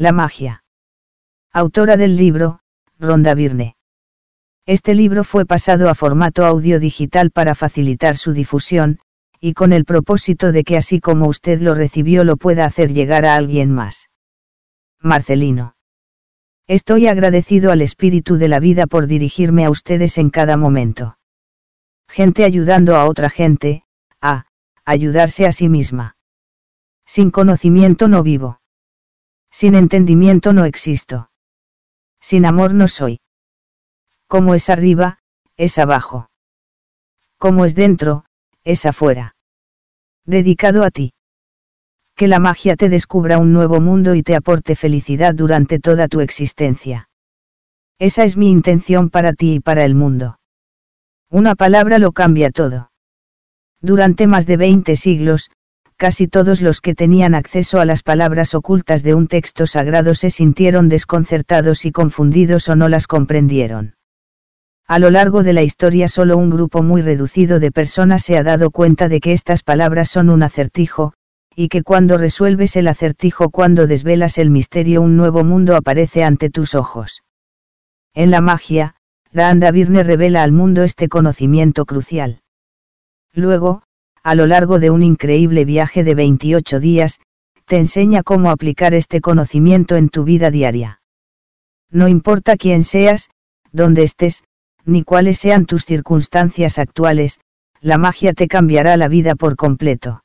La magia. Autora del libro, Ronda Virne. Este libro fue pasado a formato audio digital para facilitar su difusión, y con el propósito de que así como usted lo recibió lo pueda hacer llegar a alguien más. Marcelino. Estoy agradecido al espíritu de la vida por dirigirme a ustedes en cada momento. Gente ayudando a otra gente, a, ayudarse a sí misma. Sin conocimiento no vivo. Sin entendimiento no existo. Sin amor no soy. Como es arriba, es abajo. Como es dentro, es afuera. Dedicado a ti. Que la magia te descubra un nuevo mundo y te aporte felicidad durante toda tu existencia. Esa es mi intención para ti y para el mundo. Una palabra lo cambia todo. Durante más de 20 siglos, casi todos los que tenían acceso a las palabras ocultas de un texto sagrado se sintieron desconcertados y confundidos o no las comprendieron. A lo largo de la historia solo un grupo muy reducido de personas se ha dado cuenta de que estas palabras son un acertijo, y que cuando resuelves el acertijo, cuando desvelas el misterio, un nuevo mundo aparece ante tus ojos. En la magia, Randa Virne revela al mundo este conocimiento crucial. Luego, a lo largo de un increíble viaje de 28 días, te enseña cómo aplicar este conocimiento en tu vida diaria. No importa quién seas, dónde estés, ni cuáles sean tus circunstancias actuales, la magia te cambiará la vida por completo.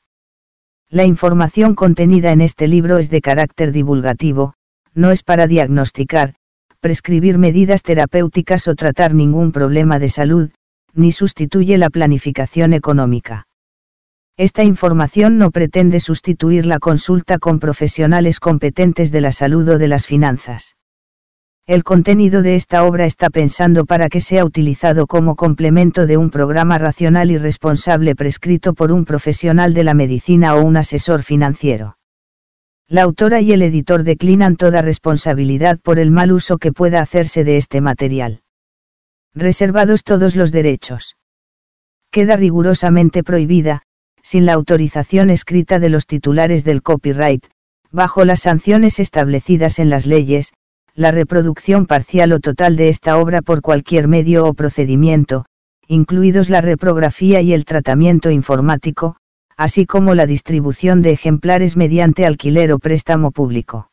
La información contenida en este libro es de carácter divulgativo, no es para diagnosticar, prescribir medidas terapéuticas o tratar ningún problema de salud, ni sustituye la planificación económica. Esta información no pretende sustituir la consulta con profesionales competentes de la salud o de las finanzas. El contenido de esta obra está pensando para que sea utilizado como complemento de un programa racional y responsable prescrito por un profesional de la medicina o un asesor financiero. La autora y el editor declinan toda responsabilidad por el mal uso que pueda hacerse de este material. Reservados todos los derechos. Queda rigurosamente prohibida, sin la autorización escrita de los titulares del copyright, bajo las sanciones establecidas en las leyes, la reproducción parcial o total de esta obra por cualquier medio o procedimiento, incluidos la reprografía y el tratamiento informático, así como la distribución de ejemplares mediante alquiler o préstamo público.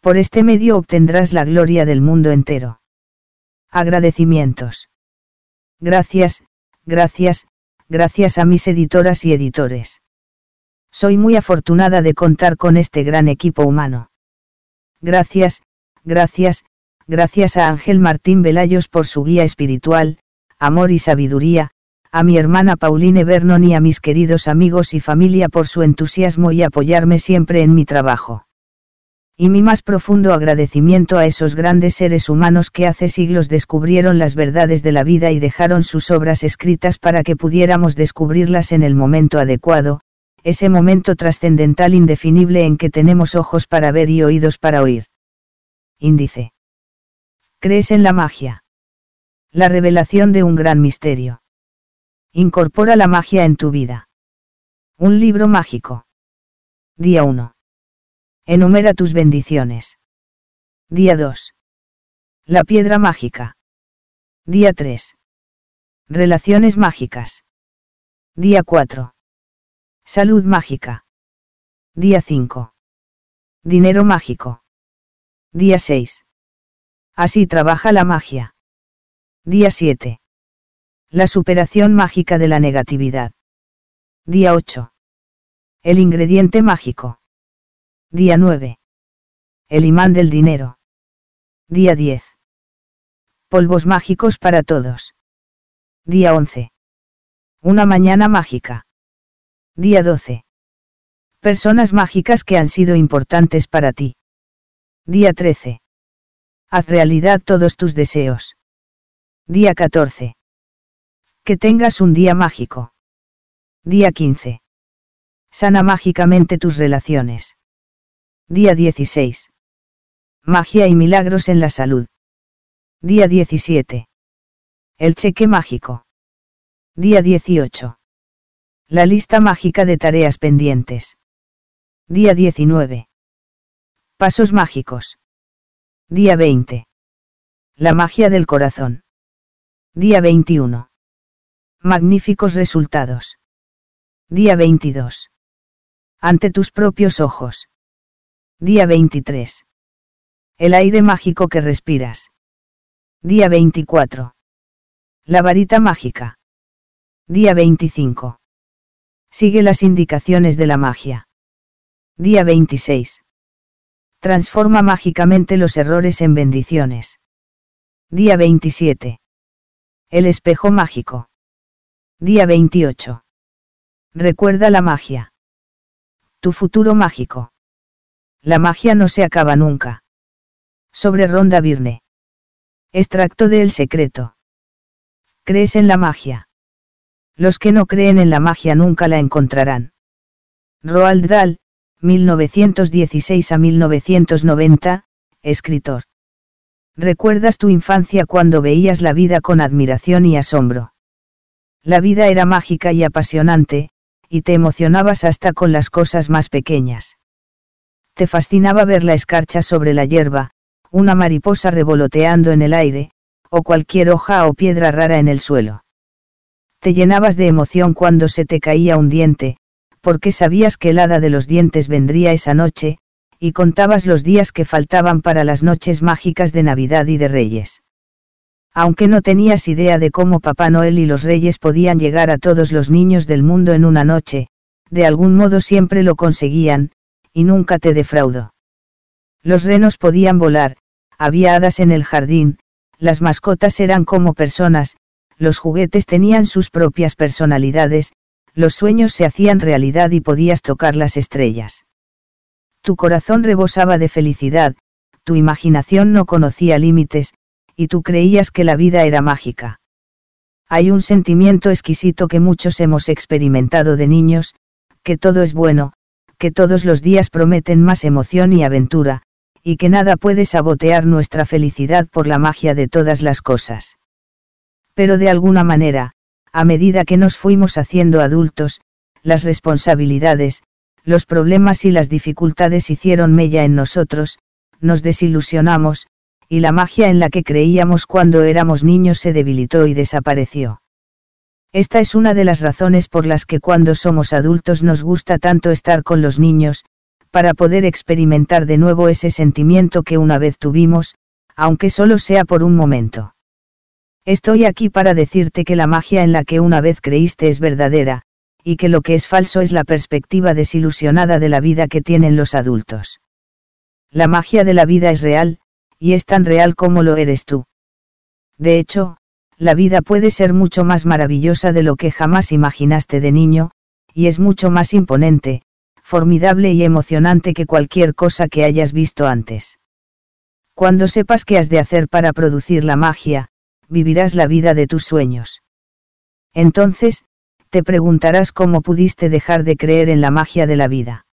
Por este medio obtendrás la gloria del mundo entero. Agradecimientos. Gracias, gracias, gracias a mis editoras y editores. Soy muy afortunada de contar con este gran equipo humano. Gracias, gracias, gracias a Ángel Martín Velayos por su guía espiritual, amor y sabiduría, a mi hermana Pauline Vernon y a mis queridos amigos y familia por su entusiasmo y apoyarme siempre en mi trabajo y mi más profundo agradecimiento a esos grandes seres humanos que hace siglos descubrieron las verdades de la vida y dejaron sus obras escritas para que pudiéramos descubrirlas en el momento adecuado, ese momento trascendental indefinible en que tenemos ojos para ver y oídos para oír. Índice. ¿Crees en la magia? La revelación de un gran misterio. Incorpora la magia en tu vida. Un libro mágico. Día 1. Enumera tus bendiciones. Día 2. La piedra mágica. Día 3. Relaciones mágicas. Día 4. Salud mágica. Día 5. Dinero mágico. Día 6. Así trabaja la magia. Día 7. La superación mágica de la negatividad. Día 8. El ingrediente mágico. Día 9. El imán del dinero. Día 10. Polvos mágicos para todos. Día 11. Una mañana mágica. Día 12. Personas mágicas que han sido importantes para ti. Día 13. Haz realidad todos tus deseos. Día 14. Que tengas un día mágico. Día 15. Sana mágicamente tus relaciones. Día 16. Magia y milagros en la salud. Día 17. El cheque mágico. Día 18. La lista mágica de tareas pendientes. Día 19. Pasos mágicos. Día 20. La magia del corazón. Día 21. Magníficos resultados. Día 22. Ante tus propios ojos. Día 23. El aire mágico que respiras. Día 24. La varita mágica. Día 25. Sigue las indicaciones de la magia. Día 26. Transforma mágicamente los errores en bendiciones. Día 27. El espejo mágico. Día 28. Recuerda la magia. Tu futuro mágico. La magia no se acaba nunca. Sobre Ronda Virne. Extracto de El Secreto. ¿Crees en la magia? Los que no creen en la magia nunca la encontrarán. Roald Dahl, 1916 a 1990, escritor. ¿Recuerdas tu infancia cuando veías la vida con admiración y asombro? La vida era mágica y apasionante, y te emocionabas hasta con las cosas más pequeñas. Te fascinaba ver la escarcha sobre la hierba, una mariposa revoloteando en el aire, o cualquier hoja o piedra rara en el suelo. Te llenabas de emoción cuando se te caía un diente, porque sabías que el hada de los dientes vendría esa noche, y contabas los días que faltaban para las noches mágicas de Navidad y de Reyes. Aunque no tenías idea de cómo Papá Noel y los Reyes podían llegar a todos los niños del mundo en una noche, de algún modo siempre lo conseguían, y nunca te defraudó. Los renos podían volar, había hadas en el jardín, las mascotas eran como personas, los juguetes tenían sus propias personalidades, los sueños se hacían realidad y podías tocar las estrellas. Tu corazón rebosaba de felicidad, tu imaginación no conocía límites, y tú creías que la vida era mágica. Hay un sentimiento exquisito que muchos hemos experimentado de niños, que todo es bueno, que todos los días prometen más emoción y aventura, y que nada puede sabotear nuestra felicidad por la magia de todas las cosas. Pero de alguna manera, a medida que nos fuimos haciendo adultos, las responsabilidades, los problemas y las dificultades hicieron mella en nosotros, nos desilusionamos, y la magia en la que creíamos cuando éramos niños se debilitó y desapareció. Esta es una de las razones por las que cuando somos adultos nos gusta tanto estar con los niños, para poder experimentar de nuevo ese sentimiento que una vez tuvimos, aunque solo sea por un momento. Estoy aquí para decirte que la magia en la que una vez creíste es verdadera, y que lo que es falso es la perspectiva desilusionada de la vida que tienen los adultos. La magia de la vida es real, y es tan real como lo eres tú. De hecho, la vida puede ser mucho más maravillosa de lo que jamás imaginaste de niño, y es mucho más imponente, formidable y emocionante que cualquier cosa que hayas visto antes. Cuando sepas qué has de hacer para producir la magia, vivirás la vida de tus sueños. Entonces, te preguntarás cómo pudiste dejar de creer en la magia de la vida.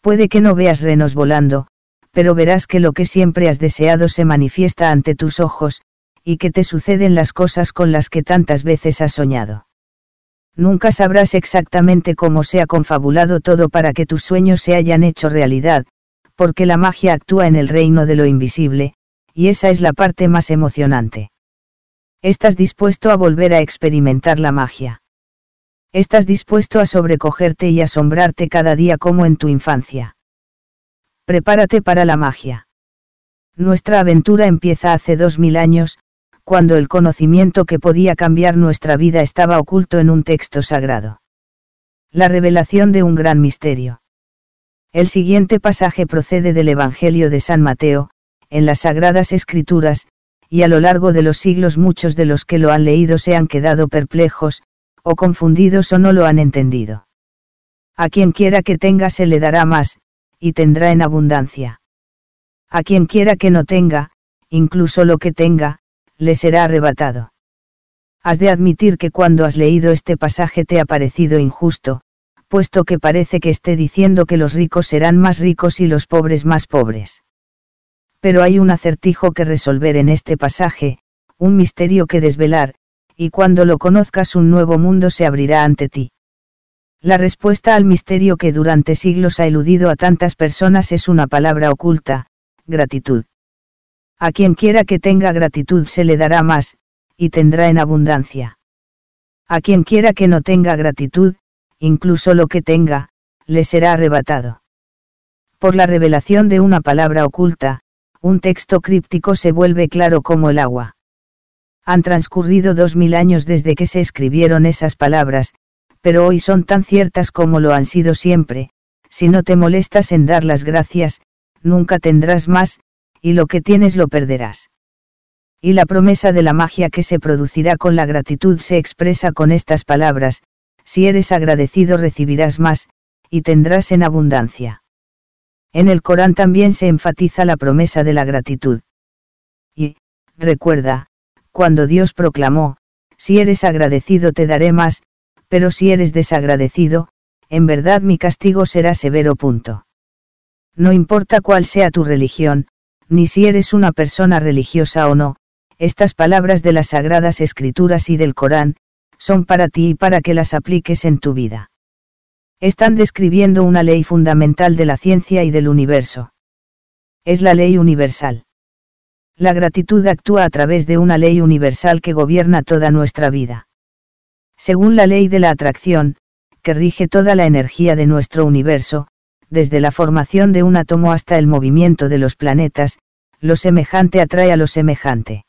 Puede que no veas renos volando, pero verás que lo que siempre has deseado se manifiesta ante tus ojos, y que te suceden las cosas con las que tantas veces has soñado. Nunca sabrás exactamente cómo se ha confabulado todo para que tus sueños se hayan hecho realidad, porque la magia actúa en el reino de lo invisible, y esa es la parte más emocionante. Estás dispuesto a volver a experimentar la magia. Estás dispuesto a sobrecogerte y asombrarte cada día como en tu infancia. Prepárate para la magia. Nuestra aventura empieza hace dos mil años, cuando el conocimiento que podía cambiar nuestra vida estaba oculto en un texto sagrado. La revelación de un gran misterio. El siguiente pasaje procede del Evangelio de San Mateo, en las Sagradas Escrituras, y a lo largo de los siglos muchos de los que lo han leído se han quedado perplejos, o confundidos o no lo han entendido. A quien quiera que tenga se le dará más, y tendrá en abundancia. A quien quiera que no tenga, incluso lo que tenga, le será arrebatado. Has de admitir que cuando has leído este pasaje te ha parecido injusto, puesto que parece que esté diciendo que los ricos serán más ricos y los pobres más pobres. Pero hay un acertijo que resolver en este pasaje, un misterio que desvelar, y cuando lo conozcas un nuevo mundo se abrirá ante ti. La respuesta al misterio que durante siglos ha eludido a tantas personas es una palabra oculta, gratitud. A quien quiera que tenga gratitud se le dará más, y tendrá en abundancia. A quien quiera que no tenga gratitud, incluso lo que tenga, le será arrebatado. Por la revelación de una palabra oculta, un texto críptico se vuelve claro como el agua. Han transcurrido dos mil años desde que se escribieron esas palabras, pero hoy son tan ciertas como lo han sido siempre, si no te molestas en dar las gracias, nunca tendrás más, y lo que tienes lo perderás. Y la promesa de la magia que se producirá con la gratitud se expresa con estas palabras, si eres agradecido recibirás más, y tendrás en abundancia. En el Corán también se enfatiza la promesa de la gratitud. Y, recuerda, cuando Dios proclamó, si eres agradecido te daré más, pero si eres desagradecido, en verdad mi castigo será severo. Punto. No importa cuál sea tu religión, ni si eres una persona religiosa o no, estas palabras de las sagradas escrituras y del Corán, son para ti y para que las apliques en tu vida. Están describiendo una ley fundamental de la ciencia y del universo. Es la ley universal. La gratitud actúa a través de una ley universal que gobierna toda nuestra vida. Según la ley de la atracción, que rige toda la energía de nuestro universo, desde la formación de un átomo hasta el movimiento de los planetas, lo semejante atrae a lo semejante.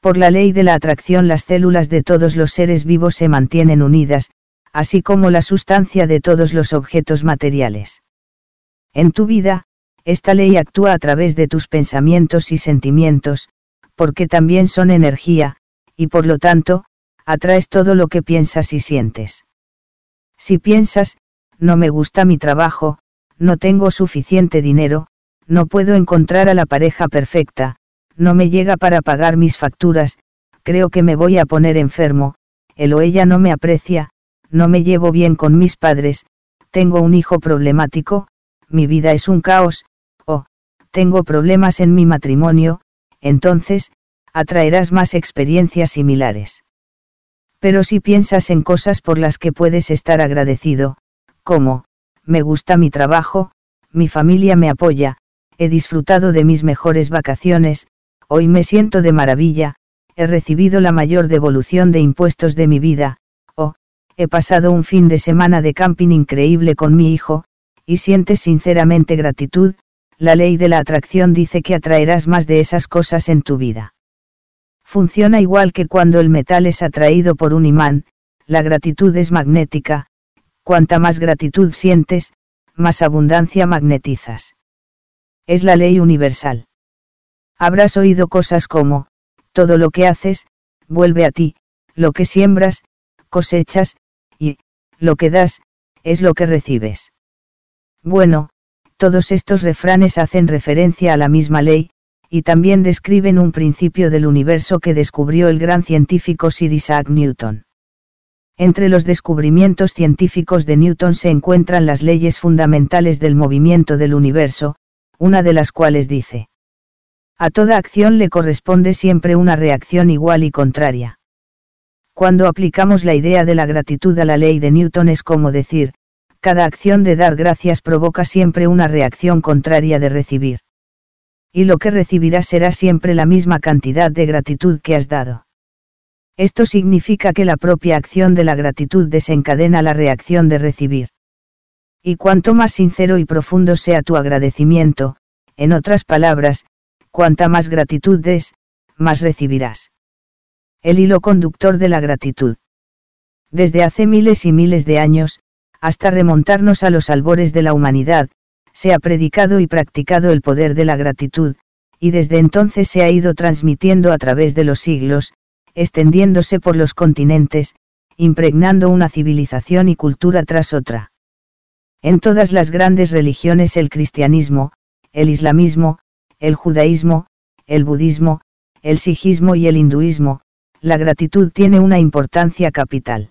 Por la ley de la atracción las células de todos los seres vivos se mantienen unidas, así como la sustancia de todos los objetos materiales. En tu vida, esta ley actúa a través de tus pensamientos y sentimientos, porque también son energía, y por lo tanto, atraes todo lo que piensas y sientes. Si piensas, no me gusta mi trabajo, no tengo suficiente dinero, no puedo encontrar a la pareja perfecta, no me llega para pagar mis facturas, creo que me voy a poner enfermo, él o ella no me aprecia, no me llevo bien con mis padres, tengo un hijo problemático, mi vida es un caos, o, tengo problemas en mi matrimonio, entonces, atraerás más experiencias similares. Pero si piensas en cosas por las que puedes estar agradecido, como, me gusta mi trabajo, mi familia me apoya, he disfrutado de mis mejores vacaciones, hoy me siento de maravilla, he recibido la mayor devolución de impuestos de mi vida, o, he pasado un fin de semana de camping increíble con mi hijo, y sientes sinceramente gratitud, la ley de la atracción dice que atraerás más de esas cosas en tu vida. Funciona igual que cuando el metal es atraído por un imán, la gratitud es magnética, cuanta más gratitud sientes, más abundancia magnetizas. Es la ley universal. Habrás oído cosas como, todo lo que haces, vuelve a ti, lo que siembras, cosechas, y, lo que das, es lo que recibes. Bueno, todos estos refranes hacen referencia a la misma ley, y también describen un principio del universo que descubrió el gran científico Sir Isaac Newton. Entre los descubrimientos científicos de Newton se encuentran las leyes fundamentales del movimiento del universo, una de las cuales dice. A toda acción le corresponde siempre una reacción igual y contraria. Cuando aplicamos la idea de la gratitud a la ley de Newton es como decir, cada acción de dar gracias provoca siempre una reacción contraria de recibir y lo que recibirás será siempre la misma cantidad de gratitud que has dado. Esto significa que la propia acción de la gratitud desencadena la reacción de recibir. Y cuanto más sincero y profundo sea tu agradecimiento, en otras palabras, cuanta más gratitud des, más recibirás. El hilo conductor de la gratitud. Desde hace miles y miles de años, hasta remontarnos a los albores de la humanidad, se ha predicado y practicado el poder de la gratitud, y desde entonces se ha ido transmitiendo a través de los siglos, extendiéndose por los continentes, impregnando una civilización y cultura tras otra. En todas las grandes religiones el cristianismo, el islamismo, el judaísmo, el budismo, el sijismo y el hinduismo, la gratitud tiene una importancia capital.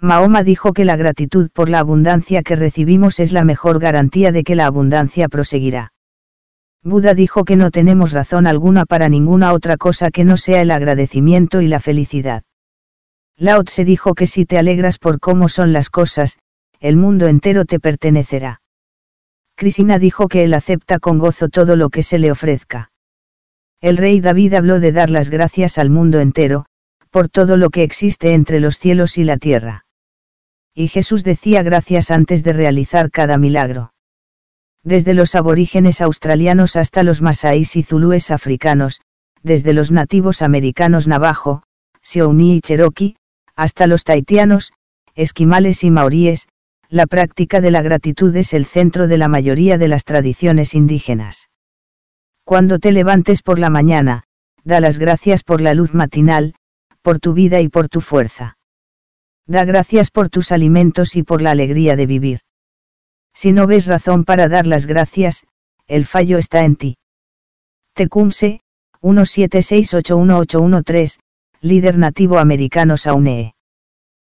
Mahoma dijo que la gratitud por la abundancia que recibimos es la mejor garantía de que la abundancia proseguirá. Buda dijo que no tenemos razón alguna para ninguna otra cosa que no sea el agradecimiento y la felicidad. Lao se dijo que si te alegras por cómo son las cosas, el mundo entero te pertenecerá. Crisina dijo que él acepta con gozo todo lo que se le ofrezca. El rey David habló de dar las gracias al mundo entero, por todo lo que existe entre los cielos y la tierra. Y Jesús decía gracias antes de realizar cada milagro. Desde los aborígenes australianos hasta los masáis y zulúes africanos, desde los nativos americanos navajo, siouni y cherokee, hasta los taitianos, esquimales y maoríes, la práctica de la gratitud es el centro de la mayoría de las tradiciones indígenas. Cuando te levantes por la mañana, da las gracias por la luz matinal, por tu vida y por tu fuerza. Da gracias por tus alimentos y por la alegría de vivir. Si no ves razón para dar las gracias, el fallo está en ti. Tecumse, 176818113, líder nativo americano Saunee.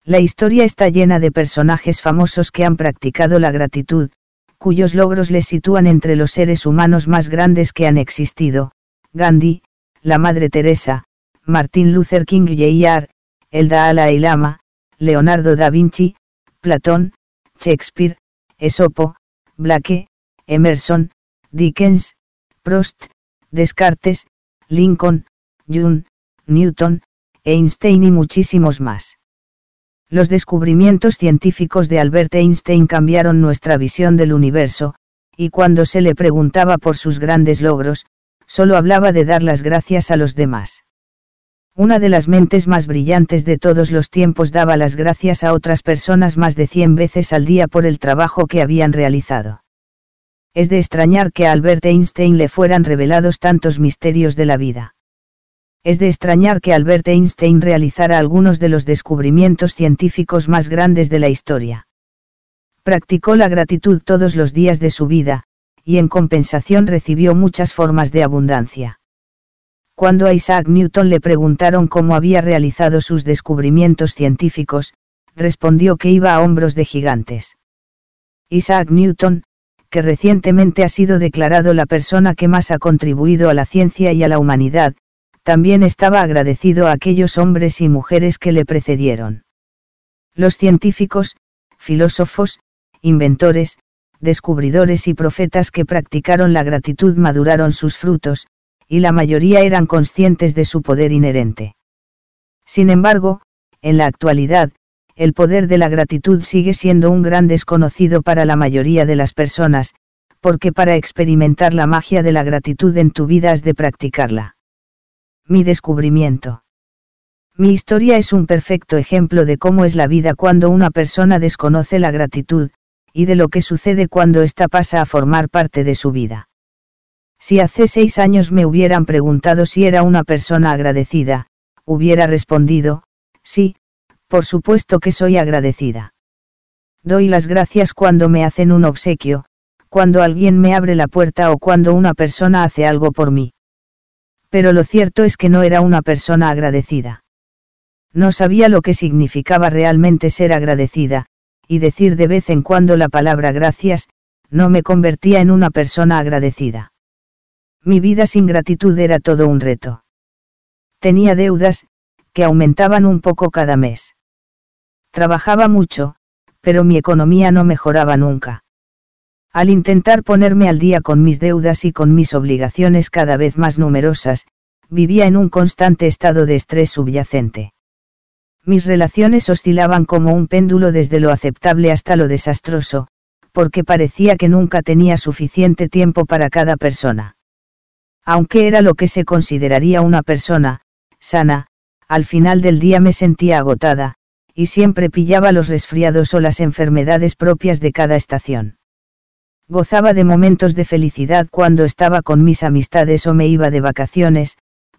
La historia está llena de personajes famosos que han practicado la gratitud, cuyos logros les sitúan entre los seres humanos más grandes que han existido, Gandhi, la Madre Teresa, Martin Luther King Jr., el Dalai Lama, Leonardo da Vinci, Platón, Shakespeare, Esopo, Blake, Emerson, Dickens, Prost, Descartes, Lincoln, Jung, Newton, Einstein y muchísimos más. Los descubrimientos científicos de Albert Einstein cambiaron nuestra visión del universo, y cuando se le preguntaba por sus grandes logros, solo hablaba de dar las gracias a los demás. Una de las mentes más brillantes de todos los tiempos daba las gracias a otras personas más de cien veces al día por el trabajo que habían realizado. Es de extrañar que a Albert Einstein le fueran revelados tantos misterios de la vida. Es de extrañar que Albert Einstein realizara algunos de los descubrimientos científicos más grandes de la historia. Practicó la gratitud todos los días de su vida, y en compensación recibió muchas formas de abundancia. Cuando a Isaac Newton le preguntaron cómo había realizado sus descubrimientos científicos, respondió que iba a hombros de gigantes. Isaac Newton, que recientemente ha sido declarado la persona que más ha contribuido a la ciencia y a la humanidad, también estaba agradecido a aquellos hombres y mujeres que le precedieron. Los científicos, filósofos, inventores, descubridores y profetas que practicaron la gratitud maduraron sus frutos, y la mayoría eran conscientes de su poder inherente. Sin embargo, en la actualidad, el poder de la gratitud sigue siendo un gran desconocido para la mayoría de las personas, porque para experimentar la magia de la gratitud en tu vida has de practicarla. Mi descubrimiento. Mi historia es un perfecto ejemplo de cómo es la vida cuando una persona desconoce la gratitud, y de lo que sucede cuando ésta pasa a formar parte de su vida. Si hace seis años me hubieran preguntado si era una persona agradecida, hubiera respondido, sí, por supuesto que soy agradecida. Doy las gracias cuando me hacen un obsequio, cuando alguien me abre la puerta o cuando una persona hace algo por mí pero lo cierto es que no era una persona agradecida. No sabía lo que significaba realmente ser agradecida, y decir de vez en cuando la palabra gracias, no me convertía en una persona agradecida. Mi vida sin gratitud era todo un reto. Tenía deudas, que aumentaban un poco cada mes. Trabajaba mucho, pero mi economía no mejoraba nunca. Al intentar ponerme al día con mis deudas y con mis obligaciones cada vez más numerosas, vivía en un constante estado de estrés subyacente. Mis relaciones oscilaban como un péndulo desde lo aceptable hasta lo desastroso, porque parecía que nunca tenía suficiente tiempo para cada persona. Aunque era lo que se consideraría una persona, sana, al final del día me sentía agotada, y siempre pillaba los resfriados o las enfermedades propias de cada estación. Gozaba de momentos de felicidad cuando estaba con mis amistades o me iba de vacaciones,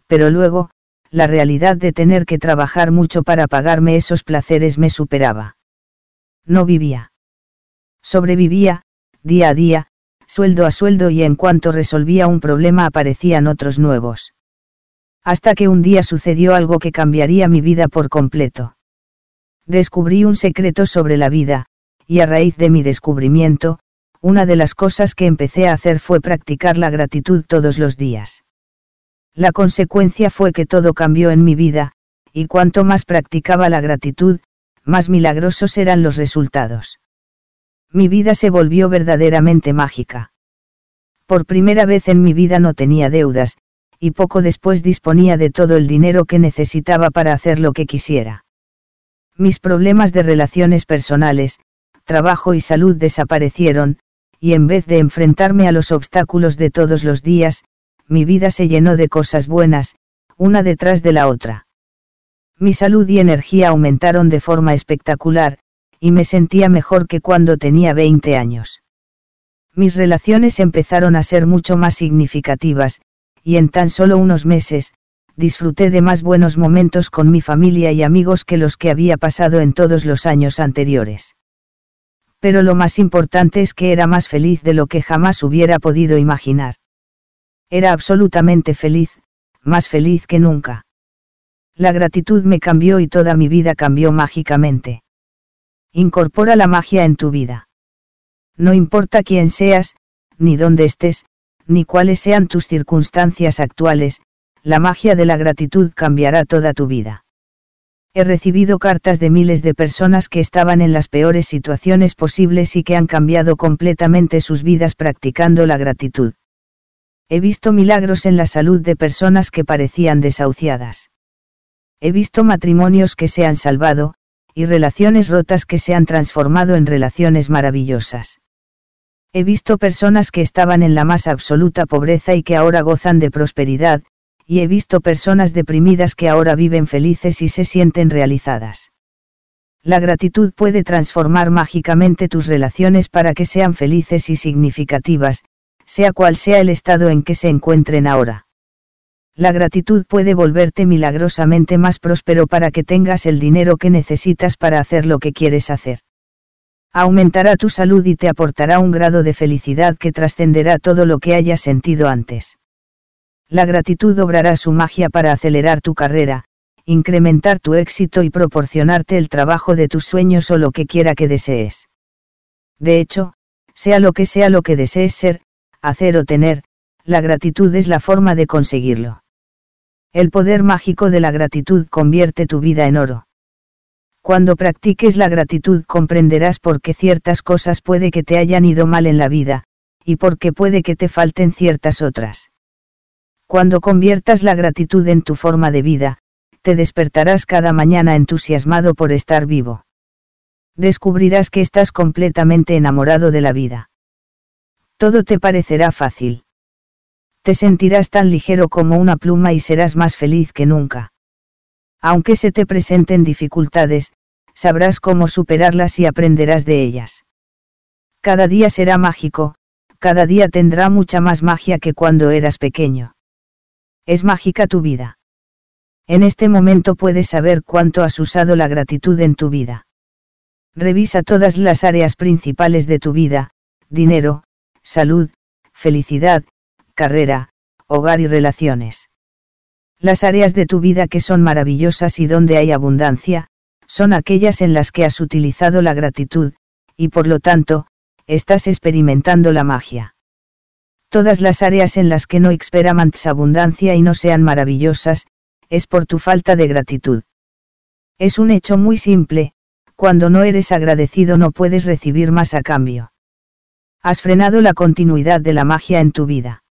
pero luego, la realidad de tener que trabajar mucho para pagarme esos placeres me superaba. No vivía. Sobrevivía, día a día, sueldo a sueldo y en cuanto resolvía un problema aparecían otros nuevos. Hasta que un día sucedió algo que cambiaría mi vida por completo. Descubrí un secreto sobre la vida, y a raíz de mi descubrimiento, una de las cosas que empecé a hacer fue practicar la gratitud todos los días. La consecuencia fue que todo cambió en mi vida, y cuanto más practicaba la gratitud, más milagrosos eran los resultados. Mi vida se volvió verdaderamente mágica. Por primera vez en mi vida no tenía deudas, y poco después disponía de todo el dinero que necesitaba para hacer lo que quisiera. Mis problemas de relaciones personales, trabajo y salud desaparecieron, y en vez de enfrentarme a los obstáculos de todos los días, mi vida se llenó de cosas buenas, una detrás de la otra. Mi salud y energía aumentaron de forma espectacular, y me sentía mejor que cuando tenía 20 años. Mis relaciones empezaron a ser mucho más significativas, y en tan solo unos meses, disfruté de más buenos momentos con mi familia y amigos que los que había pasado en todos los años anteriores. Pero lo más importante es que era más feliz de lo que jamás hubiera podido imaginar. Era absolutamente feliz, más feliz que nunca. La gratitud me cambió y toda mi vida cambió mágicamente. Incorpora la magia en tu vida. No importa quién seas, ni dónde estés, ni cuáles sean tus circunstancias actuales, la magia de la gratitud cambiará toda tu vida. He recibido cartas de miles de personas que estaban en las peores situaciones posibles y que han cambiado completamente sus vidas practicando la gratitud. He visto milagros en la salud de personas que parecían desahuciadas. He visto matrimonios que se han salvado, y relaciones rotas que se han transformado en relaciones maravillosas. He visto personas que estaban en la más absoluta pobreza y que ahora gozan de prosperidad, y he visto personas deprimidas que ahora viven felices y se sienten realizadas. La gratitud puede transformar mágicamente tus relaciones para que sean felices y significativas, sea cual sea el estado en que se encuentren ahora. La gratitud puede volverte milagrosamente más próspero para que tengas el dinero que necesitas para hacer lo que quieres hacer aumentará tu salud y te aportará un grado de felicidad que trascenderá todo lo que hayas sentido antes. La gratitud obrará su magia para acelerar tu carrera, incrementar tu éxito y proporcionarte el trabajo de tus sueños o lo que quiera que desees. De hecho, sea lo que sea lo que desees ser, hacer o tener, la gratitud es la forma de conseguirlo. El poder mágico de la gratitud convierte tu vida en oro. Cuando practiques la gratitud comprenderás por qué ciertas cosas puede que te hayan ido mal en la vida, y por qué puede que te falten ciertas otras. Cuando conviertas la gratitud en tu forma de vida, te despertarás cada mañana entusiasmado por estar vivo. Descubrirás que estás completamente enamorado de la vida. Todo te parecerá fácil. Te sentirás tan ligero como una pluma y serás más feliz que nunca. Aunque se te presenten dificultades, sabrás cómo superarlas y aprenderás de ellas. Cada día será mágico, cada día tendrá mucha más magia que cuando eras pequeño. Es mágica tu vida. En este momento puedes saber cuánto has usado la gratitud en tu vida. Revisa todas las áreas principales de tu vida, dinero, salud, felicidad, carrera, hogar y relaciones. Las áreas de tu vida que son maravillosas y donde hay abundancia, son aquellas en las que has utilizado la gratitud, y por lo tanto, estás experimentando la magia. Todas las áreas en las que no experimentas abundancia y no sean maravillosas, es por tu falta de gratitud. Es un hecho muy simple, cuando no eres agradecido no puedes recibir más a cambio. Has frenado la continuidad de la magia en tu vida.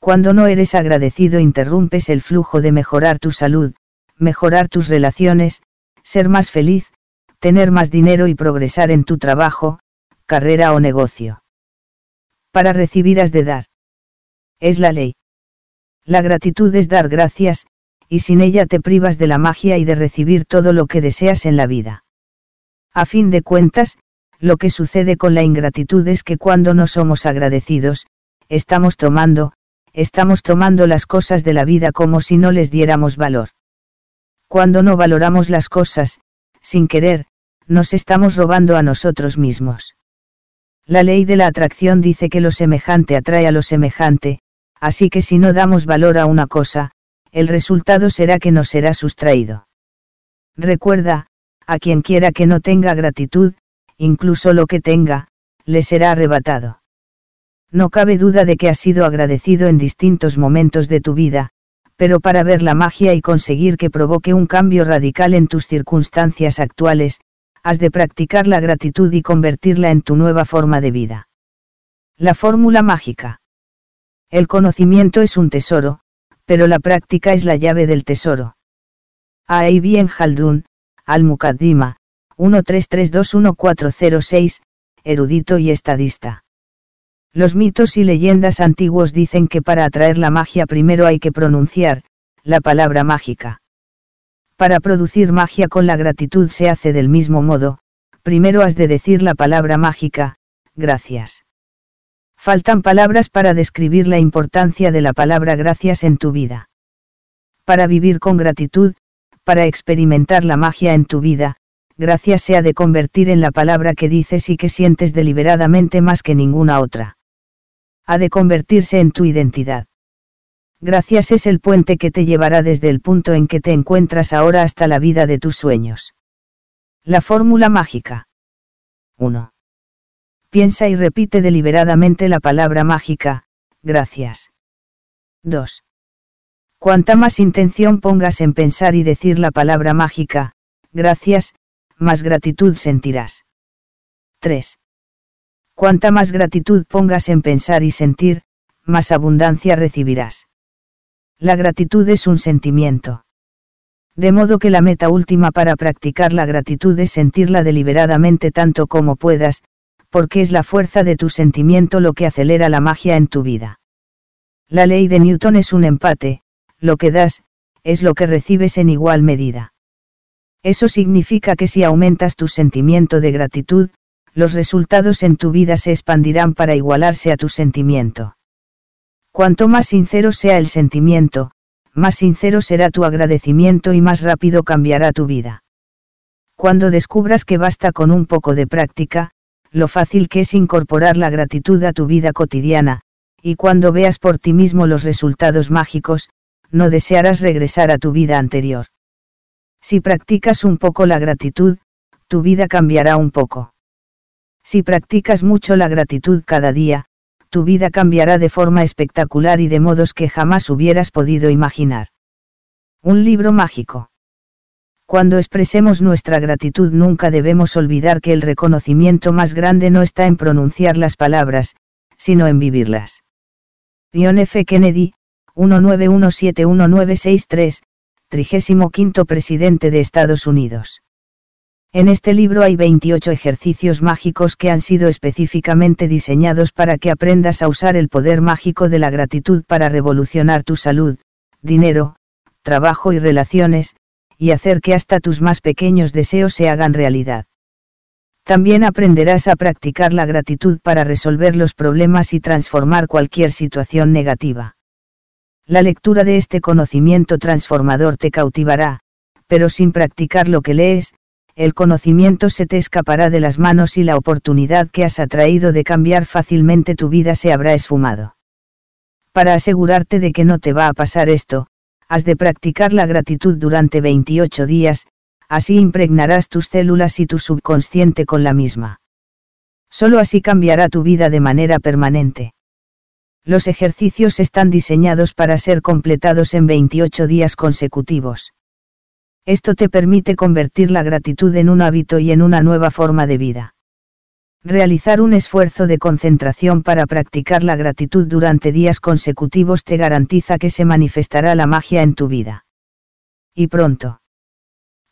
Cuando no eres agradecido interrumpes el flujo de mejorar tu salud, mejorar tus relaciones, ser más feliz, tener más dinero y progresar en tu trabajo, carrera o negocio. Para recibir has de dar. Es la ley. La gratitud es dar gracias, y sin ella te privas de la magia y de recibir todo lo que deseas en la vida. A fin de cuentas, lo que sucede con la ingratitud es que cuando no somos agradecidos, estamos tomando, estamos tomando las cosas de la vida como si no les diéramos valor. Cuando no valoramos las cosas, sin querer, nos estamos robando a nosotros mismos. La ley de la atracción dice que lo semejante atrae a lo semejante, así que si no damos valor a una cosa, el resultado será que nos será sustraído. Recuerda, a quien quiera que no tenga gratitud, incluso lo que tenga, le será arrebatado. No cabe duda de que has sido agradecido en distintos momentos de tu vida, pero para ver la magia y conseguir que provoque un cambio radical en tus circunstancias actuales, has de practicar la gratitud y convertirla en tu nueva forma de vida. La fórmula mágica. El conocimiento es un tesoro, pero la práctica es la llave del tesoro. Ahí bien Haldun, Al-Mukaddima, 133211406, erudito y estadista. Los mitos y leyendas antiguos dicen que para atraer la magia primero hay que pronunciar, la palabra mágica. Para producir magia con la gratitud se hace del mismo modo, primero has de decir la palabra mágica, gracias. Faltan palabras para describir la importancia de la palabra gracias en tu vida. Para vivir con gratitud, para experimentar la magia en tu vida, gracias se ha de convertir en la palabra que dices y que sientes deliberadamente más que ninguna otra. Ha de convertirse en tu identidad. Gracias es el puente que te llevará desde el punto en que te encuentras ahora hasta la vida de tus sueños. La fórmula mágica. 1. Piensa y repite deliberadamente la palabra mágica, gracias. 2. Cuanta más intención pongas en pensar y decir la palabra mágica, gracias, más gratitud sentirás. 3. Cuanta más gratitud pongas en pensar y sentir, más abundancia recibirás. La gratitud es un sentimiento. De modo que la meta última para practicar la gratitud es sentirla deliberadamente tanto como puedas, porque es la fuerza de tu sentimiento lo que acelera la magia en tu vida. La ley de Newton es un empate, lo que das, es lo que recibes en igual medida. Eso significa que si aumentas tu sentimiento de gratitud, los resultados en tu vida se expandirán para igualarse a tu sentimiento. Cuanto más sincero sea el sentimiento, más sincero será tu agradecimiento y más rápido cambiará tu vida. Cuando descubras que basta con un poco de práctica, lo fácil que es incorporar la gratitud a tu vida cotidiana, y cuando veas por ti mismo los resultados mágicos, no desearás regresar a tu vida anterior. Si practicas un poco la gratitud, tu vida cambiará un poco. Si practicas mucho la gratitud cada día, tu vida cambiará de forma espectacular y de modos que jamás hubieras podido imaginar. Un libro mágico. Cuando expresemos nuestra gratitud nunca debemos olvidar que el reconocimiento más grande no está en pronunciar las palabras, sino en vivirlas. John F. Kennedy, 19171963, 35 presidente de Estados Unidos. En este libro hay 28 ejercicios mágicos que han sido específicamente diseñados para que aprendas a usar el poder mágico de la gratitud para revolucionar tu salud, dinero, trabajo y relaciones, y hacer que hasta tus más pequeños deseos se hagan realidad. También aprenderás a practicar la gratitud para resolver los problemas y transformar cualquier situación negativa. La lectura de este conocimiento transformador te cautivará, pero sin practicar lo que lees, el conocimiento se te escapará de las manos y la oportunidad que has atraído de cambiar fácilmente tu vida se habrá esfumado. Para asegurarte de que no te va a pasar esto, has de practicar la gratitud durante 28 días, así impregnarás tus células y tu subconsciente con la misma. Solo así cambiará tu vida de manera permanente. Los ejercicios están diseñados para ser completados en 28 días consecutivos. Esto te permite convertir la gratitud en un hábito y en una nueva forma de vida. Realizar un esfuerzo de concentración para practicar la gratitud durante días consecutivos te garantiza que se manifestará la magia en tu vida. Y pronto.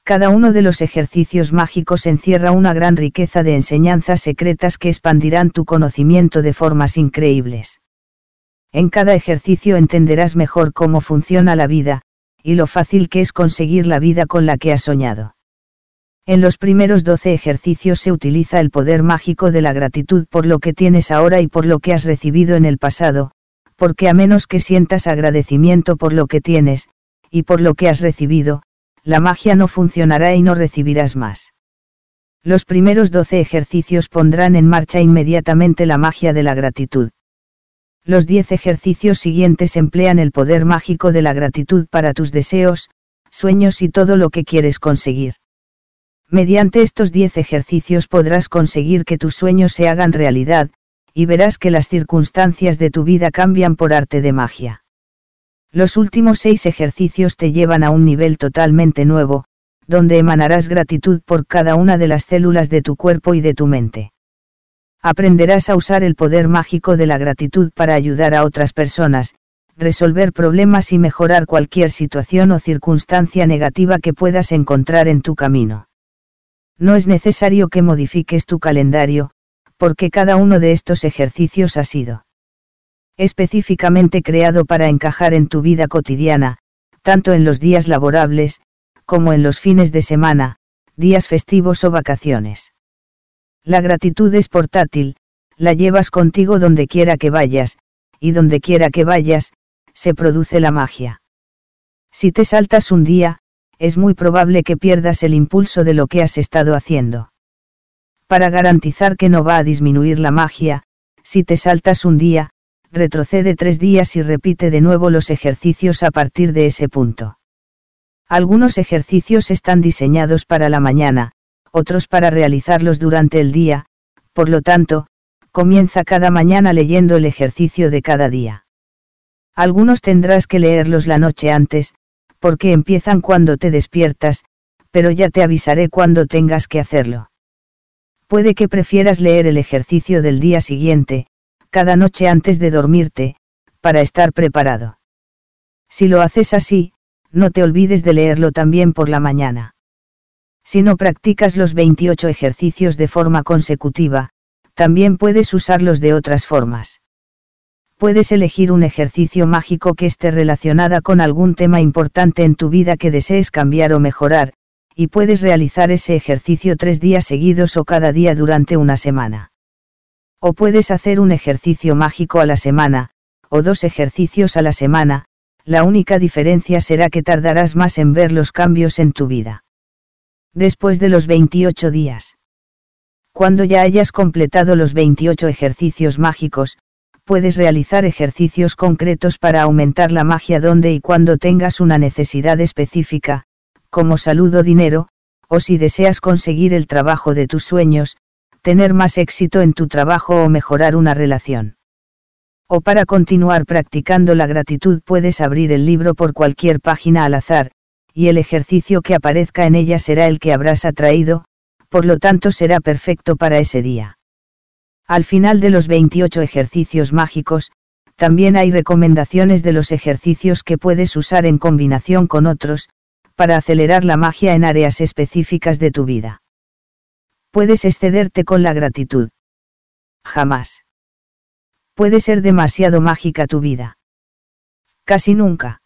Cada uno de los ejercicios mágicos encierra una gran riqueza de enseñanzas secretas que expandirán tu conocimiento de formas increíbles. En cada ejercicio entenderás mejor cómo funciona la vida, y lo fácil que es conseguir la vida con la que has soñado. En los primeros 12 ejercicios se utiliza el poder mágico de la gratitud por lo que tienes ahora y por lo que has recibido en el pasado, porque a menos que sientas agradecimiento por lo que tienes, y por lo que has recibido, la magia no funcionará y no recibirás más. Los primeros 12 ejercicios pondrán en marcha inmediatamente la magia de la gratitud. Los diez ejercicios siguientes emplean el poder mágico de la gratitud para tus deseos, sueños y todo lo que quieres conseguir. Mediante estos diez ejercicios podrás conseguir que tus sueños se hagan realidad, y verás que las circunstancias de tu vida cambian por arte de magia. Los últimos seis ejercicios te llevan a un nivel totalmente nuevo, donde emanarás gratitud por cada una de las células de tu cuerpo y de tu mente. Aprenderás a usar el poder mágico de la gratitud para ayudar a otras personas, resolver problemas y mejorar cualquier situación o circunstancia negativa que puedas encontrar en tu camino. No es necesario que modifiques tu calendario, porque cada uno de estos ejercicios ha sido específicamente creado para encajar en tu vida cotidiana, tanto en los días laborables, como en los fines de semana, días festivos o vacaciones. La gratitud es portátil, la llevas contigo donde quiera que vayas, y donde quiera que vayas, se produce la magia. Si te saltas un día, es muy probable que pierdas el impulso de lo que has estado haciendo. Para garantizar que no va a disminuir la magia, si te saltas un día, retrocede tres días y repite de nuevo los ejercicios a partir de ese punto. Algunos ejercicios están diseñados para la mañana, otros para realizarlos durante el día, por lo tanto, comienza cada mañana leyendo el ejercicio de cada día. Algunos tendrás que leerlos la noche antes, porque empiezan cuando te despiertas, pero ya te avisaré cuando tengas que hacerlo. Puede que prefieras leer el ejercicio del día siguiente, cada noche antes de dormirte, para estar preparado. Si lo haces así, no te olvides de leerlo también por la mañana. Si no practicas los 28 ejercicios de forma consecutiva, también puedes usarlos de otras formas puedes elegir un ejercicio mágico que esté relacionada con algún tema importante en tu vida que desees cambiar o mejorar, y puedes realizar ese ejercicio tres días seguidos o cada día durante una semana. O puedes hacer un ejercicio mágico a la semana, o dos ejercicios a la semana, la única diferencia será que tardarás más en ver los cambios en tu vida. Después de los 28 días. Cuando ya hayas completado los 28 ejercicios mágicos, puedes realizar ejercicios concretos para aumentar la magia donde y cuando tengas una necesidad específica, como salud o dinero, o si deseas conseguir el trabajo de tus sueños, tener más éxito en tu trabajo o mejorar una relación. O para continuar practicando la gratitud puedes abrir el libro por cualquier página al azar, y el ejercicio que aparezca en ella será el que habrás atraído, por lo tanto será perfecto para ese día. Al final de los 28 ejercicios mágicos, también hay recomendaciones de los ejercicios que puedes usar en combinación con otros, para acelerar la magia en áreas específicas de tu vida. Puedes excederte con la gratitud. Jamás. Puede ser demasiado mágica tu vida. Casi nunca.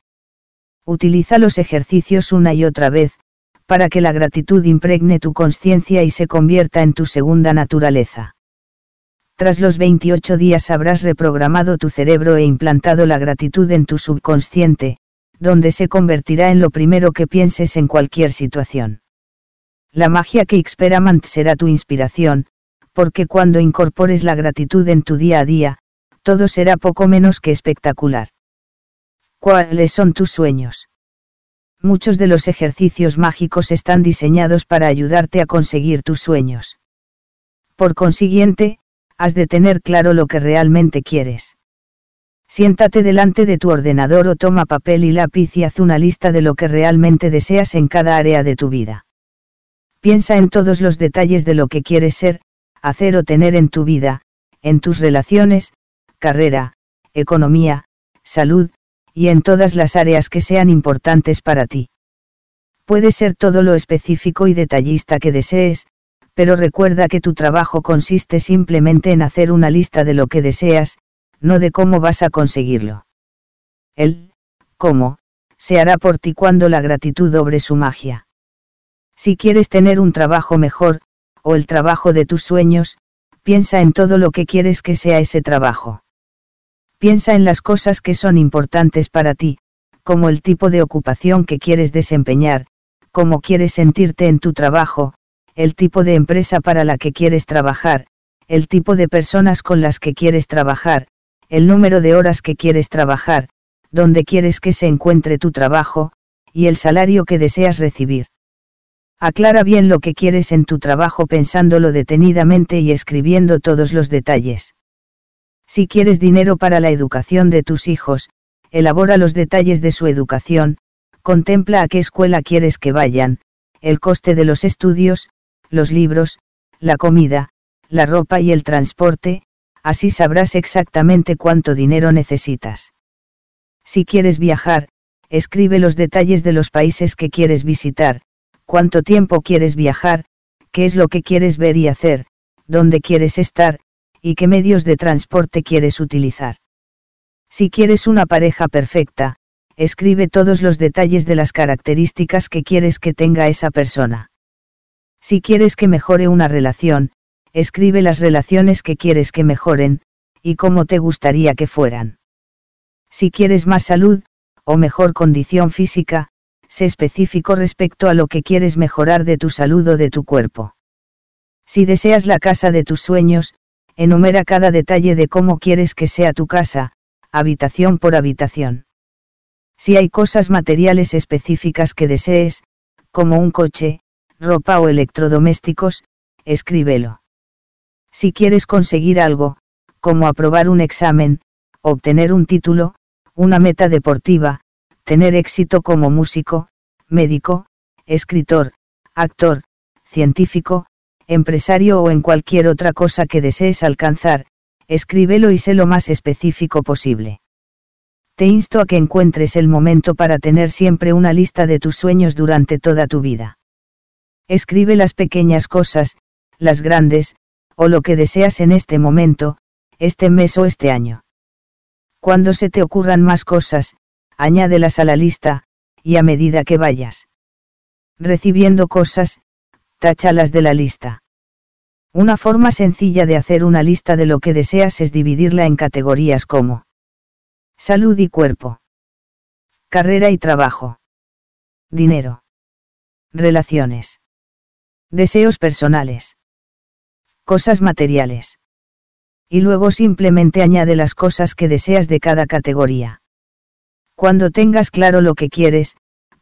Utiliza los ejercicios una y otra vez, para que la gratitud impregne tu conciencia y se convierta en tu segunda naturaleza. Tras los 28 días habrás reprogramado tu cerebro e implantado la gratitud en tu subconsciente, donde se convertirá en lo primero que pienses en cualquier situación. La magia que Experiment será tu inspiración, porque cuando incorpores la gratitud en tu día a día, todo será poco menos que espectacular. ¿Cuáles son tus sueños? Muchos de los ejercicios mágicos están diseñados para ayudarte a conseguir tus sueños. Por consiguiente, has de tener claro lo que realmente quieres. Siéntate delante de tu ordenador o toma papel y lápiz y haz una lista de lo que realmente deseas en cada área de tu vida. Piensa en todos los detalles de lo que quieres ser, hacer o tener en tu vida, en tus relaciones, carrera, economía, salud, y en todas las áreas que sean importantes para ti. Puede ser todo lo específico y detallista que desees, pero recuerda que tu trabajo consiste simplemente en hacer una lista de lo que deseas, no de cómo vas a conseguirlo. El, cómo, se hará por ti cuando la gratitud obre su magia. Si quieres tener un trabajo mejor, o el trabajo de tus sueños, piensa en todo lo que quieres que sea ese trabajo. Piensa en las cosas que son importantes para ti, como el tipo de ocupación que quieres desempeñar, cómo quieres sentirte en tu trabajo, el tipo de empresa para la que quieres trabajar, el tipo de personas con las que quieres trabajar, el número de horas que quieres trabajar, dónde quieres que se encuentre tu trabajo, y el salario que deseas recibir. Aclara bien lo que quieres en tu trabajo pensándolo detenidamente y escribiendo todos los detalles. Si quieres dinero para la educación de tus hijos, elabora los detalles de su educación, contempla a qué escuela quieres que vayan, el coste de los estudios, los libros, la comida, la ropa y el transporte, así sabrás exactamente cuánto dinero necesitas. Si quieres viajar, escribe los detalles de los países que quieres visitar, cuánto tiempo quieres viajar, qué es lo que quieres ver y hacer, dónde quieres estar, y qué medios de transporte quieres utilizar. Si quieres una pareja perfecta, escribe todos los detalles de las características que quieres que tenga esa persona. Si quieres que mejore una relación, escribe las relaciones que quieres que mejoren, y cómo te gustaría que fueran. Si quieres más salud, o mejor condición física, sé específico respecto a lo que quieres mejorar de tu salud o de tu cuerpo. Si deseas la casa de tus sueños, enumera cada detalle de cómo quieres que sea tu casa, habitación por habitación. Si hay cosas materiales específicas que desees, como un coche, ropa o electrodomésticos, escríbelo. Si quieres conseguir algo, como aprobar un examen, obtener un título, una meta deportiva, tener éxito como músico, médico, escritor, actor, científico, empresario o en cualquier otra cosa que desees alcanzar, escríbelo y sé lo más específico posible. Te insto a que encuentres el momento para tener siempre una lista de tus sueños durante toda tu vida. Escribe las pequeñas cosas, las grandes, o lo que deseas en este momento, este mes o este año. Cuando se te ocurran más cosas, añádelas a la lista, y a medida que vayas recibiendo cosas, táchalas de la lista. Una forma sencilla de hacer una lista de lo que deseas es dividirla en categorías como salud y cuerpo, carrera y trabajo, dinero, relaciones, deseos personales cosas materiales. Y luego simplemente añade las cosas que deseas de cada categoría. Cuando tengas claro lo que quieres,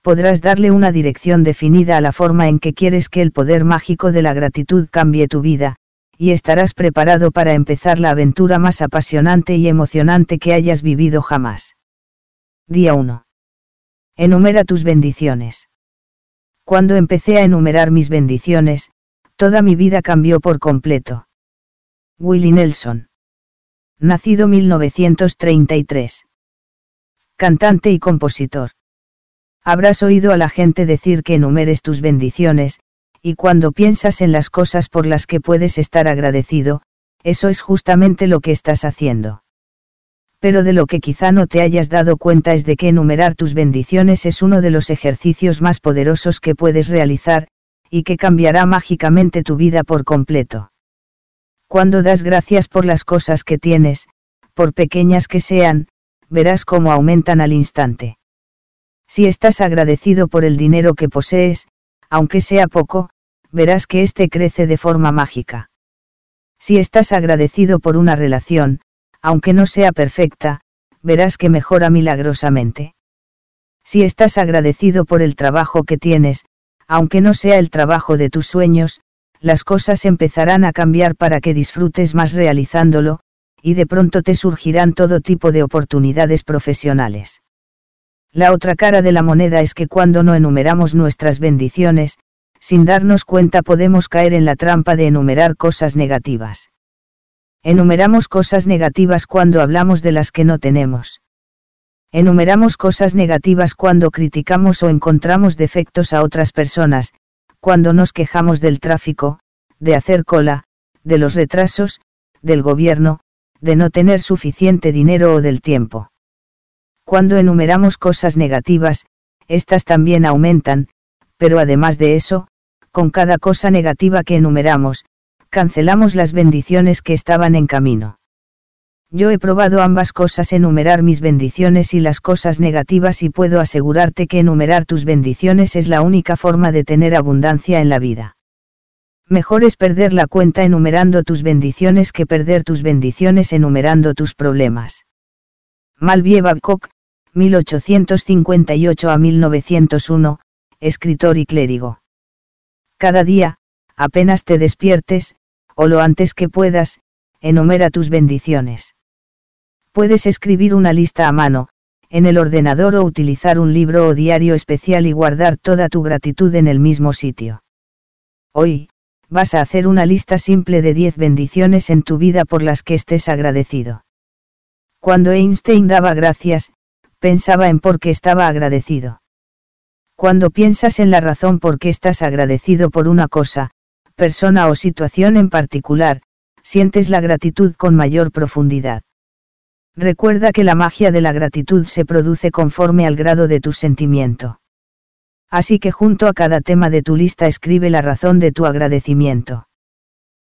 podrás darle una dirección definida a la forma en que quieres que el poder mágico de la gratitud cambie tu vida, y estarás preparado para empezar la aventura más apasionante y emocionante que hayas vivido jamás. Día 1. Enumera tus bendiciones. Cuando empecé a enumerar mis bendiciones, Toda mi vida cambió por completo. Willie Nelson. Nacido 1933. Cantante y compositor. Habrás oído a la gente decir que enumeres tus bendiciones, y cuando piensas en las cosas por las que puedes estar agradecido, eso es justamente lo que estás haciendo. Pero de lo que quizá no te hayas dado cuenta es de que enumerar tus bendiciones es uno de los ejercicios más poderosos que puedes realizar, y que cambiará mágicamente tu vida por completo. Cuando das gracias por las cosas que tienes, por pequeñas que sean, verás cómo aumentan al instante. Si estás agradecido por el dinero que posees, aunque sea poco, verás que éste crece de forma mágica. Si estás agradecido por una relación, aunque no sea perfecta, verás que mejora milagrosamente. Si estás agradecido por el trabajo que tienes, aunque no sea el trabajo de tus sueños, las cosas empezarán a cambiar para que disfrutes más realizándolo, y de pronto te surgirán todo tipo de oportunidades profesionales. La otra cara de la moneda es que cuando no enumeramos nuestras bendiciones, sin darnos cuenta podemos caer en la trampa de enumerar cosas negativas. Enumeramos cosas negativas cuando hablamos de las que no tenemos. Enumeramos cosas negativas cuando criticamos o encontramos defectos a otras personas, cuando nos quejamos del tráfico, de hacer cola, de los retrasos, del gobierno, de no tener suficiente dinero o del tiempo. Cuando enumeramos cosas negativas, estas también aumentan, pero además de eso, con cada cosa negativa que enumeramos, cancelamos las bendiciones que estaban en camino. Yo he probado ambas cosas, enumerar mis bendiciones y las cosas negativas y puedo asegurarte que enumerar tus bendiciones es la única forma de tener abundancia en la vida. Mejor es perder la cuenta enumerando tus bendiciones que perder tus bendiciones enumerando tus problemas. Malvie Babcock, 1858 a 1901, escritor y clérigo. Cada día, apenas te despiertes, o lo antes que puedas, enumera tus bendiciones. Puedes escribir una lista a mano, en el ordenador o utilizar un libro o diario especial y guardar toda tu gratitud en el mismo sitio. Hoy, vas a hacer una lista simple de 10 bendiciones en tu vida por las que estés agradecido. Cuando Einstein daba gracias, pensaba en por qué estaba agradecido. Cuando piensas en la razón por qué estás agradecido por una cosa, persona o situación en particular, sientes la gratitud con mayor profundidad. Recuerda que la magia de la gratitud se produce conforme al grado de tu sentimiento. Así que junto a cada tema de tu lista escribe la razón de tu agradecimiento.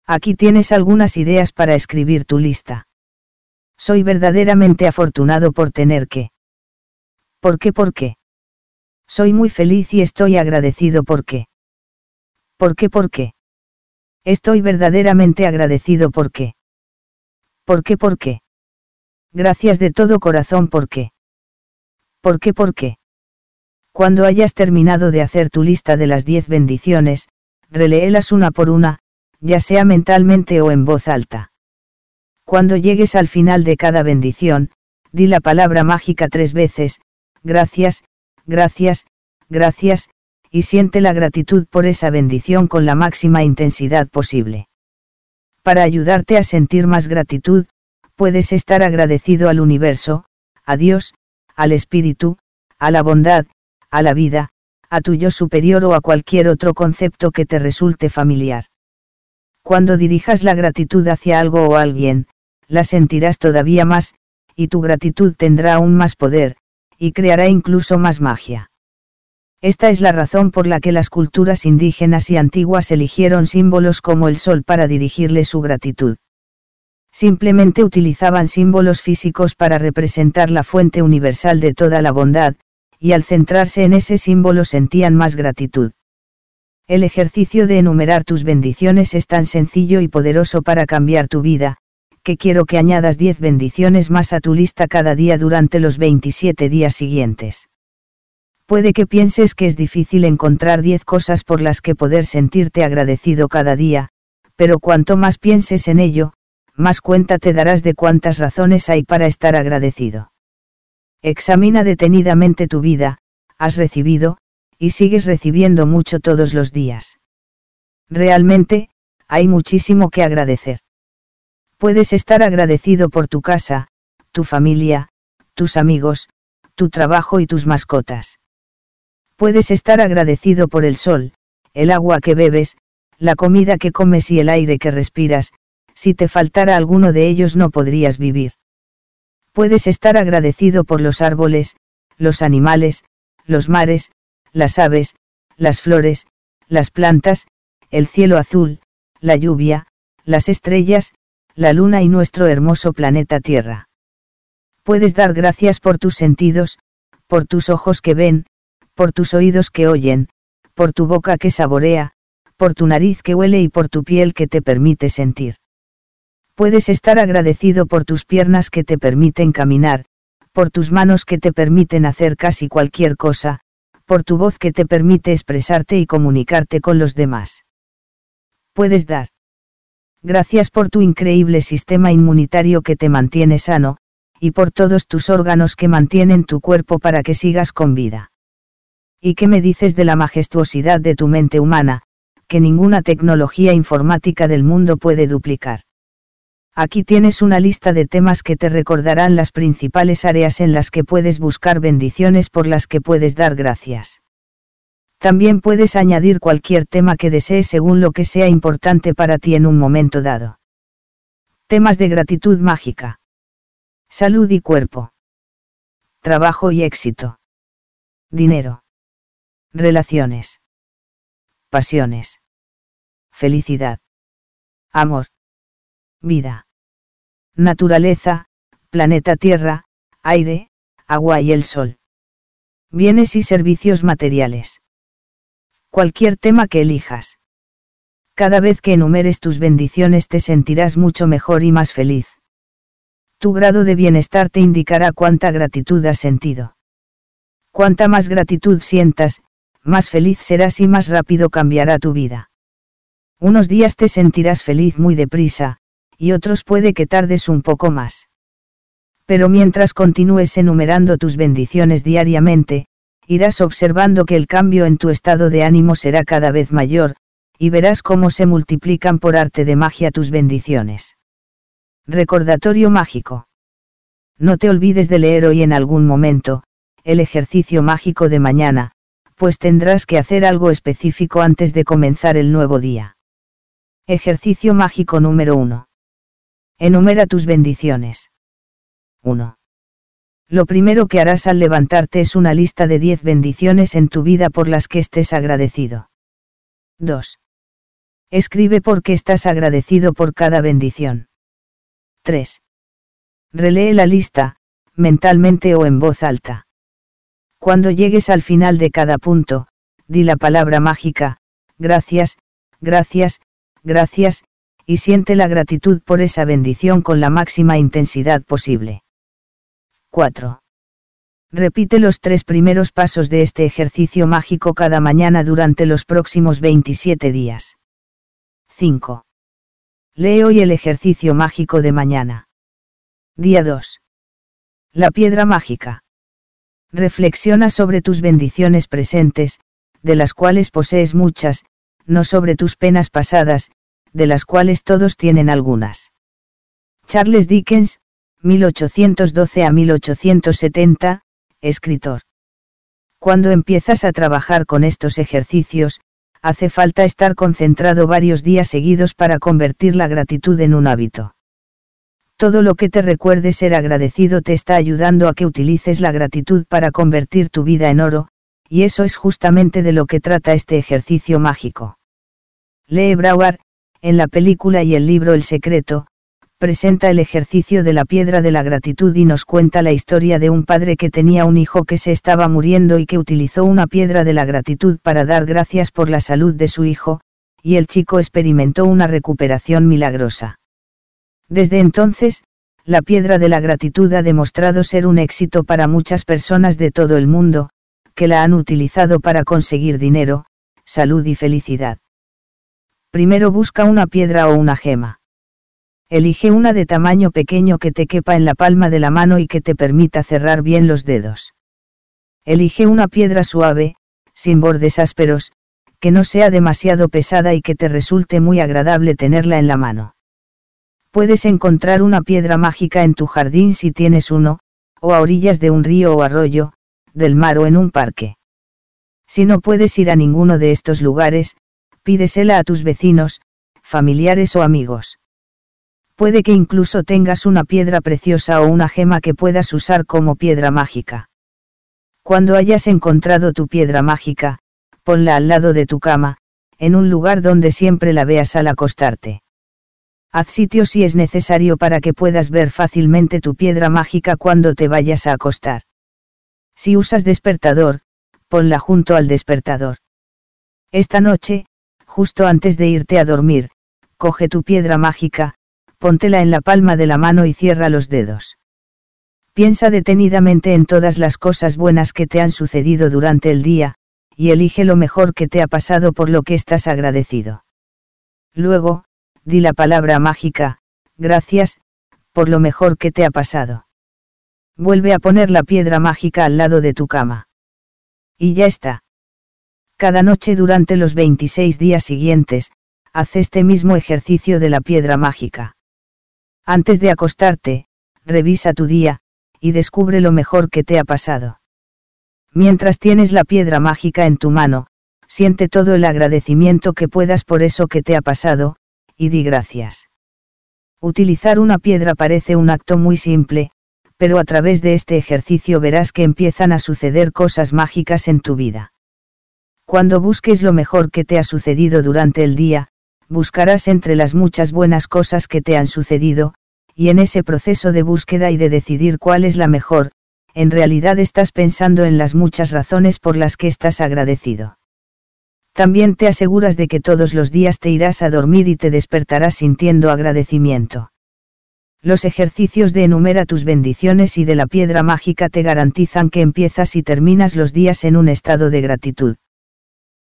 Aquí tienes algunas ideas para escribir tu lista. Soy verdaderamente afortunado por tener que. ¿Por qué? ¿Por qué? Soy muy feliz y estoy agradecido por qué. ¿Por qué? ¿Por qué? Estoy verdaderamente agradecido por qué. ¿Por qué? ¿Por qué? Gracias de todo corazón por qué. ¿Por qué? ¿Por qué? Cuando hayas terminado de hacer tu lista de las diez bendiciones, reléelas una por una, ya sea mentalmente o en voz alta. Cuando llegues al final de cada bendición, di la palabra mágica tres veces, gracias, gracias, gracias, y siente la gratitud por esa bendición con la máxima intensidad posible. Para ayudarte a sentir más gratitud, puedes estar agradecido al universo, a Dios, al Espíritu, a la bondad, a la vida, a tu yo superior o a cualquier otro concepto que te resulte familiar. Cuando dirijas la gratitud hacia algo o alguien, la sentirás todavía más, y tu gratitud tendrá aún más poder, y creará incluso más magia. Esta es la razón por la que las culturas indígenas y antiguas eligieron símbolos como el sol para dirigirle su gratitud. Simplemente utilizaban símbolos físicos para representar la fuente universal de toda la bondad, y al centrarse en ese símbolo sentían más gratitud. El ejercicio de enumerar tus bendiciones es tan sencillo y poderoso para cambiar tu vida, que quiero que añadas 10 bendiciones más a tu lista cada día durante los 27 días siguientes. Puede que pienses que es difícil encontrar 10 cosas por las que poder sentirte agradecido cada día, pero cuanto más pienses en ello, más cuenta te darás de cuántas razones hay para estar agradecido. Examina detenidamente tu vida, has recibido, y sigues recibiendo mucho todos los días. Realmente, hay muchísimo que agradecer. Puedes estar agradecido por tu casa, tu familia, tus amigos, tu trabajo y tus mascotas. Puedes estar agradecido por el sol, el agua que bebes, la comida que comes y el aire que respiras, si te faltara alguno de ellos no podrías vivir. Puedes estar agradecido por los árboles, los animales, los mares, las aves, las flores, las plantas, el cielo azul, la lluvia, las estrellas, la luna y nuestro hermoso planeta Tierra. Puedes dar gracias por tus sentidos, por tus ojos que ven, por tus oídos que oyen, por tu boca que saborea, por tu nariz que huele y por tu piel que te permite sentir. Puedes estar agradecido por tus piernas que te permiten caminar, por tus manos que te permiten hacer casi cualquier cosa, por tu voz que te permite expresarte y comunicarte con los demás. Puedes dar. Gracias por tu increíble sistema inmunitario que te mantiene sano, y por todos tus órganos que mantienen tu cuerpo para que sigas con vida. ¿Y qué me dices de la majestuosidad de tu mente humana, que ninguna tecnología informática del mundo puede duplicar? Aquí tienes una lista de temas que te recordarán las principales áreas en las que puedes buscar bendiciones por las que puedes dar gracias. También puedes añadir cualquier tema que desees según lo que sea importante para ti en un momento dado. Temas de gratitud mágica. Salud y cuerpo. Trabajo y éxito. Dinero. Relaciones. Pasiones. Felicidad. Amor. Vida naturaleza, planeta Tierra, aire, agua y el sol. Bienes y servicios materiales. Cualquier tema que elijas. Cada vez que enumeres tus bendiciones te sentirás mucho mejor y más feliz. Tu grado de bienestar te indicará cuánta gratitud has sentido. Cuanta más gratitud sientas, más feliz serás y más rápido cambiará tu vida. Unos días te sentirás feliz muy deprisa, y otros puede que tardes un poco más. Pero mientras continúes enumerando tus bendiciones diariamente, irás observando que el cambio en tu estado de ánimo será cada vez mayor, y verás cómo se multiplican por arte de magia tus bendiciones. Recordatorio mágico. No te olvides de leer hoy en algún momento, el ejercicio mágico de mañana, pues tendrás que hacer algo específico antes de comenzar el nuevo día. Ejercicio mágico número 1. Enumera tus bendiciones. 1. Lo primero que harás al levantarte es una lista de 10 bendiciones en tu vida por las que estés agradecido. 2. Escribe por qué estás agradecido por cada bendición. 3. Relee la lista, mentalmente o en voz alta. Cuando llegues al final de cada punto, di la palabra mágica, gracias, gracias, gracias, y siente la gratitud por esa bendición con la máxima intensidad posible. 4. Repite los tres primeros pasos de este ejercicio mágico cada mañana durante los próximos 27 días. 5. Lee hoy el ejercicio mágico de mañana. Día 2. La piedra mágica. Reflexiona sobre tus bendiciones presentes, de las cuales posees muchas, no sobre tus penas pasadas, de las cuales todos tienen algunas. Charles Dickens, 1812 a 1870, escritor. Cuando empiezas a trabajar con estos ejercicios, hace falta estar concentrado varios días seguidos para convertir la gratitud en un hábito. Todo lo que te recuerde ser agradecido te está ayudando a que utilices la gratitud para convertir tu vida en oro, y eso es justamente de lo que trata este ejercicio mágico. Lee Brouwer, en la película y el libro El Secreto, presenta el ejercicio de la piedra de la gratitud y nos cuenta la historia de un padre que tenía un hijo que se estaba muriendo y que utilizó una piedra de la gratitud para dar gracias por la salud de su hijo, y el chico experimentó una recuperación milagrosa. Desde entonces, la piedra de la gratitud ha demostrado ser un éxito para muchas personas de todo el mundo, que la han utilizado para conseguir dinero, salud y felicidad. Primero busca una piedra o una gema. Elige una de tamaño pequeño que te quepa en la palma de la mano y que te permita cerrar bien los dedos. Elige una piedra suave, sin bordes ásperos, que no sea demasiado pesada y que te resulte muy agradable tenerla en la mano. Puedes encontrar una piedra mágica en tu jardín si tienes uno, o a orillas de un río o arroyo, del mar o en un parque. Si no puedes ir a ninguno de estos lugares, pídesela a tus vecinos, familiares o amigos. Puede que incluso tengas una piedra preciosa o una gema que puedas usar como piedra mágica. Cuando hayas encontrado tu piedra mágica, ponla al lado de tu cama, en un lugar donde siempre la veas al acostarte. Haz sitio si es necesario para que puedas ver fácilmente tu piedra mágica cuando te vayas a acostar. Si usas despertador, ponla junto al despertador. Esta noche, justo antes de irte a dormir, coge tu piedra mágica, póntela en la palma de la mano y cierra los dedos. Piensa detenidamente en todas las cosas buenas que te han sucedido durante el día, y elige lo mejor que te ha pasado por lo que estás agradecido. Luego, di la palabra mágica, gracias, por lo mejor que te ha pasado. Vuelve a poner la piedra mágica al lado de tu cama. Y ya está. Cada noche durante los 26 días siguientes, haz este mismo ejercicio de la piedra mágica. Antes de acostarte, revisa tu día, y descubre lo mejor que te ha pasado. Mientras tienes la piedra mágica en tu mano, siente todo el agradecimiento que puedas por eso que te ha pasado, y di gracias. Utilizar una piedra parece un acto muy simple, pero a través de este ejercicio verás que empiezan a suceder cosas mágicas en tu vida. Cuando busques lo mejor que te ha sucedido durante el día, buscarás entre las muchas buenas cosas que te han sucedido, y en ese proceso de búsqueda y de decidir cuál es la mejor, en realidad estás pensando en las muchas razones por las que estás agradecido. También te aseguras de que todos los días te irás a dormir y te despertarás sintiendo agradecimiento. Los ejercicios de enumera tus bendiciones y de la piedra mágica te garantizan que empiezas y terminas los días en un estado de gratitud.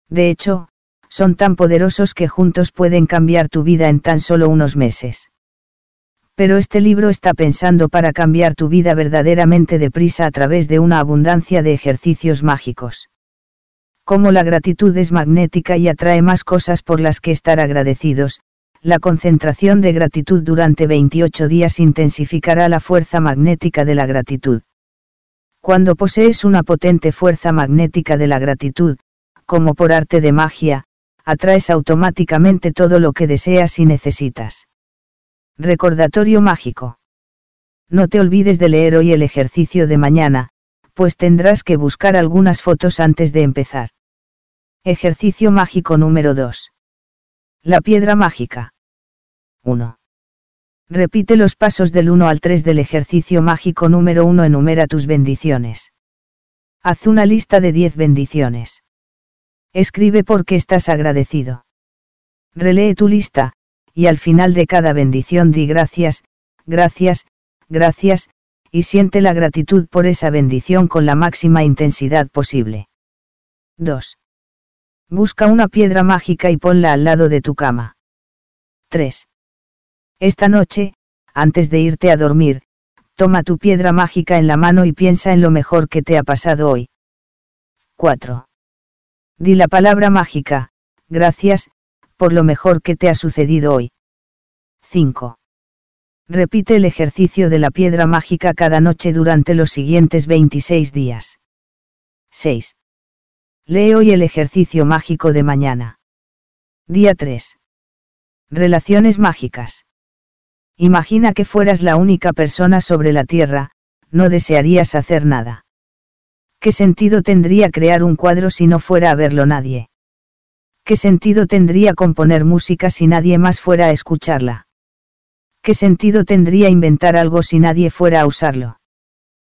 De hecho, son tan poderosos que juntos pueden cambiar tu vida en tan solo unos meses. Pero este libro está pensando para cambiar tu vida verdaderamente deprisa a través de una abundancia de ejercicios mágicos. Como la gratitud es magnética y atrae más cosas por las que estar agradecidos, la concentración de gratitud durante 28 días intensificará la fuerza magnética de la gratitud. Cuando posees una potente fuerza magnética de la gratitud, como por arte de magia, atraes automáticamente todo lo que deseas y necesitas. Recordatorio mágico. No te olvides de leer hoy el ejercicio de mañana, pues tendrás que buscar algunas fotos antes de empezar. Ejercicio mágico número 2. La piedra mágica. 1. Repite los pasos del 1 al 3 del ejercicio mágico número 1. Enumera tus bendiciones. Haz una lista de 10 bendiciones. Escribe por qué estás agradecido. Relee tu lista, y al final de cada bendición di gracias, gracias, gracias, y siente la gratitud por esa bendición con la máxima intensidad posible. 2. Busca una piedra mágica y ponla al lado de tu cama. 3. Esta noche, antes de irte a dormir, toma tu piedra mágica en la mano y piensa en lo mejor que te ha pasado hoy. 4. Di la palabra mágica, gracias, por lo mejor que te ha sucedido hoy. 5. Repite el ejercicio de la piedra mágica cada noche durante los siguientes 26 días. 6. Lee hoy el ejercicio mágico de mañana. Día 3. Relaciones mágicas. Imagina que fueras la única persona sobre la Tierra, no desearías hacer nada. ¿Qué sentido tendría crear un cuadro si no fuera a verlo nadie? ¿Qué sentido tendría componer música si nadie más fuera a escucharla? ¿Qué sentido tendría inventar algo si nadie fuera a usarlo?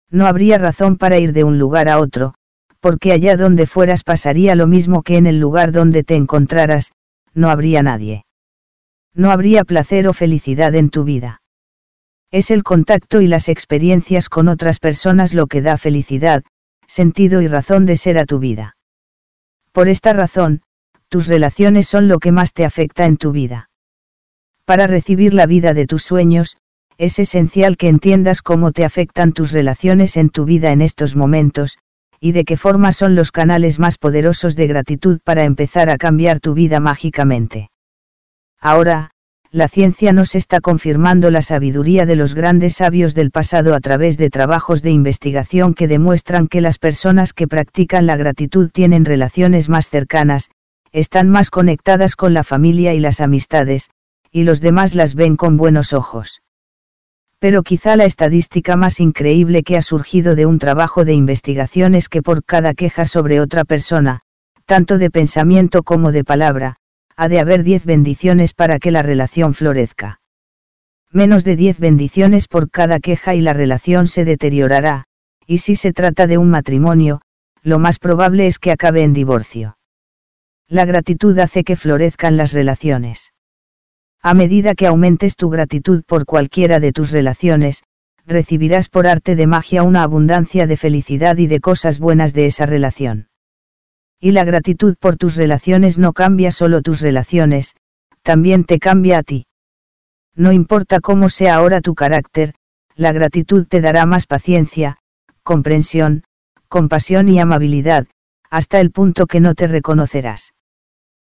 No habría razón para ir de un lugar a otro, porque allá donde fueras pasaría lo mismo que en el lugar donde te encontraras, no habría nadie. No habría placer o felicidad en tu vida. Es el contacto y las experiencias con otras personas lo que da felicidad, sentido y razón de ser a tu vida. Por esta razón, tus relaciones son lo que más te afecta en tu vida. Para recibir la vida de tus sueños, es esencial que entiendas cómo te afectan tus relaciones en tu vida en estos momentos, y de qué forma son los canales más poderosos de gratitud para empezar a cambiar tu vida mágicamente. Ahora, la ciencia nos está confirmando la sabiduría de los grandes sabios del pasado a través de trabajos de investigación que demuestran que las personas que practican la gratitud tienen relaciones más cercanas, están más conectadas con la familia y las amistades, y los demás las ven con buenos ojos. Pero quizá la estadística más increíble que ha surgido de un trabajo de investigación es que por cada queja sobre otra persona, tanto de pensamiento como de palabra, ha de haber diez bendiciones para que la relación florezca. Menos de diez bendiciones por cada queja y la relación se deteriorará, y si se trata de un matrimonio, lo más probable es que acabe en divorcio. La gratitud hace que florezcan las relaciones. A medida que aumentes tu gratitud por cualquiera de tus relaciones, recibirás por arte de magia una abundancia de felicidad y de cosas buenas de esa relación. Y la gratitud por tus relaciones no cambia solo tus relaciones, también te cambia a ti. No importa cómo sea ahora tu carácter, la gratitud te dará más paciencia, comprensión, compasión y amabilidad, hasta el punto que no te reconocerás.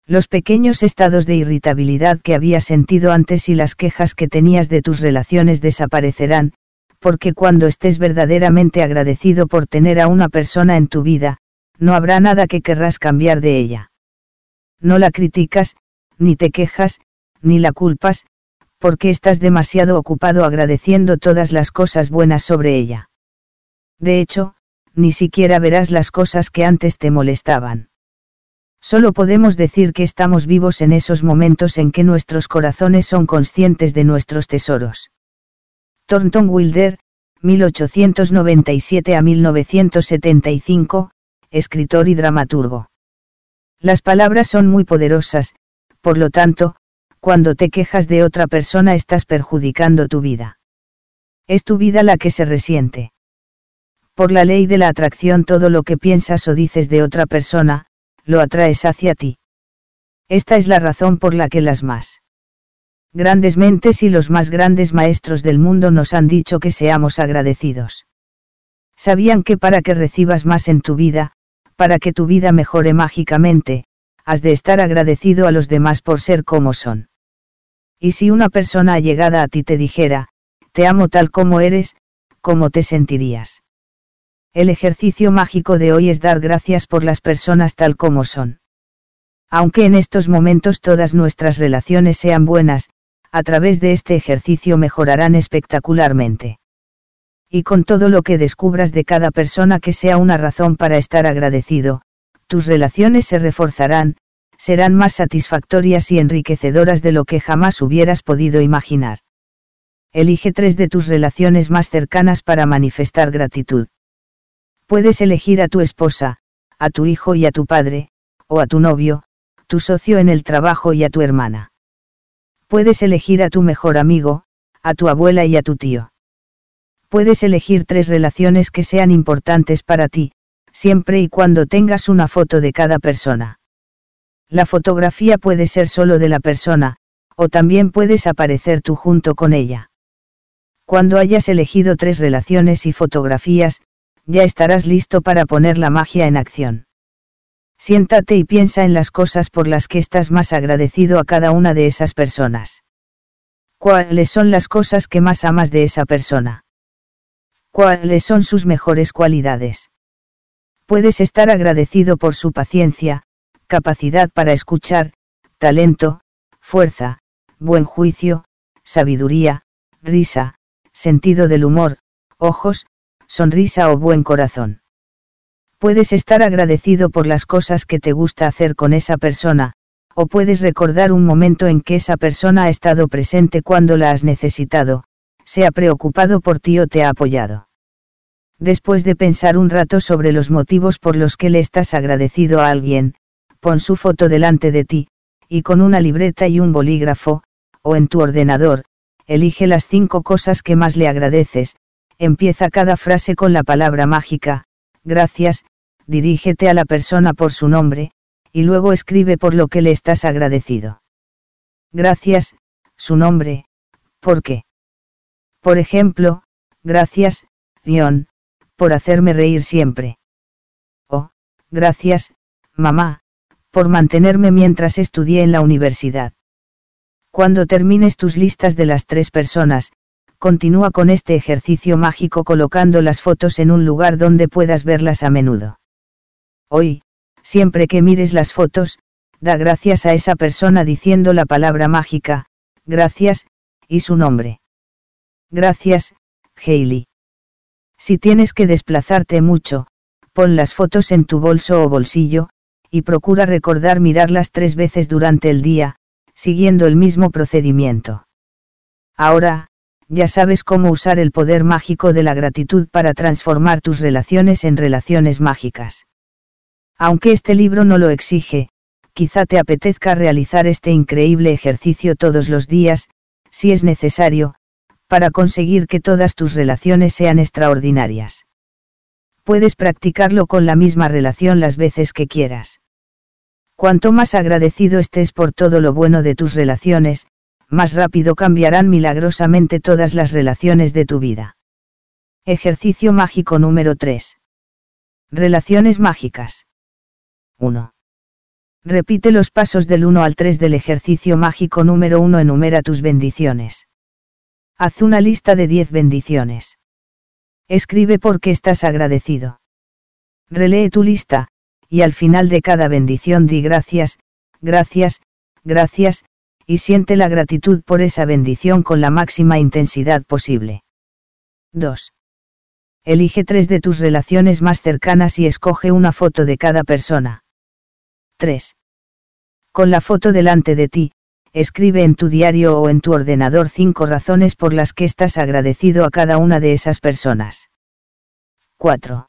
Los pequeños estados de irritabilidad que habías sentido antes y las quejas que tenías de tus relaciones desaparecerán, porque cuando estés verdaderamente agradecido por tener a una persona en tu vida, no habrá nada que querrás cambiar de ella. No la criticas, ni te quejas, ni la culpas, porque estás demasiado ocupado agradeciendo todas las cosas buenas sobre ella. De hecho, ni siquiera verás las cosas que antes te molestaban. Solo podemos decir que estamos vivos en esos momentos en que nuestros corazones son conscientes de nuestros tesoros. Thornton Wilder, 1897 a 1975, escritor y dramaturgo. Las palabras son muy poderosas, por lo tanto, cuando te quejas de otra persona estás perjudicando tu vida. Es tu vida la que se resiente. Por la ley de la atracción todo lo que piensas o dices de otra persona, lo atraes hacia ti. Esta es la razón por la que las más Grandes mentes y los más grandes maestros del mundo nos han dicho que seamos agradecidos. Sabían que para que recibas más en tu vida, para que tu vida mejore mágicamente, has de estar agradecido a los demás por ser como son. Y si una persona allegada a ti te dijera, te amo tal como eres, ¿cómo te sentirías? El ejercicio mágico de hoy es dar gracias por las personas tal como son. Aunque en estos momentos todas nuestras relaciones sean buenas, a través de este ejercicio mejorarán espectacularmente. Y con todo lo que descubras de cada persona que sea una razón para estar agradecido, tus relaciones se reforzarán, serán más satisfactorias y enriquecedoras de lo que jamás hubieras podido imaginar. Elige tres de tus relaciones más cercanas para manifestar gratitud. Puedes elegir a tu esposa, a tu hijo y a tu padre, o a tu novio, tu socio en el trabajo y a tu hermana. Puedes elegir a tu mejor amigo, a tu abuela y a tu tío. Puedes elegir tres relaciones que sean importantes para ti, siempre y cuando tengas una foto de cada persona. La fotografía puede ser solo de la persona, o también puedes aparecer tú junto con ella. Cuando hayas elegido tres relaciones y fotografías, ya estarás listo para poner la magia en acción. Siéntate y piensa en las cosas por las que estás más agradecido a cada una de esas personas. ¿Cuáles son las cosas que más amas de esa persona? ¿Cuáles son sus mejores cualidades? Puedes estar agradecido por su paciencia, capacidad para escuchar, talento, fuerza, buen juicio, sabiduría, risa, sentido del humor, ojos, sonrisa o buen corazón. Puedes estar agradecido por las cosas que te gusta hacer con esa persona, o puedes recordar un momento en que esa persona ha estado presente cuando la has necesitado, se ha preocupado por ti o te ha apoyado. Después de pensar un rato sobre los motivos por los que le estás agradecido a alguien, pon su foto delante de ti, y con una libreta y un bolígrafo, o en tu ordenador, elige las cinco cosas que más le agradeces, empieza cada frase con la palabra mágica, gracias, dirígete a la persona por su nombre, y luego escribe por lo que le estás agradecido. Gracias, su nombre, ¿por qué? Por ejemplo, gracias, Rion, por hacerme reír siempre. O, gracias, mamá, por mantenerme mientras estudié en la universidad. Cuando termines tus listas de las tres personas, continúa con este ejercicio mágico colocando las fotos en un lugar donde puedas verlas a menudo. Hoy, siempre que mires las fotos, da gracias a esa persona diciendo la palabra mágica, gracias, y su nombre. Gracias, Hailey. Si tienes que desplazarte mucho, pon las fotos en tu bolso o bolsillo, y procura recordar mirarlas tres veces durante el día, siguiendo el mismo procedimiento. Ahora, ya sabes cómo usar el poder mágico de la gratitud para transformar tus relaciones en relaciones mágicas. Aunque este libro no lo exige, quizá te apetezca realizar este increíble ejercicio todos los días, si es necesario, para conseguir que todas tus relaciones sean extraordinarias. Puedes practicarlo con la misma relación las veces que quieras. Cuanto más agradecido estés por todo lo bueno de tus relaciones, más rápido cambiarán milagrosamente todas las relaciones de tu vida. Ejercicio mágico número 3. Relaciones mágicas. 1. Repite los pasos del 1 al 3 del ejercicio mágico número 1. Enumera tus bendiciones. Haz una lista de 10 bendiciones. Escribe por qué estás agradecido. Relee tu lista, y al final de cada bendición di gracias, gracias, gracias, y siente la gratitud por esa bendición con la máxima intensidad posible. 2. Elige tres de tus relaciones más cercanas y escoge una foto de cada persona. 3. Con la foto delante de ti, escribe en tu diario o en tu ordenador cinco razones por las que estás agradecido a cada una de esas personas. 4.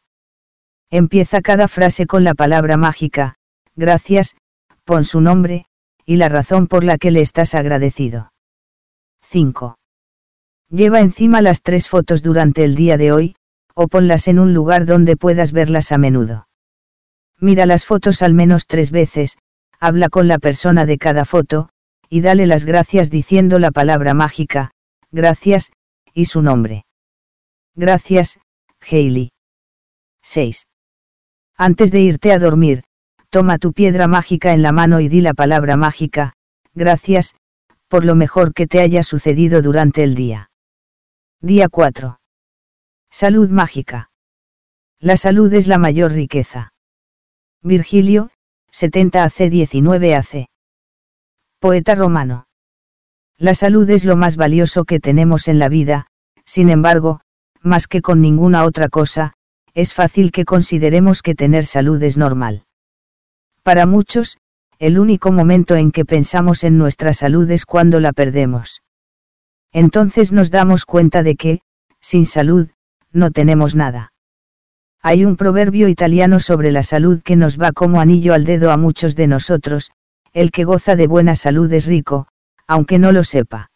Empieza cada frase con la palabra mágica, gracias, pon su nombre, y la razón por la que le estás agradecido. 5. Lleva encima las tres fotos durante el día de hoy, o ponlas en un lugar donde puedas verlas a menudo. Mira las fotos al menos tres veces, habla con la persona de cada foto, y dale las gracias diciendo la palabra mágica, gracias, y su nombre. Gracias, Hailey. 6. Antes de irte a dormir, toma tu piedra mágica en la mano y di la palabra mágica, gracias, por lo mejor que te haya sucedido durante el día. Día 4. Salud mágica. La salud es la mayor riqueza. Virgilio, 70 AC 19 AC. Poeta romano. La salud es lo más valioso que tenemos en la vida, sin embargo, más que con ninguna otra cosa, es fácil que consideremos que tener salud es normal. Para muchos, el único momento en que pensamos en nuestra salud es cuando la perdemos. Entonces nos damos cuenta de que, sin salud, no tenemos nada. Hay un proverbio italiano sobre la salud que nos va como anillo al dedo a muchos de nosotros, el que goza de buena salud es rico, aunque no lo sepa.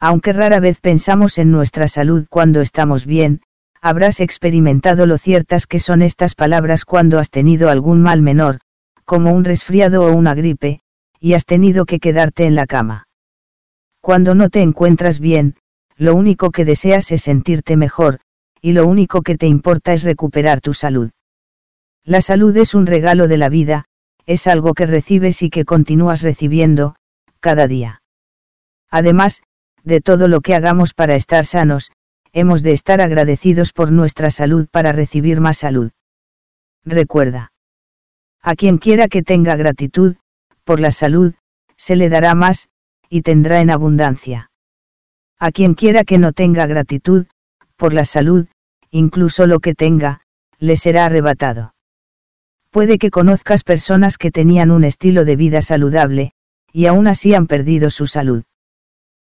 Aunque rara vez pensamos en nuestra salud cuando estamos bien, habrás experimentado lo ciertas que son estas palabras cuando has tenido algún mal menor, como un resfriado o una gripe, y has tenido que quedarte en la cama. Cuando no te encuentras bien, lo único que deseas es sentirte mejor, y lo único que te importa es recuperar tu salud. La salud es un regalo de la vida, es algo que recibes y que continúas recibiendo, cada día. Además, de todo lo que hagamos para estar sanos, hemos de estar agradecidos por nuestra salud para recibir más salud. Recuerda. A quien quiera que tenga gratitud, por la salud, se le dará más, y tendrá en abundancia. A quien quiera que no tenga gratitud, por la salud, incluso lo que tenga, le será arrebatado. Puede que conozcas personas que tenían un estilo de vida saludable, y aún así han perdido su salud.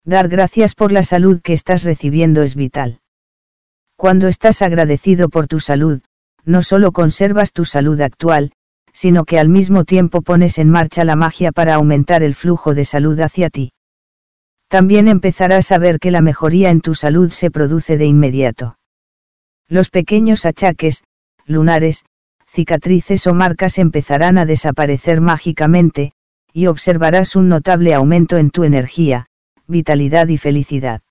Dar gracias por la salud que estás recibiendo es vital. Cuando estás agradecido por tu salud, no solo conservas tu salud actual, sino que al mismo tiempo pones en marcha la magia para aumentar el flujo de salud hacia ti. También empezarás a ver que la mejoría en tu salud se produce de inmediato. Los pequeños achaques, lunares, cicatrices o marcas empezarán a desaparecer mágicamente, y observarás un notable aumento en tu energía, vitalidad y felicidad.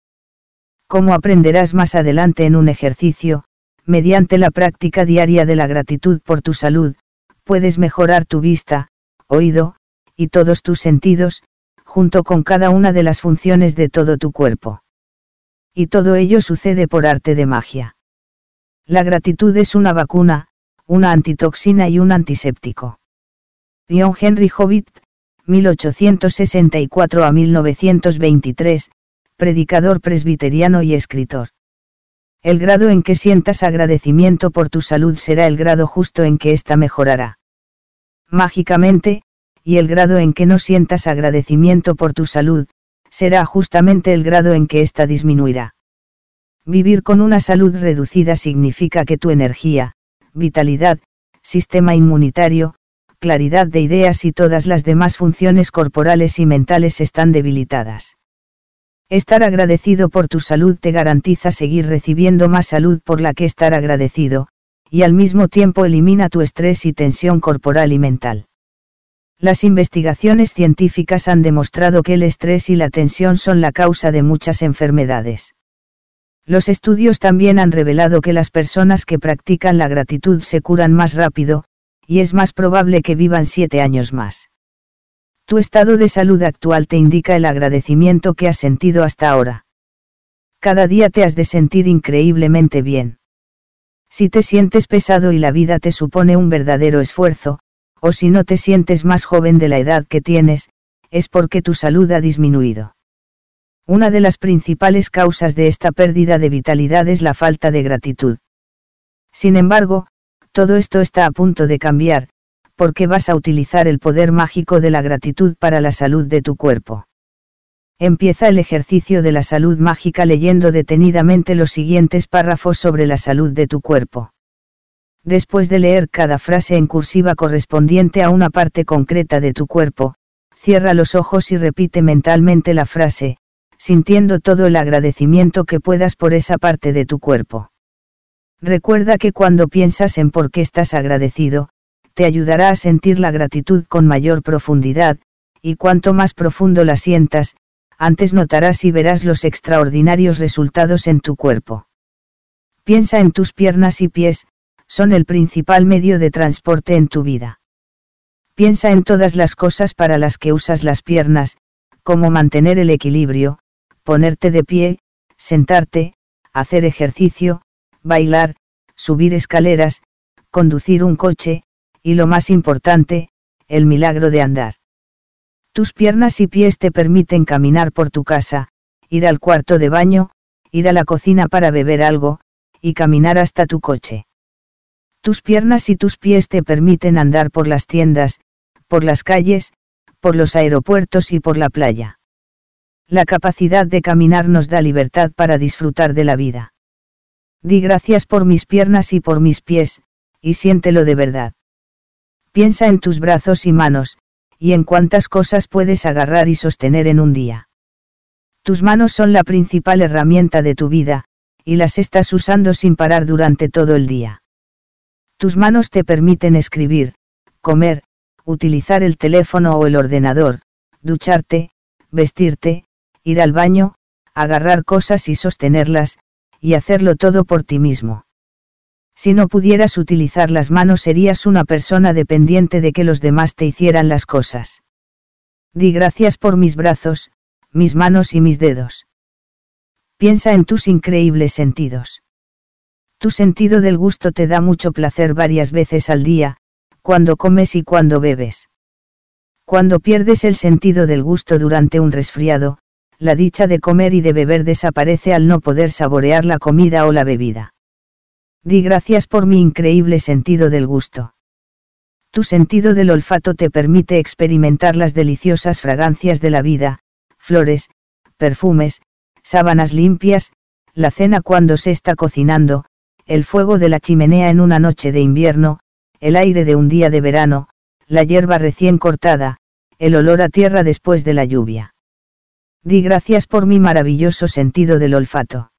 Como aprenderás más adelante en un ejercicio, mediante la práctica diaria de la gratitud por tu salud, puedes mejorar tu vista, oído, y todos tus sentidos, junto con cada una de las funciones de todo tu cuerpo. Y todo ello sucede por arte de magia. La gratitud es una vacuna, una antitoxina y un antiséptico. John Henry Hobbit, 1864 a 1923, predicador presbiteriano y escritor. El grado en que sientas agradecimiento por tu salud será el grado justo en que ésta mejorará. Mágicamente, y el grado en que no sientas agradecimiento por tu salud, será justamente el grado en que ésta disminuirá. Vivir con una salud reducida significa que tu energía, vitalidad, sistema inmunitario, claridad de ideas y todas las demás funciones corporales y mentales están debilitadas. Estar agradecido por tu salud te garantiza seguir recibiendo más salud por la que estar agradecido, y al mismo tiempo elimina tu estrés y tensión corporal y mental. Las investigaciones científicas han demostrado que el estrés y la tensión son la causa de muchas enfermedades. Los estudios también han revelado que las personas que practican la gratitud se curan más rápido, y es más probable que vivan siete años más. Tu estado de salud actual te indica el agradecimiento que has sentido hasta ahora. Cada día te has de sentir increíblemente bien. Si te sientes pesado y la vida te supone un verdadero esfuerzo, o si no te sientes más joven de la edad que tienes, es porque tu salud ha disminuido. Una de las principales causas de esta pérdida de vitalidad es la falta de gratitud. Sin embargo, todo esto está a punto de cambiar, porque vas a utilizar el poder mágico de la gratitud para la salud de tu cuerpo. Empieza el ejercicio de la salud mágica leyendo detenidamente los siguientes párrafos sobre la salud de tu cuerpo. Después de leer cada frase en cursiva correspondiente a una parte concreta de tu cuerpo, cierra los ojos y repite mentalmente la frase, sintiendo todo el agradecimiento que puedas por esa parte de tu cuerpo. Recuerda que cuando piensas en por qué estás agradecido, te ayudará a sentir la gratitud con mayor profundidad, y cuanto más profundo la sientas, antes notarás y verás los extraordinarios resultados en tu cuerpo. Piensa en tus piernas y pies, son el principal medio de transporte en tu vida. Piensa en todas las cosas para las que usas las piernas, como mantener el equilibrio, ponerte de pie, sentarte, hacer ejercicio, bailar, subir escaleras, conducir un coche, y lo más importante, el milagro de andar. Tus piernas y pies te permiten caminar por tu casa, ir al cuarto de baño, ir a la cocina para beber algo, y caminar hasta tu coche. Tus piernas y tus pies te permiten andar por las tiendas, por las calles, por los aeropuertos y por la playa. La capacidad de caminar nos da libertad para disfrutar de la vida. Di gracias por mis piernas y por mis pies, y siéntelo de verdad. Piensa en tus brazos y manos, y en cuántas cosas puedes agarrar y sostener en un día. Tus manos son la principal herramienta de tu vida, y las estás usando sin parar durante todo el día. Tus manos te permiten escribir, comer, utilizar el teléfono o el ordenador, ducharte, vestirte, ir al baño, agarrar cosas y sostenerlas, y hacerlo todo por ti mismo. Si no pudieras utilizar las manos serías una persona dependiente de que los demás te hicieran las cosas. Di gracias por mis brazos, mis manos y mis dedos. Piensa en tus increíbles sentidos. Tu sentido del gusto te da mucho placer varias veces al día, cuando comes y cuando bebes. Cuando pierdes el sentido del gusto durante un resfriado, la dicha de comer y de beber desaparece al no poder saborear la comida o la bebida. Di gracias por mi increíble sentido del gusto. Tu sentido del olfato te permite experimentar las deliciosas fragancias de la vida, flores, perfumes, sábanas limpias, la cena cuando se está cocinando, el fuego de la chimenea en una noche de invierno, el aire de un día de verano, la hierba recién cortada, el olor a tierra después de la lluvia. Di gracias por mi maravilloso sentido del olfato.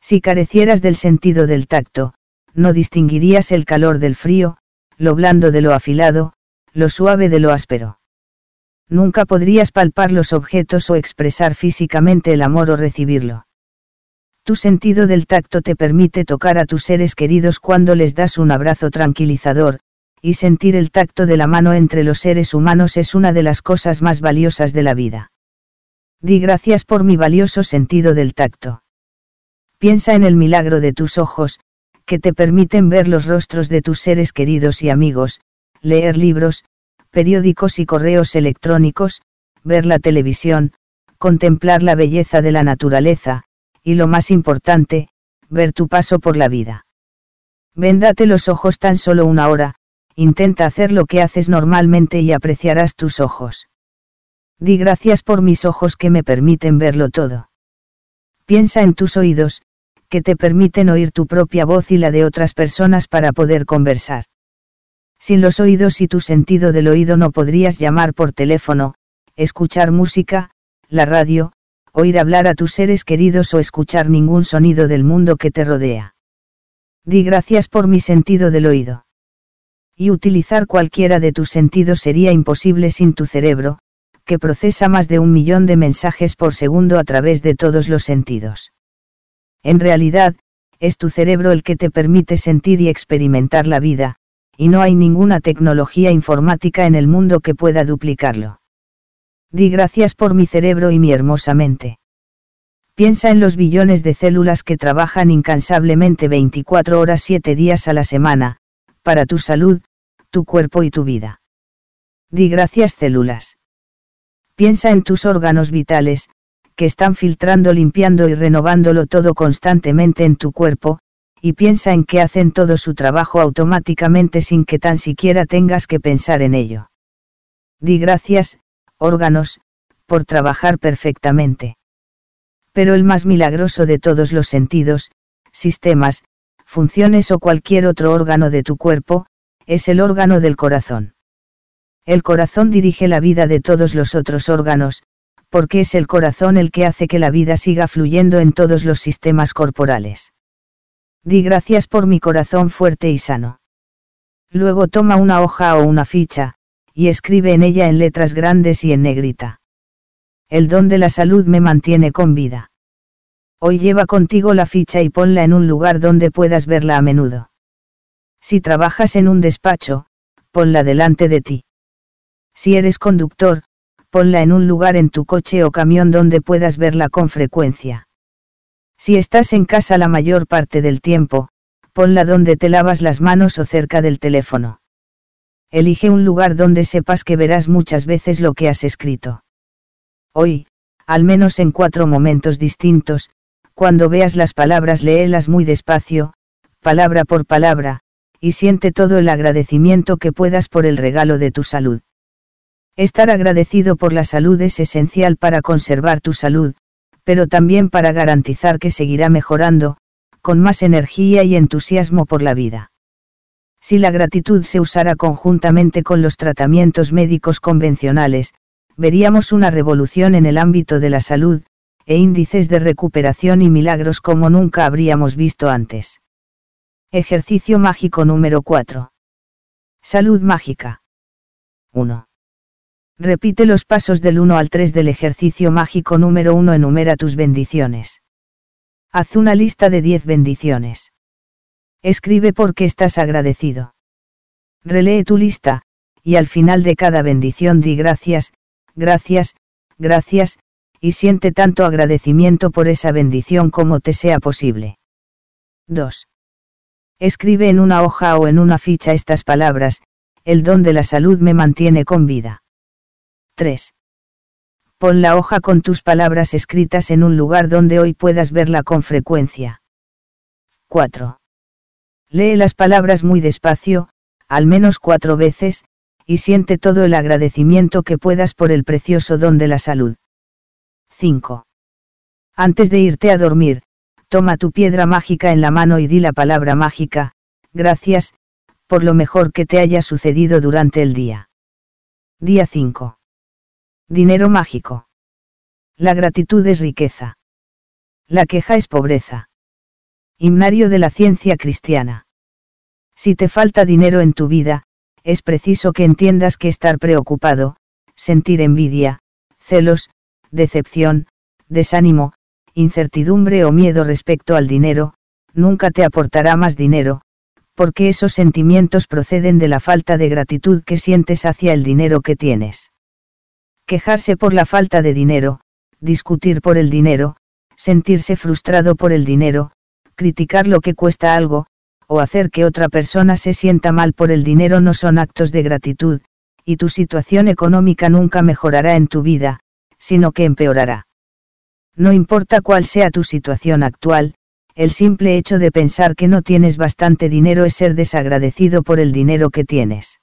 Si carecieras del sentido del tacto, no distinguirías el calor del frío, lo blando de lo afilado, lo suave de lo áspero. Nunca podrías palpar los objetos o expresar físicamente el amor o recibirlo. Tu sentido del tacto te permite tocar a tus seres queridos cuando les das un abrazo tranquilizador, y sentir el tacto de la mano entre los seres humanos es una de las cosas más valiosas de la vida. Di gracias por mi valioso sentido del tacto. Piensa en el milagro de tus ojos, que te permiten ver los rostros de tus seres queridos y amigos, leer libros, periódicos y correos electrónicos, ver la televisión, contemplar la belleza de la naturaleza, y lo más importante, ver tu paso por la vida. Véndate los ojos tan solo una hora, intenta hacer lo que haces normalmente y apreciarás tus ojos. Di gracias por mis ojos que me permiten verlo todo. Piensa en tus oídos, que te permiten oír tu propia voz y la de otras personas para poder conversar. Sin los oídos y tu sentido del oído no podrías llamar por teléfono, escuchar música, la radio, oír hablar a tus seres queridos o escuchar ningún sonido del mundo que te rodea. Di gracias por mi sentido del oído. Y utilizar cualquiera de tus sentidos sería imposible sin tu cerebro, que procesa más de un millón de mensajes por segundo a través de todos los sentidos. En realidad, es tu cerebro el que te permite sentir y experimentar la vida, y no hay ninguna tecnología informática en el mundo que pueda duplicarlo. Di gracias por mi cerebro y mi hermosa mente. Piensa en los billones de células que trabajan incansablemente 24 horas 7 días a la semana, para tu salud, tu cuerpo y tu vida. Di gracias células. Piensa en tus órganos vitales, que están filtrando, limpiando y renovándolo todo constantemente en tu cuerpo, y piensa en que hacen todo su trabajo automáticamente sin que tan siquiera tengas que pensar en ello. Di gracias, órganos, por trabajar perfectamente. Pero el más milagroso de todos los sentidos, sistemas, funciones o cualquier otro órgano de tu cuerpo, es el órgano del corazón. El corazón dirige la vida de todos los otros órganos, porque es el corazón el que hace que la vida siga fluyendo en todos los sistemas corporales. Di gracias por mi corazón fuerte y sano. Luego toma una hoja o una ficha, y escribe en ella en letras grandes y en negrita. El don de la salud me mantiene con vida. Hoy lleva contigo la ficha y ponla en un lugar donde puedas verla a menudo. Si trabajas en un despacho, ponla delante de ti. Si eres conductor, ponla en un lugar en tu coche o camión donde puedas verla con frecuencia. Si estás en casa la mayor parte del tiempo, ponla donde te lavas las manos o cerca del teléfono. Elige un lugar donde sepas que verás muchas veces lo que has escrito. Hoy, al menos en cuatro momentos distintos, cuando veas las palabras léelas muy despacio, palabra por palabra, y siente todo el agradecimiento que puedas por el regalo de tu salud. Estar agradecido por la salud es esencial para conservar tu salud, pero también para garantizar que seguirá mejorando, con más energía y entusiasmo por la vida. Si la gratitud se usara conjuntamente con los tratamientos médicos convencionales, veríamos una revolución en el ámbito de la salud, e índices de recuperación y milagros como nunca habríamos visto antes. Ejercicio mágico número 4. Salud mágica. 1. Repite los pasos del 1 al 3 del ejercicio mágico número 1. Enumera tus bendiciones. Haz una lista de 10 bendiciones. Escribe por qué estás agradecido. Relee tu lista, y al final de cada bendición di gracias, gracias, gracias, y siente tanto agradecimiento por esa bendición como te sea posible. 2. Escribe en una hoja o en una ficha estas palabras, el don de la salud me mantiene con vida. 3. Pon la hoja con tus palabras escritas en un lugar donde hoy puedas verla con frecuencia. 4. Lee las palabras muy despacio, al menos cuatro veces, y siente todo el agradecimiento que puedas por el precioso don de la salud. 5. Antes de irte a dormir, toma tu piedra mágica en la mano y di la palabra mágica, gracias, por lo mejor que te haya sucedido durante el día. Día 5. Dinero mágico. La gratitud es riqueza. La queja es pobreza. Himnario de la ciencia cristiana. Si te falta dinero en tu vida, es preciso que entiendas que estar preocupado, sentir envidia, celos, decepción, desánimo, incertidumbre o miedo respecto al dinero, nunca te aportará más dinero, porque esos sentimientos proceden de la falta de gratitud que sientes hacia el dinero que tienes quejarse por la falta de dinero, discutir por el dinero, sentirse frustrado por el dinero, criticar lo que cuesta algo, o hacer que otra persona se sienta mal por el dinero no son actos de gratitud, y tu situación económica nunca mejorará en tu vida, sino que empeorará. No importa cuál sea tu situación actual, el simple hecho de pensar que no tienes bastante dinero es ser desagradecido por el dinero que tienes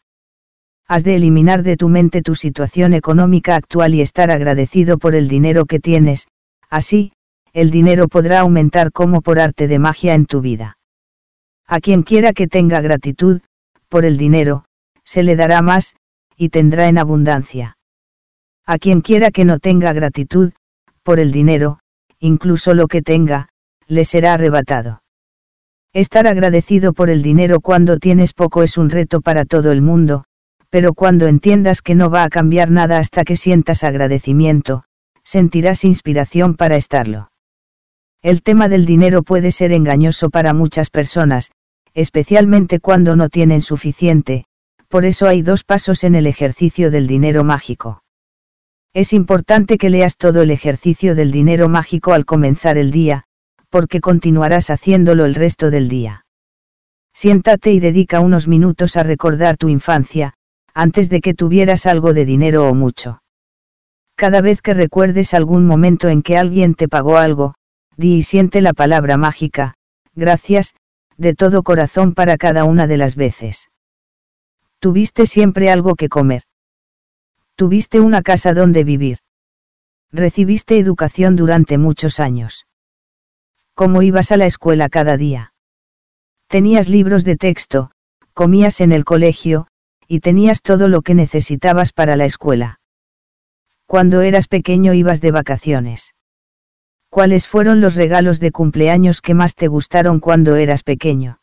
has de eliminar de tu mente tu situación económica actual y estar agradecido por el dinero que tienes, así, el dinero podrá aumentar como por arte de magia en tu vida. A quien quiera que tenga gratitud, por el dinero, se le dará más, y tendrá en abundancia. A quien quiera que no tenga gratitud, por el dinero, incluso lo que tenga, le será arrebatado. Estar agradecido por el dinero cuando tienes poco es un reto para todo el mundo, pero cuando entiendas que no va a cambiar nada hasta que sientas agradecimiento, sentirás inspiración para estarlo. El tema del dinero puede ser engañoso para muchas personas, especialmente cuando no tienen suficiente, por eso hay dos pasos en el ejercicio del dinero mágico. Es importante que leas todo el ejercicio del dinero mágico al comenzar el día, porque continuarás haciéndolo el resto del día. Siéntate y dedica unos minutos a recordar tu infancia, antes de que tuvieras algo de dinero o mucho. Cada vez que recuerdes algún momento en que alguien te pagó algo, di y siente la palabra mágica, gracias, de todo corazón para cada una de las veces. Tuviste siempre algo que comer. Tuviste una casa donde vivir. Recibiste educación durante muchos años. ¿Cómo ibas a la escuela cada día? Tenías libros de texto, comías en el colegio, y tenías todo lo que necesitabas para la escuela. Cuando eras pequeño ibas de vacaciones. ¿Cuáles fueron los regalos de cumpleaños que más te gustaron cuando eras pequeño?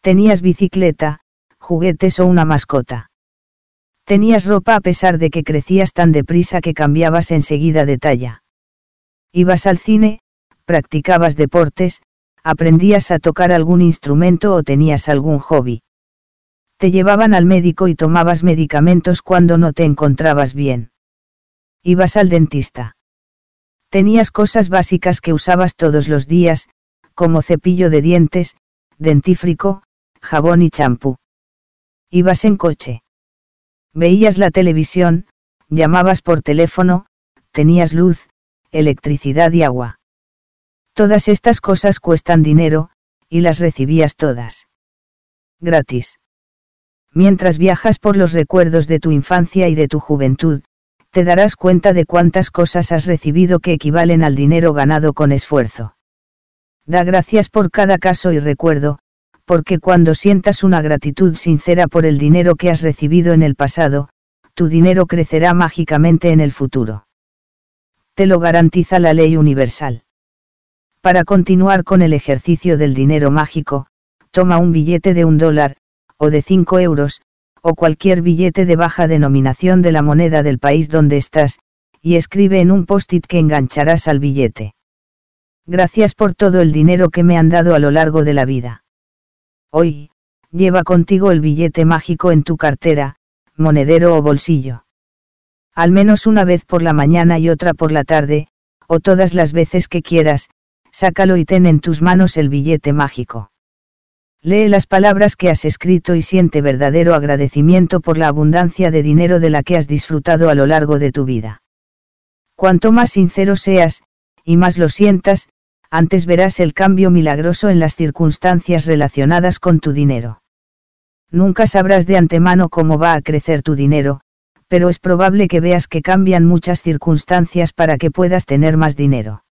¿Tenías bicicleta, juguetes o una mascota? Tenías ropa a pesar de que crecías tan deprisa que cambiabas enseguida de talla. Ibas al cine, practicabas deportes, aprendías a tocar algún instrumento o tenías algún hobby. Te llevaban al médico y tomabas medicamentos cuando no te encontrabas bien. Ibas al dentista. Tenías cosas básicas que usabas todos los días, como cepillo de dientes, dentífrico, jabón y champú. Ibas en coche. Veías la televisión, llamabas por teléfono, tenías luz, electricidad y agua. Todas estas cosas cuestan dinero, y las recibías todas. Gratis. Mientras viajas por los recuerdos de tu infancia y de tu juventud, te darás cuenta de cuántas cosas has recibido que equivalen al dinero ganado con esfuerzo. Da gracias por cada caso y recuerdo, porque cuando sientas una gratitud sincera por el dinero que has recibido en el pasado, tu dinero crecerá mágicamente en el futuro. Te lo garantiza la ley universal. Para continuar con el ejercicio del dinero mágico, toma un billete de un dólar, o de cinco euros, o cualquier billete de baja denominación de la moneda del país donde estás, y escribe en un post-it que engancharás al billete. Gracias por todo el dinero que me han dado a lo largo de la vida. Hoy, lleva contigo el billete mágico en tu cartera, monedero o bolsillo. Al menos una vez por la mañana y otra por la tarde, o todas las veces que quieras, sácalo y ten en tus manos el billete mágico. Lee las palabras que has escrito y siente verdadero agradecimiento por la abundancia de dinero de la que has disfrutado a lo largo de tu vida. Cuanto más sincero seas, y más lo sientas, antes verás el cambio milagroso en las circunstancias relacionadas con tu dinero. Nunca sabrás de antemano cómo va a crecer tu dinero, pero es probable que veas que cambian muchas circunstancias para que puedas tener más dinero.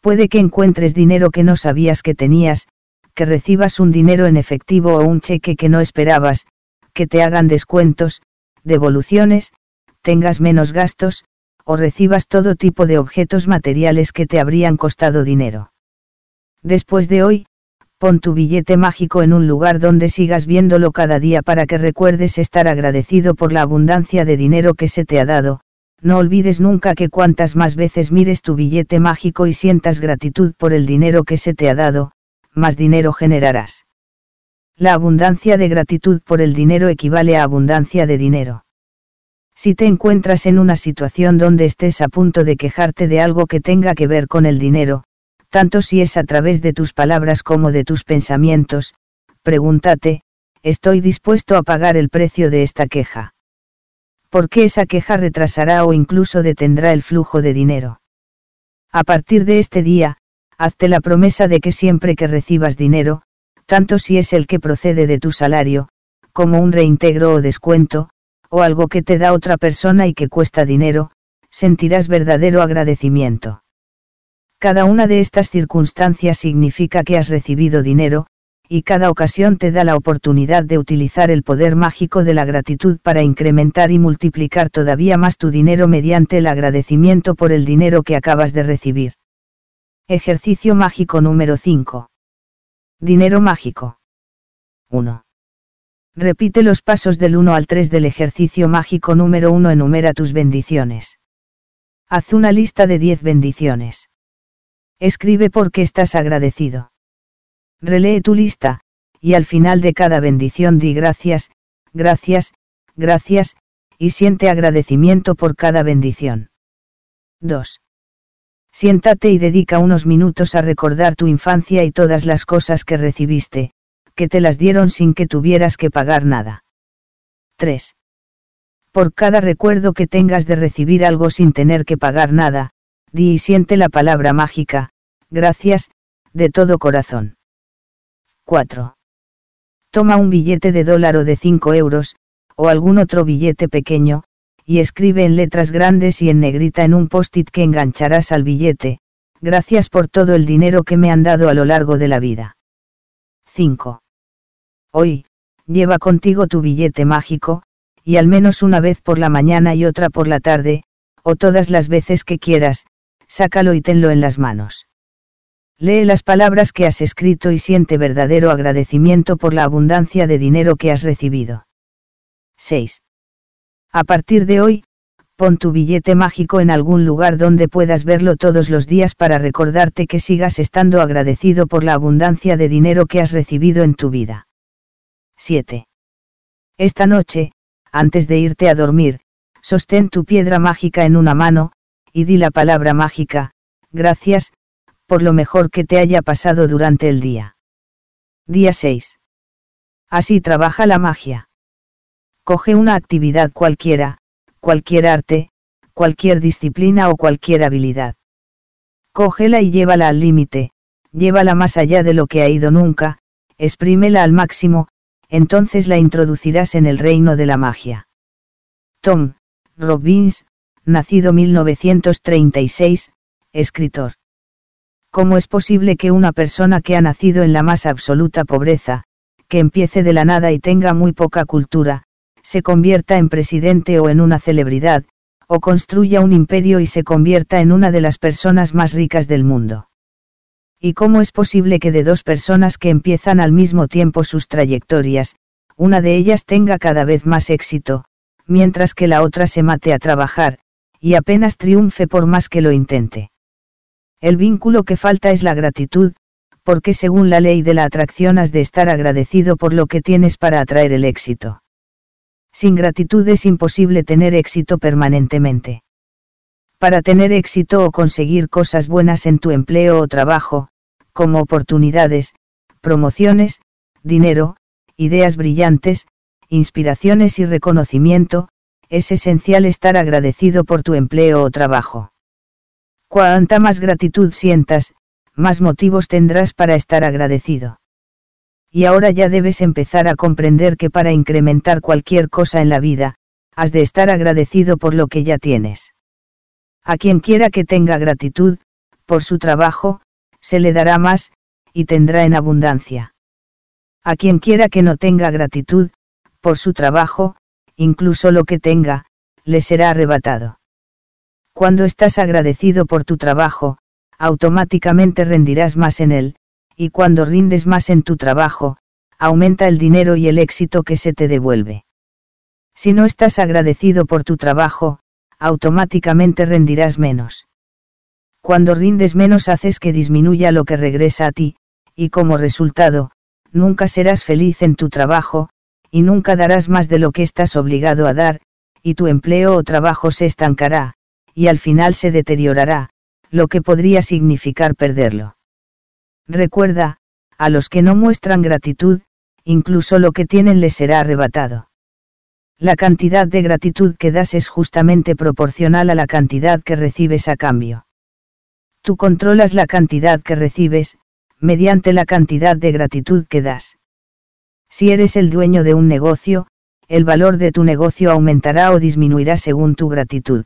Puede que encuentres dinero que no sabías que tenías, que recibas un dinero en efectivo o un cheque que no esperabas, que te hagan descuentos, devoluciones, tengas menos gastos, o recibas todo tipo de objetos materiales que te habrían costado dinero. Después de hoy, pon tu billete mágico en un lugar donde sigas viéndolo cada día para que recuerdes estar agradecido por la abundancia de dinero que se te ha dado, no olvides nunca que cuantas más veces mires tu billete mágico y sientas gratitud por el dinero que se te ha dado, más dinero generarás. La abundancia de gratitud por el dinero equivale a abundancia de dinero. Si te encuentras en una situación donde estés a punto de quejarte de algo que tenga que ver con el dinero, tanto si es a través de tus palabras como de tus pensamientos, pregúntate, ¿estoy dispuesto a pagar el precio de esta queja? ¿Por qué esa queja retrasará o incluso detendrá el flujo de dinero? A partir de este día, hazte la promesa de que siempre que recibas dinero, tanto si es el que procede de tu salario, como un reintegro o descuento, o algo que te da otra persona y que cuesta dinero, sentirás verdadero agradecimiento. Cada una de estas circunstancias significa que has recibido dinero, y cada ocasión te da la oportunidad de utilizar el poder mágico de la gratitud para incrementar y multiplicar todavía más tu dinero mediante el agradecimiento por el dinero que acabas de recibir. Ejercicio mágico número 5. Dinero mágico. 1. Repite los pasos del 1 al 3 del ejercicio mágico número 1. Enumera tus bendiciones. Haz una lista de 10 bendiciones. Escribe por qué estás agradecido. Relee tu lista, y al final de cada bendición di gracias, gracias, gracias, y siente agradecimiento por cada bendición. 2. Siéntate y dedica unos minutos a recordar tu infancia y todas las cosas que recibiste, que te las dieron sin que tuvieras que pagar nada. 3. Por cada recuerdo que tengas de recibir algo sin tener que pagar nada, di y siente la palabra mágica, gracias, de todo corazón. 4. Toma un billete de dólar o de 5 euros, o algún otro billete pequeño, y escribe en letras grandes y en negrita en un post-it que engancharás al billete, gracias por todo el dinero que me han dado a lo largo de la vida. 5. Hoy, lleva contigo tu billete mágico, y al menos una vez por la mañana y otra por la tarde, o todas las veces que quieras, sácalo y tenlo en las manos. Lee las palabras que has escrito y siente verdadero agradecimiento por la abundancia de dinero que has recibido. 6. A partir de hoy, pon tu billete mágico en algún lugar donde puedas verlo todos los días para recordarte que sigas estando agradecido por la abundancia de dinero que has recibido en tu vida. 7. Esta noche, antes de irte a dormir, sostén tu piedra mágica en una mano, y di la palabra mágica, gracias, por lo mejor que te haya pasado durante el día. Día 6. Así trabaja la magia. Coge una actividad cualquiera, cualquier arte, cualquier disciplina o cualquier habilidad. Cógela y llévala al límite, llévala más allá de lo que ha ido nunca, exprímela al máximo, entonces la introducirás en el reino de la magia. Tom, Robbins, nacido 1936, escritor. ¿Cómo es posible que una persona que ha nacido en la más absoluta pobreza, que empiece de la nada y tenga muy poca cultura, se convierta en presidente o en una celebridad, o construya un imperio y se convierta en una de las personas más ricas del mundo. ¿Y cómo es posible que de dos personas que empiezan al mismo tiempo sus trayectorias, una de ellas tenga cada vez más éxito, mientras que la otra se mate a trabajar, y apenas triunfe por más que lo intente? El vínculo que falta es la gratitud, porque según la ley de la atracción has de estar agradecido por lo que tienes para atraer el éxito. Sin gratitud es imposible tener éxito permanentemente. Para tener éxito o conseguir cosas buenas en tu empleo o trabajo, como oportunidades, promociones, dinero, ideas brillantes, inspiraciones y reconocimiento, es esencial estar agradecido por tu empleo o trabajo. Cuanta más gratitud sientas, más motivos tendrás para estar agradecido y ahora ya debes empezar a comprender que para incrementar cualquier cosa en la vida, has de estar agradecido por lo que ya tienes. A quien quiera que tenga gratitud, por su trabajo, se le dará más, y tendrá en abundancia. A quien quiera que no tenga gratitud, por su trabajo, incluso lo que tenga, le será arrebatado. Cuando estás agradecido por tu trabajo, automáticamente rendirás más en él, y cuando rindes más en tu trabajo, aumenta el dinero y el éxito que se te devuelve. Si no estás agradecido por tu trabajo, automáticamente rendirás menos. Cuando rindes menos haces que disminuya lo que regresa a ti, y como resultado, nunca serás feliz en tu trabajo, y nunca darás más de lo que estás obligado a dar, y tu empleo o trabajo se estancará, y al final se deteriorará, lo que podría significar perderlo. Recuerda, a los que no muestran gratitud, incluso lo que tienen les será arrebatado. La cantidad de gratitud que das es justamente proporcional a la cantidad que recibes a cambio. Tú controlas la cantidad que recibes, mediante la cantidad de gratitud que das. Si eres el dueño de un negocio, el valor de tu negocio aumentará o disminuirá según tu gratitud.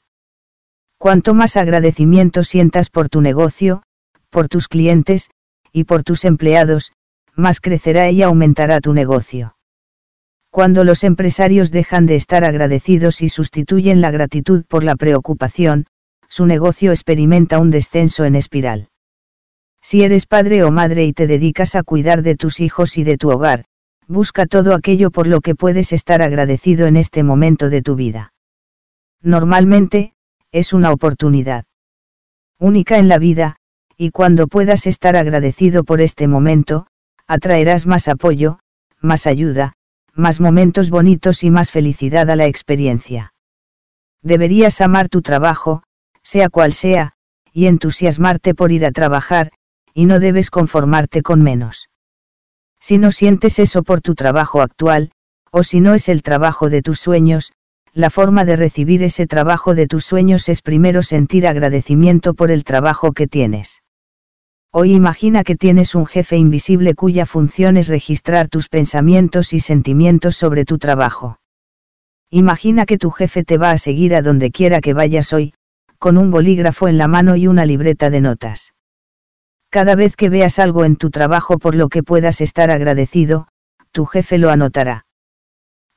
Cuanto más agradecimiento sientas por tu negocio, por tus clientes, y por tus empleados, más crecerá y aumentará tu negocio. Cuando los empresarios dejan de estar agradecidos y sustituyen la gratitud por la preocupación, su negocio experimenta un descenso en espiral. Si eres padre o madre y te dedicas a cuidar de tus hijos y de tu hogar, busca todo aquello por lo que puedes estar agradecido en este momento de tu vida. Normalmente, es una oportunidad única en la vida, y cuando puedas estar agradecido por este momento, atraerás más apoyo, más ayuda, más momentos bonitos y más felicidad a la experiencia. Deberías amar tu trabajo, sea cual sea, y entusiasmarte por ir a trabajar, y no debes conformarte con menos. Si no sientes eso por tu trabajo actual, o si no es el trabajo de tus sueños, la forma de recibir ese trabajo de tus sueños es primero sentir agradecimiento por el trabajo que tienes. Hoy imagina que tienes un jefe invisible cuya función es registrar tus pensamientos y sentimientos sobre tu trabajo. Imagina que tu jefe te va a seguir a donde quiera que vayas hoy, con un bolígrafo en la mano y una libreta de notas. Cada vez que veas algo en tu trabajo por lo que puedas estar agradecido, tu jefe lo anotará.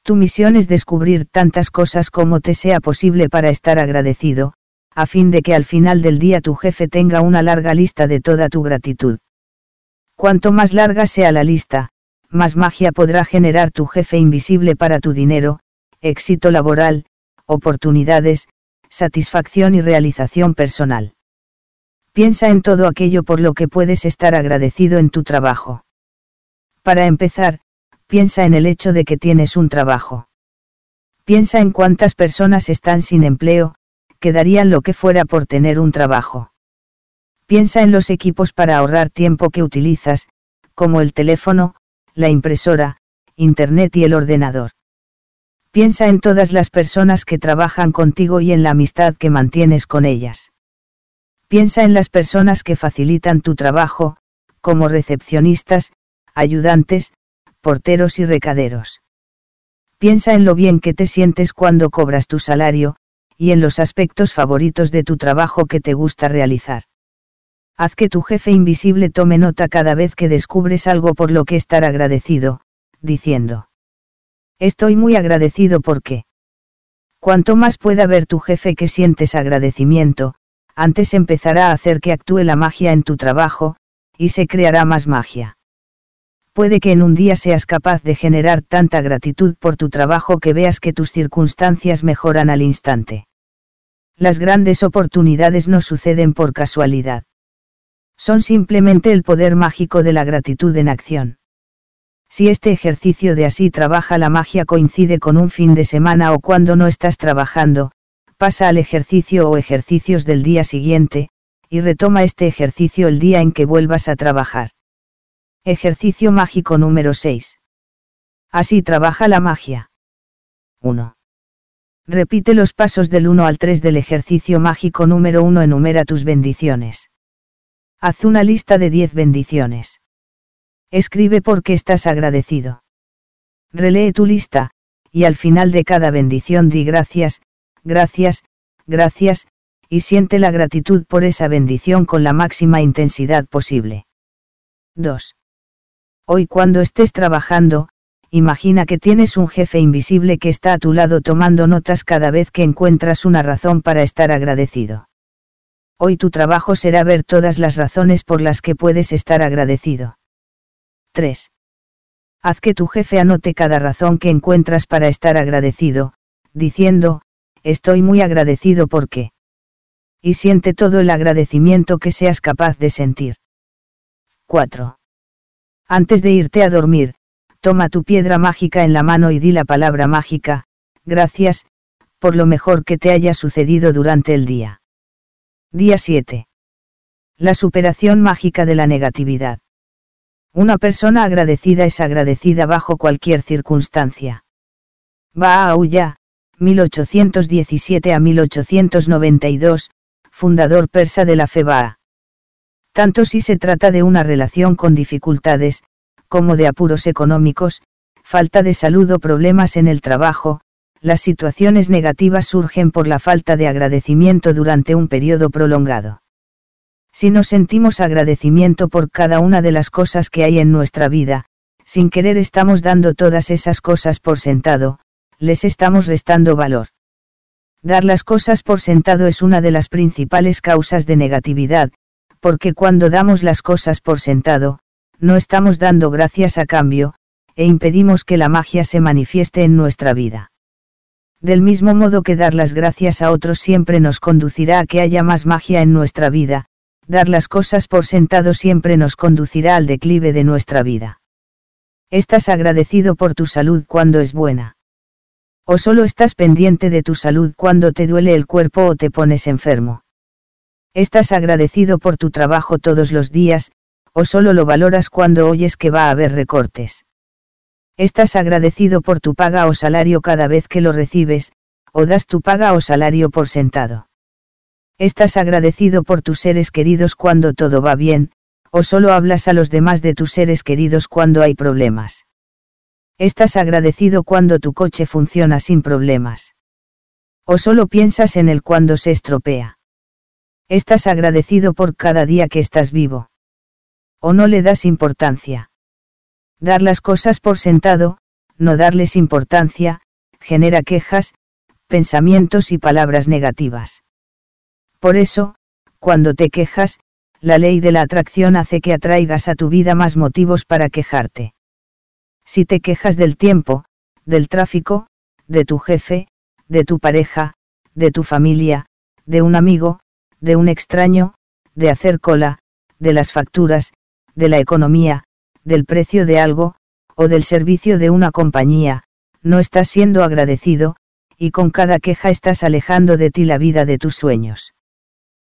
Tu misión es descubrir tantas cosas como te sea posible para estar agradecido, a fin de que al final del día tu jefe tenga una larga lista de toda tu gratitud. Cuanto más larga sea la lista, más magia podrá generar tu jefe invisible para tu dinero, éxito laboral, oportunidades, satisfacción y realización personal. Piensa en todo aquello por lo que puedes estar agradecido en tu trabajo. Para empezar, piensa en el hecho de que tienes un trabajo. Piensa en cuántas personas están sin empleo, que darían lo que fuera por tener un trabajo. Piensa en los equipos para ahorrar tiempo que utilizas, como el teléfono, la impresora, Internet y el ordenador. Piensa en todas las personas que trabajan contigo y en la amistad que mantienes con ellas. Piensa en las personas que facilitan tu trabajo, como recepcionistas, ayudantes, porteros y recaderos. Piensa en lo bien que te sientes cuando cobras tu salario, y en los aspectos favoritos de tu trabajo que te gusta realizar. Haz que tu jefe invisible tome nota cada vez que descubres algo por lo que estar agradecido, diciendo. Estoy muy agradecido porque. Cuanto más pueda ver tu jefe que sientes agradecimiento, antes empezará a hacer que actúe la magia en tu trabajo, y se creará más magia. Puede que en un día seas capaz de generar tanta gratitud por tu trabajo que veas que tus circunstancias mejoran al instante. Las grandes oportunidades no suceden por casualidad. Son simplemente el poder mágico de la gratitud en acción. Si este ejercicio de así trabaja la magia coincide con un fin de semana o cuando no estás trabajando, pasa al ejercicio o ejercicios del día siguiente, y retoma este ejercicio el día en que vuelvas a trabajar. Ejercicio mágico número 6. Así trabaja la magia. 1. Repite los pasos del 1 al 3 del ejercicio mágico número 1. Enumera tus bendiciones. Haz una lista de 10 bendiciones. Escribe por qué estás agradecido. Relee tu lista, y al final de cada bendición di gracias, gracias, gracias, y siente la gratitud por esa bendición con la máxima intensidad posible. 2. Hoy cuando estés trabajando, imagina que tienes un jefe invisible que está a tu lado tomando notas cada vez que encuentras una razón para estar agradecido. Hoy tu trabajo será ver todas las razones por las que puedes estar agradecido. 3. Haz que tu jefe anote cada razón que encuentras para estar agradecido, diciendo, estoy muy agradecido porque. Y siente todo el agradecimiento que seas capaz de sentir. 4. Antes de irte a dormir, toma tu piedra mágica en la mano y di la palabra mágica, gracias, por lo mejor que te haya sucedido durante el día. Día 7. La superación mágica de la negatividad. Una persona agradecida es agradecida bajo cualquier circunstancia. Baha'u'llah, 1817 a 1892, fundador persa de la fe Ba'a. Tanto si se trata de una relación con dificultades, como de apuros económicos, falta de salud o problemas en el trabajo, las situaciones negativas surgen por la falta de agradecimiento durante un periodo prolongado. Si nos sentimos agradecimiento por cada una de las cosas que hay en nuestra vida, sin querer estamos dando todas esas cosas por sentado, les estamos restando valor. Dar las cosas por sentado es una de las principales causas de negatividad, porque cuando damos las cosas por sentado, no estamos dando gracias a cambio, e impedimos que la magia se manifieste en nuestra vida. Del mismo modo que dar las gracias a otros siempre nos conducirá a que haya más magia en nuestra vida, dar las cosas por sentado siempre nos conducirá al declive de nuestra vida. ¿Estás agradecido por tu salud cuando es buena? ¿O solo estás pendiente de tu salud cuando te duele el cuerpo o te pones enfermo? ¿Estás agradecido por tu trabajo todos los días, o solo lo valoras cuando oyes que va a haber recortes? ¿Estás agradecido por tu paga o salario cada vez que lo recibes, o das tu paga o salario por sentado? ¿Estás agradecido por tus seres queridos cuando todo va bien, o solo hablas a los demás de tus seres queridos cuando hay problemas? ¿Estás agradecido cuando tu coche funciona sin problemas? ¿O solo piensas en él cuando se estropea? ¿Estás agradecido por cada día que estás vivo? ¿O no le das importancia? Dar las cosas por sentado, no darles importancia, genera quejas, pensamientos y palabras negativas. Por eso, cuando te quejas, la ley de la atracción hace que atraigas a tu vida más motivos para quejarte. Si te quejas del tiempo, del tráfico, de tu jefe, de tu pareja, de tu familia, de un amigo, de un extraño, de hacer cola, de las facturas, de la economía, del precio de algo, o del servicio de una compañía, no estás siendo agradecido, y con cada queja estás alejando de ti la vida de tus sueños.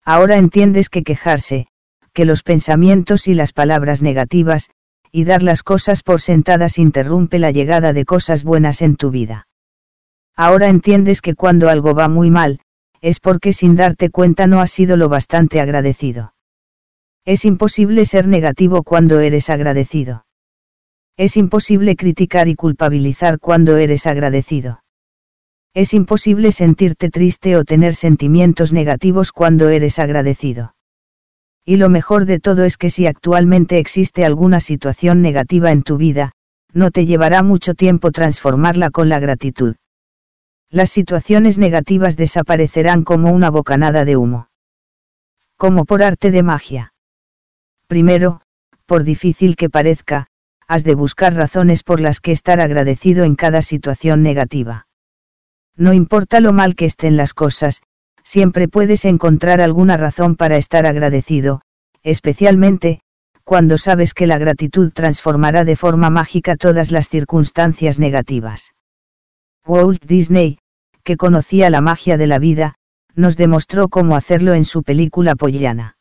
Ahora entiendes que quejarse, que los pensamientos y las palabras negativas, y dar las cosas por sentadas interrumpe la llegada de cosas buenas en tu vida. Ahora entiendes que cuando algo va muy mal, es porque sin darte cuenta no has sido lo bastante agradecido. Es imposible ser negativo cuando eres agradecido. Es imposible criticar y culpabilizar cuando eres agradecido. Es imposible sentirte triste o tener sentimientos negativos cuando eres agradecido. Y lo mejor de todo es que si actualmente existe alguna situación negativa en tu vida, no te llevará mucho tiempo transformarla con la gratitud. Las situaciones negativas desaparecerán como una bocanada de humo. Como por arte de magia. Primero, por difícil que parezca, has de buscar razones por las que estar agradecido en cada situación negativa. No importa lo mal que estén las cosas, siempre puedes encontrar alguna razón para estar agradecido, especialmente, cuando sabes que la gratitud transformará de forma mágica todas las circunstancias negativas. Walt Disney, que conocía la magia de la vida, nos demostró cómo hacerlo en su película Pollyanna.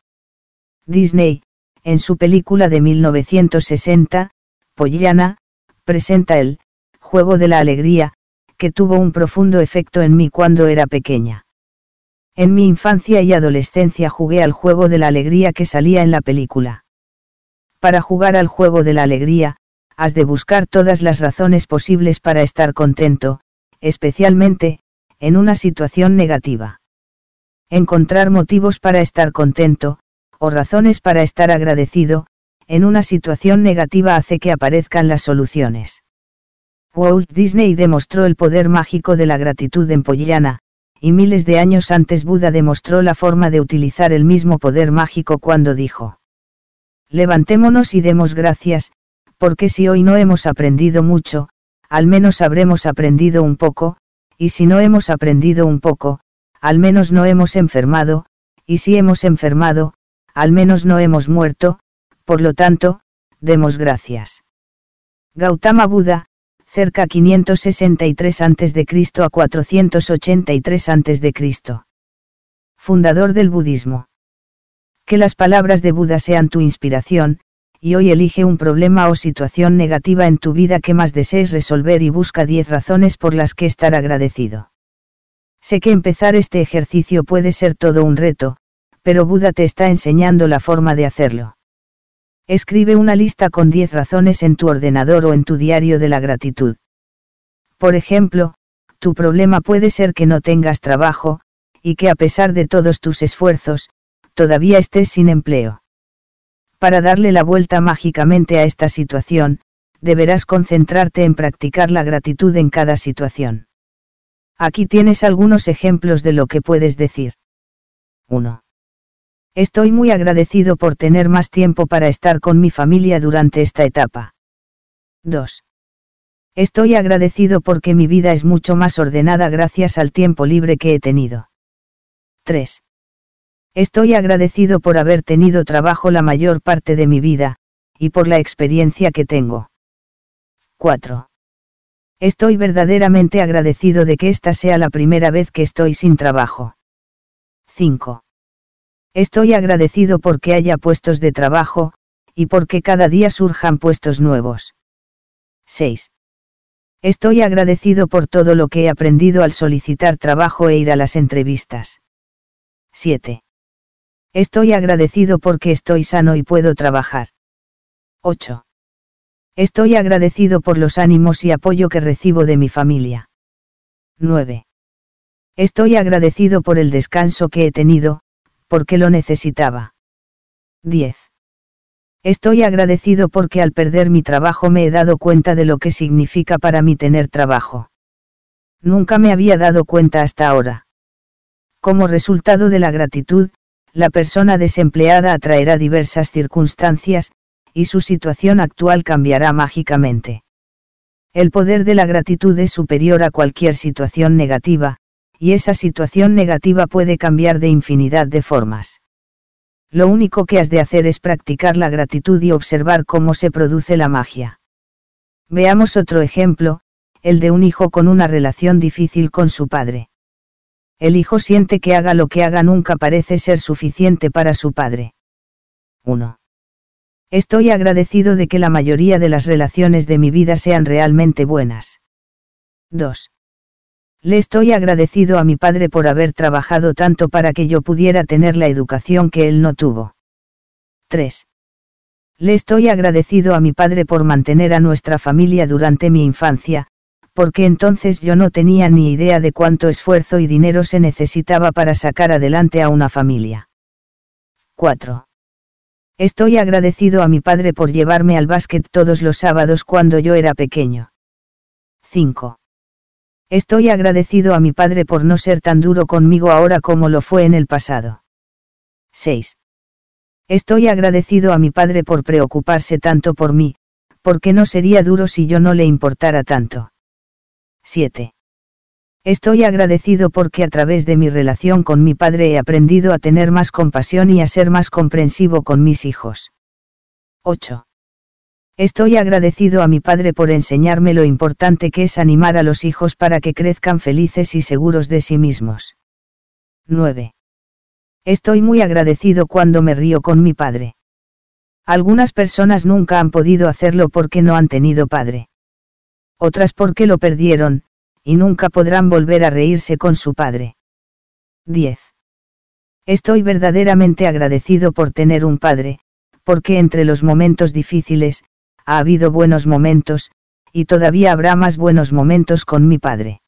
Disney, en su película de 1960, Pollyanna, presenta el juego de la alegría, que tuvo un profundo efecto en mí cuando era pequeña. En mi infancia y adolescencia jugué al juego de la alegría que salía en la película. Para jugar al juego de la alegría, has de buscar todas las razones posibles para estar contento, especialmente, en una situación negativa. Encontrar motivos para estar contento, o razones para estar agradecido, en una situación negativa hace que aparezcan las soluciones. Walt Disney demostró el poder mágico de la gratitud en Pollyanna, y miles de años antes Buda demostró la forma de utilizar el mismo poder mágico cuando dijo. Levantémonos y demos gracias, porque si hoy no hemos aprendido mucho, al menos habremos aprendido un poco, y si no hemos aprendido un poco, al menos no hemos enfermado, y si hemos enfermado, al menos no hemos muerto, por lo tanto, demos gracias. Gautama Buda, cerca 563 a.C. a 483 a.C. Fundador del budismo. Que las palabras de Buda sean tu inspiración, y hoy elige un problema o situación negativa en tu vida que más desees resolver y busca 10 razones por las que estar agradecido. Sé que empezar este ejercicio puede ser todo un reto, pero Buda te está enseñando la forma de hacerlo. Escribe una lista con 10 razones en tu ordenador o en tu diario de la gratitud. Por ejemplo, tu problema puede ser que no tengas trabajo, y que a pesar de todos tus esfuerzos, todavía estés sin empleo. Para darle la vuelta mágicamente a esta situación, deberás concentrarte en practicar la gratitud en cada situación. Aquí tienes algunos ejemplos de lo que puedes decir. 1. Estoy muy agradecido por tener más tiempo para estar con mi familia durante esta etapa. 2. Estoy agradecido porque mi vida es mucho más ordenada gracias al tiempo libre que he tenido. 3. Estoy agradecido por haber tenido trabajo la mayor parte de mi vida, y por la experiencia que tengo. 4. Estoy verdaderamente agradecido de que esta sea la primera vez que estoy sin trabajo. 5. Estoy agradecido porque haya puestos de trabajo, y porque cada día surjan puestos nuevos. 6. Estoy agradecido por todo lo que he aprendido al solicitar trabajo e ir a las entrevistas. 7. Estoy agradecido porque estoy sano y puedo trabajar. 8. Estoy agradecido por los ánimos y apoyo que recibo de mi familia. 9. Estoy agradecido por el descanso que he tenido, porque lo necesitaba. 10. Estoy agradecido porque al perder mi trabajo me he dado cuenta de lo que significa para mí tener trabajo. Nunca me había dado cuenta hasta ahora. Como resultado de la gratitud, la persona desempleada atraerá diversas circunstancias, y su situación actual cambiará mágicamente. El poder de la gratitud es superior a cualquier situación negativa, y esa situación negativa puede cambiar de infinidad de formas. Lo único que has de hacer es practicar la gratitud y observar cómo se produce la magia. Veamos otro ejemplo, el de un hijo con una relación difícil con su padre. El hijo siente que haga lo que haga nunca parece ser suficiente para su padre. 1. Estoy agradecido de que la mayoría de las relaciones de mi vida sean realmente buenas. 2. Le estoy agradecido a mi padre por haber trabajado tanto para que yo pudiera tener la educación que él no tuvo. 3. Le estoy agradecido a mi padre por mantener a nuestra familia durante mi infancia, porque entonces yo no tenía ni idea de cuánto esfuerzo y dinero se necesitaba para sacar adelante a una familia. 4. Estoy agradecido a mi padre por llevarme al básquet todos los sábados cuando yo era pequeño. 5. Estoy agradecido a mi padre por no ser tan duro conmigo ahora como lo fue en el pasado. 6. Estoy agradecido a mi padre por preocuparse tanto por mí, porque no sería duro si yo no le importara tanto. 7. Estoy agradecido porque a través de mi relación con mi padre he aprendido a tener más compasión y a ser más comprensivo con mis hijos. 8. Estoy agradecido a mi padre por enseñarme lo importante que es animar a los hijos para que crezcan felices y seguros de sí mismos. 9. Estoy muy agradecido cuando me río con mi padre. Algunas personas nunca han podido hacerlo porque no han tenido padre. Otras porque lo perdieron, y nunca podrán volver a reírse con su padre. 10. Estoy verdaderamente agradecido por tener un padre, porque entre los momentos difíciles, ha habido buenos momentos, y todavía habrá más buenos momentos con mi padre.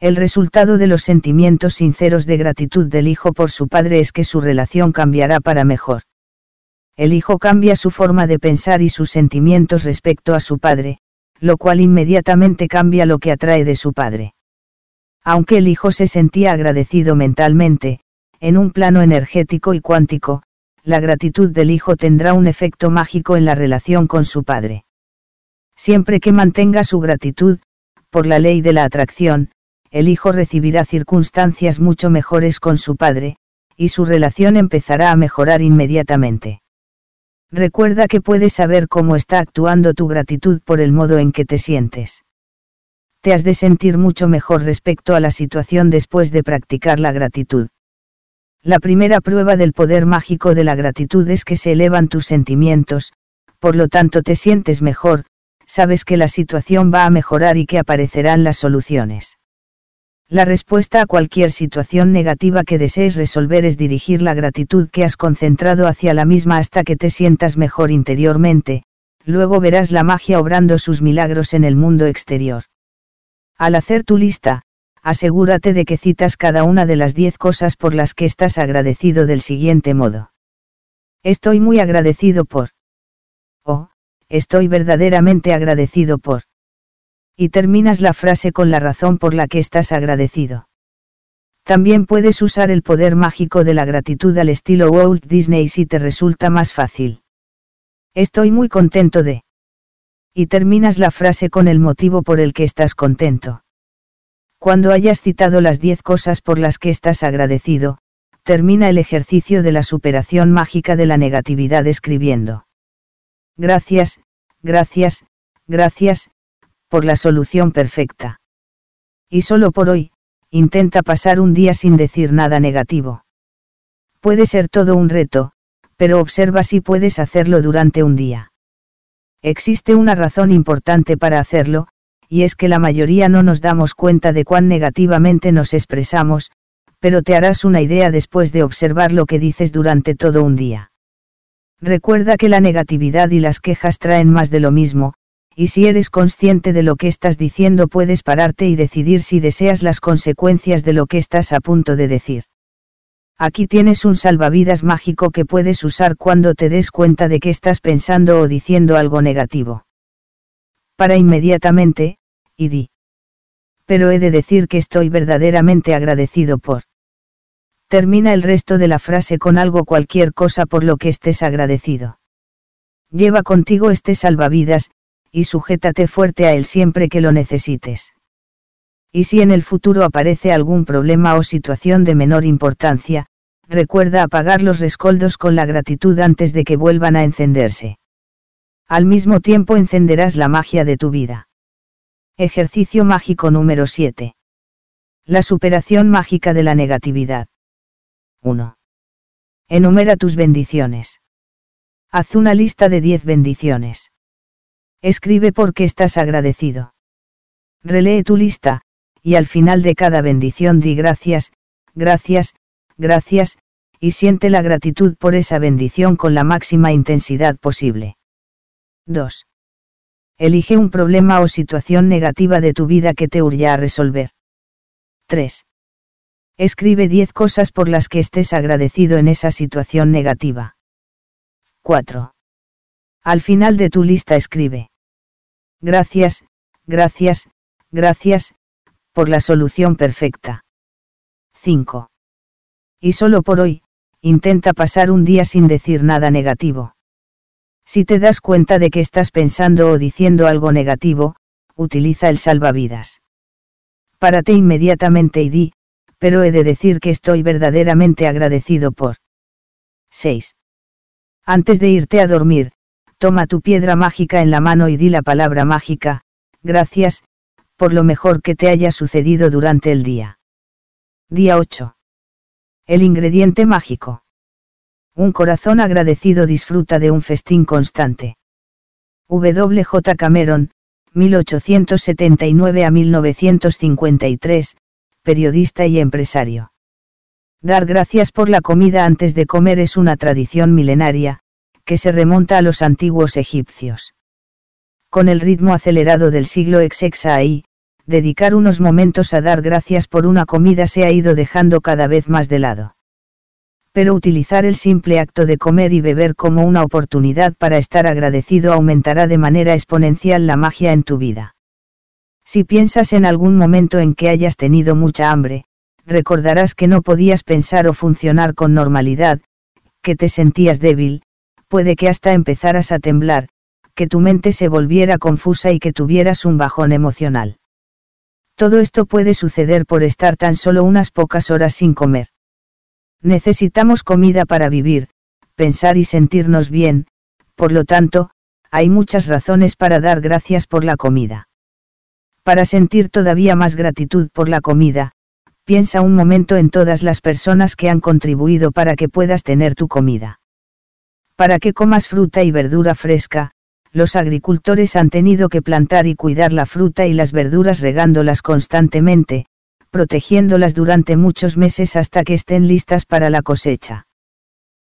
El resultado de los sentimientos sinceros de gratitud del hijo por su padre es que su relación cambiará para mejor. El hijo cambia su forma de pensar y sus sentimientos respecto a su padre, lo cual inmediatamente cambia lo que atrae de su padre. Aunque el hijo se sentía agradecido mentalmente, en un plano energético y cuántico, la gratitud del hijo tendrá un efecto mágico en la relación con su padre. Siempre que mantenga su gratitud, por la ley de la atracción, el hijo recibirá circunstancias mucho mejores con su padre, y su relación empezará a mejorar inmediatamente. Recuerda que puedes saber cómo está actuando tu gratitud por el modo en que te sientes. Te has de sentir mucho mejor respecto a la situación después de practicar la gratitud. La primera prueba del poder mágico de la gratitud es que se elevan tus sentimientos, por lo tanto te sientes mejor, sabes que la situación va a mejorar y que aparecerán las soluciones. La respuesta a cualquier situación negativa que desees resolver es dirigir la gratitud que has concentrado hacia la misma hasta que te sientas mejor interiormente, luego verás la magia obrando sus milagros en el mundo exterior. Al hacer tu lista, asegúrate de que citas cada una de las diez cosas por las que estás agradecido del siguiente modo. Estoy muy agradecido por. Oh, estoy verdaderamente agradecido por. Y terminas la frase con la razón por la que estás agradecido. También puedes usar el poder mágico de la gratitud al estilo Walt Disney si te resulta más fácil. Estoy muy contento de. Y terminas la frase con el motivo por el que estás contento. Cuando hayas citado las diez cosas por las que estás agradecido, termina el ejercicio de la superación mágica de la negatividad escribiendo. Gracias, gracias, gracias, por la solución perfecta. Y solo por hoy, intenta pasar un día sin decir nada negativo. Puede ser todo un reto, pero observa si puedes hacerlo durante un día. Existe una razón importante para hacerlo, y es que la mayoría no nos damos cuenta de cuán negativamente nos expresamos, pero te harás una idea después de observar lo que dices durante todo un día. Recuerda que la negatividad y las quejas traen más de lo mismo, y si eres consciente de lo que estás diciendo puedes pararte y decidir si deseas las consecuencias de lo que estás a punto de decir. Aquí tienes un salvavidas mágico que puedes usar cuando te des cuenta de que estás pensando o diciendo algo negativo. Para inmediatamente, y di. Pero he de decir que estoy verdaderamente agradecido por. Termina el resto de la frase con algo cualquier cosa por lo que estés agradecido. Lleva contigo este salvavidas, y sujétate fuerte a él siempre que lo necesites. Y si en el futuro aparece algún problema o situación de menor importancia, recuerda apagar los rescoldos con la gratitud antes de que vuelvan a encenderse. Al mismo tiempo encenderás la magia de tu vida. Ejercicio mágico número 7. La superación mágica de la negatividad. 1. Enumera tus bendiciones. Haz una lista de 10 bendiciones. Escribe por qué estás agradecido. Relee tu lista, y al final de cada bendición di gracias, gracias, gracias, y siente la gratitud por esa bendición con la máxima intensidad posible. 2. Elige un problema o situación negativa de tu vida que te urge a resolver. 3. Escribe 10 cosas por las que estés agradecido en esa situación negativa. 4. Al final de tu lista escribe. Gracias, gracias, gracias, por la solución perfecta. 5. Y solo por hoy, intenta pasar un día sin decir nada negativo. Si te das cuenta de que estás pensando o diciendo algo negativo, utiliza el salvavidas. Párate inmediatamente y di, pero he de decir que estoy verdaderamente agradecido por. 6. Antes de irte a dormir, toma tu piedra mágica en la mano y di la palabra mágica, gracias, por lo mejor que te haya sucedido durante el día. Día 8. El ingrediente mágico. Un corazón agradecido disfruta de un festín constante. W. J. Cameron, 1879 a 1953, periodista y empresario. Dar gracias por la comida antes de comer es una tradición milenaria, que se remonta a los antiguos egipcios. Con el ritmo acelerado del siglo ahí, dedicar unos momentos a dar gracias por una comida se ha ido dejando cada vez más de lado. Pero utilizar el simple acto de comer y beber como una oportunidad para estar agradecido aumentará de manera exponencial la magia en tu vida. Si piensas en algún momento en que hayas tenido mucha hambre, recordarás que no podías pensar o funcionar con normalidad, que te sentías débil, puede que hasta empezaras a temblar, que tu mente se volviera confusa y que tuvieras un bajón emocional. Todo esto puede suceder por estar tan solo unas pocas horas sin comer. Necesitamos comida para vivir, pensar y sentirnos bien, por lo tanto, hay muchas razones para dar gracias por la comida. Para sentir todavía más gratitud por la comida, piensa un momento en todas las personas que han contribuido para que puedas tener tu comida. Para que comas fruta y verdura fresca, los agricultores han tenido que plantar y cuidar la fruta y las verduras regándolas constantemente, protegiéndolas durante muchos meses hasta que estén listas para la cosecha.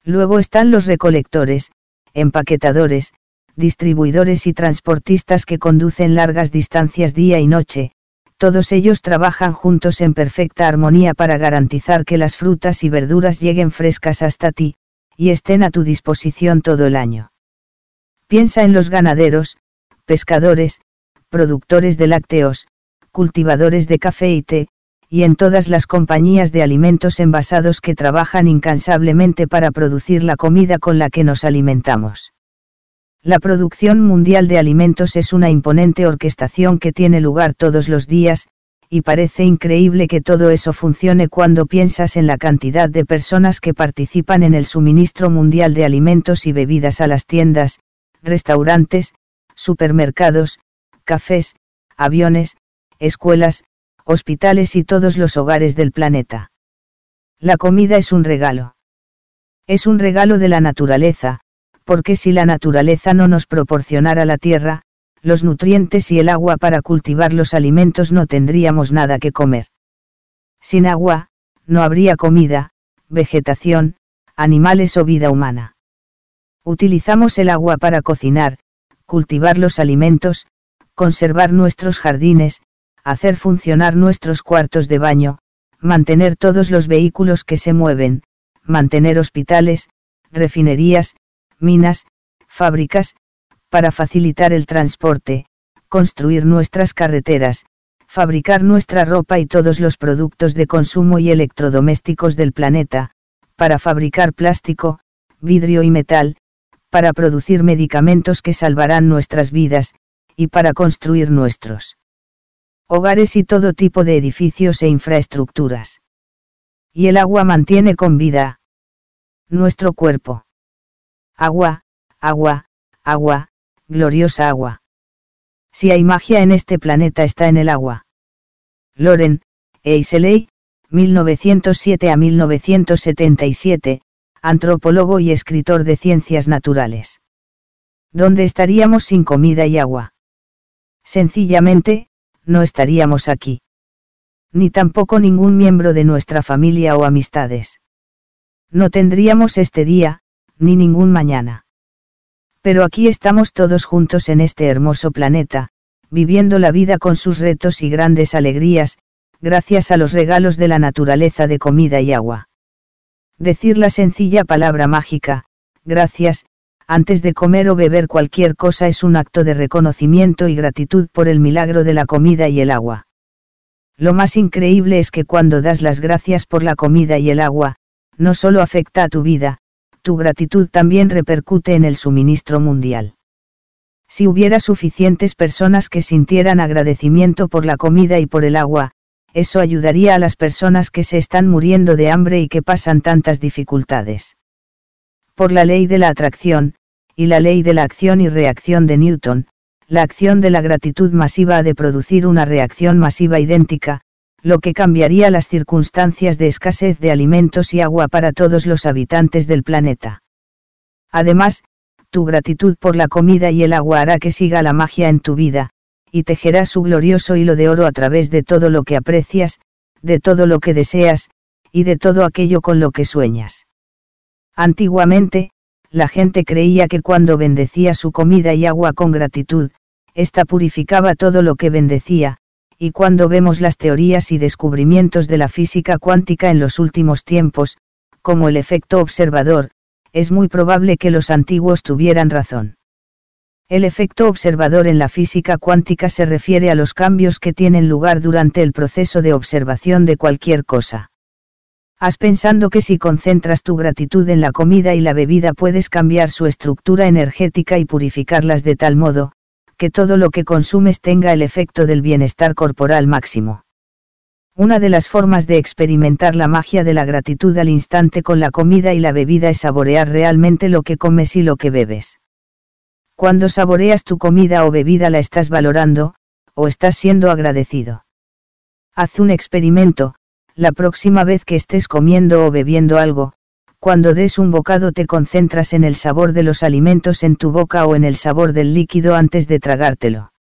Luego están los recolectores, empaquetadores, distribuidores y transportistas que conducen largas distancias día y noche, todos ellos trabajan juntos en perfecta armonía para garantizar que las frutas y verduras lleguen frescas hasta ti, y estén a tu disposición todo el año. Piensa en los ganaderos, pescadores, productores de lácteos, cultivadores de café y té, y en todas las compañías de alimentos envasados que trabajan incansablemente para producir la comida con la que nos alimentamos. La producción mundial de alimentos es una imponente orquestación que tiene lugar todos los días, y parece increíble que todo eso funcione cuando piensas en la cantidad de personas que participan en el suministro mundial de alimentos y bebidas a las tiendas, restaurantes, supermercados, cafés, aviones, escuelas, hospitales y todos los hogares del planeta. La comida es un regalo. Es un regalo de la naturaleza, porque si la naturaleza no nos proporcionara la tierra, los nutrientes y el agua para cultivar los alimentos no tendríamos nada que comer. Sin agua, no habría comida, vegetación, animales o vida humana. Utilizamos el agua para cocinar, cultivar los alimentos, conservar nuestros jardines, hacer funcionar nuestros cuartos de baño, mantener todos los vehículos que se mueven, mantener hospitales, refinerías, minas, fábricas, para facilitar el transporte, construir nuestras carreteras, fabricar nuestra ropa y todos los productos de consumo y electrodomésticos del planeta, para fabricar plástico, vidrio y metal, para producir medicamentos que salvarán nuestras vidas, y para construir nuestros hogares y todo tipo de edificios e infraestructuras. Y el agua mantiene con vida nuestro cuerpo. Agua, agua, agua, gloriosa agua. Si hay magia en este planeta está en el agua. Loren, Eiseley, 1907 a 1977, antropólogo y escritor de ciencias naturales. ¿Dónde estaríamos sin comida y agua? Sencillamente, no estaríamos aquí. Ni tampoco ningún miembro de nuestra familia o amistades. No tendríamos este día, ni ningún mañana. Pero aquí estamos todos juntos en este hermoso planeta, viviendo la vida con sus retos y grandes alegrías, gracias a los regalos de la naturaleza de comida y agua. Decir la sencilla palabra mágica, gracias, antes de comer o beber cualquier cosa es un acto de reconocimiento y gratitud por el milagro de la comida y el agua. Lo más increíble es que cuando das las gracias por la comida y el agua, no solo afecta a tu vida, tu gratitud también repercute en el suministro mundial. Si hubiera suficientes personas que sintieran agradecimiento por la comida y por el agua, eso ayudaría a las personas que se están muriendo de hambre y que pasan tantas dificultades. Por la ley de la atracción, y la ley de la acción y reacción de Newton, la acción de la gratitud masiva ha de producir una reacción masiva idéntica, lo que cambiaría las circunstancias de escasez de alimentos y agua para todos los habitantes del planeta. Además, tu gratitud por la comida y el agua hará que siga la magia en tu vida, y tejerá su glorioso hilo de oro a través de todo lo que aprecias, de todo lo que deseas, y de todo aquello con lo que sueñas. Antiguamente, la gente creía que cuando bendecía su comida y agua con gratitud, ésta purificaba todo lo que bendecía, y cuando vemos las teorías y descubrimientos de la física cuántica en los últimos tiempos, como el efecto observador, es muy probable que los antiguos tuvieran razón. El efecto observador en la física cuántica se refiere a los cambios que tienen lugar durante el proceso de observación de cualquier cosa. Has pensando que si concentras tu gratitud en la comida y la bebida puedes cambiar su estructura energética y purificarlas de tal modo, que todo lo que consumes tenga el efecto del bienestar corporal máximo. Una de las formas de experimentar la magia de la gratitud al instante con la comida y la bebida es saborear realmente lo que comes y lo que bebes. Cuando saboreas tu comida o bebida la estás valorando, o estás siendo agradecido. Haz un experimento, la próxima vez que estés comiendo o bebiendo algo, cuando des un bocado te concentras en el sabor de los alimentos en tu boca o en el sabor del líquido antes de tragártelo.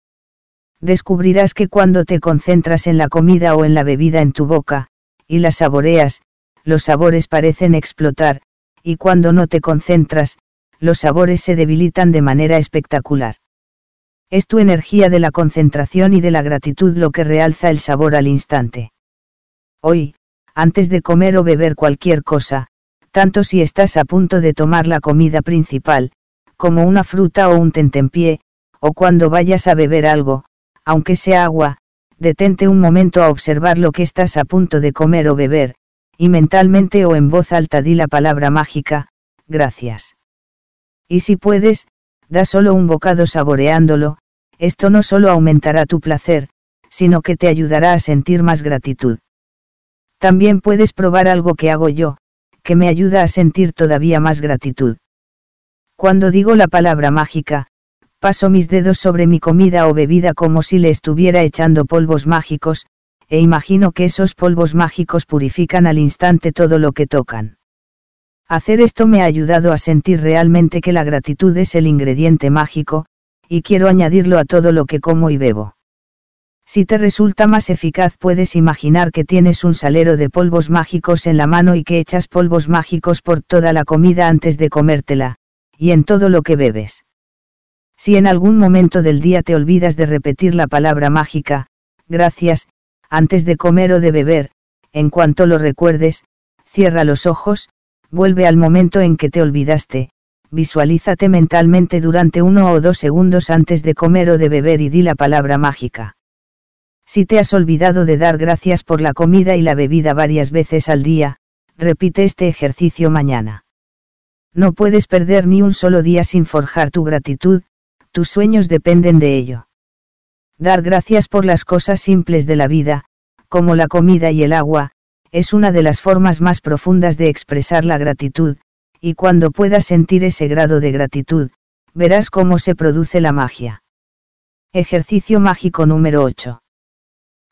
Descubrirás que cuando te concentras en la comida o en la bebida en tu boca, y la saboreas, los sabores parecen explotar, y cuando no te concentras, los sabores se debilitan de manera espectacular. Es tu energía de la concentración y de la gratitud lo que realza el sabor al instante. Hoy, antes de comer o beber cualquier cosa, tanto si estás a punto de tomar la comida principal, como una fruta o un tentempié, o cuando vayas a beber algo, aunque sea agua, detente un momento a observar lo que estás a punto de comer o beber, y mentalmente o en voz alta di la palabra mágica, gracias. Y si puedes, da solo un bocado saboreándolo, esto no solo aumentará tu placer, sino que te ayudará a sentir más gratitud. También puedes probar algo que hago yo, que me ayuda a sentir todavía más gratitud. Cuando digo la palabra mágica, paso mis dedos sobre mi comida o bebida como si le estuviera echando polvos mágicos, e imagino que esos polvos mágicos purifican al instante todo lo que tocan. Hacer esto me ha ayudado a sentir realmente que la gratitud es el ingrediente mágico, y quiero añadirlo a todo lo que como y bebo. Si te resulta más eficaz puedes imaginar que tienes un salero de polvos mágicos en la mano y que echas polvos mágicos por toda la comida antes de comértela, y en todo lo que bebes. Si en algún momento del día te olvidas de repetir la palabra mágica, gracias, antes de comer o de beber, en cuanto lo recuerdes, cierra los ojos, vuelve al momento en que te olvidaste, visualízate mentalmente durante uno o dos segundos antes de comer o de beber y di la palabra mágica. Si te has olvidado de dar gracias por la comida y la bebida varias veces al día, repite este ejercicio mañana. No puedes perder ni un solo día sin forjar tu gratitud, tus sueños dependen de ello. Dar gracias por las cosas simples de la vida, como la comida y el agua, es una de las formas más profundas de expresar la gratitud, y cuando puedas sentir ese grado de gratitud, verás cómo se produce la magia. Ejercicio mágico número 8.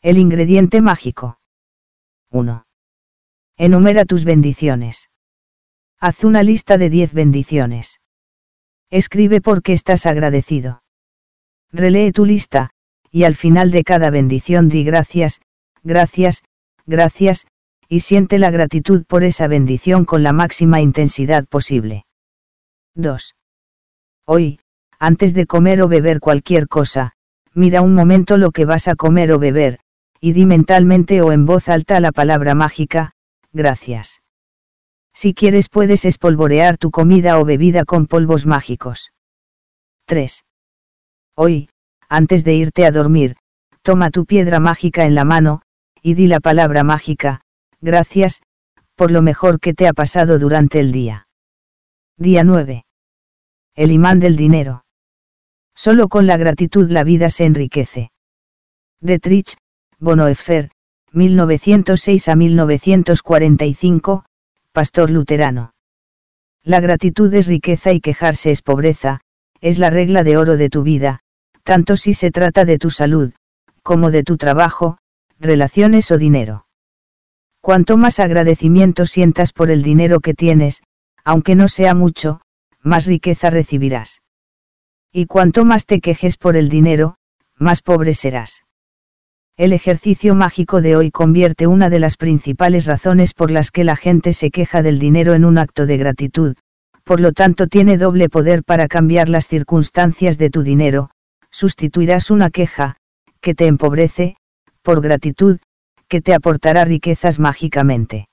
El ingrediente mágico. 1. Enumera tus bendiciones. Haz una lista de 10 bendiciones. Escribe por qué estás agradecido. Relee tu lista, y al final de cada bendición di gracias, gracias, gracias, y siente la gratitud por esa bendición con la máxima intensidad posible. 2. Hoy, antes de comer o beber cualquier cosa, mira un momento lo que vas a comer o beber, y di mentalmente o en voz alta la palabra mágica, gracias. Si quieres puedes espolvorear tu comida o bebida con polvos mágicos. 3. Hoy, antes de irte a dormir, toma tu piedra mágica en la mano, y di la palabra mágica, gracias, por lo mejor que te ha pasado durante el día. Día 9. El imán del dinero. Solo con la gratitud la vida se enriquece. Detrich, Bonhoeffer, 1906 a 1945, pastor luterano. La gratitud es riqueza y quejarse es pobreza, es la regla de oro de tu vida, tanto si se trata de tu salud, como de tu trabajo, relaciones o dinero. Cuanto más agradecimiento sientas por el dinero que tienes, aunque no sea mucho, más riqueza recibirás. Y cuanto más te quejes por el dinero, más pobre serás. El ejercicio mágico de hoy convierte una de las principales razones por las que la gente se queja del dinero en un acto de gratitud, por lo tanto tiene doble poder para cambiar las circunstancias de tu dinero, sustituirás una queja, que te empobrece, por gratitud, que te aportará riquezas mágicamente.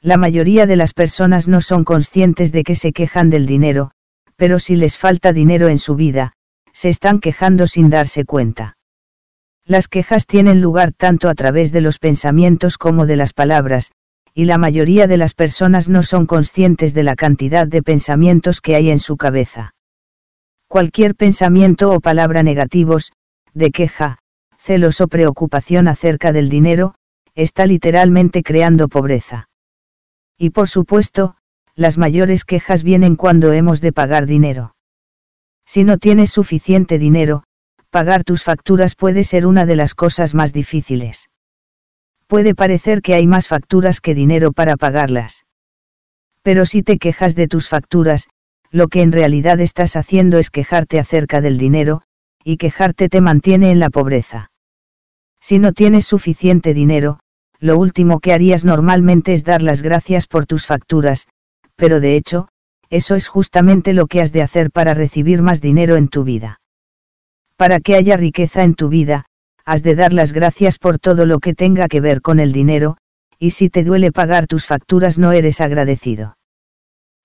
La mayoría de las personas no son conscientes de que se quejan del dinero, pero si les falta dinero en su vida, se están quejando sin darse cuenta. Las quejas tienen lugar tanto a través de los pensamientos como de las palabras, y la mayoría de las personas no son conscientes de la cantidad de pensamientos que hay en su cabeza. Cualquier pensamiento o palabra negativos, de queja, celos o preocupación acerca del dinero, está literalmente creando pobreza. Y por supuesto, las mayores quejas vienen cuando hemos de pagar dinero. Si no tienes suficiente dinero, pagar tus facturas puede ser una de las cosas más difíciles. Puede parecer que hay más facturas que dinero para pagarlas. Pero si te quejas de tus facturas, lo que en realidad estás haciendo es quejarte acerca del dinero, y quejarte te mantiene en la pobreza. Si no tienes suficiente dinero, lo último que harías normalmente es dar las gracias por tus facturas, pero de hecho, eso es justamente lo que has de hacer para recibir más dinero en tu vida. Para que haya riqueza en tu vida, has de dar las gracias por todo lo que tenga que ver con el dinero, y si te duele pagar tus facturas no eres agradecido.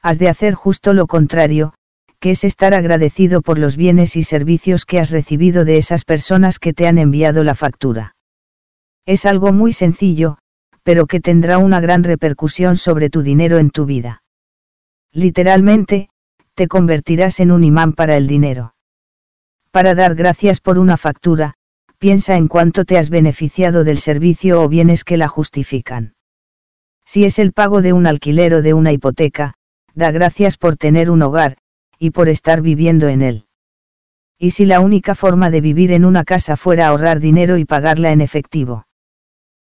Has de hacer justo lo contrario, que es estar agradecido por los bienes y servicios que has recibido de esas personas que te han enviado la factura. Es algo muy sencillo, pero que tendrá una gran repercusión sobre tu dinero en tu vida. Literalmente, te convertirás en un imán para el dinero. Para dar gracias por una factura, piensa en cuánto te has beneficiado del servicio o bienes que la justifican. Si es el pago de un alquiler o de una hipoteca, da gracias por tener un hogar, y por estar viviendo en él. ¿Y si la única forma de vivir en una casa fuera ahorrar dinero y pagarla en efectivo?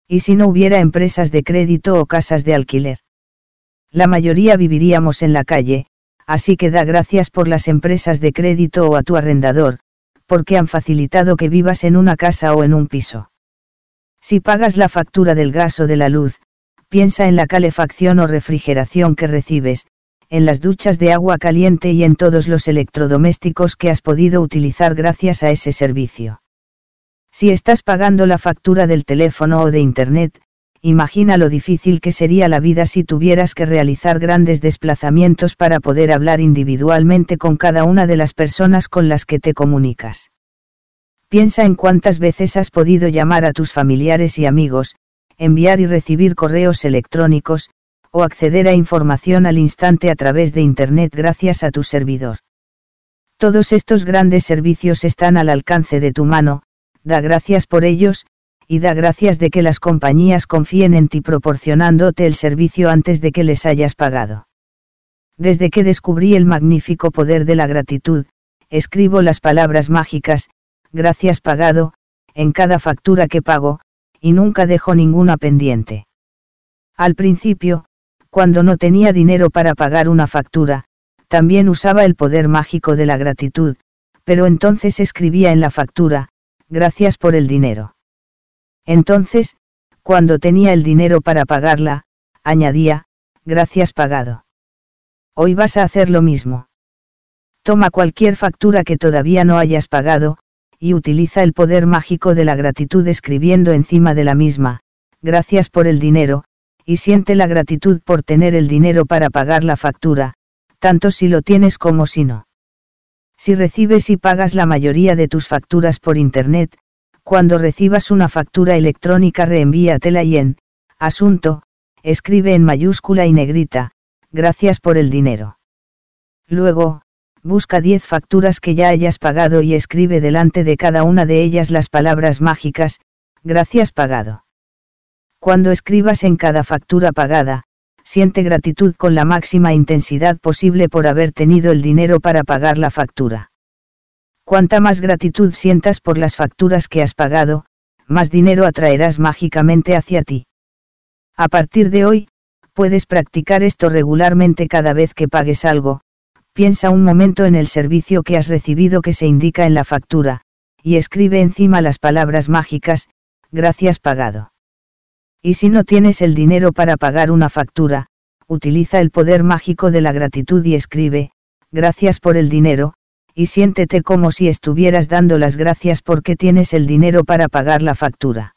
¿Y si no hubiera empresas de crédito o casas de alquiler? La mayoría viviríamos en la calle, así que da gracias por las empresas de crédito o a tu arrendador, porque han facilitado que vivas en una casa o en un piso. Si pagas la factura del gas o de la luz, piensa en la calefacción o refrigeración que recibes, en las duchas de agua caliente y en todos los electrodomésticos que has podido utilizar gracias a ese servicio. Si estás pagando la factura del teléfono o de Internet, imagina lo difícil que sería la vida si tuvieras que realizar grandes desplazamientos para poder hablar individualmente con cada una de las personas con las que te comunicas. Piensa en cuántas veces has podido llamar a tus familiares y amigos, enviar y recibir correos electrónicos, o acceder a información al instante a través de Internet gracias a tu servidor. Todos estos grandes servicios están al alcance de tu mano, da gracias por ellos, y da gracias de que las compañías confíen en ti proporcionándote el servicio antes de que les hayas pagado. Desde que descubrí el magnífico poder de la gratitud, escribo las palabras mágicas, gracias pagado, en cada factura que pago, y nunca dejo ninguna pendiente. Al principio, cuando no tenía dinero para pagar una factura, también usaba el poder mágico de la gratitud, pero entonces escribía en la factura, gracias por el dinero. Entonces, cuando tenía el dinero para pagarla, añadía, gracias pagado. Hoy vas a hacer lo mismo. Toma cualquier factura que todavía no hayas pagado, y utiliza el poder mágico de la gratitud escribiendo encima de la misma, gracias por el dinero, y siente la gratitud por tener el dinero para pagar la factura, tanto si lo tienes como si no. Si recibes y pagas la mayoría de tus facturas por Internet, cuando recibas una factura electrónica reenvíatela y en, asunto, escribe en mayúscula y negrita, gracias por el dinero. Luego, busca 10 facturas que ya hayas pagado y escribe delante de cada una de ellas las palabras mágicas, gracias pagado. Cuando escribas en cada factura pagada, siente gratitud con la máxima intensidad posible por haber tenido el dinero para pagar la factura. Cuanta más gratitud sientas por las facturas que has pagado, más dinero atraerás mágicamente hacia ti. A partir de hoy, puedes practicar esto regularmente cada vez que pagues algo, piensa un momento en el servicio que has recibido que se indica en la factura, y escribe encima las palabras mágicas, gracias pagado. Y si no tienes el dinero para pagar una factura, utiliza el poder mágico de la gratitud y escribe, gracias por el dinero, y siéntete como si estuvieras dando las gracias porque tienes el dinero para pagar la factura.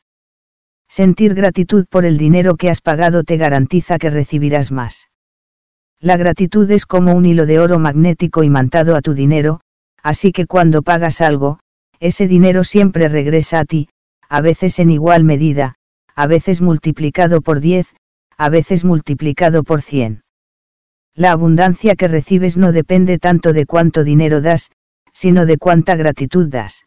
Sentir gratitud por el dinero que has pagado te garantiza que recibirás más. La gratitud es como un hilo de oro magnético imantado a tu dinero, así que cuando pagas algo, ese dinero siempre regresa a ti, a veces en igual medida, a veces multiplicado por 10, a veces multiplicado por 100. La abundancia que recibes no depende tanto de cuánto dinero das, sino de cuánta gratitud das.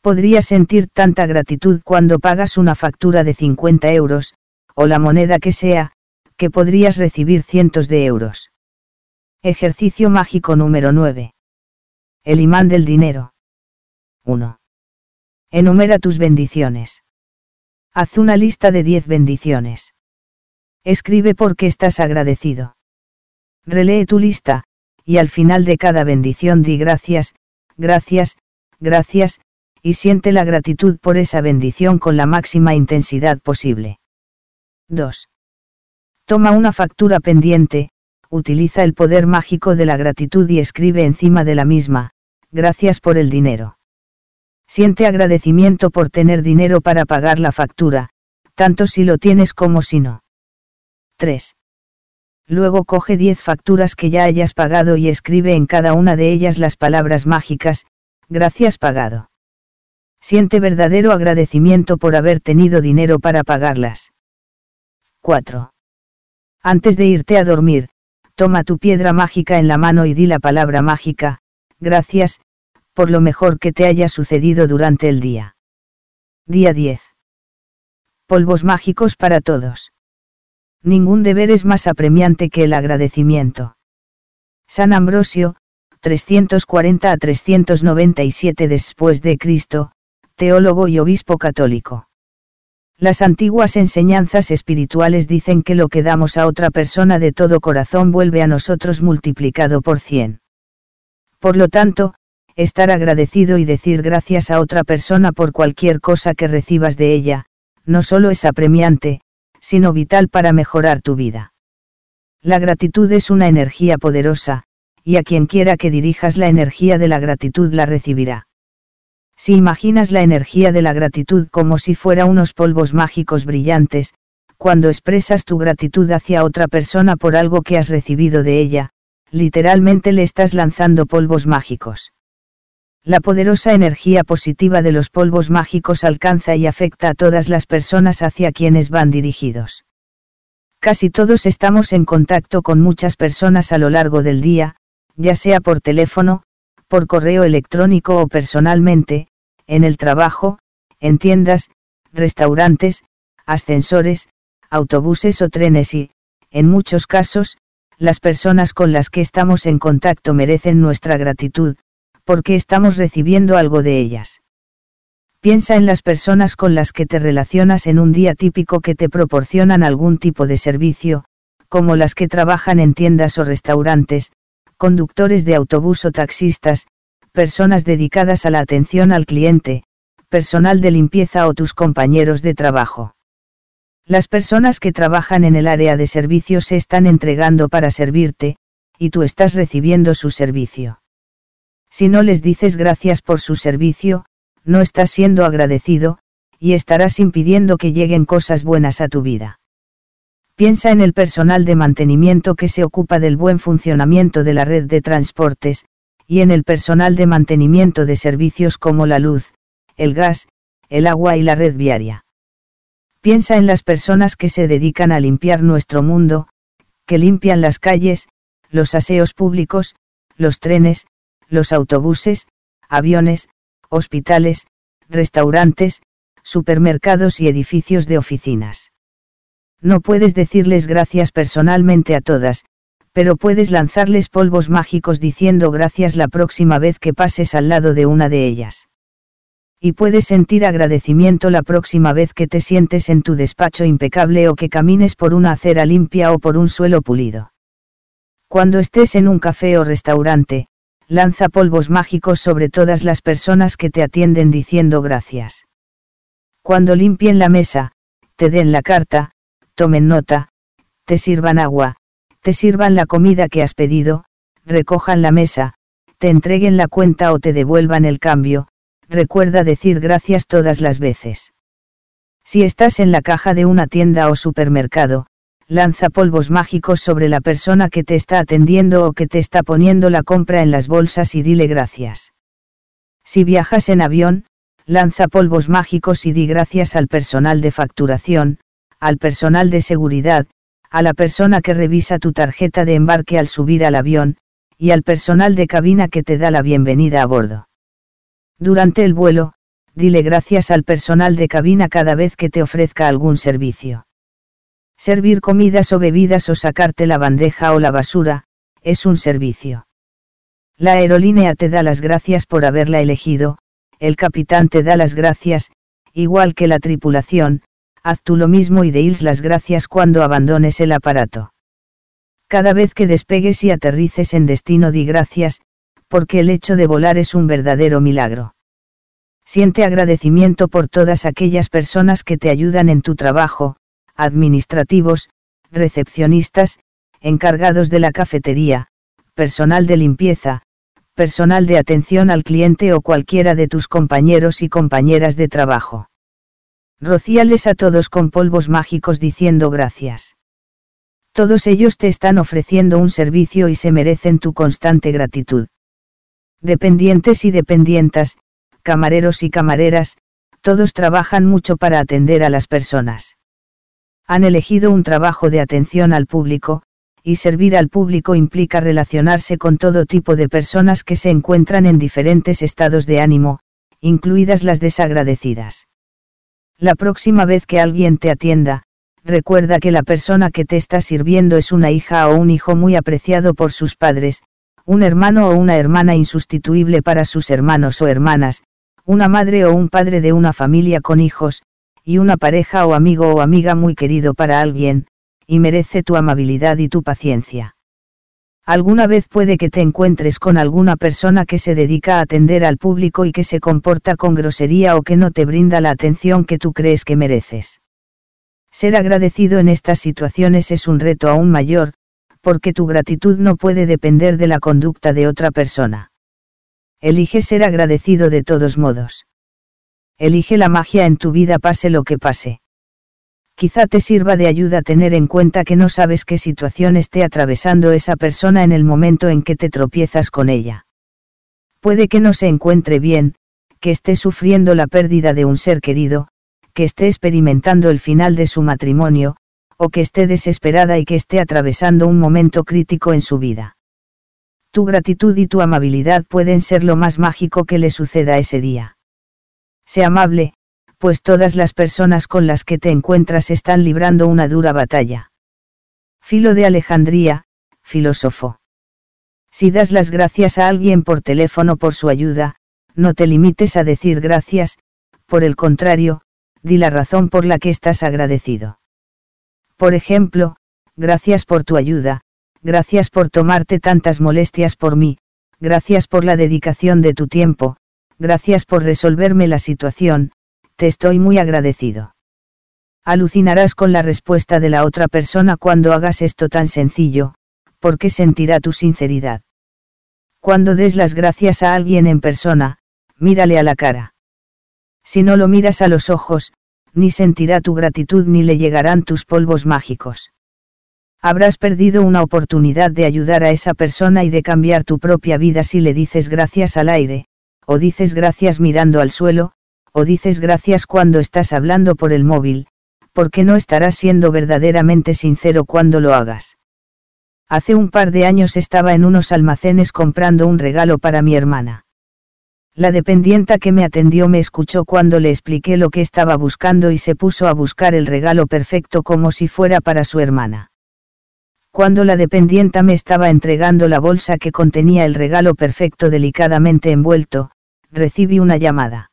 Podrías sentir tanta gratitud cuando pagas una factura de 50 euros, o la moneda que sea, que podrías recibir cientos de euros. Ejercicio mágico número 9. El imán del dinero. 1. Enumera tus bendiciones. Haz una lista de 10 bendiciones. Escribe por qué estás agradecido. Relee tu lista, y al final de cada bendición di gracias, gracias, gracias, y siente la gratitud por esa bendición con la máxima intensidad posible. 2. Toma una factura pendiente, utiliza el poder mágico de la gratitud y escribe encima de la misma, gracias por el dinero. Siente agradecimiento por tener dinero para pagar la factura, tanto si lo tienes como si no. 3. Luego coge 10 facturas que ya hayas pagado y escribe en cada una de ellas las palabras mágicas, gracias pagado. Siente verdadero agradecimiento por haber tenido dinero para pagarlas. 4. Antes de irte a dormir, toma tu piedra mágica en la mano y di la palabra mágica, gracias, por lo mejor que te haya sucedido durante el día. Día 10. Polvos mágicos para todos. Ningún deber es más apremiante que el agradecimiento. San Ambrosio, 340 a 397 después de Cristo, teólogo y obispo católico. Las antiguas enseñanzas espirituales dicen que lo que damos a otra persona de todo corazón vuelve a nosotros multiplicado por cien. Por lo tanto, estar agradecido y decir gracias a otra persona por cualquier cosa que recibas de ella, no solo es apremiante, sino vital para mejorar tu vida. La gratitud es una energía poderosa, y a quien quiera que dirijas la energía de la gratitud la recibirá. Si imaginas la energía de la gratitud como si fuera unos polvos mágicos brillantes, cuando expresas tu gratitud hacia otra persona por algo que has recibido de ella, literalmente le estás lanzando polvos mágicos. La poderosa energía positiva de los polvos mágicos alcanza y afecta a todas las personas hacia quienes van dirigidos. Casi todos estamos en contacto con muchas personas a lo largo del día, ya sea por teléfono, por correo electrónico o personalmente, en el trabajo, en tiendas, restaurantes, ascensores, autobuses o trenes y, en muchos casos, las personas con las que estamos en contacto merecen nuestra gratitud, porque estamos recibiendo algo de ellas. Piensa en las personas con las que te relacionas en un día típico que te proporcionan algún tipo de servicio, como las que trabajan en tiendas o restaurantes, conductores de autobús o taxistas, personas dedicadas a la atención al cliente, personal de limpieza o tus compañeros de trabajo. Las personas que trabajan en el área de servicios se están entregando para servirte, y tú estás recibiendo su servicio. Si no les dices gracias por su servicio, no estás siendo agradecido, y estarás impidiendo que lleguen cosas buenas a tu vida. Piensa en el personal de mantenimiento que se ocupa del buen funcionamiento de la red de transportes, y en el personal de mantenimiento de servicios como la luz, el gas, el agua y la red viaria. Piensa en las personas que se dedican a limpiar nuestro mundo, que limpian las calles, los aseos públicos, los trenes, los autobuses, aviones, hospitales, restaurantes, supermercados y edificios de oficinas. No puedes decirles gracias personalmente a todas, pero puedes lanzarles polvos mágicos diciendo gracias la próxima vez que pases al lado de una de ellas y puedes sentir agradecimiento la próxima vez que te sientes en tu despacho impecable o que camines por una acera limpia o por un suelo pulido. Cuando estés en un café o restaurante, lanza polvos mágicos sobre todas las personas que te atienden diciendo gracias. Cuando limpien la mesa, te den la carta, tomen nota, te sirvan agua, te sirvan la comida que has pedido, recojan la mesa, te entreguen la cuenta o te devuelvan el cambio, recuerda decir gracias todas las veces. Si estás en la caja de una tienda o supermercado, lanza polvos mágicos sobre la persona que te está atendiendo o que te está poniendo la compra en las bolsas y dile gracias. Si viajas en avión, lanza polvos mágicos y di gracias al personal de facturación, al personal de seguridad, a la persona que revisa tu tarjeta de embarque al subir al avión, y al personal de cabina que te da la bienvenida a bordo. Durante el vuelo, dile gracias al personal de cabina cada vez que te ofrezca algún servicio. Servir comidas o bebidas o sacarte la bandeja o la basura, es un servicio. La aerolínea te da las gracias por haberla elegido, el capitán te da las gracias, igual que la tripulación, haz tú lo mismo y deils las gracias cuando abandones el aparato. Cada vez que despegues y aterrices en destino di gracias, porque el hecho de volar es un verdadero milagro. Siente agradecimiento por todas aquellas personas que te ayudan en tu trabajo, administrativos, recepcionistas, encargados de la cafetería, personal de limpieza, personal de atención al cliente o cualquiera de tus compañeros y compañeras de trabajo. Rocíales a todos con polvos mágicos diciendo gracias. Todos ellos te están ofreciendo un servicio y se merecen tu constante gratitud dependientes y dependientas, camareros y camareras, todos trabajan mucho para atender a las personas. Han elegido un trabajo de atención al público, y servir al público implica relacionarse con todo tipo de personas que se encuentran en diferentes estados de ánimo, incluidas las desagradecidas. La próxima vez que alguien te atienda, recuerda que la persona que te está sirviendo es una hija o un hijo muy apreciado por sus padres, un hermano o una hermana insustituible para sus hermanos o hermanas, una madre o un padre de una familia con hijos, y una pareja o amigo o amiga muy querido para alguien, y merece tu amabilidad y tu paciencia. Alguna vez puede que te encuentres con alguna persona que se dedica a atender al público y que se comporta con grosería o que no te brinda la atención que tú crees que mereces. Ser agradecido en estas situaciones es un reto aún mayor, porque tu gratitud no puede depender de la conducta de otra persona. Elige ser agradecido de todos modos. Elige la magia en tu vida pase lo que pase. Quizá te sirva de ayuda tener en cuenta que no sabes qué situación esté atravesando esa persona en el momento en que te tropiezas con ella. Puede que no se encuentre bien, que esté sufriendo la pérdida de un ser querido, que esté experimentando el final de su matrimonio, o que esté desesperada y que esté atravesando un momento crítico en su vida. Tu gratitud y tu amabilidad pueden ser lo más mágico que le suceda ese día. Sé amable, pues todas las personas con las que te encuentras están librando una dura batalla. Filo de Alejandría, filósofo. Si das las gracias a alguien por teléfono por su ayuda, no te limites a decir gracias, por el contrario, di la razón por la que estás agradecido. Por ejemplo, gracias por tu ayuda, gracias por tomarte tantas molestias por mí, gracias por la dedicación de tu tiempo, gracias por resolverme la situación, te estoy muy agradecido. Alucinarás con la respuesta de la otra persona cuando hagas esto tan sencillo, porque sentirá tu sinceridad. Cuando des las gracias a alguien en persona, mírale a la cara. Si no lo miras a los ojos, ni sentirá tu gratitud ni le llegarán tus polvos mágicos. Habrás perdido una oportunidad de ayudar a esa persona y de cambiar tu propia vida si le dices gracias al aire, o dices gracias mirando al suelo, o dices gracias cuando estás hablando por el móvil, porque no estarás siendo verdaderamente sincero cuando lo hagas. Hace un par de años estaba en unos almacenes comprando un regalo para mi hermana. La dependienta que me atendió me escuchó cuando le expliqué lo que estaba buscando y se puso a buscar el regalo perfecto como si fuera para su hermana. Cuando la dependienta me estaba entregando la bolsa que contenía el regalo perfecto delicadamente envuelto, recibí una llamada.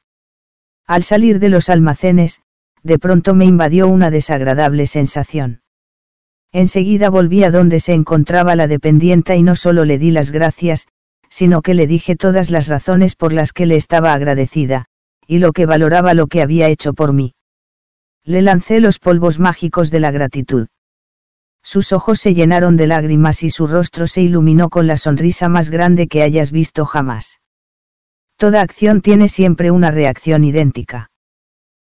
Al salir de los almacenes, de pronto me invadió una desagradable sensación. Enseguida volví a donde se encontraba la dependienta y no solo le di las gracias, sino que le dije todas las razones por las que le estaba agradecida, y lo que valoraba lo que había hecho por mí. Le lancé los polvos mágicos de la gratitud. Sus ojos se llenaron de lágrimas y su rostro se iluminó con la sonrisa más grande que hayas visto jamás. Toda acción tiene siempre una reacción idéntica.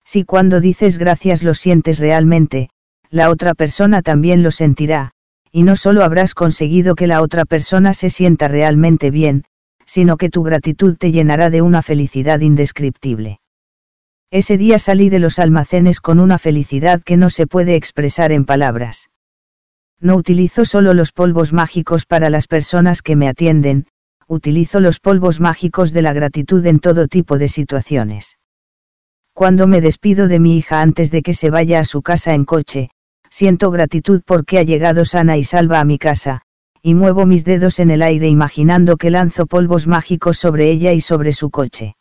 Si cuando dices gracias lo sientes realmente, la otra persona también lo sentirá, y no solo habrás conseguido que la otra persona se sienta realmente bien, sino que tu gratitud te llenará de una felicidad indescriptible. Ese día salí de los almacenes con una felicidad que no se puede expresar en palabras. No utilizo solo los polvos mágicos para las personas que me atienden, utilizo los polvos mágicos de la gratitud en todo tipo de situaciones. Cuando me despido de mi hija antes de que se vaya a su casa en coche, siento gratitud porque ha llegado sana y salva a mi casa, y muevo mis dedos en el aire imaginando que lanzo polvos mágicos sobre ella y sobre su coche.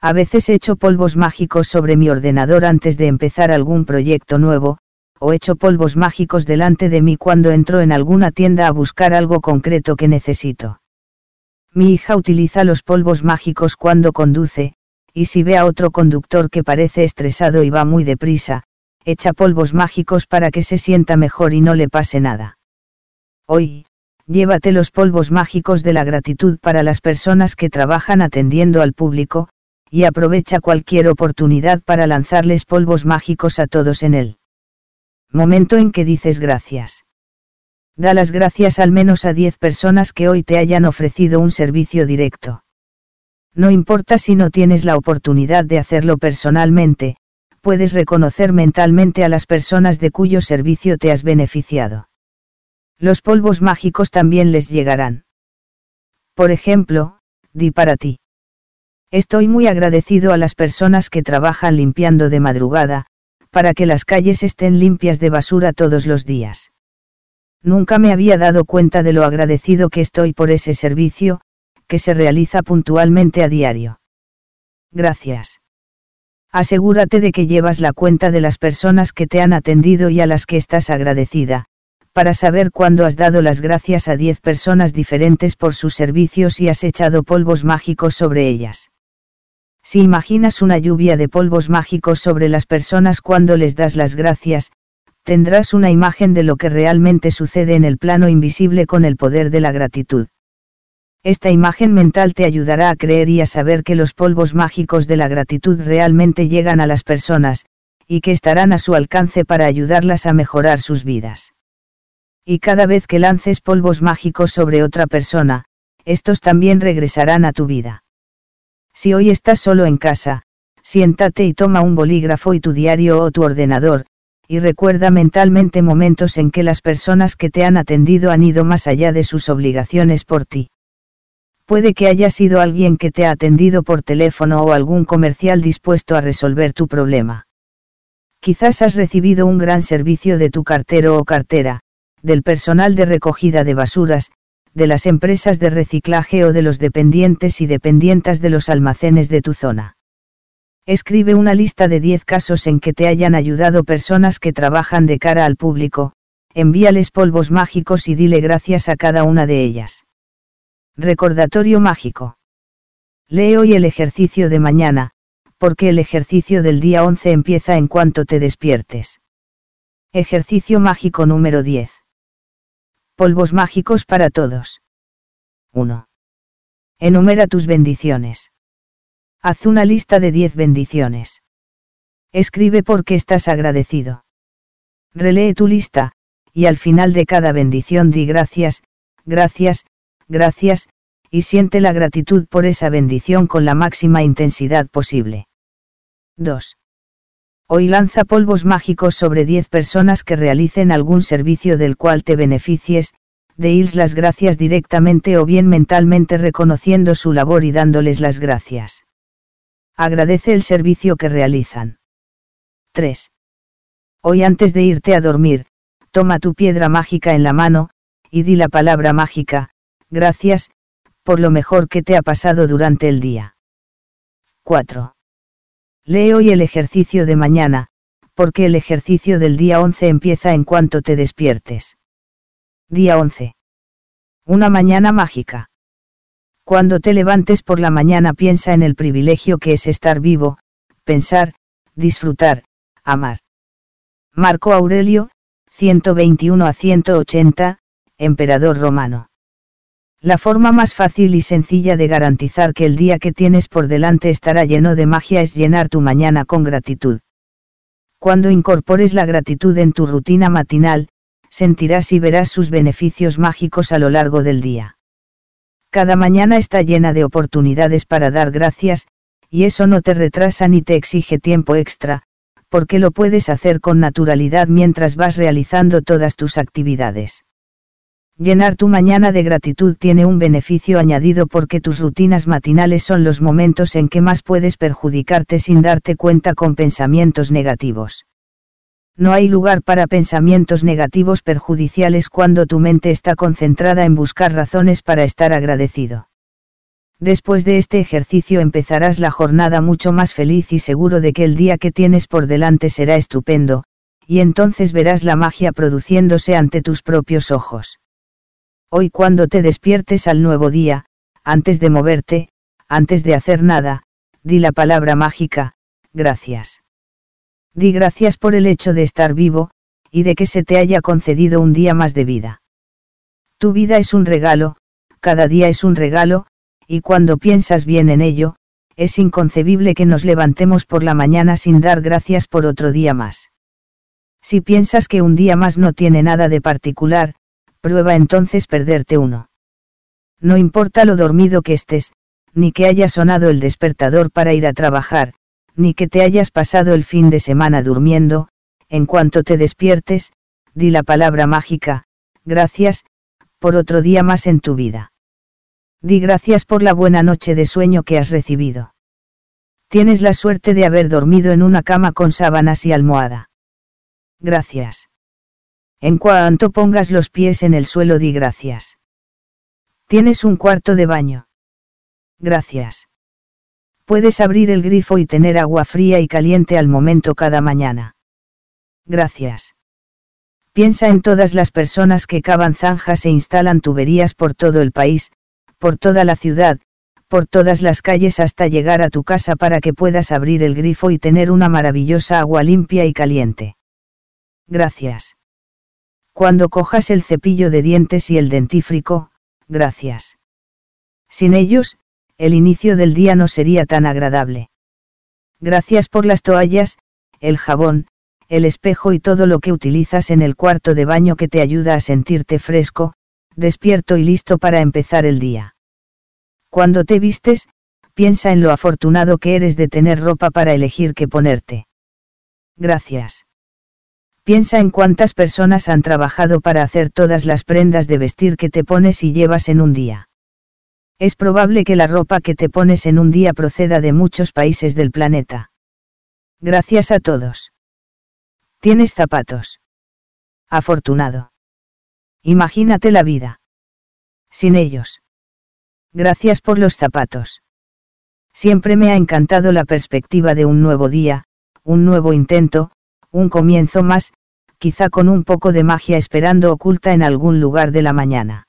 A veces echo polvos mágicos sobre mi ordenador antes de empezar algún proyecto nuevo, o echo polvos mágicos delante de mí cuando entro en alguna tienda a buscar algo concreto que necesito. Mi hija utiliza los polvos mágicos cuando conduce, y si ve a otro conductor que parece estresado y va muy deprisa, echa polvos mágicos para que se sienta mejor y no le pase nada. Hoy, llévate los polvos mágicos de la gratitud para las personas que trabajan atendiendo al público, y aprovecha cualquier oportunidad para lanzarles polvos mágicos a todos en él. Momento en que dices gracias. Da las gracias al menos a 10 personas que hoy te hayan ofrecido un servicio directo. No importa si no tienes la oportunidad de hacerlo personalmente, puedes reconocer mentalmente a las personas de cuyo servicio te has beneficiado. Los polvos mágicos también les llegarán. Por ejemplo, di para ti. Estoy muy agradecido a las personas que trabajan limpiando de madrugada, para que las calles estén limpias de basura todos los días. Nunca me había dado cuenta de lo agradecido que estoy por ese servicio, que se realiza puntualmente a diario. Gracias. Asegúrate de que llevas la cuenta de las personas que te han atendido y a las que estás agradecida, para saber cuándo has dado las gracias a 10 personas diferentes por sus servicios y has echado polvos mágicos sobre ellas. Si imaginas una lluvia de polvos mágicos sobre las personas cuando les das las gracias, tendrás una imagen de lo que realmente sucede en el plano invisible con el poder de la gratitud. Esta imagen mental te ayudará a creer y a saber que los polvos mágicos de la gratitud realmente llegan a las personas, y que estarán a su alcance para ayudarlas a mejorar sus vidas. Y cada vez que lances polvos mágicos sobre otra persona, estos también regresarán a tu vida. Si hoy estás solo en casa, siéntate y toma un bolígrafo y tu diario o tu ordenador, y recuerda mentalmente momentos en que las personas que te han atendido han ido más allá de sus obligaciones por ti. Puede que haya sido alguien que te ha atendido por teléfono o algún comercial dispuesto a resolver tu problema. Quizás has recibido un gran servicio de tu cartero o cartera, del personal de recogida de basuras, de las empresas de reciclaje o de los dependientes y dependientas de los almacenes de tu zona. Escribe una lista de 10 casos en que te hayan ayudado personas que trabajan de cara al público, envíales polvos mágicos y dile gracias a cada una de ellas. Recordatorio mágico. Lee hoy el ejercicio de mañana, porque el ejercicio del día 11 empieza en cuanto te despiertes. Ejercicio mágico número 10. Polvos mágicos para todos. 1. Enumera tus bendiciones. Haz una lista de 10 bendiciones. Escribe por qué estás agradecido. Relee tu lista, y al final de cada bendición di gracias, gracias, gracias, y siente la gratitud por esa bendición con la máxima intensidad posible. 2. Hoy lanza polvos mágicos sobre 10 personas que realicen algún servicio del cual te beneficies, deils las gracias directamente o bien mentalmente reconociendo su labor y dándoles las gracias. Agradece el servicio que realizan. 3. Hoy antes de irte a dormir, toma tu piedra mágica en la mano, y di la palabra mágica, gracias, por lo mejor que te ha pasado durante el día. 4. Lee hoy el ejercicio de mañana, porque el ejercicio del día 11 empieza en cuanto te despiertes. Día 11. Una mañana mágica. Cuando te levantes por la mañana piensa en el privilegio que es estar vivo, pensar, disfrutar, amar. Marco Aurelio, 121 a 180, emperador romano. La forma más fácil y sencilla de garantizar que el día que tienes por delante estará lleno de magia es llenar tu mañana con gratitud. Cuando incorpores la gratitud en tu rutina matinal, sentirás y verás sus beneficios mágicos a lo largo del día. Cada mañana está llena de oportunidades para dar gracias, y eso no te retrasa ni te exige tiempo extra, porque lo puedes hacer con naturalidad mientras vas realizando todas tus actividades. Llenar tu mañana de gratitud tiene un beneficio añadido porque tus rutinas matinales son los momentos en que más puedes perjudicarte sin darte cuenta con pensamientos negativos. No hay lugar para pensamientos negativos perjudiciales cuando tu mente está concentrada en buscar razones para estar agradecido. Después de este ejercicio empezarás la jornada mucho más feliz y seguro de que el día que tienes por delante será estupendo, y entonces verás la magia produciéndose ante tus propios ojos. Hoy cuando te despiertes al nuevo día, antes de moverte, antes de hacer nada, di la palabra mágica, gracias. Di gracias por el hecho de estar vivo, y de que se te haya concedido un día más de vida. Tu vida es un regalo, cada día es un regalo, y cuando piensas bien en ello, es inconcebible que nos levantemos por la mañana sin dar gracias por otro día más. Si piensas que un día más no tiene nada de particular, prueba entonces perderte uno. No importa lo dormido que estés, ni que haya sonado el despertador para ir a trabajar, ni que te hayas pasado el fin de semana durmiendo, en cuanto te despiertes, di la palabra mágica, gracias, por otro día más en tu vida. Di gracias por la buena noche de sueño que has recibido. Tienes la suerte de haber dormido en una cama con sábanas y almohada. Gracias. En cuanto pongas los pies en el suelo di gracias. Tienes un cuarto de baño. Gracias. Puedes abrir el grifo y tener agua fría y caliente al momento cada mañana. Gracias. Piensa en todas las personas que cavan zanjas e instalan tuberías por todo el país, por toda la ciudad, por todas las calles hasta llegar a tu casa para que puedas abrir el grifo y tener una maravillosa agua limpia y caliente. Gracias. Cuando cojas el cepillo de dientes y el dentífrico, gracias. Sin ellos, el inicio del día no sería tan agradable. Gracias por las toallas, el jabón, el espejo y todo lo que utilizas en el cuarto de baño que te ayuda a sentirte fresco, despierto y listo para empezar el día. Cuando te vistes, piensa en lo afortunado que eres de tener ropa para elegir qué ponerte. Gracias. Piensa en cuántas personas han trabajado para hacer todas las prendas de vestir que te pones y llevas en un día. Es probable que la ropa que te pones en un día proceda de muchos países del planeta. Gracias a todos. Tienes zapatos. Afortunado. Imagínate la vida. Sin ellos. Gracias por los zapatos. Siempre me ha encantado la perspectiva de un nuevo día, un nuevo intento, un comienzo más, quizá con un poco de magia esperando oculta en algún lugar de la mañana.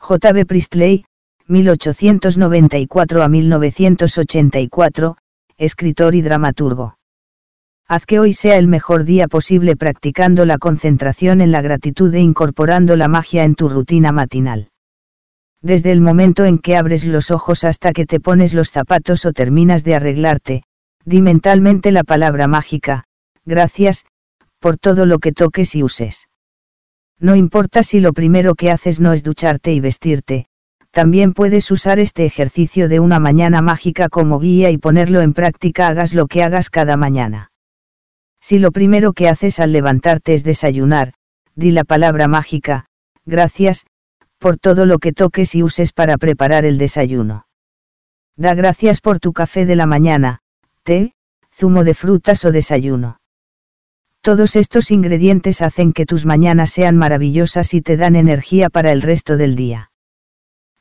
J.B. Priestley, 1894 a 1984, escritor y dramaturgo. Haz que hoy sea el mejor día posible practicando la concentración en la gratitud e incorporando la magia en tu rutina matinal. Desde el momento en que abres los ojos hasta que te pones los zapatos o terminas de arreglarte, di mentalmente la palabra mágica, gracias, por todo lo que toques y uses. No importa si lo primero que haces no es ducharte y vestirte, también puedes usar este ejercicio de una mañana mágica como guía y ponerlo en práctica hagas lo que hagas cada mañana. Si lo primero que haces al levantarte es desayunar, di la palabra mágica, gracias, por todo lo que toques y uses para preparar el desayuno. Da gracias por tu café de la mañana, té, zumo de frutas o desayuno. Todos estos ingredientes hacen que tus mañanas sean maravillosas y te dan energía para el resto del día.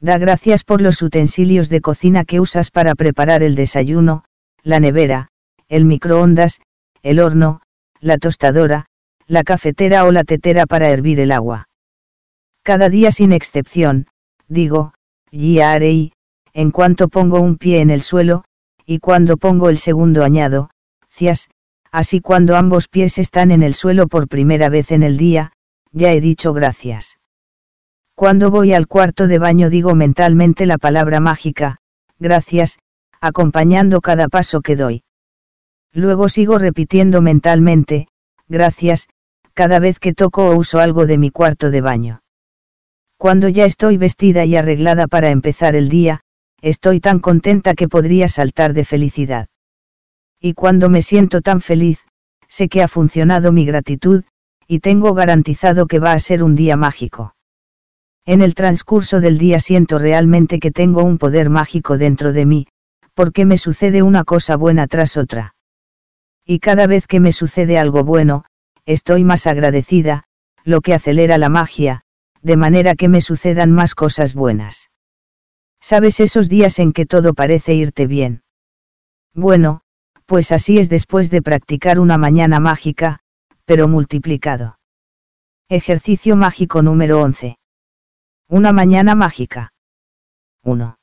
Da gracias por los utensilios de cocina que usas para preparar el desayuno, la nevera, el microondas, el horno, la tostadora, la cafetera o la tetera para hervir el agua. Cada día sin excepción, digo, y en cuanto pongo un pie en el suelo, y cuando pongo el segundo añado, cias, así cuando ambos pies están en el suelo por primera vez en el día, ya he dicho gracias. Cuando voy al cuarto de baño digo mentalmente la palabra mágica, gracias, acompañando cada paso que doy. Luego sigo repitiendo mentalmente, gracias, cada vez que toco o uso algo de mi cuarto de baño. Cuando ya estoy vestida y arreglada para empezar el día, estoy tan contenta que podría saltar de felicidad. Y cuando me siento tan feliz, sé que ha funcionado mi gratitud, y tengo garantizado que va a ser un día mágico. En el transcurso del día siento realmente que tengo un poder mágico dentro de mí, porque me sucede una cosa buena tras otra. Y cada vez que me sucede algo bueno, estoy más agradecida, lo que acelera la magia, de manera que me sucedan más cosas buenas. ¿Sabes esos días en que todo parece irte bien? Bueno, pues así es después de practicar una mañana mágica, pero multiplicado. Ejercicio mágico número 11. Una mañana mágica. 1.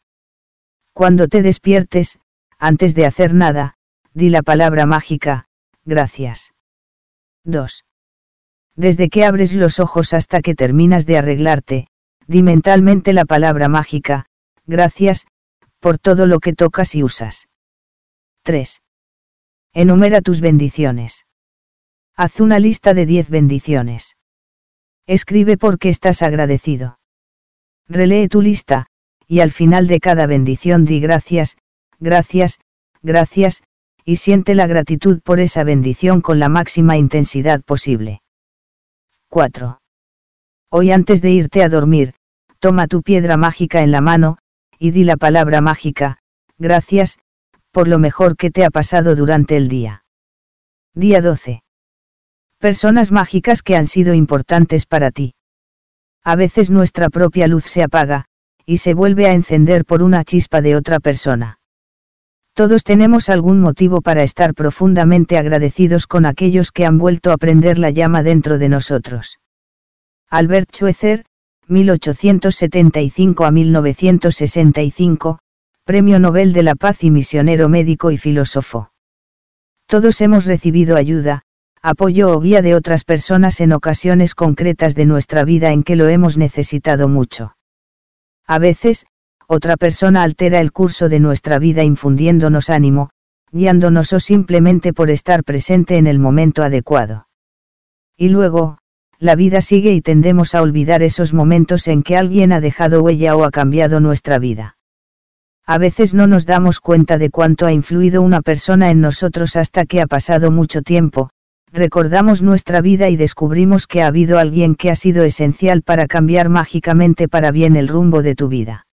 Cuando te despiertes, antes de hacer nada, di la palabra mágica, gracias. 2. Desde que abres los ojos hasta que terminas de arreglarte, di mentalmente la palabra mágica, gracias, por todo lo que tocas y usas. 3. Enumera tus bendiciones. Haz una lista de 10 bendiciones. Escribe por qué estás agradecido. Relee tu lista, y al final de cada bendición di gracias, gracias, gracias, y siente la gratitud por esa bendición con la máxima intensidad posible. 4. Hoy antes de irte a dormir, toma tu piedra mágica en la mano, y di la palabra mágica, gracias, por lo mejor que te ha pasado durante el día. Día 12. Personas mágicas que han sido importantes para ti. A veces nuestra propia luz se apaga, y se vuelve a encender por una chispa de otra persona. Todos tenemos algún motivo para estar profundamente agradecidos con aquellos que han vuelto a prender la llama dentro de nosotros. Albert Schweitzer, 1875 a 1965, Premio Nobel de la Paz y misionero médico y filósofo. Todos hemos recibido ayuda, apoyo o guía de otras personas en ocasiones concretas de nuestra vida en que lo hemos necesitado mucho. A veces, otra persona altera el curso de nuestra vida infundiéndonos ánimo, guiándonos o simplemente por estar presente en el momento adecuado. Y luego, la vida sigue y tendemos a olvidar esos momentos en que alguien ha dejado huella o ha cambiado nuestra vida. A veces no nos damos cuenta de cuánto ha influido una persona en nosotros hasta que ha pasado mucho tiempo, recordamos nuestra vida y descubrimos que ha habido alguien que ha sido esencial para cambiar mágicamente para bien el rumbo de tu vida.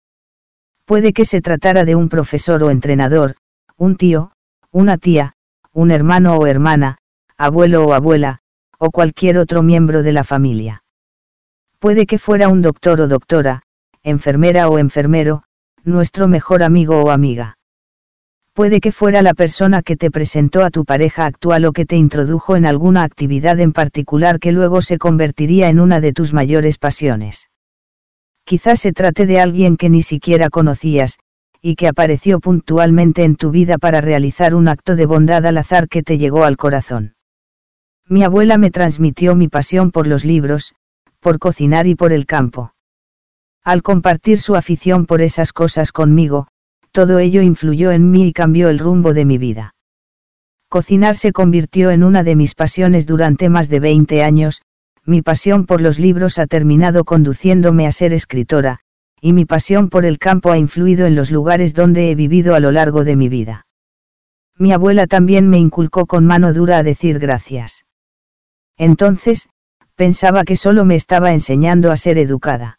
Puede que se tratara de un profesor o entrenador, un tío, una tía, un hermano o hermana, abuelo o abuela, o cualquier otro miembro de la familia. Puede que fuera un doctor o doctora, enfermera o enfermero, nuestro mejor amigo o amiga. Puede que fuera la persona que te presentó a tu pareja actual o que te introdujo en alguna actividad en particular que luego se convertiría en una de tus mayores pasiones. Quizás se trate de alguien que ni siquiera conocías, y que apareció puntualmente en tu vida para realizar un acto de bondad al azar que te llegó al corazón. Mi abuela me transmitió mi pasión por los libros, por cocinar y por el campo. Al compartir su afición por esas cosas conmigo, todo ello influyó en mí y cambió el rumbo de mi vida. Cocinar se convirtió en una de mis pasiones durante más de 20 años, mi pasión por los libros ha terminado conduciéndome a ser escritora, y mi pasión por el campo ha influido en los lugares donde he vivido a lo largo de mi vida. Mi abuela también me inculcó con mano dura a decir gracias. Entonces, pensaba que solo me estaba enseñando a ser educada.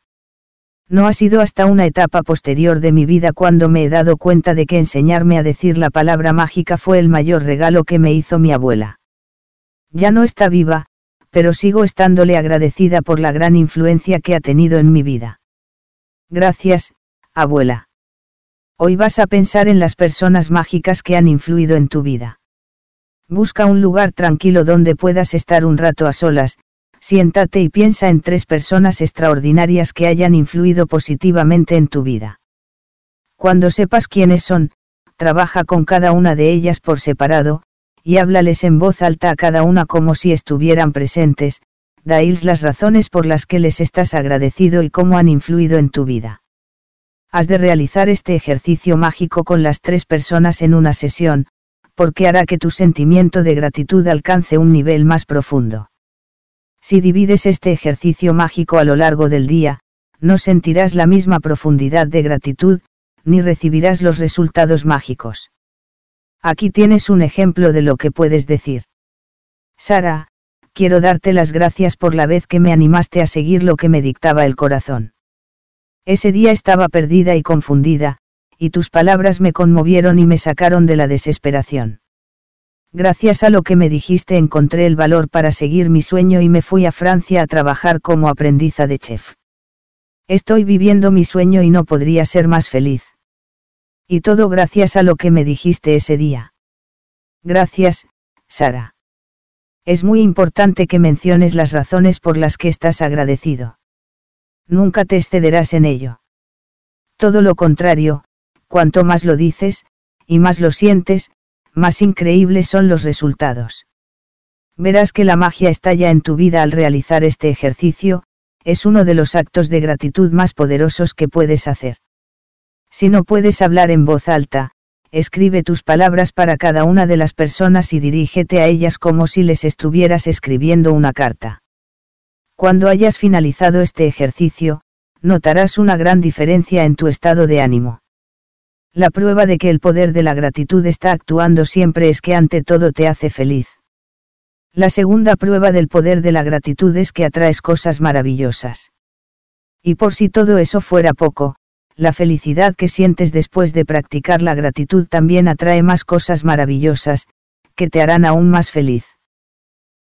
No ha sido hasta una etapa posterior de mi vida cuando me he dado cuenta de que enseñarme a decir la palabra mágica fue el mayor regalo que me hizo mi abuela. Ya no está viva, pero sigo estándole agradecida por la gran influencia que ha tenido en mi vida. Gracias, abuela. Hoy vas a pensar en las personas mágicas que han influido en tu vida. Busca un lugar tranquilo donde puedas estar un rato a solas, siéntate y piensa en tres personas extraordinarias que hayan influido positivamente en tu vida. Cuando sepas quiénes son, trabaja con cada una de ellas por separado, y háblales en voz alta a cada una como si estuvieran presentes, daíles las razones por las que les estás agradecido y cómo han influido en tu vida. Has de realizar este ejercicio mágico con las tres personas en una sesión, porque hará que tu sentimiento de gratitud alcance un nivel más profundo. Si divides este ejercicio mágico a lo largo del día, no sentirás la misma profundidad de gratitud, ni recibirás los resultados mágicos. Aquí tienes un ejemplo de lo que puedes decir. Sara, quiero darte las gracias por la vez que me animaste a seguir lo que me dictaba el corazón. Ese día estaba perdida y confundida, y tus palabras me conmovieron y me sacaron de la desesperación. Gracias a lo que me dijiste encontré el valor para seguir mi sueño y me fui a Francia a trabajar como aprendiza de chef. Estoy viviendo mi sueño y no podría ser más feliz. Y todo gracias a lo que me dijiste ese día. Gracias, Sara. Es muy importante que menciones las razones por las que estás agradecido. Nunca te excederás en ello. Todo lo contrario, cuanto más lo dices, y más lo sientes, más increíbles son los resultados. Verás que la magia está ya en tu vida al realizar este ejercicio, es uno de los actos de gratitud más poderosos que puedes hacer. Si no puedes hablar en voz alta, escribe tus palabras para cada una de las personas y dirígete a ellas como si les estuvieras escribiendo una carta. Cuando hayas finalizado este ejercicio, notarás una gran diferencia en tu estado de ánimo. La prueba de que el poder de la gratitud está actuando siempre es que ante todo te hace feliz. La segunda prueba del poder de la gratitud es que atraes cosas maravillosas. Y por si todo eso fuera poco, la felicidad que sientes después de practicar la gratitud también atrae más cosas maravillosas, que te harán aún más feliz.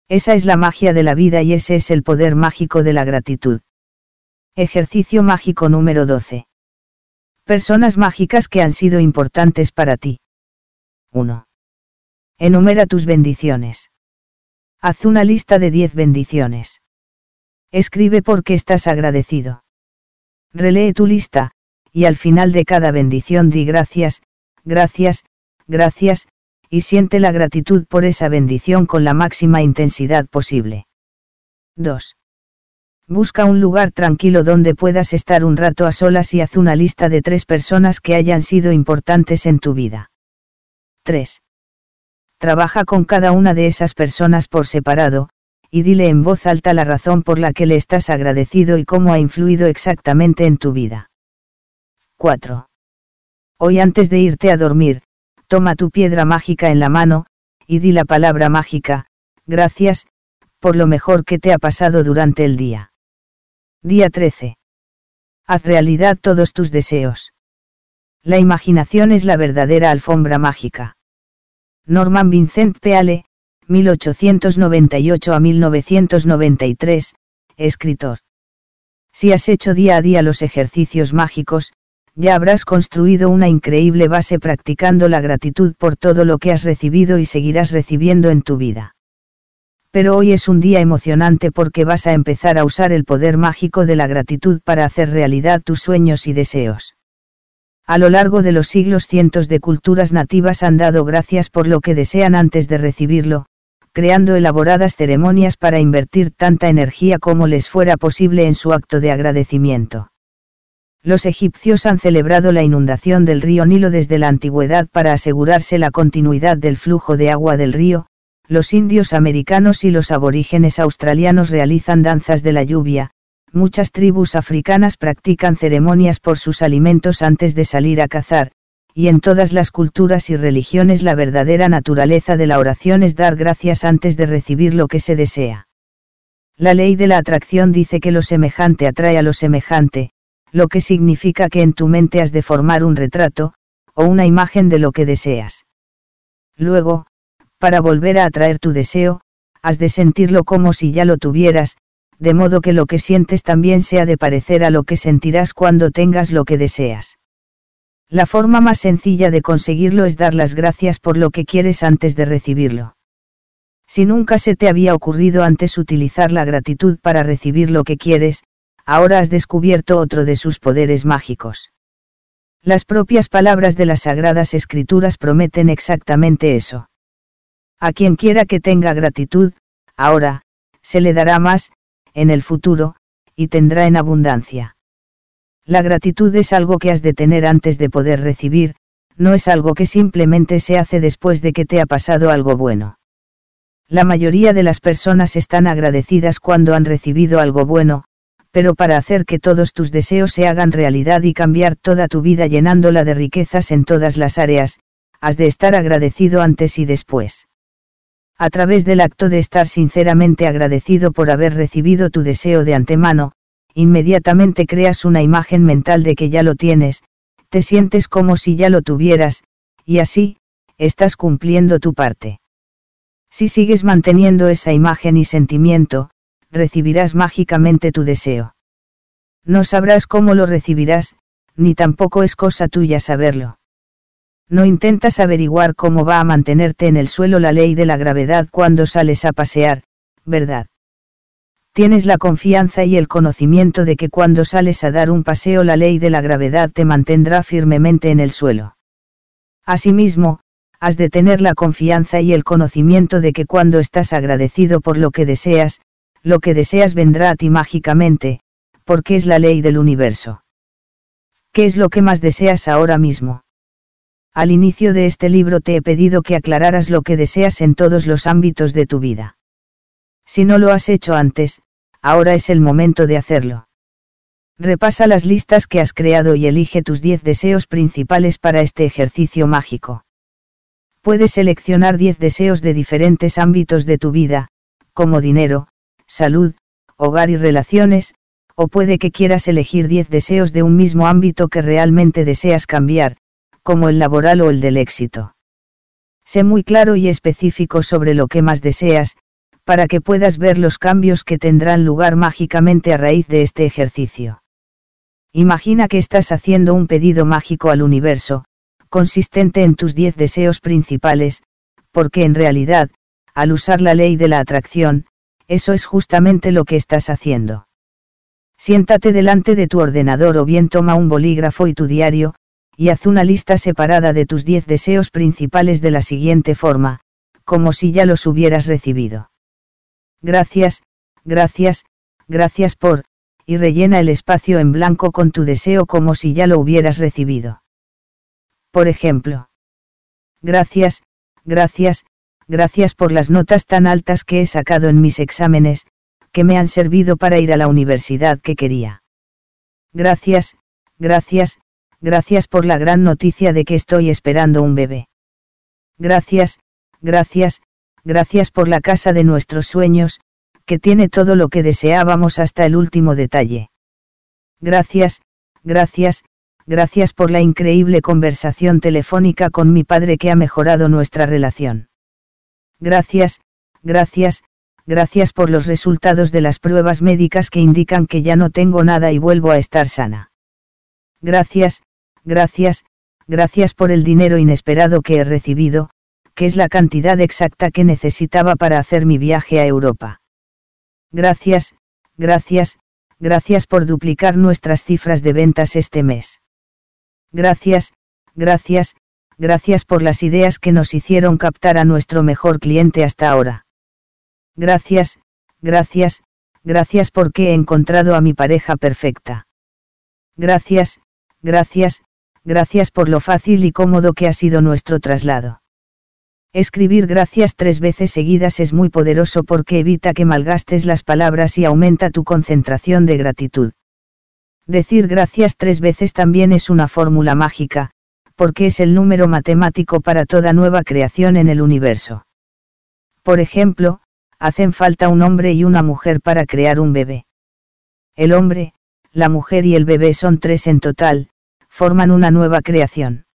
Esa es la magia de la vida y ese es el poder mágico de la gratitud. Ejercicio mágico número 12. Personas mágicas que han sido importantes para ti. 1. Enumera tus bendiciones. Haz una lista de 10 bendiciones. Escribe por qué estás agradecido. Relee tu lista, y al final de cada bendición di gracias, gracias, gracias, y siente la gratitud por esa bendición con la máxima intensidad posible. 2. Busca un lugar tranquilo donde puedas estar un rato a solas y haz una lista de tres personas que hayan sido importantes en tu vida. 3. Trabaja con cada una de esas personas por separado, y dile en voz alta la razón por la que le estás agradecido y cómo ha influido exactamente en tu vida. 4. Hoy antes de irte a dormir, toma tu piedra mágica en la mano, y di la palabra mágica, gracias, por lo mejor que te ha pasado durante el día. Día 13. Haz realidad todos tus deseos. La imaginación es la verdadera alfombra mágica. Norman Vincent Peale, 1898 a 1993, escritor. Si has hecho día a día los ejercicios mágicos, ya habrás construido una increíble base practicando la gratitud por todo lo que has recibido y seguirás recibiendo en tu vida. Pero hoy es un día emocionante porque vas a empezar a usar el poder mágico de la gratitud para hacer realidad tus sueños y deseos. A lo largo de los siglos cientos de culturas nativas han dado gracias por lo que desean antes de recibirlo, creando elaboradas ceremonias para invertir tanta energía como les fuera posible en su acto de agradecimiento. Los egipcios han celebrado la inundación del río Nilo desde la antigüedad para asegurarse la continuidad del flujo de agua del río, los indios americanos y los aborígenes australianos realizan danzas de la lluvia, muchas tribus africanas practican ceremonias por sus alimentos antes de salir a cazar, y en todas las culturas y religiones la verdadera naturaleza de la oración es dar gracias antes de recibir lo que se desea. La ley de la atracción dice que lo semejante atrae a lo semejante, lo que significa que en tu mente has de formar un retrato, o una imagen de lo que deseas. Luego, para volver a atraer tu deseo, has de sentirlo como si ya lo tuvieras, de modo que lo que sientes también sea de parecer a lo que sentirás cuando tengas lo que deseas. La forma más sencilla de conseguirlo es dar las gracias por lo que quieres antes de recibirlo. Si nunca se te había ocurrido antes utilizar la gratitud para recibir lo que quieres, ahora has descubierto otro de sus poderes mágicos. Las propias palabras de las Sagradas Escrituras prometen exactamente eso. A quien quiera que tenga gratitud, ahora, se le dará más, en el futuro, y tendrá en abundancia. La gratitud es algo que has de tener antes de poder recibir, no es algo que simplemente se hace después de que te ha pasado algo bueno. La mayoría de las personas están agradecidas cuando han recibido algo bueno, pero para hacer que todos tus deseos se hagan realidad y cambiar toda tu vida llenándola de riquezas en todas las áreas, has de estar agradecido antes y después. A través del acto de estar sinceramente agradecido por haber recibido tu deseo de antemano, inmediatamente creas una imagen mental de que ya lo tienes, te sientes como si ya lo tuvieras, y así, estás cumpliendo tu parte. Si sigues manteniendo esa imagen y sentimiento, recibirás mágicamente tu deseo. No sabrás cómo lo recibirás, ni tampoco es cosa tuya saberlo. No intentas averiguar cómo va a mantenerte en el suelo la ley de la gravedad cuando sales a pasear, ¿verdad? Tienes la confianza y el conocimiento de que cuando sales a dar un paseo la ley de la gravedad te mantendrá firmemente en el suelo. Asimismo, has de tener la confianza y el conocimiento de que cuando estás agradecido por lo que deseas, lo que deseas vendrá a ti mágicamente, porque es la ley del universo. ¿Qué es lo que más deseas ahora mismo? Al inicio de este libro te he pedido que aclararas lo que deseas en todos los ámbitos de tu vida. Si no lo has hecho antes, ahora es el momento de hacerlo. Repasa las listas que has creado y elige tus 10 deseos principales para este ejercicio mágico. Puedes seleccionar 10 deseos de diferentes ámbitos de tu vida, como dinero, salud, hogar y relaciones, o puede que quieras elegir 10 deseos de un mismo ámbito que realmente deseas cambiar, como el laboral o el del éxito. Sé muy claro y específico sobre lo que más deseas, para que puedas ver los cambios que tendrán lugar mágicamente a raíz de este ejercicio. Imagina que estás haciendo un pedido mágico al universo, consistente en tus 10 deseos principales, porque en realidad, al usar la ley de la atracción, eso es justamente lo que estás haciendo. Siéntate delante de tu ordenador o bien toma un bolígrafo y tu diario, y haz una lista separada de tus 10 deseos principales de la siguiente forma, como si ya los hubieras recibido. Gracias, gracias, gracias por, y rellena el espacio en blanco con tu deseo como si ya lo hubieras recibido. Por ejemplo. Gracias, gracias, gracias por las notas tan altas que he sacado en mis exámenes, que me han servido para ir a la universidad que quería. Gracias, gracias, gracias por la gran noticia de que estoy esperando un bebé. Gracias, gracias, gracias por la casa de nuestros sueños, que tiene todo lo que deseábamos hasta el último detalle. Gracias, gracias, gracias por la increíble conversación telefónica con mi padre que ha mejorado nuestra relación. Gracias, gracias, gracias por los resultados de las pruebas médicas que indican que ya no tengo nada y vuelvo a estar sana. Gracias, gracias, gracias por el dinero inesperado que he recibido, que es la cantidad exacta que necesitaba para hacer mi viaje a Europa. Gracias, gracias, gracias por duplicar nuestras cifras de ventas este mes. Gracias, gracias, gracias por las ideas que nos hicieron captar a nuestro mejor cliente hasta ahora. Gracias, gracias, gracias porque he encontrado a mi pareja perfecta. Gracias, gracias, gracias por lo fácil y cómodo que ha sido nuestro traslado. Escribir gracias tres veces seguidas es muy poderoso porque evita que malgastes las palabras y aumenta tu concentración de gratitud. Decir gracias tres veces también es una fórmula mágica, porque es el número matemático para toda nueva creación en el universo. Por ejemplo, hacen falta un hombre y una mujer para crear un bebé. El hombre, la mujer y el bebé son tres en total, forman una nueva creación.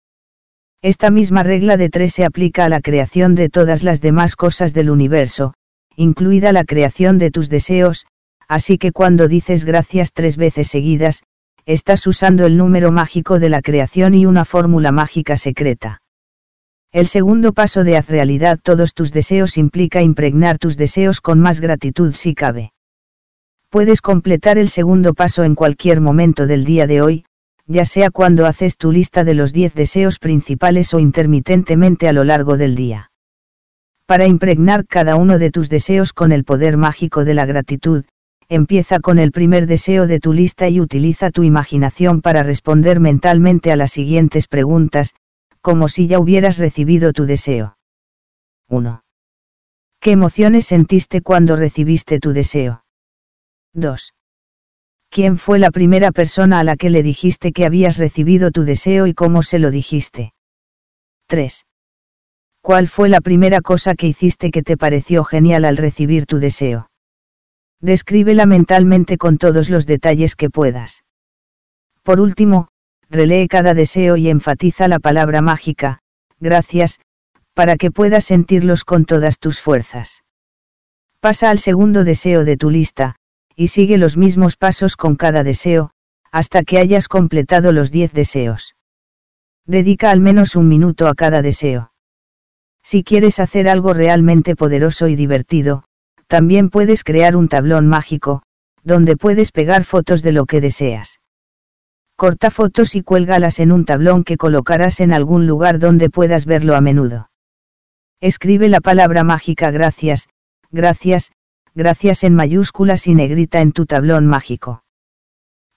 Esta misma regla de tres se aplica a la creación de todas las demás cosas del universo, incluida la creación de tus deseos, así que cuando dices gracias tres veces seguidas, estás usando el número mágico de la creación y una fórmula mágica secreta. El segundo paso de haz realidad todos tus deseos implica impregnar tus deseos con más gratitud si cabe. Puedes completar el segundo paso en cualquier momento del día de hoy, ya sea cuando haces tu lista de los 10 deseos principales o intermitentemente a lo largo del día. Para impregnar cada uno de tus deseos con el poder mágico de la gratitud, empieza con el primer deseo de tu lista y utiliza tu imaginación para responder mentalmente a las siguientes preguntas, como si ya hubieras recibido tu deseo. 1. ¿Qué emociones sentiste cuando recibiste tu deseo? 2. ¿Quién fue la primera persona a la que le dijiste que habías recibido tu deseo y cómo se lo dijiste? 3. ¿Cuál fue la primera cosa que hiciste que te pareció genial al recibir tu deseo? Descríbela mentalmente con todos los detalles que puedas. Por último, relee cada deseo y enfatiza la palabra mágica, gracias, para que puedas sentirlos con todas tus fuerzas. Pasa al segundo deseo de tu lista, y sigue los mismos pasos con cada deseo, hasta que hayas completado los 10 deseos. Dedica al menos un minuto a cada deseo. Si quieres hacer algo realmente poderoso y divertido, también puedes crear un tablón mágico, donde puedes pegar fotos de lo que deseas. Corta fotos y cuélgalas en un tablón que colocarás en algún lugar donde puedas verlo a menudo. Escribe la palabra mágica gracias, gracias, gracias en mayúsculas y negrita en tu tablón mágico.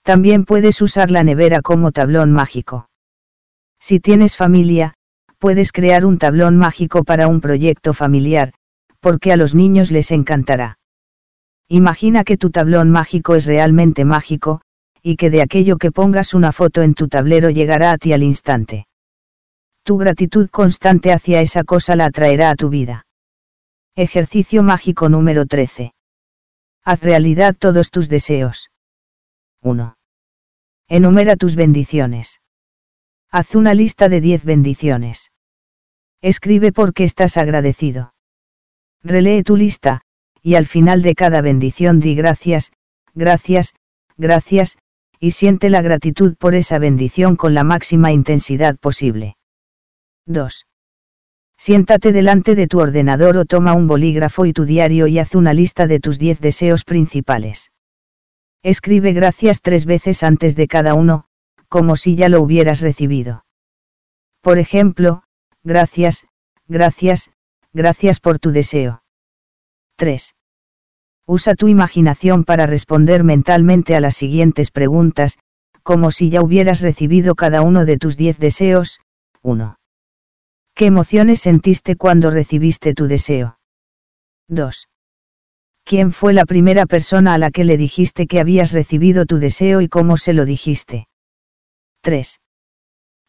También puedes usar la nevera como tablón mágico. Si tienes familia, puedes crear un tablón mágico para un proyecto familiar, porque a los niños les encantará. Imagina que tu tablón mágico es realmente mágico, y que de aquello que pongas una foto en tu tablero llegará a ti al instante. Tu gratitud constante hacia esa cosa la atraerá a tu vida. Ejercicio mágico número 13. Haz realidad todos tus deseos. 1. Enumera tus bendiciones. Haz una lista de 10 bendiciones. Escribe por qué estás agradecido. Relee tu lista, y al final de cada bendición di gracias, gracias, gracias, y siente la gratitud por esa bendición con la máxima intensidad posible. 2. Siéntate delante de tu ordenador o toma un bolígrafo y tu diario y haz una lista de tus 10 deseos principales. Escribe gracias tres veces antes de cada uno, como si ya lo hubieras recibido. Por ejemplo, gracias, gracias, gracias por tu deseo. 3. Usa tu imaginación para responder mentalmente a las siguientes preguntas, como si ya hubieras recibido cada uno de tus 10 deseos. 1. ¿Qué emociones sentiste cuando recibiste tu deseo? 2. ¿Quién fue la primera persona a la que le dijiste que habías recibido tu deseo y cómo se lo dijiste? 3.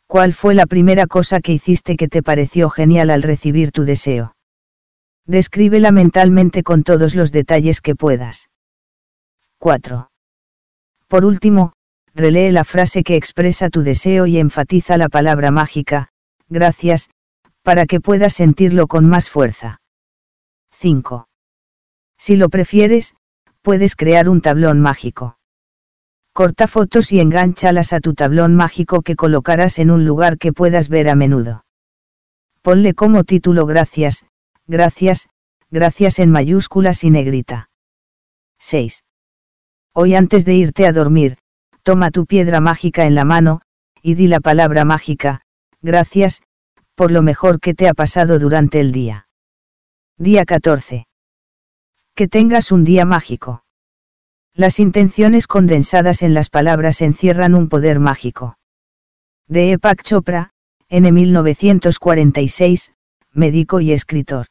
¿Cuál fue la primera cosa que hiciste que te pareció genial al recibir tu deseo? Descríbela mentalmente con todos los detalles que puedas. 4. Por último, relee la frase que expresa tu deseo y enfatiza la palabra mágica, gracias, para que puedas sentirlo con más fuerza. 5. Si lo prefieres, puedes crear un tablón mágico. Corta fotos y engánchalas a tu tablón mágico que colocarás en un lugar que puedas ver a menudo. Ponle como título Gracias, gracias, gracias en mayúsculas y negrita. 6. Hoy antes de irte a dormir, toma tu piedra mágica en la mano, y di la palabra mágica, gracias, por lo mejor que te ha pasado durante el día. Día 14. Que tengas un día mágico. Las intenciones condensadas en las palabras encierran un poder mágico. De Epak Chopra, en 1946, médico y escritor.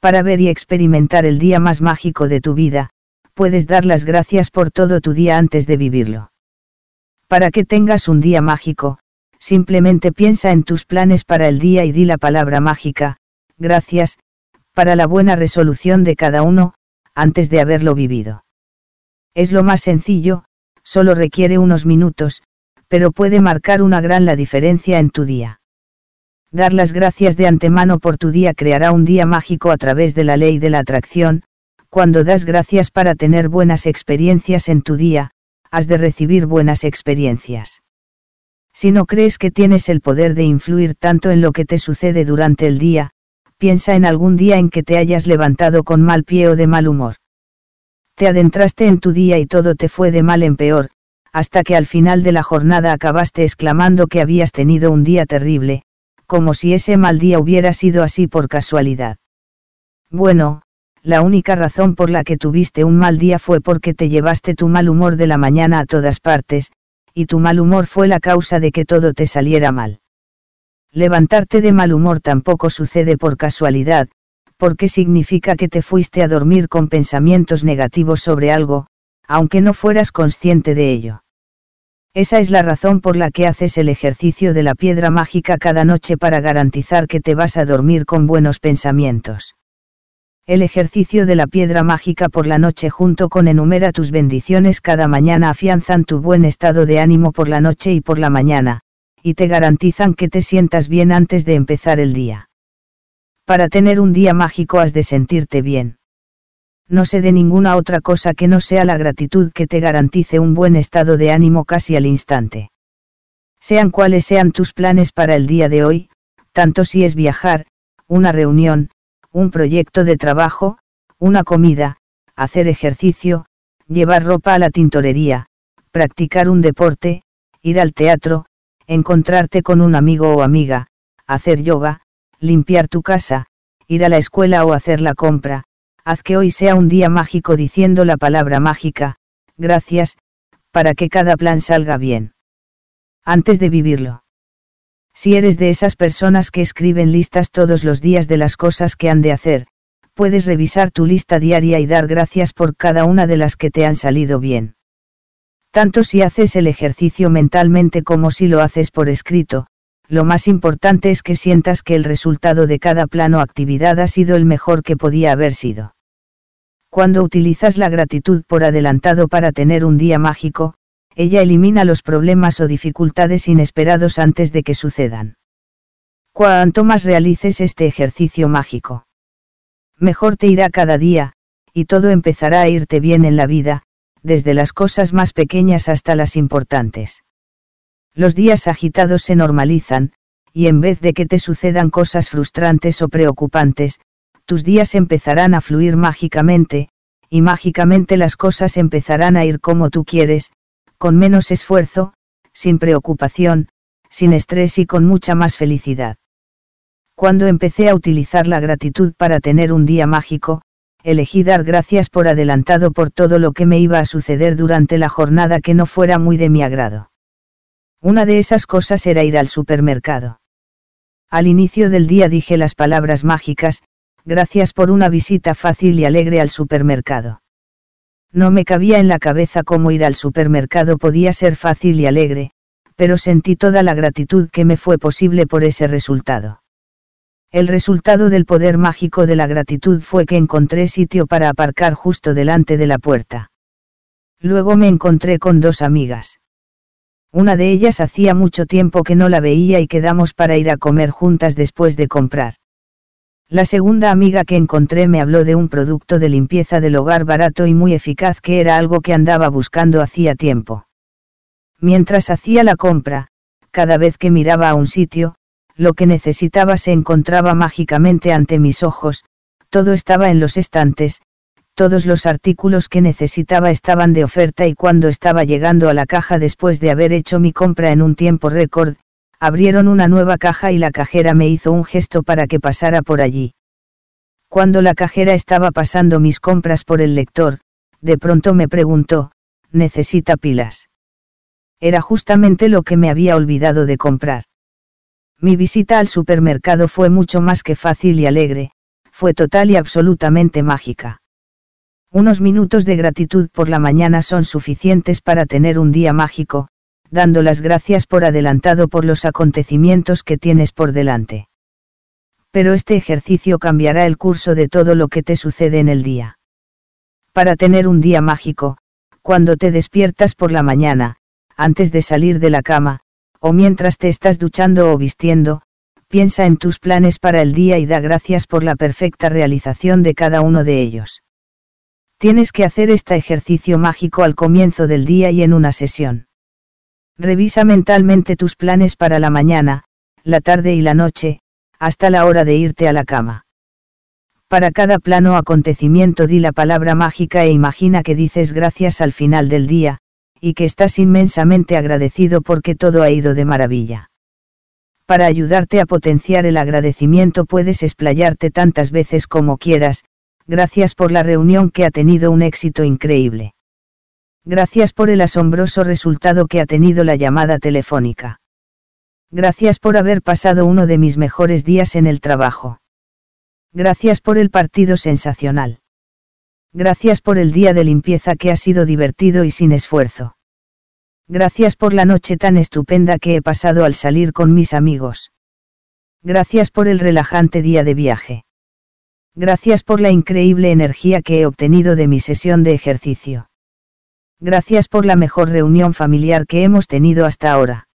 Para ver y experimentar el día más mágico de tu vida, puedes dar las gracias por todo tu día antes de vivirlo. Para que tengas un día mágico, simplemente piensa en tus planes para el día y di la palabra mágica, gracias, para la buena resolución de cada uno, antes de haberlo vivido. Es lo más sencillo, solo requiere unos minutos, pero puede marcar una gran la diferencia en tu día. Dar las gracias de antemano por tu día creará un día mágico a través de la ley de la atracción, cuando das gracias para tener buenas experiencias en tu día, has de recibir buenas experiencias. Si no crees que tienes el poder de influir tanto en lo que te sucede durante el día, piensa en algún día en que te hayas levantado con mal pie o de mal humor. Te adentraste en tu día y todo te fue de mal en peor, hasta que al final de la jornada acabaste exclamando que habías tenido un día terrible, como si ese mal día hubiera sido así por casualidad. Bueno, la única razón por la que tuviste un mal día fue porque te llevaste tu mal humor de la mañana a todas partes, y tu mal humor fue la causa de que todo te saliera mal. Levantarte de mal humor tampoco sucede por casualidad, porque significa que te fuiste a dormir con pensamientos negativos sobre algo, aunque no fueras consciente de ello. Esa es la razón por la que haces el ejercicio de la piedra mágica cada noche para garantizar que te vas a dormir con buenos pensamientos. El ejercicio de la piedra mágica por la noche junto con enumera tus bendiciones cada mañana afianzan tu buen estado de ánimo por la noche y por la mañana, y te garantizan que te sientas bien antes de empezar el día. Para tener un día mágico has de sentirte bien. No sé de ninguna otra cosa que no sea la gratitud que te garantice un buen estado de ánimo casi al instante. Sean cuales sean tus planes para el día de hoy, tanto si es viajar, una reunión, un proyecto de trabajo, una comida, hacer ejercicio, llevar ropa a la tintorería, practicar un deporte, ir al teatro, encontrarte con un amigo o amiga, hacer yoga, limpiar tu casa, ir a la escuela o hacer la compra, haz que hoy sea un día mágico diciendo la palabra mágica, gracias, para que cada plan salga bien. Antes de vivirlo. Si eres de esas personas que escriben listas todos los días de las cosas que han de hacer, puedes revisar tu lista diaria y dar gracias por cada una de las que te han salido bien. Tanto si haces el ejercicio mentalmente como si lo haces por escrito, lo más importante es que sientas que el resultado de cada plano actividad ha sido el mejor que podía haber sido. Cuando utilizas la gratitud por adelantado para tener un día mágico, ella elimina los problemas o dificultades inesperados antes de que sucedan. Cuanto más realices este ejercicio mágico, mejor te irá cada día, y todo empezará a irte bien en la vida, desde las cosas más pequeñas hasta las importantes. Los días agitados se normalizan, y en vez de que te sucedan cosas frustrantes o preocupantes, tus días empezarán a fluir mágicamente, y mágicamente las cosas empezarán a ir como tú quieres, con menos esfuerzo, sin preocupación, sin estrés y con mucha más felicidad. Cuando empecé a utilizar la gratitud para tener un día mágico, elegí dar gracias por adelantado por todo lo que me iba a suceder durante la jornada que no fuera muy de mi agrado. Una de esas cosas era ir al supermercado. Al inicio del día dije las palabras mágicas, gracias por una visita fácil y alegre al supermercado. No me cabía en la cabeza cómo ir al supermercado podía ser fácil y alegre, pero sentí toda la gratitud que me fue posible por ese resultado. El resultado del poder mágico de la gratitud fue que encontré sitio para aparcar justo delante de la puerta. Luego me encontré con dos amigas. Una de ellas hacía mucho tiempo que no la veía y quedamos para ir a comer juntas después de comprar. La segunda amiga que encontré me habló de un producto de limpieza del hogar barato y muy eficaz que era algo que andaba buscando hacía tiempo. Mientras hacía la compra, cada vez que miraba a un sitio, lo que necesitaba se encontraba mágicamente ante mis ojos, todo estaba en los estantes, todos los artículos que necesitaba estaban de oferta y cuando estaba llegando a la caja después de haber hecho mi compra en un tiempo récord, abrieron una nueva caja y la cajera me hizo un gesto para que pasara por allí. Cuando la cajera estaba pasando mis compras por el lector, de pronto me preguntó, ¿necesita pilas? Era justamente lo que me había olvidado de comprar. Mi visita al supermercado fue mucho más que fácil y alegre, fue total y absolutamente mágica. Unos minutos de gratitud por la mañana son suficientes para tener un día mágico, dando las gracias por adelantado por los acontecimientos que tienes por delante. Pero este ejercicio cambiará el curso de todo lo que te sucede en el día. Para tener un día mágico, cuando te despiertas por la mañana, antes de salir de la cama, o mientras te estás duchando o vistiendo, piensa en tus planes para el día y da gracias por la perfecta realización de cada uno de ellos. Tienes que hacer este ejercicio mágico al comienzo del día y en una sesión. Revisa mentalmente tus planes para la mañana, la tarde y la noche, hasta la hora de irte a la cama. Para cada plano acontecimiento di la palabra mágica e imagina que dices gracias al final del día, y que estás inmensamente agradecido porque todo ha ido de maravilla. Para ayudarte a potenciar el agradecimiento puedes explayarte tantas veces como quieras, gracias por la reunión que ha tenido un éxito increíble. Gracias por el asombroso resultado que ha tenido la llamada telefónica. Gracias por haber pasado uno de mis mejores días en el trabajo. Gracias por el partido sensacional. Gracias por el día de limpieza que ha sido divertido y sin esfuerzo. Gracias por la noche tan estupenda que he pasado al salir con mis amigos. Gracias por el relajante día de viaje. Gracias por la increíble energía que he obtenido de mi sesión de ejercicio. Gracias por la mejor reunión familiar que hemos tenido hasta ahora.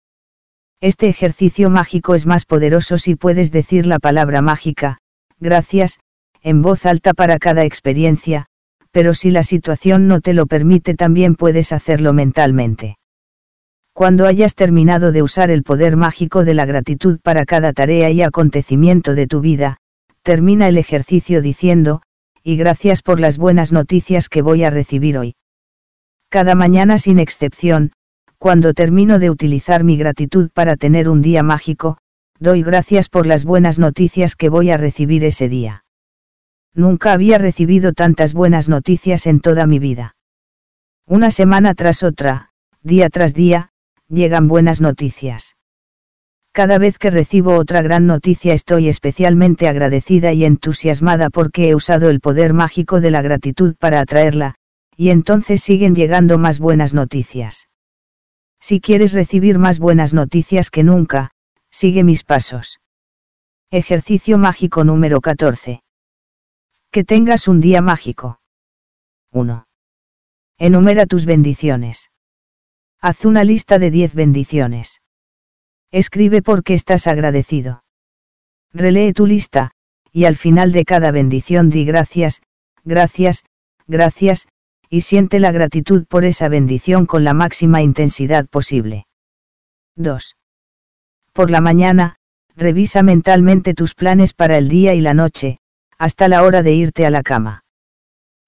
Este ejercicio mágico es más poderoso si puedes decir la palabra mágica, gracias, en voz alta para cada experiencia, pero si la situación no te lo permite también puedes hacerlo mentalmente. Cuando hayas terminado de usar el poder mágico de la gratitud para cada tarea y acontecimiento de tu vida, termina el ejercicio diciendo, y gracias por las buenas noticias que voy a recibir hoy. Cada mañana sin excepción, cuando termino de utilizar mi gratitud para tener un día mágico, doy gracias por las buenas noticias que voy a recibir ese día. Nunca había recibido tantas buenas noticias en toda mi vida. Una semana tras otra, día tras día, llegan buenas noticias. Cada vez que recibo otra gran noticia estoy especialmente agradecida y entusiasmada porque he usado el poder mágico de la gratitud para atraerla, y entonces siguen llegando más buenas noticias. Si quieres recibir más buenas noticias que nunca, sigue mis pasos. Ejercicio mágico número 14. Que tengas un día mágico. 1. Enumera tus bendiciones. Haz una lista de 10 bendiciones. Escribe por qué estás agradecido. Relee tu lista, y al final de cada bendición di gracias, gracias, gracias, y siente la gratitud por esa bendición con la máxima intensidad posible. 2. Por la mañana, revisa mentalmente tus planes para el día y la noche, hasta la hora de irte a la cama.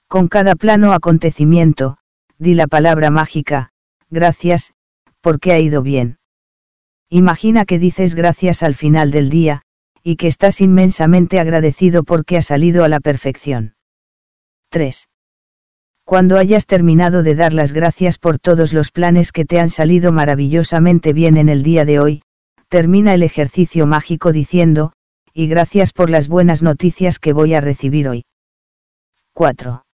Con cada plano acontecimiento, di la palabra mágica, gracias, porque ha ido bien. Imagina que dices gracias al final del día, y que estás inmensamente agradecido porque ha salido a la perfección. 3. Cuando hayas terminado de dar las gracias por todos los planes que te han salido maravillosamente bien en el día de hoy, termina el ejercicio mágico diciendo, y gracias por las buenas noticias que voy a recibir hoy. 4.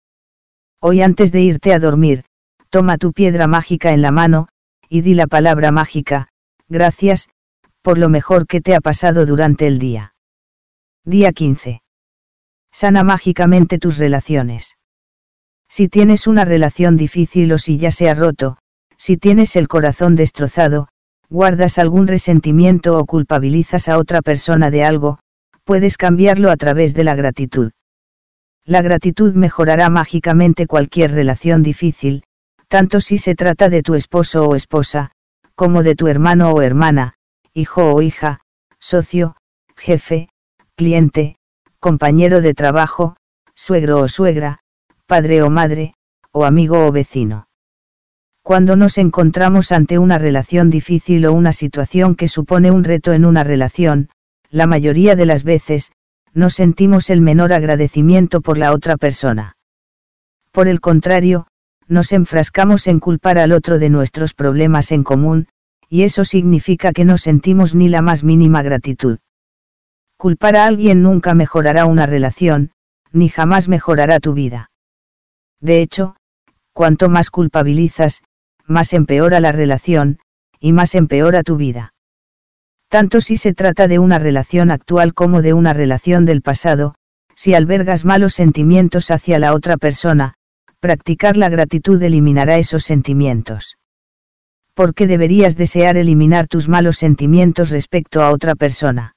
Hoy antes de irte a dormir, toma tu piedra mágica en la mano, y di la palabra mágica, gracias, por lo mejor que te ha pasado durante el día. Día 15. Sana mágicamente tus relaciones. Si tienes una relación difícil o si ya se ha roto, Si tienes el corazón destrozado, guardas algún resentimiento o culpabilizas a otra persona de algo, puedes cambiarlo a través de la gratitud. La gratitud mejorará mágicamente cualquier relación difícil, tanto si se trata de tu esposo o esposa, como de tu hermano o hermana, hijo o hija, socio, jefe, cliente, compañero de trabajo, suegro o suegra, padre o madre, o amigo o vecino. Cuando nos encontramos ante una relación difícil o una situación que supone un reto en una relación, la mayoría de las veces, no sentimos el menor agradecimiento por la otra persona. Por el contrario, nos enfrascamos en culpar al otro de nuestros problemas en común, y eso significa que no sentimos ni la más mínima gratitud. Culpar a alguien nunca mejorará una relación, ni jamás mejorará tu vida. De hecho, cuanto más culpabilizas, más empeora la relación, y más empeora tu vida. Tanto si se trata de una relación actual como de una relación del pasado, si albergas malos sentimientos hacia la otra persona, practicar la gratitud eliminará esos sentimientos. ¿Por qué deberías desear eliminar tus malos sentimientos respecto a otra persona?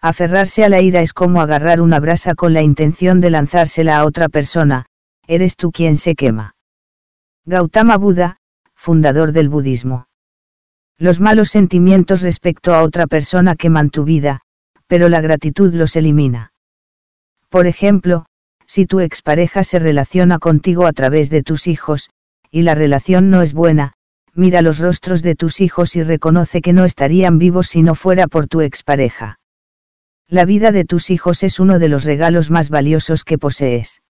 Aferrarse a la ira es como agarrar una brasa con la intención de lanzársela a otra persona, eres tú quien se quema. Gautama Buda, fundador del budismo. Los malos sentimientos respecto a otra persona queman tu vida, pero la gratitud los elimina. Por ejemplo, si tu expareja se relaciona contigo a través de tus hijos, y la relación no es buena, mira los rostros de tus hijos y reconoce que no estarían vivos si no fuera por tu expareja. La vida de tus hijos es uno de los regalos más valiosos que posees.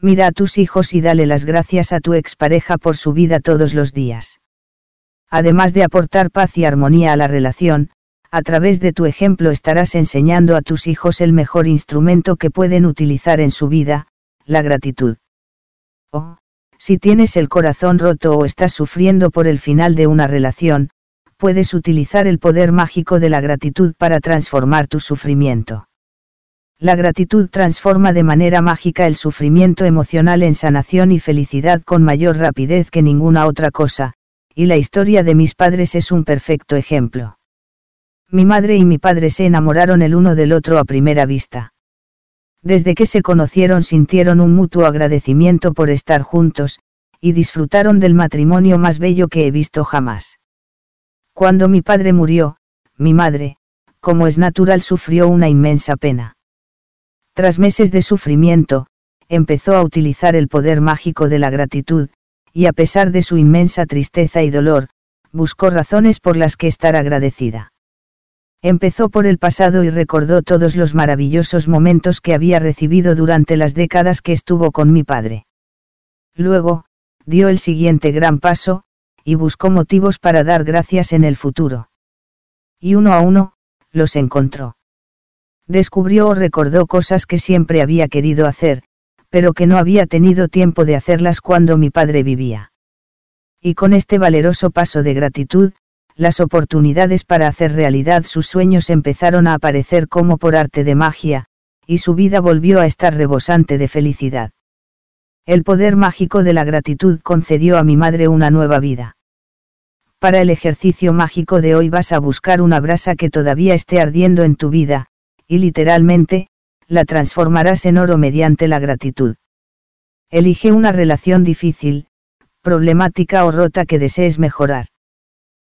Mira a tus hijos y dale las gracias a tu expareja por su vida todos los días. Además de aportar paz y armonía a la relación, a través de tu ejemplo estarás enseñando a tus hijos el mejor instrumento que pueden utilizar en su vida, la gratitud. Oh, si tienes el corazón roto o estás sufriendo por el final de una relación, puedes utilizar el poder mágico de la gratitud para transformar tu sufrimiento. La gratitud transforma de manera mágica el sufrimiento emocional en sanación y felicidad con mayor rapidez que ninguna otra cosa, y la historia de mis padres es un perfecto ejemplo. Mi madre y mi padre se enamoraron el uno del otro a primera vista. Desde que se conocieron sintieron un mutuo agradecimiento por estar juntos, y disfrutaron del matrimonio más bello que he visto jamás. Cuando mi padre murió, mi madre, como es natural, sufrió una inmensa pena. Tras meses de sufrimiento, empezó a utilizar el poder mágico de la gratitud, y a pesar de su inmensa tristeza y dolor, buscó razones por las que estar agradecida. Empezó por el pasado y recordó todos los maravillosos momentos que había recibido durante las décadas que estuvo con mi padre. Luego, dio el siguiente gran paso, y buscó motivos para dar gracias en el futuro. Y uno a uno, los encontró descubrió o recordó cosas que siempre había querido hacer, pero que no había tenido tiempo de hacerlas cuando mi padre vivía. Y con este valeroso paso de gratitud, las oportunidades para hacer realidad sus sueños empezaron a aparecer como por arte de magia, y su vida volvió a estar rebosante de felicidad. El poder mágico de la gratitud concedió a mi madre una nueva vida. Para el ejercicio mágico de hoy vas a buscar una brasa que todavía esté ardiendo en tu vida, y literalmente, la transformarás en oro mediante la gratitud. Elige una relación difícil, problemática o rota que desees mejorar.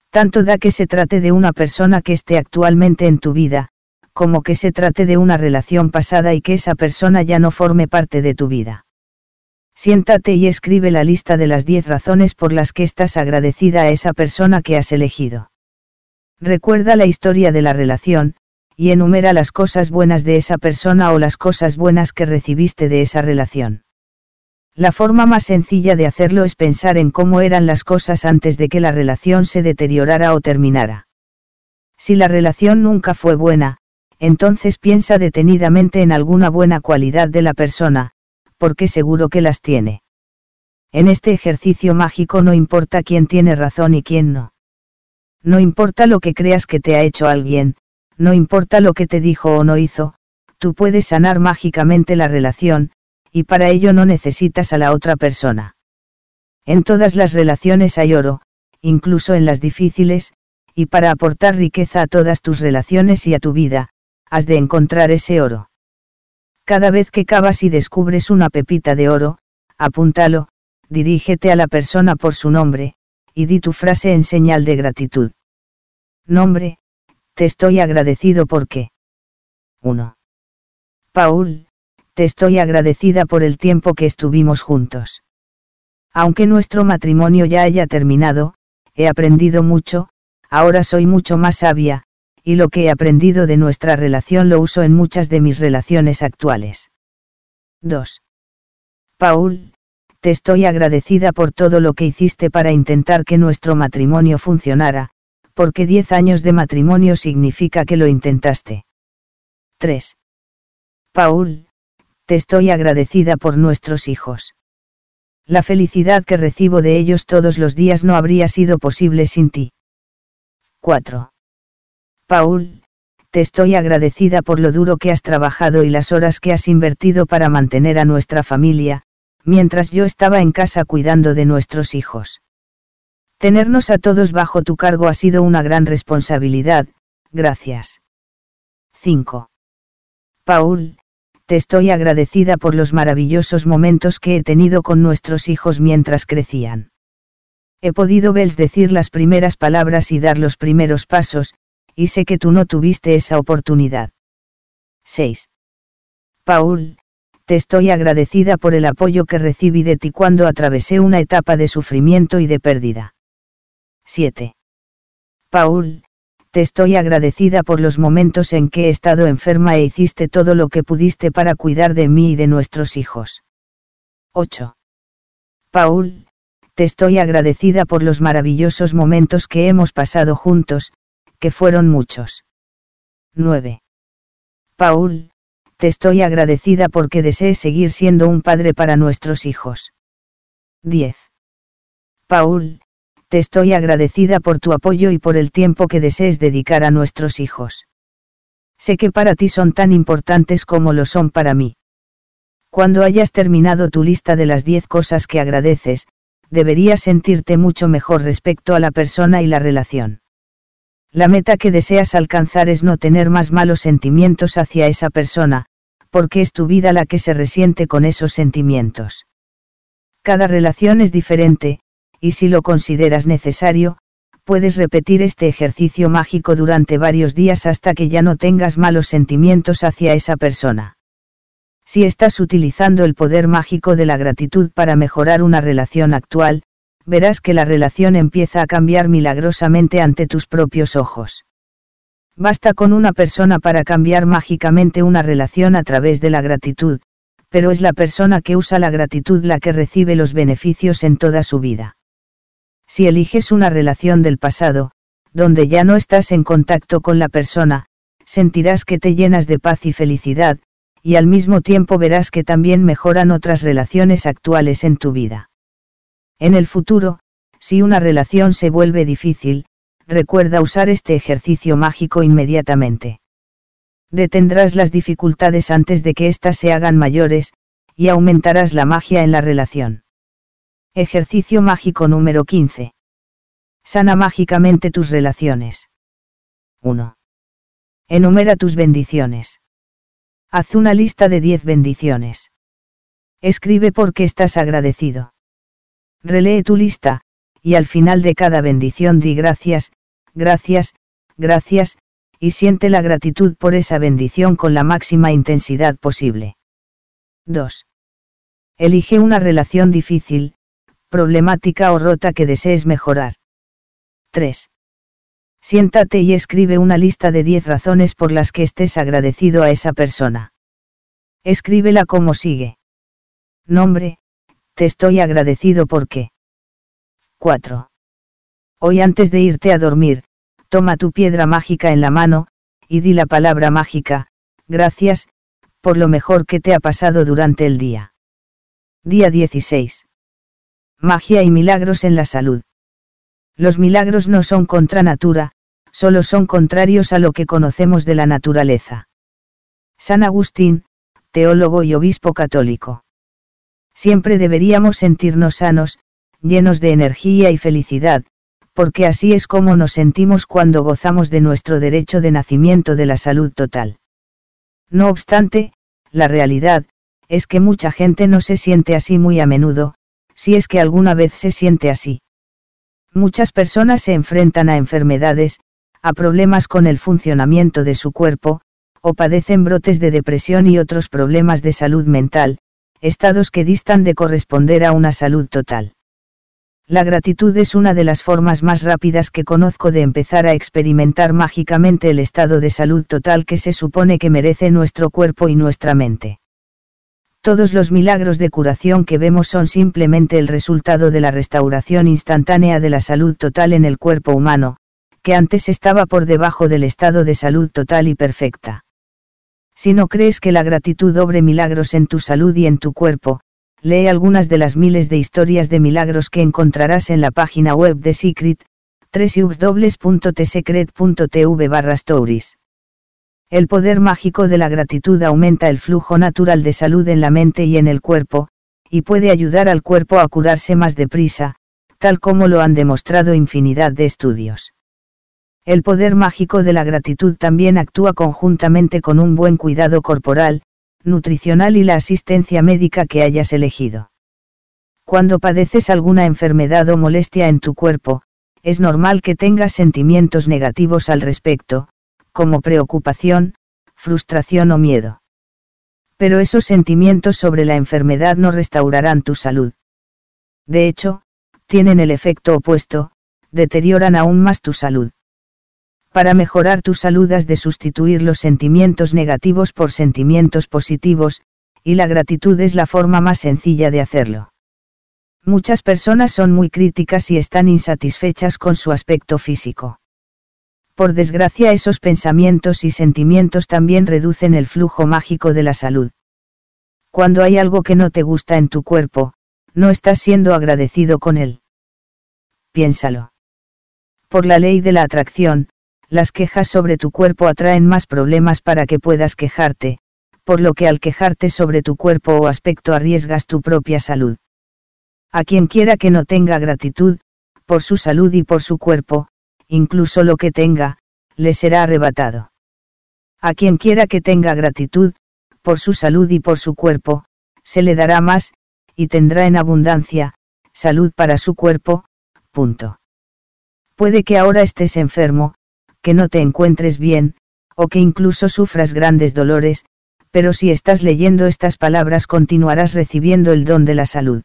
Tanto da que se trate de una persona que esté actualmente en tu vida, como que se trate de una relación pasada y que esa persona ya no forme parte de tu vida. Siéntate y escribe la lista de las 10 razones por las que estás agradecida a esa persona que has elegido. Recuerda la historia de la relación, y enumera las cosas buenas de esa persona o las cosas buenas que recibiste de esa relación. La forma más sencilla de hacerlo es pensar en cómo eran las cosas antes de que la relación se deteriorara o terminara. Si la relación nunca fue buena, entonces piensa detenidamente en alguna buena cualidad de la persona, porque seguro que las tiene. En este ejercicio mágico no importa quién tiene razón y quién no. No importa lo que creas que te ha hecho alguien, no importa lo que te dijo o no hizo, tú puedes sanar mágicamente la relación, y para ello no necesitas a la otra persona. En todas las relaciones hay oro, incluso en las difíciles, y para aportar riqueza a todas tus relaciones y a tu vida, has de encontrar ese oro. Cada vez que cavas y descubres una pepita de oro, apúntalo, dirígete a la persona por su nombre, y di tu frase en señal de gratitud. Nombre, te estoy agradecido porque. 1. Paul, te estoy agradecida por el tiempo que estuvimos juntos. Aunque nuestro matrimonio ya haya terminado, he aprendido mucho, ahora soy mucho más sabia, y lo que he aprendido de nuestra relación lo uso en muchas de mis relaciones actuales. 2. Paul, te estoy agradecida por todo lo que hiciste para intentar que nuestro matrimonio funcionara, porque 10 años de matrimonio significa que lo intentaste. 3. Paul, te estoy agradecida por nuestros hijos. La felicidad que recibo de ellos todos los días no habría sido posible sin ti. 4. Paul, te estoy agradecida por lo duro que has trabajado y las horas que has invertido para mantener a nuestra familia, mientras yo estaba en casa cuidando de nuestros hijos. Tenernos a todos bajo tu cargo ha sido una gran responsabilidad, gracias. 5. Paul, te estoy agradecida por los maravillosos momentos que he tenido con nuestros hijos mientras crecían. He podido verles decir las primeras palabras y dar los primeros pasos, y sé que tú no tuviste esa oportunidad. 6. Paul, te estoy agradecida por el apoyo que recibí de ti cuando atravesé una etapa de sufrimiento y de pérdida. 7. Paul, te estoy agradecida por los momentos en que he estado enferma e hiciste todo lo que pudiste para cuidar de mí y de nuestros hijos. 8. Paul, te estoy agradecida por los maravillosos momentos que hemos pasado juntos, que fueron muchos. 9. Paul, te estoy agradecida porque desees seguir siendo un padre para nuestros hijos. 10. Paul, te estoy agradecida por tu apoyo y por el tiempo que desees dedicar a nuestros hijos. Sé que para ti son tan importantes como lo son para mí. Cuando hayas terminado tu lista de las 10 cosas que agradeces, deberías sentirte mucho mejor respecto a la persona y la relación. La meta que deseas alcanzar es no tener más malos sentimientos hacia esa persona, porque es tu vida la que se resiente con esos sentimientos. Cada relación es diferente, y si lo consideras necesario, puedes repetir este ejercicio mágico durante varios días hasta que ya no tengas malos sentimientos hacia esa persona. Si estás utilizando el poder mágico de la gratitud para mejorar una relación actual, verás que la relación empieza a cambiar milagrosamente ante tus propios ojos. Basta con una persona para cambiar mágicamente una relación a través de la gratitud, pero es la persona que usa la gratitud la que recibe los beneficios en toda su vida. Si eliges una relación del pasado, donde ya no estás en contacto con la persona, sentirás que te llenas de paz y felicidad, y al mismo tiempo verás que también mejoran otras relaciones actuales en tu vida. En el futuro, si una relación se vuelve difícil, recuerda usar este ejercicio mágico inmediatamente. Detendrás las dificultades antes de que éstas se hagan mayores, y aumentarás la magia en la relación. Ejercicio mágico número 15. Sana mágicamente tus relaciones. 1. Enumera tus bendiciones. Haz una lista de 10 bendiciones. Escribe por qué estás agradecido. Relee tu lista, y al final de cada bendición di gracias, gracias, gracias, y siente la gratitud por esa bendición con la máxima intensidad posible. 2. Elige una relación difícil, problemática o rota que desees mejorar. 3. Siéntate y escribe una lista de 10 razones por las que estés agradecido a esa persona. Escríbela como sigue. Nombre, te estoy agradecido porque. 4. Hoy antes de irte a dormir, toma tu piedra mágica en la mano, y di la palabra mágica, gracias, por lo mejor que te ha pasado durante el día. Día 16. Magia y milagros en la salud. Los milagros no son contra natura, solo son contrarios a lo que conocemos de la naturaleza. San Agustín, teólogo y obispo católico. Siempre deberíamos sentirnos sanos, llenos de energía y felicidad, porque así es como nos sentimos cuando gozamos de nuestro derecho de nacimiento de la salud total. No obstante, la realidad, es que mucha gente no se siente así muy a menudo, si es que alguna vez se siente así. Muchas personas se enfrentan a enfermedades, a problemas con el funcionamiento de su cuerpo, o padecen brotes de depresión y otros problemas de salud mental, estados que distan de corresponder a una salud total. La gratitud es una de las formas más rápidas que conozco de empezar a experimentar mágicamente el estado de salud total que se supone que merece nuestro cuerpo y nuestra mente. Todos los milagros de curación que vemos son simplemente el resultado de la restauración instantánea de la salud total en el cuerpo humano, que antes estaba por debajo del estado de salud total y perfecta. Si no crees que la gratitud obre milagros en tu salud y en tu cuerpo, lee algunas de las miles de historias de milagros que encontrarás en la página web de Secret, www.tsecret.tv barra stories. El poder mágico de la gratitud aumenta el flujo natural de salud en la mente y en el cuerpo, y puede ayudar al cuerpo a curarse más deprisa, tal como lo han demostrado infinidad de estudios. El poder mágico de la gratitud también actúa conjuntamente con un buen cuidado corporal, nutricional y la asistencia médica que hayas elegido. Cuando padeces alguna enfermedad o molestia en tu cuerpo, es normal que tengas sentimientos negativos al respecto, como preocupación, frustración o miedo. Pero esos sentimientos sobre la enfermedad no restaurarán tu salud. De hecho, tienen el efecto opuesto, deterioran aún más tu salud. Para mejorar tu salud has de sustituir los sentimientos negativos por sentimientos positivos, y la gratitud es la forma más sencilla de hacerlo. Muchas personas son muy críticas y están insatisfechas con su aspecto físico. Por desgracia esos pensamientos y sentimientos también reducen el flujo mágico de la salud. Cuando hay algo que no te gusta en tu cuerpo, no estás siendo agradecido con él. Piénsalo. Por la ley de la atracción, las quejas sobre tu cuerpo atraen más problemas para que puedas quejarte, por lo que al quejarte sobre tu cuerpo o aspecto arriesgas tu propia salud. A quien quiera que no tenga gratitud, por su salud y por su cuerpo, incluso lo que tenga, le será arrebatado. A quien quiera que tenga gratitud, por su salud y por su cuerpo, se le dará más, y tendrá en abundancia, salud para su cuerpo, punto. Puede que ahora estés enfermo, que no te encuentres bien, o que incluso sufras grandes dolores, pero si estás leyendo estas palabras continuarás recibiendo el don de la salud.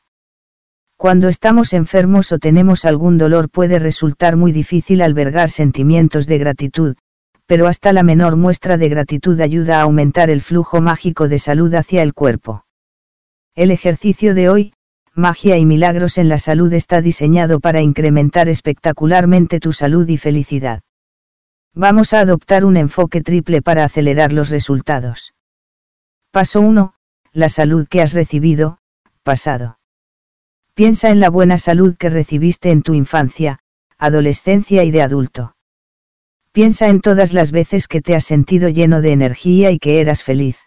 Cuando estamos enfermos o tenemos algún dolor puede resultar muy difícil albergar sentimientos de gratitud, pero hasta la menor muestra de gratitud ayuda a aumentar el flujo mágico de salud hacia el cuerpo. El ejercicio de hoy, Magia y Milagros en la Salud está diseñado para incrementar espectacularmente tu salud y felicidad. Vamos a adoptar un enfoque triple para acelerar los resultados. Paso 1. La salud que has recibido, pasado. Piensa en la buena salud que recibiste en tu infancia, adolescencia y de adulto. Piensa en todas las veces que te has sentido lleno de energía y que eras feliz.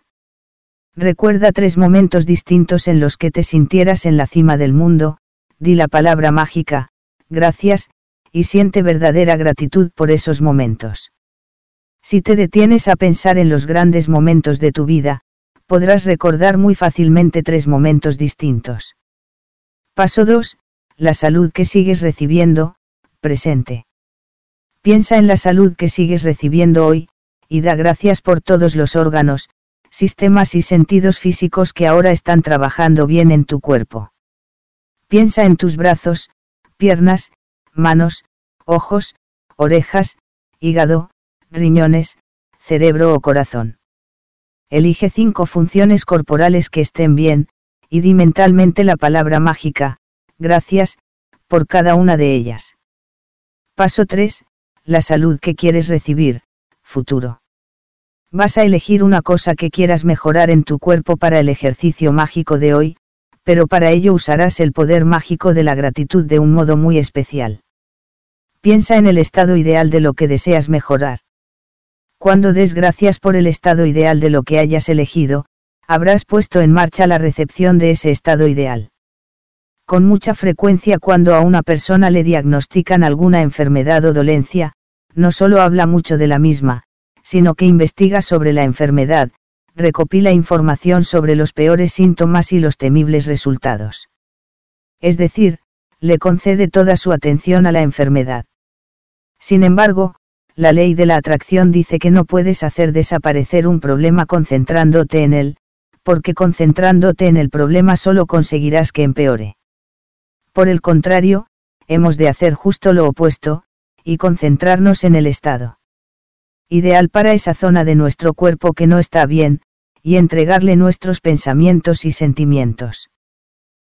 Recuerda tres momentos distintos en los que te sintieras en la cima del mundo, di la palabra mágica, gracias, y siente verdadera gratitud por esos momentos. Si te detienes a pensar en los grandes momentos de tu vida, podrás recordar muy fácilmente tres momentos distintos. Paso 2. La salud que sigues recibiendo, presente. Piensa en la salud que sigues recibiendo hoy, y da gracias por todos los órganos, sistemas y sentidos físicos que ahora están trabajando bien en tu cuerpo. Piensa en tus brazos, piernas, manos, ojos, orejas, hígado, riñones, cerebro o corazón. Elige cinco funciones corporales que estén bien, y di mentalmente la palabra mágica, gracias, por cada una de ellas. Paso 3. La salud que quieres recibir, futuro. Vas a elegir una cosa que quieras mejorar en tu cuerpo para el ejercicio mágico de hoy, pero para ello usarás el poder mágico de la gratitud de un modo muy especial. Piensa en el estado ideal de lo que deseas mejorar. Cuando des gracias por el estado ideal de lo que hayas elegido, habrás puesto en marcha la recepción de ese estado ideal. Con mucha frecuencia cuando a una persona le diagnostican alguna enfermedad o dolencia, no solo habla mucho de la misma, sino que investiga sobre la enfermedad, recopila información sobre los peores síntomas y los temibles resultados. Es decir, le concede toda su atención a la enfermedad. Sin embargo, la ley de la atracción dice que no puedes hacer desaparecer un problema concentrándote en él, porque concentrándote en el problema solo conseguirás que empeore. Por el contrario, hemos de hacer justo lo opuesto, y concentrarnos en el estado ideal para esa zona de nuestro cuerpo que no está bien, y entregarle nuestros pensamientos y sentimientos.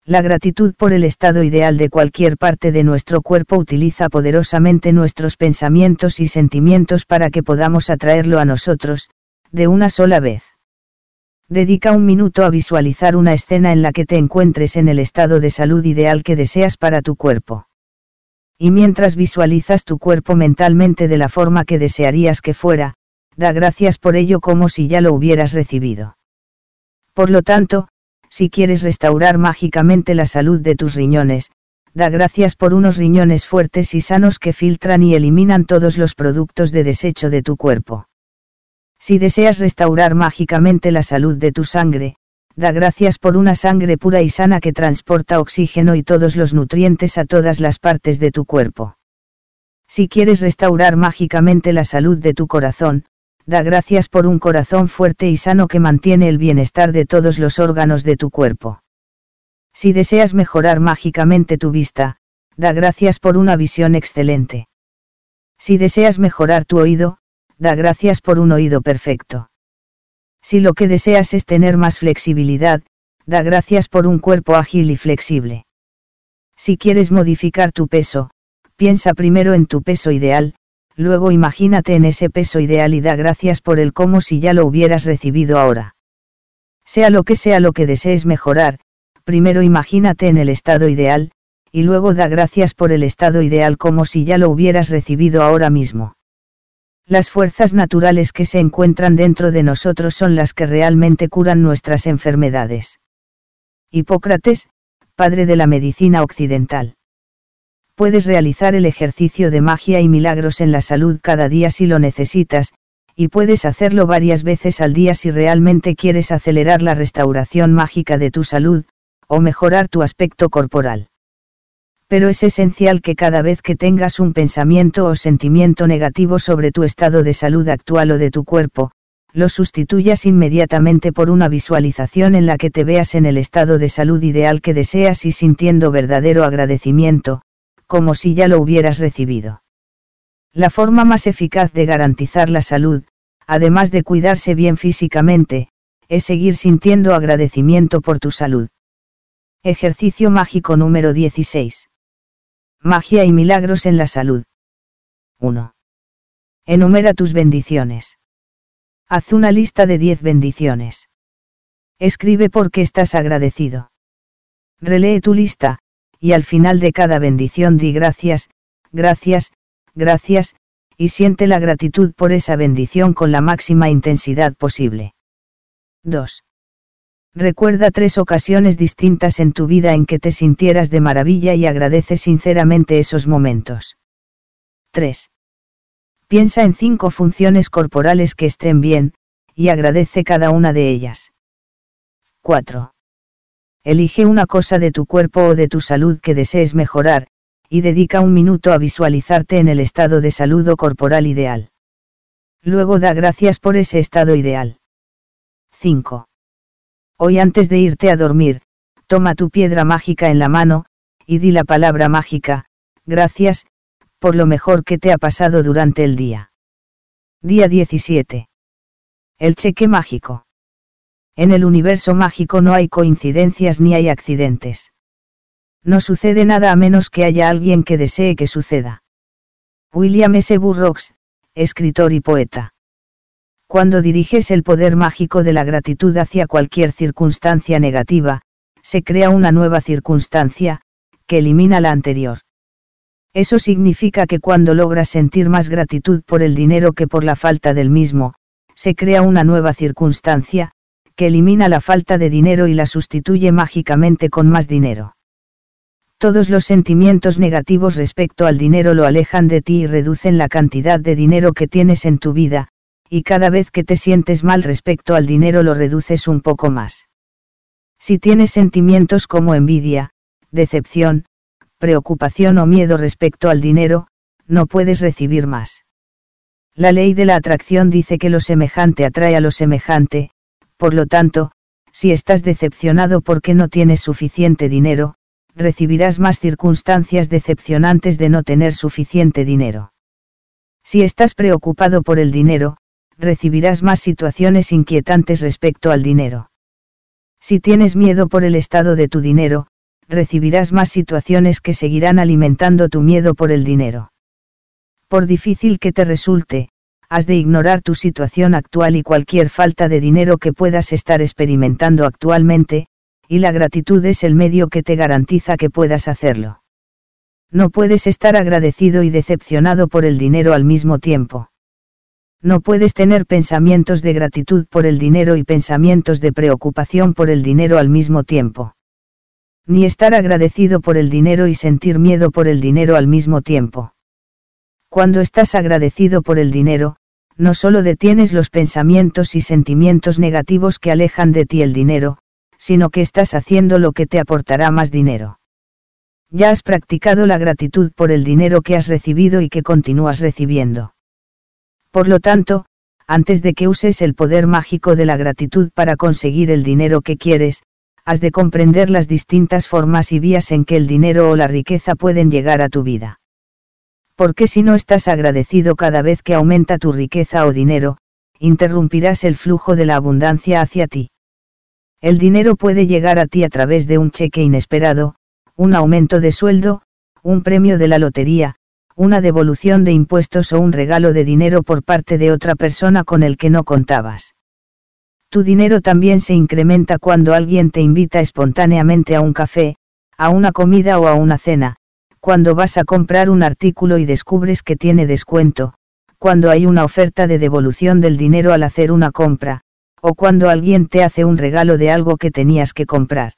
La gratitud por el estado ideal de cualquier parte de nuestro cuerpo utiliza poderosamente nuestros pensamientos y sentimientos para que podamos atraerlo a nosotros, de una sola vez. Dedica un minuto a visualizar una escena en la que te encuentres en el estado de salud ideal que deseas para tu cuerpo. Y mientras visualizas tu cuerpo mentalmente de la forma que desearías que fuera, da gracias por ello como si ya lo hubieras recibido. Por lo tanto, si quieres restaurar mágicamente la salud de tus riñones, da gracias por unos riñones fuertes y sanos que filtran y eliminan todos los productos de desecho de tu cuerpo. Si deseas restaurar mágicamente la salud de tu sangre, da gracias por una sangre pura y sana que transporta oxígeno y todos los nutrientes a todas las partes de tu cuerpo. Si quieres restaurar mágicamente la salud de tu corazón, da gracias por un corazón fuerte y sano que mantiene el bienestar de todos los órganos de tu cuerpo. Si deseas mejorar mágicamente tu vista, da gracias por una visión excelente. Si deseas mejorar tu oído, da gracias por un oído perfecto. Si lo que deseas es tener más flexibilidad, da gracias por un cuerpo ágil y flexible. Si quieres modificar tu peso, piensa primero en tu peso ideal, luego imagínate en ese peso ideal y da gracias por el como si ya lo hubieras recibido ahora. Sea lo que sea lo que desees mejorar, primero imagínate en el estado ideal, y luego da gracias por el estado ideal como si ya lo hubieras recibido ahora mismo. Las fuerzas naturales que se encuentran dentro de nosotros son las que realmente curan nuestras enfermedades. Hipócrates, padre de la medicina occidental puedes realizar el ejercicio de magia y milagros en la salud cada día si lo necesitas, y puedes hacerlo varias veces al día si realmente quieres acelerar la restauración mágica de tu salud, o mejorar tu aspecto corporal. Pero es esencial que cada vez que tengas un pensamiento o sentimiento negativo sobre tu estado de salud actual o de tu cuerpo, lo sustituyas inmediatamente por una visualización en la que te veas en el estado de salud ideal que deseas y sintiendo verdadero agradecimiento, como si ya lo hubieras recibido. La forma más eficaz de garantizar la salud, además de cuidarse bien físicamente, es seguir sintiendo agradecimiento por tu salud. Ejercicio mágico número 16. Magia y milagros en la salud. 1. Enumera tus bendiciones. Haz una lista de 10 bendiciones. Escribe por qué estás agradecido. Relee tu lista, y al final de cada bendición di gracias, gracias, gracias, y siente la gratitud por esa bendición con la máxima intensidad posible. 2. Recuerda tres ocasiones distintas en tu vida en que te sintieras de maravilla y agradece sinceramente esos momentos. 3. Piensa en cinco funciones corporales que estén bien, y agradece cada una de ellas. 4. Elige una cosa de tu cuerpo o de tu salud que desees mejorar, y dedica un minuto a visualizarte en el estado de salud o corporal ideal. Luego da gracias por ese estado ideal. 5. Hoy antes de irte a dormir, toma tu piedra mágica en la mano, y di la palabra mágica, gracias, por lo mejor que te ha pasado durante el día. Día 17. El cheque mágico. En el universo mágico no hay coincidencias ni hay accidentes. No sucede nada a menos que haya alguien que desee que suceda. William S. Burroughs, escritor y poeta. Cuando diriges el poder mágico de la gratitud hacia cualquier circunstancia negativa, se crea una nueva circunstancia, que elimina la anterior. Eso significa que cuando logras sentir más gratitud por el dinero que por la falta del mismo, se crea una nueva circunstancia, que elimina la falta de dinero y la sustituye mágicamente con más dinero. Todos los sentimientos negativos respecto al dinero lo alejan de ti y reducen la cantidad de dinero que tienes en tu vida, y cada vez que te sientes mal respecto al dinero lo reduces un poco más. Si tienes sentimientos como envidia, decepción, preocupación o miedo respecto al dinero, no puedes recibir más. La ley de la atracción dice que lo semejante atrae a lo semejante, por lo tanto, si estás decepcionado porque no tienes suficiente dinero, recibirás más circunstancias decepcionantes de no tener suficiente dinero. Si estás preocupado por el dinero, recibirás más situaciones inquietantes respecto al dinero. Si tienes miedo por el estado de tu dinero, recibirás más situaciones que seguirán alimentando tu miedo por el dinero. Por difícil que te resulte, has de ignorar tu situación actual y cualquier falta de dinero que puedas estar experimentando actualmente, y la gratitud es el medio que te garantiza que puedas hacerlo. No puedes estar agradecido y decepcionado por el dinero al mismo tiempo. No puedes tener pensamientos de gratitud por el dinero y pensamientos de preocupación por el dinero al mismo tiempo. Ni estar agradecido por el dinero y sentir miedo por el dinero al mismo tiempo. Cuando estás agradecido por el dinero, no solo detienes los pensamientos y sentimientos negativos que alejan de ti el dinero, sino que estás haciendo lo que te aportará más dinero. Ya has practicado la gratitud por el dinero que has recibido y que continúas recibiendo. Por lo tanto, antes de que uses el poder mágico de la gratitud para conseguir el dinero que quieres, has de comprender las distintas formas y vías en que el dinero o la riqueza pueden llegar a tu vida. Porque si no estás agradecido cada vez que aumenta tu riqueza o dinero, interrumpirás el flujo de la abundancia hacia ti. El dinero puede llegar a ti a través de un cheque inesperado, un aumento de sueldo, un premio de la lotería, una devolución de impuestos o un regalo de dinero por parte de otra persona con el que no contabas. Tu dinero también se incrementa cuando alguien te invita espontáneamente a un café, a una comida o a una cena, cuando vas a comprar un artículo y descubres que tiene descuento, cuando hay una oferta de devolución del dinero al hacer una compra, o cuando alguien te hace un regalo de algo que tenías que comprar.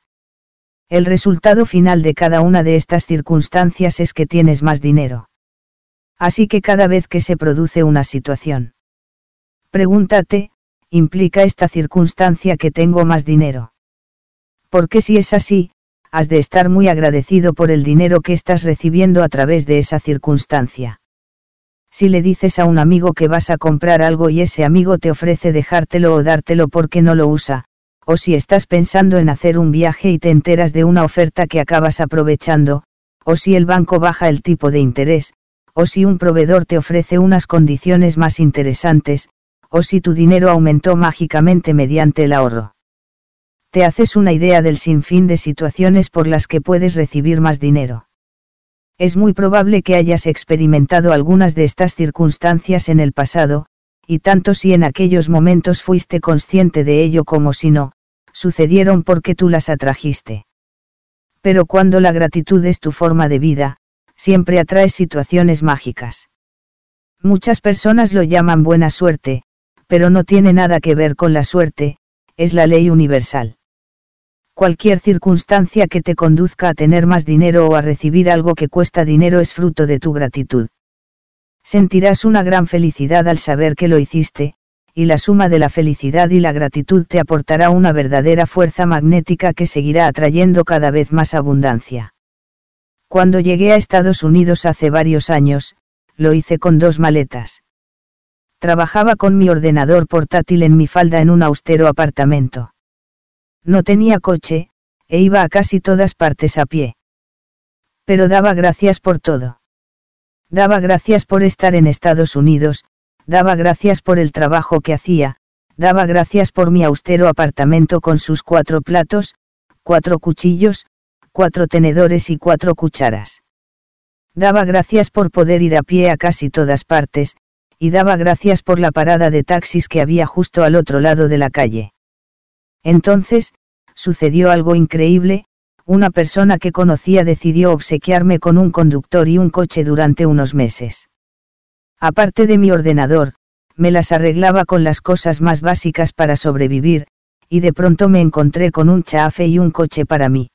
El resultado final de cada una de estas circunstancias es que tienes más dinero. Así que cada vez que se produce una situación, pregúntate, ¿implica esta circunstancia que tengo más dinero? Porque si es así, has de estar muy agradecido por el dinero que estás recibiendo a través de esa circunstancia. Si le dices a un amigo que vas a comprar algo y ese amigo te ofrece dejártelo o dártelo porque no lo usa, o si estás pensando en hacer un viaje y te enteras de una oferta que acabas aprovechando, o si el banco baja el tipo de interés, o si un proveedor te ofrece unas condiciones más interesantes, o si tu dinero aumentó mágicamente mediante el ahorro. Te haces una idea del sinfín de situaciones por las que puedes recibir más dinero. Es muy probable que hayas experimentado algunas de estas circunstancias en el pasado, y tanto si en aquellos momentos fuiste consciente de ello como si no, sucedieron porque tú las atrajiste. Pero cuando la gratitud es tu forma de vida, siempre atrae situaciones mágicas. Muchas personas lo llaman buena suerte, pero no tiene nada que ver con la suerte, es la ley universal. Cualquier circunstancia que te conduzca a tener más dinero o a recibir algo que cuesta dinero es fruto de tu gratitud. Sentirás una gran felicidad al saber que lo hiciste, y la suma de la felicidad y la gratitud te aportará una verdadera fuerza magnética que seguirá atrayendo cada vez más abundancia. Cuando llegué a Estados Unidos hace varios años, lo hice con dos maletas. Trabajaba con mi ordenador portátil en mi falda en un austero apartamento. No tenía coche, e iba a casi todas partes a pie. Pero daba gracias por todo. Daba gracias por estar en Estados Unidos, daba gracias por el trabajo que hacía, daba gracias por mi austero apartamento con sus cuatro platos, cuatro cuchillos, cuatro tenedores y cuatro cucharas. Daba gracias por poder ir a pie a casi todas partes, y daba gracias por la parada de taxis que había justo al otro lado de la calle. Entonces, sucedió algo increíble, una persona que conocía decidió obsequiarme con un conductor y un coche durante unos meses. Aparte de mi ordenador, me las arreglaba con las cosas más básicas para sobrevivir, y de pronto me encontré con un chafe y un coche para mí.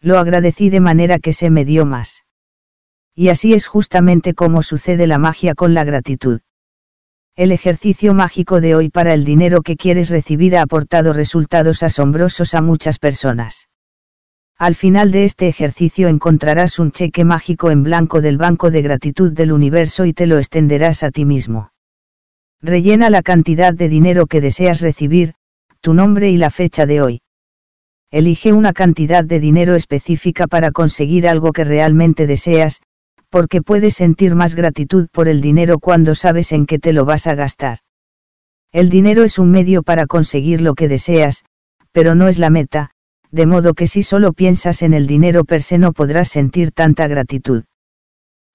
Lo agradecí de manera que se me dio más. Y así es justamente como sucede la magia con la gratitud. El ejercicio mágico de hoy para el dinero que quieres recibir ha aportado resultados asombrosos a muchas personas. Al final de este ejercicio encontrarás un cheque mágico en blanco del Banco de Gratitud del Universo y te lo extenderás a ti mismo. Rellena la cantidad de dinero que deseas recibir, tu nombre y la fecha de hoy. Elige una cantidad de dinero específica para conseguir algo que realmente deseas, porque puedes sentir más gratitud por el dinero cuando sabes en qué te lo vas a gastar. El dinero es un medio para conseguir lo que deseas, pero no es la meta, de modo que si solo piensas en el dinero per se no podrás sentir tanta gratitud.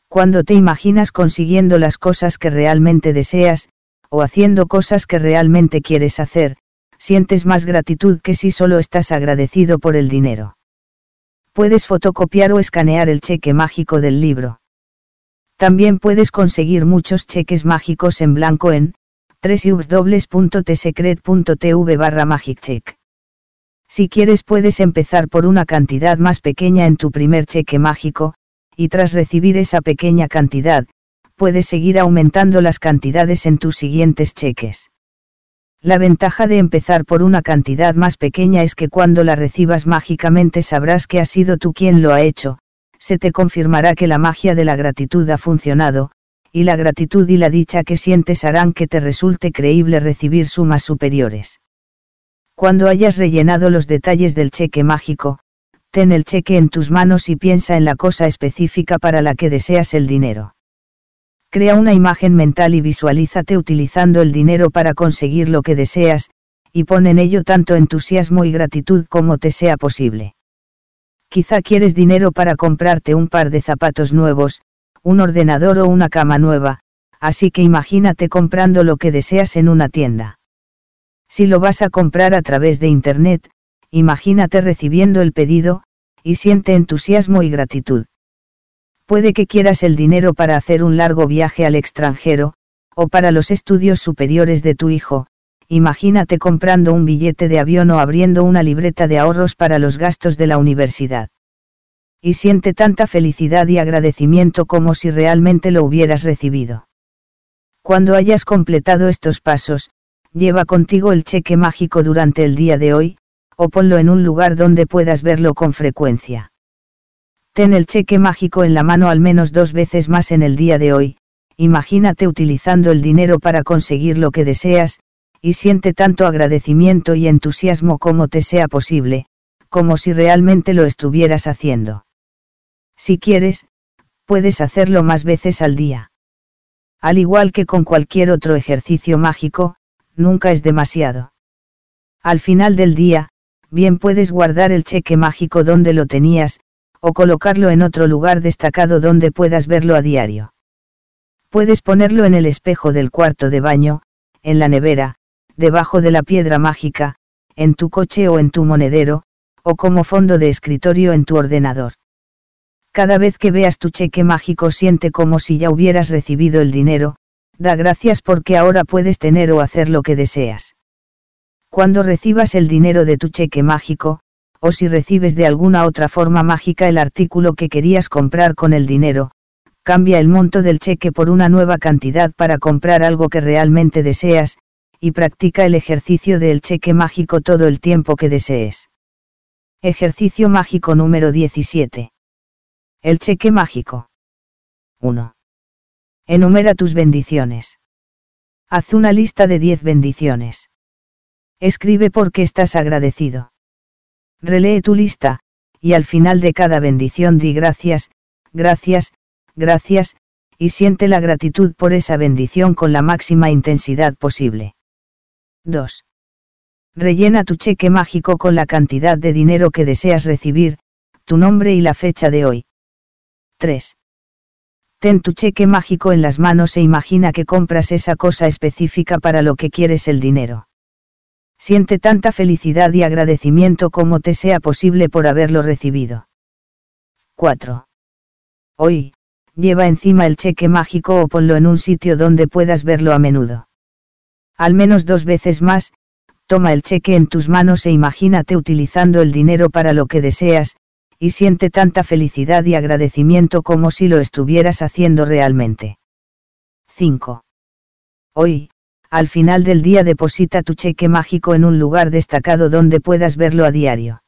Cuando te imaginas consiguiendo las cosas que realmente deseas, o haciendo cosas que realmente quieres hacer, sientes más gratitud que si solo estás agradecido por el dinero. Puedes fotocopiar o escanear el cheque mágico del libro. También puedes conseguir muchos cheques mágicos en blanco en www.tsecret.tv barra magiccheck. Si quieres puedes empezar por una cantidad más pequeña en tu primer cheque mágico, y tras recibir esa pequeña cantidad, puedes seguir aumentando las cantidades en tus siguientes cheques. La ventaja de empezar por una cantidad más pequeña es que cuando la recibas mágicamente sabrás que has sido tú quien lo ha hecho, se te confirmará que la magia de la gratitud ha funcionado, y la gratitud y la dicha que sientes harán que te resulte creíble recibir sumas superiores. Cuando hayas rellenado los detalles del cheque mágico, ten el cheque en tus manos y piensa en la cosa específica para la que deseas el dinero. Crea una imagen mental y visualízate utilizando el dinero para conseguir lo que deseas, y pon en ello tanto entusiasmo y gratitud como te sea posible. Quizá quieres dinero para comprarte un par de zapatos nuevos, un ordenador o una cama nueva, así que imagínate comprando lo que deseas en una tienda. Si lo vas a comprar a través de Internet, imagínate recibiendo el pedido, y siente entusiasmo y gratitud. Puede que quieras el dinero para hacer un largo viaje al extranjero, o para los estudios superiores de tu hijo, imagínate comprando un billete de avión o abriendo una libreta de ahorros para los gastos de la universidad. Y siente tanta felicidad y agradecimiento como si realmente lo hubieras recibido. Cuando hayas completado estos pasos, lleva contigo el cheque mágico durante el día de hoy, o ponlo en un lugar donde puedas verlo con frecuencia. Ten el cheque mágico en la mano al menos dos veces más en el día de hoy, imagínate utilizando el dinero para conseguir lo que deseas, y siente tanto agradecimiento y entusiasmo como te sea posible, como si realmente lo estuvieras haciendo. Si quieres, puedes hacerlo más veces al día. Al igual que con cualquier otro ejercicio mágico, nunca es demasiado. Al final del día, bien puedes guardar el cheque mágico donde lo tenías, o colocarlo en otro lugar destacado donde puedas verlo a diario. Puedes ponerlo en el espejo del cuarto de baño, en la nevera, debajo de la piedra mágica, en tu coche o en tu monedero, o como fondo de escritorio en tu ordenador. Cada vez que veas tu cheque mágico siente como si ya hubieras recibido el dinero, da gracias porque ahora puedes tener o hacer lo que deseas. Cuando recibas el dinero de tu cheque mágico, o si recibes de alguna otra forma mágica el artículo que querías comprar con el dinero, cambia el monto del cheque por una nueva cantidad para comprar algo que realmente deseas, y practica el ejercicio del cheque mágico todo el tiempo que desees. Ejercicio mágico número 17. El cheque mágico. 1. Enumera tus bendiciones. Haz una lista de 10 bendiciones. Escribe por qué estás agradecido. Relee tu lista, y al final de cada bendición di gracias, gracias, gracias, y siente la gratitud por esa bendición con la máxima intensidad posible. 2. Rellena tu cheque mágico con la cantidad de dinero que deseas recibir, tu nombre y la fecha de hoy. 3. Ten tu cheque mágico en las manos e imagina que compras esa cosa específica para lo que quieres el dinero. Siente tanta felicidad y agradecimiento como te sea posible por haberlo recibido. 4. Hoy, lleva encima el cheque mágico o ponlo en un sitio donde puedas verlo a menudo al menos dos veces más, toma el cheque en tus manos e imagínate utilizando el dinero para lo que deseas, y siente tanta felicidad y agradecimiento como si lo estuvieras haciendo realmente. 5. Hoy, al final del día deposita tu cheque mágico en un lugar destacado donde puedas verlo a diario.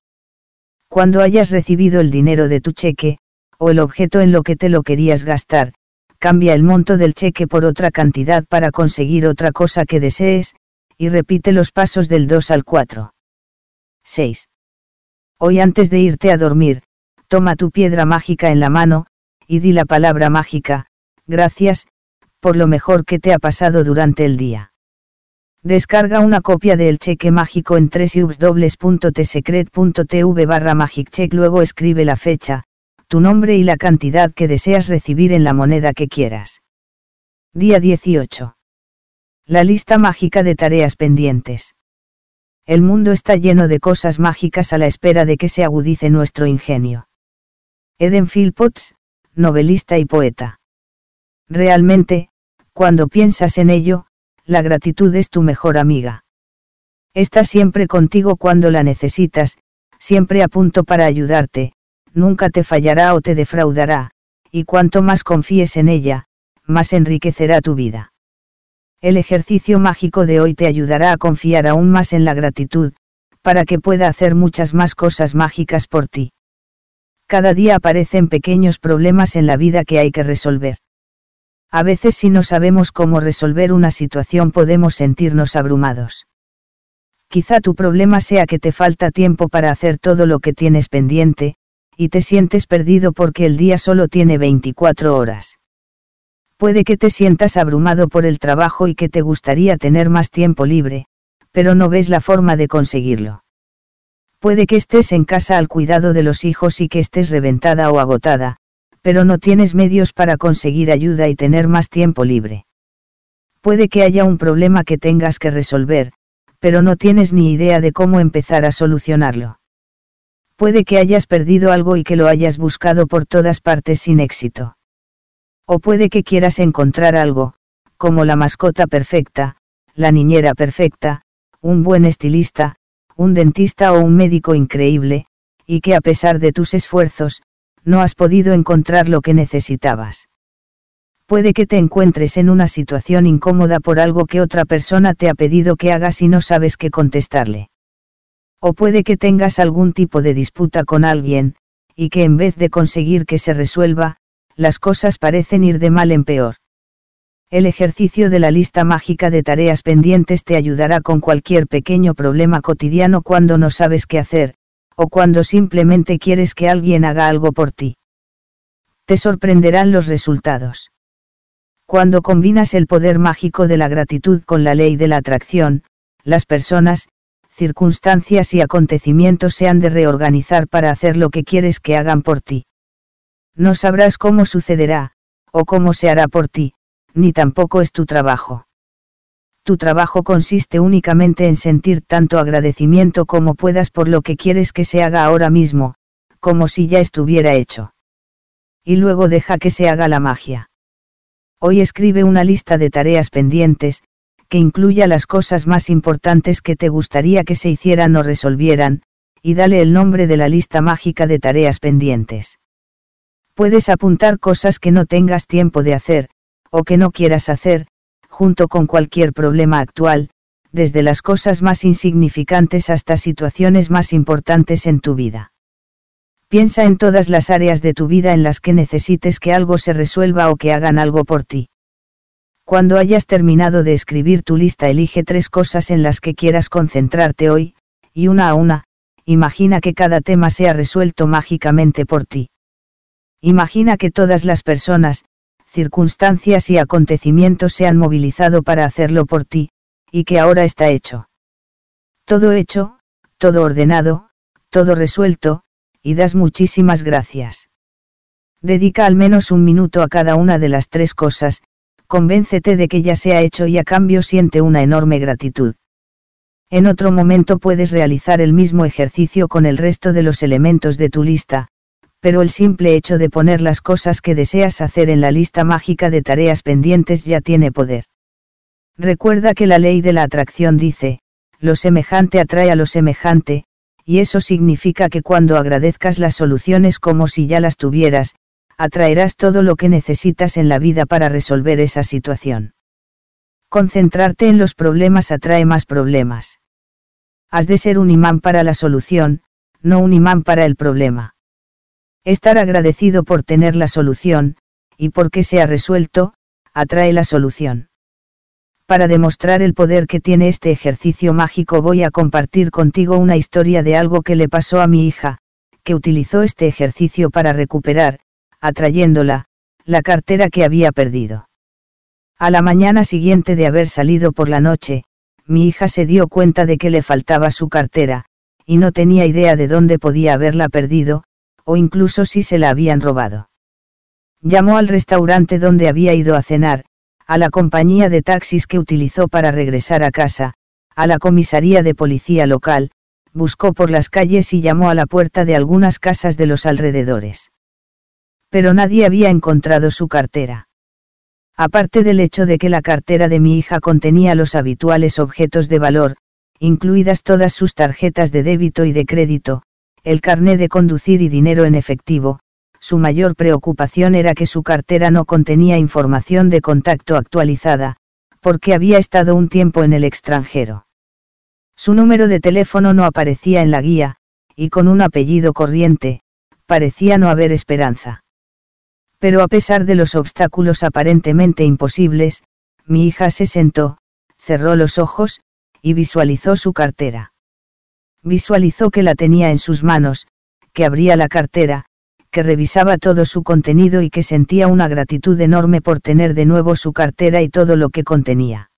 Cuando hayas recibido el dinero de tu cheque, o el objeto en lo que te lo querías gastar, cambia el monto del cheque por otra cantidad para conseguir otra cosa que desees, y repite los pasos del 2 al 4. 6. Hoy antes de irte a dormir, toma tu piedra mágica en la mano, y di la palabra mágica, gracias, por lo mejor que te ha pasado durante el día. Descarga una copia del cheque mágico en www.tsecret.tv barra magiccheck luego escribe la fecha, tu nombre y la cantidad que deseas recibir en la moneda que quieras. Día 18. La lista mágica de tareas pendientes. El mundo está lleno de cosas mágicas a la espera de que se agudice nuestro ingenio. Eden Philpotts, novelista y poeta. Realmente, cuando piensas en ello, la gratitud es tu mejor amiga. Está siempre contigo cuando la necesitas, siempre a punto para ayudarte, nunca te fallará o te defraudará, y cuanto más confíes en ella, más enriquecerá tu vida. El ejercicio mágico de hoy te ayudará a confiar aún más en la gratitud, para que pueda hacer muchas más cosas mágicas por ti. Cada día aparecen pequeños problemas en la vida que hay que resolver. A veces si no sabemos cómo resolver una situación podemos sentirnos abrumados. Quizá tu problema sea que te falta tiempo para hacer todo lo que tienes pendiente, y te sientes perdido porque el día solo tiene 24 horas. Puede que te sientas abrumado por el trabajo y que te gustaría tener más tiempo libre, pero no ves la forma de conseguirlo. Puede que estés en casa al cuidado de los hijos y que estés reventada o agotada, pero no tienes medios para conseguir ayuda y tener más tiempo libre. Puede que haya un problema que tengas que resolver, pero no tienes ni idea de cómo empezar a solucionarlo. Puede que hayas perdido algo y que lo hayas buscado por todas partes sin éxito. O puede que quieras encontrar algo, como la mascota perfecta, la niñera perfecta, un buen estilista, un dentista o un médico increíble, y que a pesar de tus esfuerzos, no has podido encontrar lo que necesitabas. Puede que te encuentres en una situación incómoda por algo que otra persona te ha pedido que hagas y no sabes qué contestarle. O puede que tengas algún tipo de disputa con alguien, y que en vez de conseguir que se resuelva, las cosas parecen ir de mal en peor. El ejercicio de la lista mágica de tareas pendientes te ayudará con cualquier pequeño problema cotidiano cuando no sabes qué hacer, o cuando simplemente quieres que alguien haga algo por ti. Te sorprenderán los resultados. Cuando combinas el poder mágico de la gratitud con la ley de la atracción, las personas, circunstancias y acontecimientos se han de reorganizar para hacer lo que quieres que hagan por ti. No sabrás cómo sucederá, o cómo se hará por ti, ni tampoco es tu trabajo tu trabajo consiste únicamente en sentir tanto agradecimiento como puedas por lo que quieres que se haga ahora mismo, como si ya estuviera hecho. Y luego deja que se haga la magia. Hoy escribe una lista de tareas pendientes, que incluya las cosas más importantes que te gustaría que se hicieran o resolvieran, y dale el nombre de la lista mágica de tareas pendientes. Puedes apuntar cosas que no tengas tiempo de hacer, o que no quieras hacer, junto con cualquier problema actual, desde las cosas más insignificantes hasta situaciones más importantes en tu vida. Piensa en todas las áreas de tu vida en las que necesites que algo se resuelva o que hagan algo por ti. Cuando hayas terminado de escribir tu lista elige tres cosas en las que quieras concentrarte hoy, y una a una, imagina que cada tema sea resuelto mágicamente por ti. Imagina que todas las personas, circunstancias y acontecimientos se han movilizado para hacerlo por ti, y que ahora está hecho. Todo hecho, todo ordenado, todo resuelto, y das muchísimas gracias. Dedica al menos un minuto a cada una de las tres cosas, convéncete de que ya se ha hecho y a cambio siente una enorme gratitud. En otro momento puedes realizar el mismo ejercicio con el resto de los elementos de tu lista, pero el simple hecho de poner las cosas que deseas hacer en la lista mágica de tareas pendientes ya tiene poder. Recuerda que la ley de la atracción dice, lo semejante atrae a lo semejante, y eso significa que cuando agradezcas las soluciones como si ya las tuvieras, atraerás todo lo que necesitas en la vida para resolver esa situación. Concentrarte en los problemas atrae más problemas. Has de ser un imán para la solución, no un imán para el problema. Estar agradecido por tener la solución, y porque se ha resuelto, atrae la solución. Para demostrar el poder que tiene este ejercicio mágico voy a compartir contigo una historia de algo que le pasó a mi hija, que utilizó este ejercicio para recuperar, atrayéndola, la cartera que había perdido. A la mañana siguiente de haber salido por la noche, mi hija se dio cuenta de que le faltaba su cartera, y no tenía idea de dónde podía haberla perdido, o incluso si se la habían robado. Llamó al restaurante donde había ido a cenar, a la compañía de taxis que utilizó para regresar a casa, a la comisaría de policía local, buscó por las calles y llamó a la puerta de algunas casas de los alrededores. Pero nadie había encontrado su cartera. Aparte del hecho de que la cartera de mi hija contenía los habituales objetos de valor, incluidas todas sus tarjetas de débito y de crédito, el carné de conducir y dinero en efectivo, su mayor preocupación era que su cartera no contenía información de contacto actualizada, porque había estado un tiempo en el extranjero. Su número de teléfono no aparecía en la guía, y con un apellido corriente, parecía no haber esperanza. Pero a pesar de los obstáculos aparentemente imposibles, mi hija se sentó, cerró los ojos, y visualizó su cartera. Visualizó que la tenía en sus manos, que abría la cartera, que revisaba todo su contenido y que sentía una gratitud enorme por tener de nuevo su cartera y todo lo que contenía.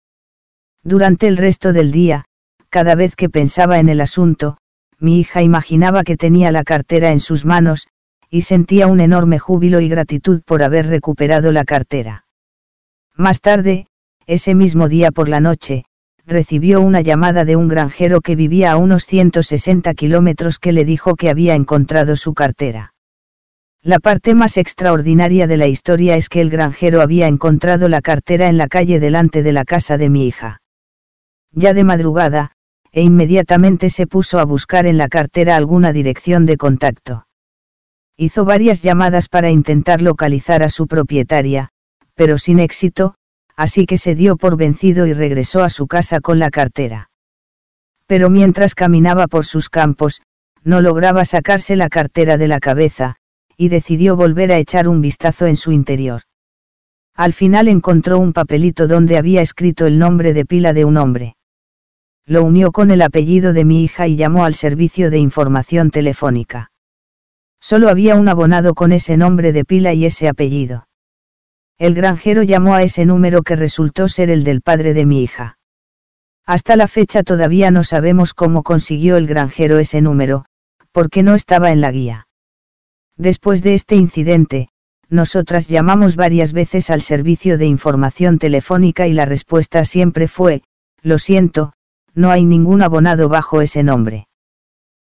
Durante el resto del día, cada vez que pensaba en el asunto, mi hija imaginaba que tenía la cartera en sus manos, y sentía un enorme júbilo y gratitud por haber recuperado la cartera. Más tarde, ese mismo día por la noche, recibió una llamada de un granjero que vivía a unos 160 kilómetros que le dijo que había encontrado su cartera. La parte más extraordinaria de la historia es que el granjero había encontrado la cartera en la calle delante de la casa de mi hija. Ya de madrugada, e inmediatamente se puso a buscar en la cartera alguna dirección de contacto. Hizo varias llamadas para intentar localizar a su propietaria, pero sin éxito, así que se dio por vencido y regresó a su casa con la cartera. Pero mientras caminaba por sus campos, no lograba sacarse la cartera de la cabeza, y decidió volver a echar un vistazo en su interior. Al final encontró un papelito donde había escrito el nombre de pila de un hombre. Lo unió con el apellido de mi hija y llamó al servicio de información telefónica. Solo había un abonado con ese nombre de pila y ese apellido. El granjero llamó a ese número que resultó ser el del padre de mi hija. Hasta la fecha todavía no sabemos cómo consiguió el granjero ese número, porque no estaba en la guía. Después de este incidente, nosotras llamamos varias veces al servicio de información telefónica y la respuesta siempre fue, lo siento, no hay ningún abonado bajo ese nombre.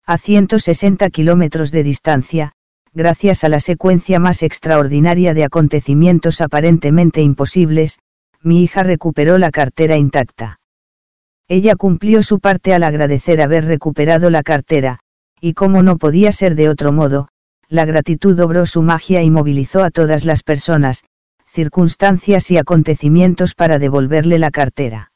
A 160 kilómetros de distancia, gracias a la secuencia más extraordinaria de acontecimientos aparentemente imposibles, mi hija recuperó la cartera intacta. Ella cumplió su parte al agradecer haber recuperado la cartera, y como no podía ser de otro modo, la gratitud obró su magia y movilizó a todas las personas, circunstancias y acontecimientos para devolverle la cartera.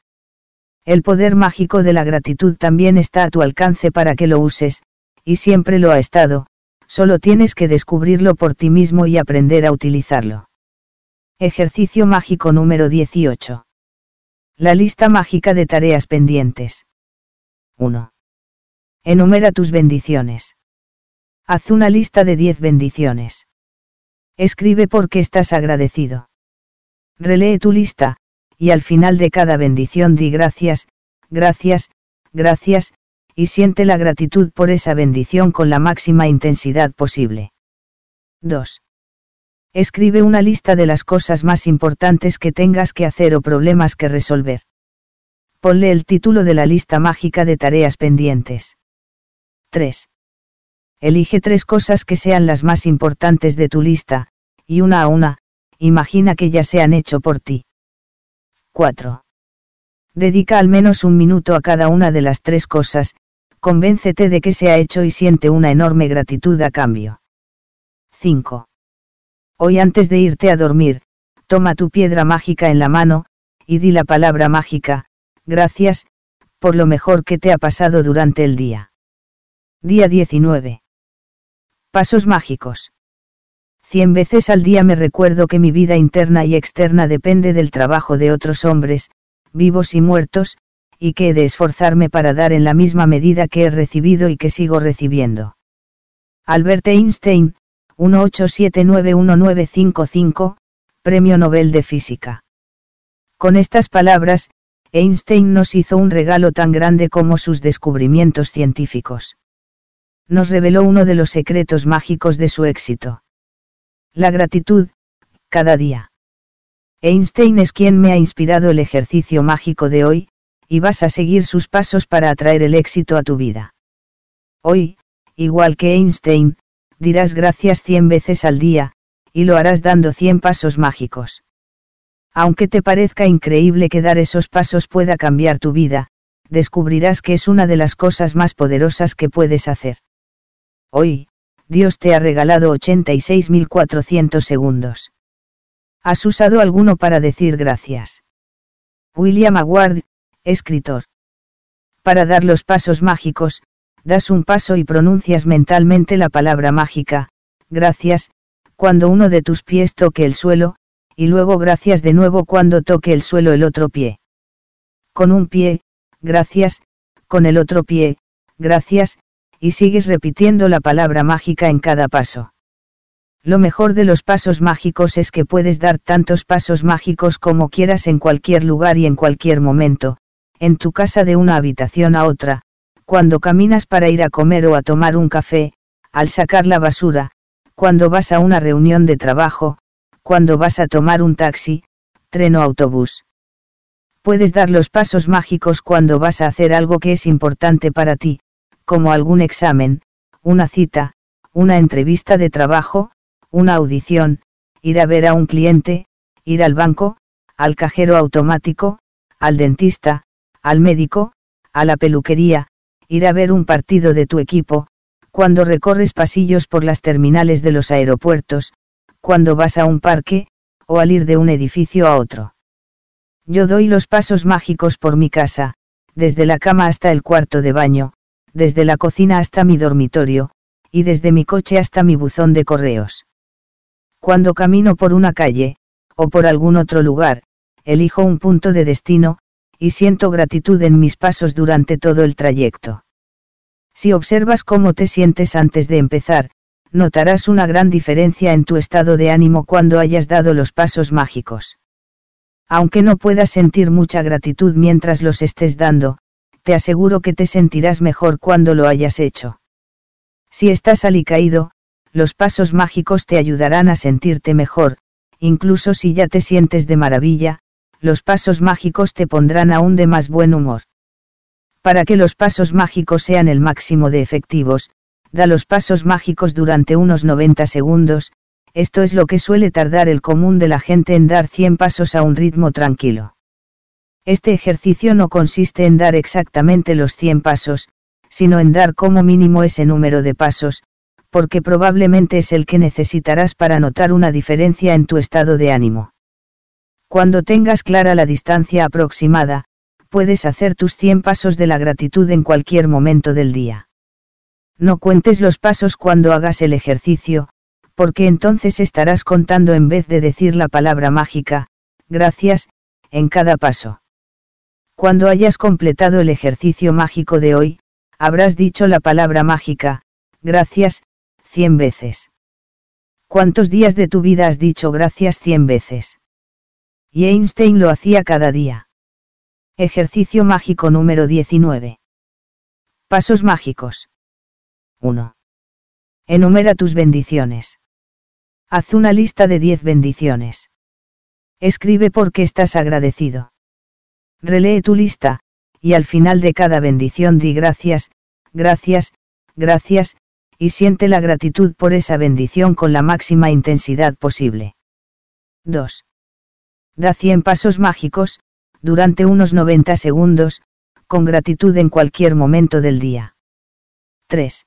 El poder mágico de la gratitud también está a tu alcance para que lo uses, y siempre lo ha estado, solo tienes que descubrirlo por ti mismo y aprender a utilizarlo. Ejercicio mágico número 18. La lista mágica de tareas pendientes. 1. Enumera tus bendiciones. Haz una lista de 10 bendiciones. Escribe por qué estás agradecido. Relee tu lista, y al final de cada bendición di gracias, gracias, gracias, y siente la gratitud por esa bendición con la máxima intensidad posible. 2. Escribe una lista de las cosas más importantes que tengas que hacer o problemas que resolver. Ponle el título de la lista mágica de tareas pendientes. 3. Elige tres cosas que sean las más importantes de tu lista, y una a una, imagina que ya se han hecho por ti. 4. Dedica al menos un minuto a cada una de las tres cosas, convéncete de que se ha hecho y siente una enorme gratitud a cambio. 5. Hoy antes de irte a dormir, toma tu piedra mágica en la mano, y di la palabra mágica, gracias, por lo mejor que te ha pasado durante el día. Día 19. Pasos mágicos. Cien veces al día me recuerdo que mi vida interna y externa depende del trabajo de otros hombres, vivos y muertos, y que he de esforzarme para dar en la misma medida que he recibido y que sigo recibiendo. Albert Einstein, 18791955, Premio Nobel de Física. Con estas palabras, Einstein nos hizo un regalo tan grande como sus descubrimientos científicos. Nos reveló uno de los secretos mágicos de su éxito. La gratitud, cada día. Einstein es quien me ha inspirado el ejercicio mágico de hoy, y vas a seguir sus pasos para atraer el éxito a tu vida. Hoy, igual que Einstein, dirás gracias cien veces al día, y lo harás dando cien pasos mágicos. Aunque te parezca increíble que dar esos pasos pueda cambiar tu vida, descubrirás que es una de las cosas más poderosas que puedes hacer. Hoy, Dios te ha regalado 86.400 segundos. ¿Has usado alguno para decir gracias? William Award, escritor. Para dar los pasos mágicos, das un paso y pronuncias mentalmente la palabra mágica, gracias, cuando uno de tus pies toque el suelo, y luego gracias de nuevo cuando toque el suelo el otro pie. Con un pie, gracias, con el otro pie, gracias, y sigues repitiendo la palabra mágica en cada paso. Lo mejor de los pasos mágicos es que puedes dar tantos pasos mágicos como quieras en cualquier lugar y en cualquier momento, en tu casa de una habitación a otra, cuando caminas para ir a comer o a tomar un café, al sacar la basura, cuando vas a una reunión de trabajo, cuando vas a tomar un taxi, tren o autobús. Puedes dar los pasos mágicos cuando vas a hacer algo que es importante para ti, como algún examen, una cita, una entrevista de trabajo, una audición, ir a ver a un cliente, ir al banco, al cajero automático, al dentista, al médico, a la peluquería, ir a ver un partido de tu equipo, cuando recorres pasillos por las terminales de los aeropuertos, cuando vas a un parque, o al ir de un edificio a otro. Yo doy los pasos mágicos por mi casa, desde la cama hasta el cuarto de baño, desde la cocina hasta mi dormitorio, y desde mi coche hasta mi buzón de correos. Cuando camino por una calle, o por algún otro lugar, elijo un punto de destino, y siento gratitud en mis pasos durante todo el trayecto. Si observas cómo te sientes antes de empezar, notarás una gran diferencia en tu estado de ánimo cuando hayas dado los pasos mágicos. Aunque no puedas sentir mucha gratitud mientras los estés dando, te aseguro que te sentirás mejor cuando lo hayas hecho. Si estás alicaído, los pasos mágicos te ayudarán a sentirte mejor, incluso si ya te sientes de maravilla, los pasos mágicos te pondrán aún de más buen humor. Para que los pasos mágicos sean el máximo de efectivos, da los pasos mágicos durante unos 90 segundos, esto es lo que suele tardar el común de la gente en dar 100 pasos a un ritmo tranquilo. Este ejercicio no consiste en dar exactamente los 100 pasos, sino en dar como mínimo ese número de pasos, porque probablemente es el que necesitarás para notar una diferencia en tu estado de ánimo. Cuando tengas clara la distancia aproximada, puedes hacer tus 100 pasos de la gratitud en cualquier momento del día. No cuentes los pasos cuando hagas el ejercicio, porque entonces estarás contando en vez de decir la palabra mágica, gracias, en cada paso. Cuando hayas completado el ejercicio mágico de hoy, habrás dicho la palabra mágica, gracias, cien veces. ¿Cuántos días de tu vida has dicho gracias cien veces? Y Einstein lo hacía cada día. Ejercicio mágico número 19. Pasos mágicos. 1. Enumera tus bendiciones. Haz una lista de 10 bendiciones. Escribe por qué estás agradecido. Relee tu lista, y al final de cada bendición di gracias, gracias, gracias, y siente la gratitud por esa bendición con la máxima intensidad posible. 2. Da 100 pasos mágicos, durante unos 90 segundos, con gratitud en cualquier momento del día. 3.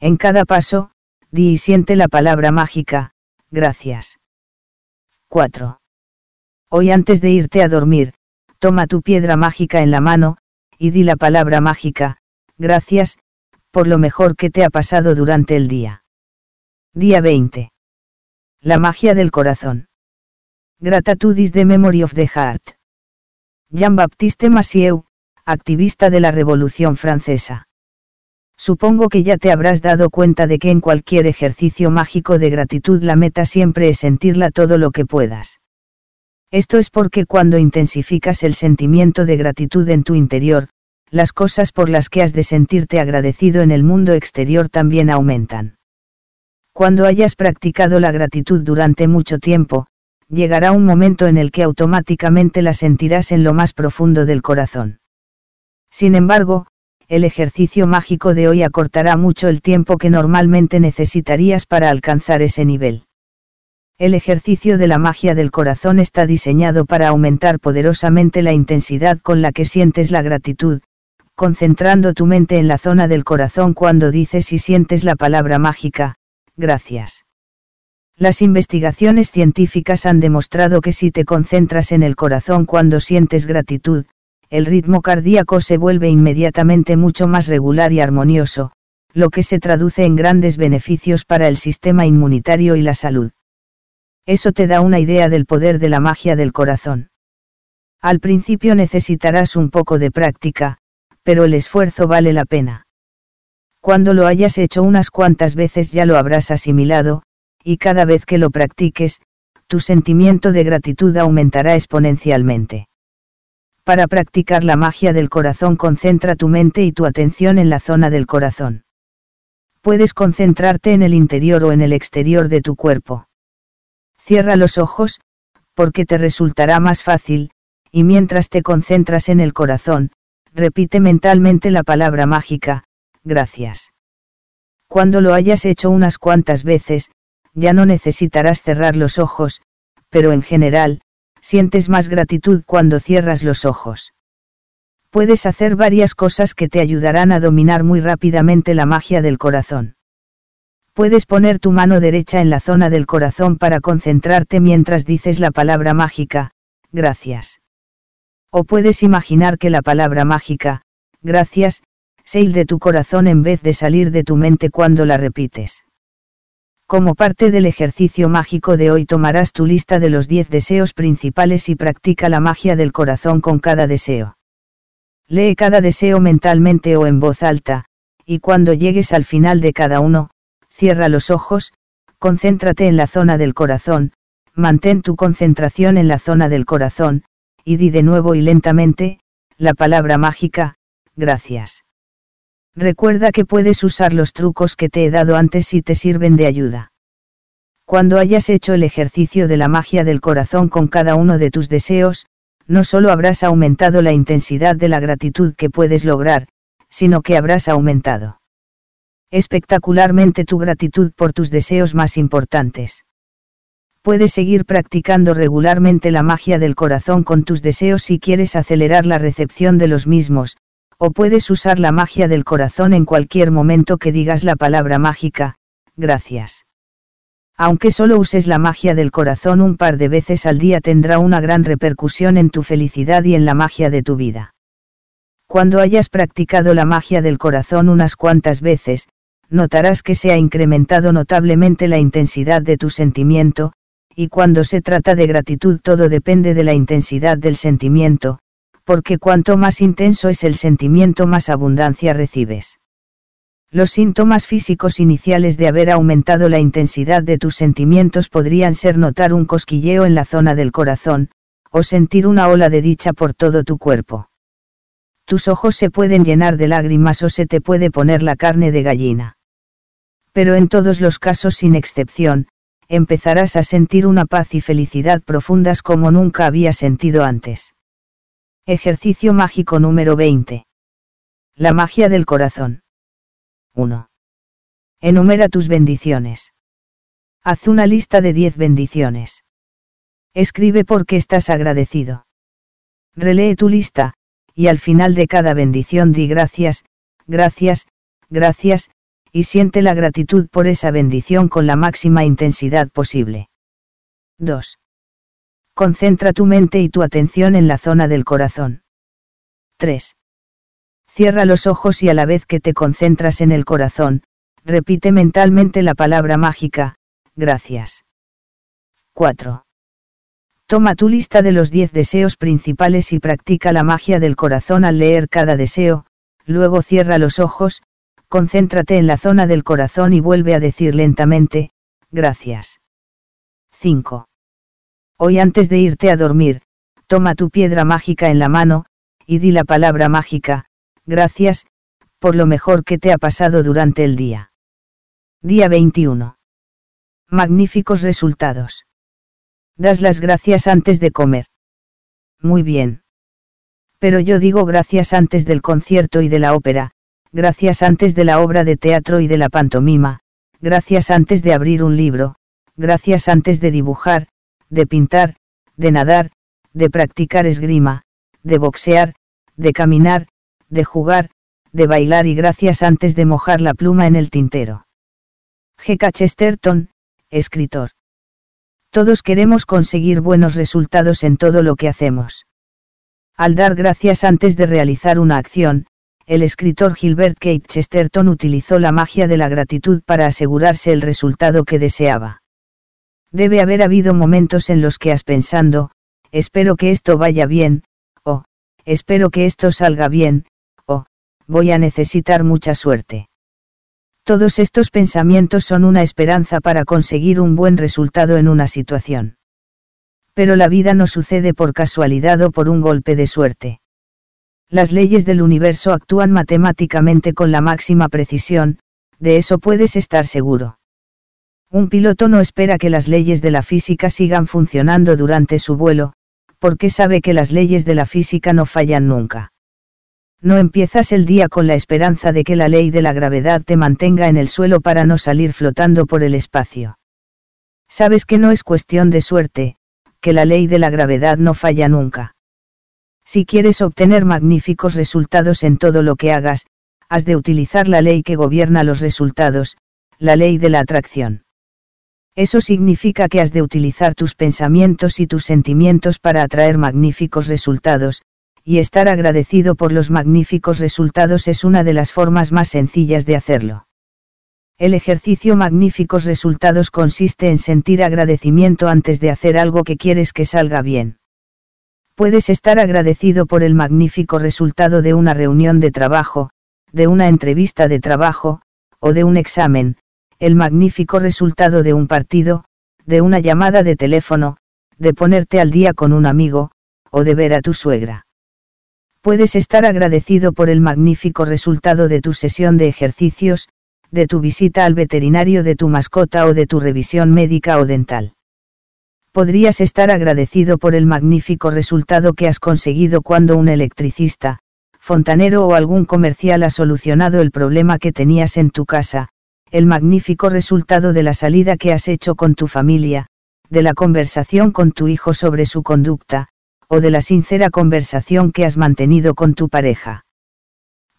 En cada paso, di y siente la palabra mágica, gracias. 4. Hoy antes de irte a dormir, toma tu piedra mágica en la mano, y di la palabra mágica, gracias, por lo mejor que te ha pasado durante el día. Día 20. La magia del corazón. Gratitudis de Memory of the Heart. Jean-Baptiste Massieu, activista de la Revolución Francesa. Supongo que ya te habrás dado cuenta de que en cualquier ejercicio mágico de gratitud la meta siempre es sentirla todo lo que puedas. Esto es porque cuando intensificas el sentimiento de gratitud en tu interior, las cosas por las que has de sentirte agradecido en el mundo exterior también aumentan. Cuando hayas practicado la gratitud durante mucho tiempo, llegará un momento en el que automáticamente la sentirás en lo más profundo del corazón. Sin embargo, el ejercicio mágico de hoy acortará mucho el tiempo que normalmente necesitarías para alcanzar ese nivel. El ejercicio de la magia del corazón está diseñado para aumentar poderosamente la intensidad con la que sientes la gratitud, concentrando tu mente en la zona del corazón cuando dices y sientes la palabra mágica, gracias. Las investigaciones científicas han demostrado que si te concentras en el corazón cuando sientes gratitud, el ritmo cardíaco se vuelve inmediatamente mucho más regular y armonioso, lo que se traduce en grandes beneficios para el sistema inmunitario y la salud. Eso te da una idea del poder de la magia del corazón. Al principio necesitarás un poco de práctica, pero el esfuerzo vale la pena. Cuando lo hayas hecho unas cuantas veces ya lo habrás asimilado, y cada vez que lo practiques, tu sentimiento de gratitud aumentará exponencialmente. Para practicar la magia del corazón concentra tu mente y tu atención en la zona del corazón. Puedes concentrarte en el interior o en el exterior de tu cuerpo. Cierra los ojos, porque te resultará más fácil, y mientras te concentras en el corazón, repite mentalmente la palabra mágica, gracias. Cuando lo hayas hecho unas cuantas veces, ya no necesitarás cerrar los ojos, pero en general, sientes más gratitud cuando cierras los ojos. Puedes hacer varias cosas que te ayudarán a dominar muy rápidamente la magia del corazón. Puedes poner tu mano derecha en la zona del corazón para concentrarte mientras dices la palabra mágica, gracias. O puedes imaginar que la palabra mágica, gracias, sale de tu corazón en vez de salir de tu mente cuando la repites. Como parte del ejercicio mágico de hoy tomarás tu lista de los 10 deseos principales y practica la magia del corazón con cada deseo. Lee cada deseo mentalmente o en voz alta, y cuando llegues al final de cada uno, cierra los ojos, concéntrate en la zona del corazón, mantén tu concentración en la zona del corazón, y di de nuevo y lentamente, la palabra mágica, gracias. Recuerda que puedes usar los trucos que te he dado antes si te sirven de ayuda. Cuando hayas hecho el ejercicio de la magia del corazón con cada uno de tus deseos, no solo habrás aumentado la intensidad de la gratitud que puedes lograr, sino que habrás aumentado espectacularmente tu gratitud por tus deseos más importantes. Puedes seguir practicando regularmente la magia del corazón con tus deseos si quieres acelerar la recepción de los mismos, o puedes usar la magia del corazón en cualquier momento que digas la palabra mágica, gracias. Aunque solo uses la magia del corazón un par de veces al día tendrá una gran repercusión en tu felicidad y en la magia de tu vida. Cuando hayas practicado la magia del corazón unas cuantas veces, notarás que se ha incrementado notablemente la intensidad de tu sentimiento, y cuando se trata de gratitud todo depende de la intensidad del sentimiento, porque cuanto más intenso es el sentimiento más abundancia recibes. Los síntomas físicos iniciales de haber aumentado la intensidad de tus sentimientos podrían ser notar un cosquilleo en la zona del corazón, o sentir una ola de dicha por todo tu cuerpo. Tus ojos se pueden llenar de lágrimas o se te puede poner la carne de gallina. Pero en todos los casos sin excepción, empezarás a sentir una paz y felicidad profundas como nunca había sentido antes. Ejercicio mágico número 20. La magia del corazón. 1. Enumera tus bendiciones. Haz una lista de 10 bendiciones. Escribe por qué estás agradecido. Relee tu lista, y al final de cada bendición di gracias, gracias, gracias, y siente la gratitud por esa bendición con la máxima intensidad posible. 2. Concentra tu mente y tu atención en la zona del corazón. 3. Cierra los ojos y a la vez que te concentras en el corazón, repite mentalmente la palabra mágica, gracias. 4. Toma tu lista de los 10 deseos principales y practica la magia del corazón al leer cada deseo, luego cierra los ojos, concéntrate en la zona del corazón y vuelve a decir lentamente, gracias. 5. Hoy antes de irte a dormir, toma tu piedra mágica en la mano, y di la palabra mágica, gracias, por lo mejor que te ha pasado durante el día. Día 21. Magníficos resultados. Das las gracias antes de comer. Muy bien. Pero yo digo gracias antes del concierto y de la ópera, gracias antes de la obra de teatro y de la pantomima, gracias antes de abrir un libro, gracias antes de dibujar, de pintar, de nadar, de practicar esgrima, de boxear, de caminar, de jugar, de bailar y gracias antes de mojar la pluma en el tintero. G.K. Chesterton, escritor. Todos queremos conseguir buenos resultados en todo lo que hacemos. Al dar gracias antes de realizar una acción, el escritor Gilbert Kate Chesterton utilizó la magia de la gratitud para asegurarse el resultado que deseaba. Debe haber habido momentos en los que has pensando, espero que esto vaya bien, o, espero que esto salga bien, o, voy a necesitar mucha suerte. Todos estos pensamientos son una esperanza para conseguir un buen resultado en una situación. Pero la vida no sucede por casualidad o por un golpe de suerte. Las leyes del universo actúan matemáticamente con la máxima precisión, de eso puedes estar seguro. Un piloto no espera que las leyes de la física sigan funcionando durante su vuelo, porque sabe que las leyes de la física no fallan nunca. No empiezas el día con la esperanza de que la ley de la gravedad te mantenga en el suelo para no salir flotando por el espacio. Sabes que no es cuestión de suerte, que la ley de la gravedad no falla nunca. Si quieres obtener magníficos resultados en todo lo que hagas, has de utilizar la ley que gobierna los resultados, la ley de la atracción. Eso significa que has de utilizar tus pensamientos y tus sentimientos para atraer magníficos resultados, y estar agradecido por los magníficos resultados es una de las formas más sencillas de hacerlo. El ejercicio magníficos resultados consiste en sentir agradecimiento antes de hacer algo que quieres que salga bien. Puedes estar agradecido por el magnífico resultado de una reunión de trabajo, de una entrevista de trabajo, o de un examen, el magnífico resultado de un partido, de una llamada de teléfono, de ponerte al día con un amigo, o de ver a tu suegra puedes estar agradecido por el magnífico resultado de tu sesión de ejercicios, de tu visita al veterinario de tu mascota o de tu revisión médica o dental. Podrías estar agradecido por el magnífico resultado que has conseguido cuando un electricista, fontanero o algún comercial ha solucionado el problema que tenías en tu casa, el magnífico resultado de la salida que has hecho con tu familia, de la conversación con tu hijo sobre su conducta, o de la sincera conversación que has mantenido con tu pareja.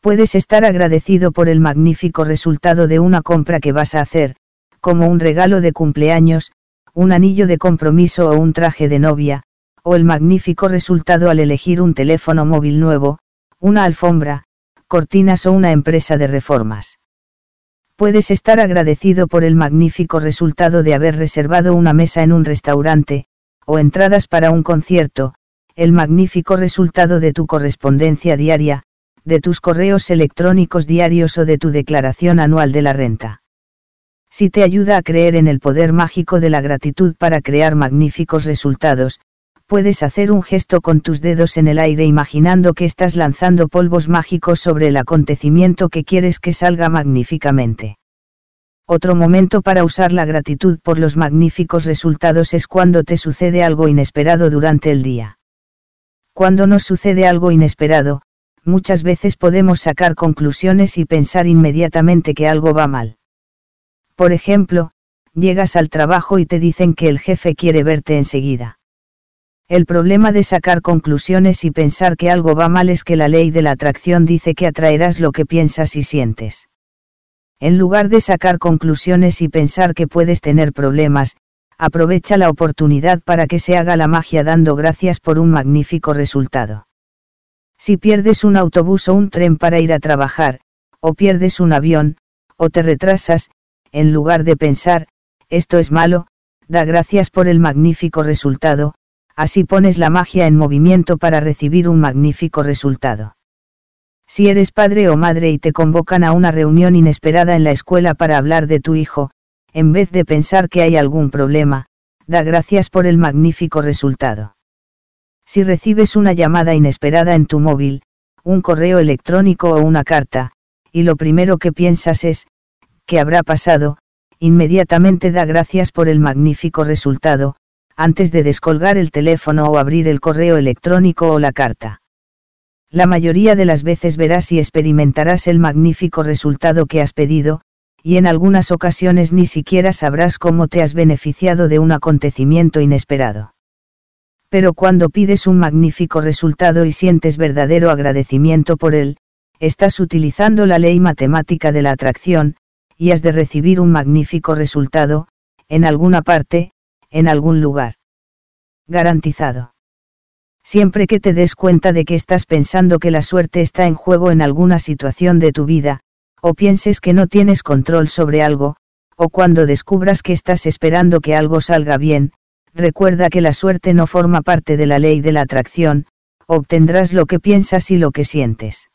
Puedes estar agradecido por el magnífico resultado de una compra que vas a hacer, como un regalo de cumpleaños, un anillo de compromiso o un traje de novia, o el magnífico resultado al elegir un teléfono móvil nuevo, una alfombra, cortinas o una empresa de reformas. Puedes estar agradecido por el magnífico resultado de haber reservado una mesa en un restaurante, o entradas para un concierto, el magnífico resultado de tu correspondencia diaria, de tus correos electrónicos diarios o de tu declaración anual de la renta. Si te ayuda a creer en el poder mágico de la gratitud para crear magníficos resultados, puedes hacer un gesto con tus dedos en el aire imaginando que estás lanzando polvos mágicos sobre el acontecimiento que quieres que salga magníficamente. Otro momento para usar la gratitud por los magníficos resultados es cuando te sucede algo inesperado durante el día. Cuando nos sucede algo inesperado, muchas veces podemos sacar conclusiones y pensar inmediatamente que algo va mal. Por ejemplo, llegas al trabajo y te dicen que el jefe quiere verte enseguida. El problema de sacar conclusiones y pensar que algo va mal es que la ley de la atracción dice que atraerás lo que piensas y sientes. En lugar de sacar conclusiones y pensar que puedes tener problemas, aprovecha la oportunidad para que se haga la magia dando gracias por un magnífico resultado. Si pierdes un autobús o un tren para ir a trabajar, o pierdes un avión, o te retrasas, en lugar de pensar, esto es malo, da gracias por el magnífico resultado, así pones la magia en movimiento para recibir un magnífico resultado. Si eres padre o madre y te convocan a una reunión inesperada en la escuela para hablar de tu hijo, en vez de pensar que hay algún problema, da gracias por el magnífico resultado. Si recibes una llamada inesperada en tu móvil, un correo electrónico o una carta, y lo primero que piensas es, ¿qué habrá pasado? Inmediatamente da gracias por el magnífico resultado, antes de descolgar el teléfono o abrir el correo electrónico o la carta. La mayoría de las veces verás y experimentarás el magnífico resultado que has pedido, y en algunas ocasiones ni siquiera sabrás cómo te has beneficiado de un acontecimiento inesperado. Pero cuando pides un magnífico resultado y sientes verdadero agradecimiento por él, estás utilizando la ley matemática de la atracción, y has de recibir un magnífico resultado, en alguna parte, en algún lugar. Garantizado. Siempre que te des cuenta de que estás pensando que la suerte está en juego en alguna situación de tu vida, o pienses que no tienes control sobre algo, o cuando descubras que estás esperando que algo salga bien, recuerda que la suerte no forma parte de la ley de la atracción, obtendrás lo que piensas y lo que sientes.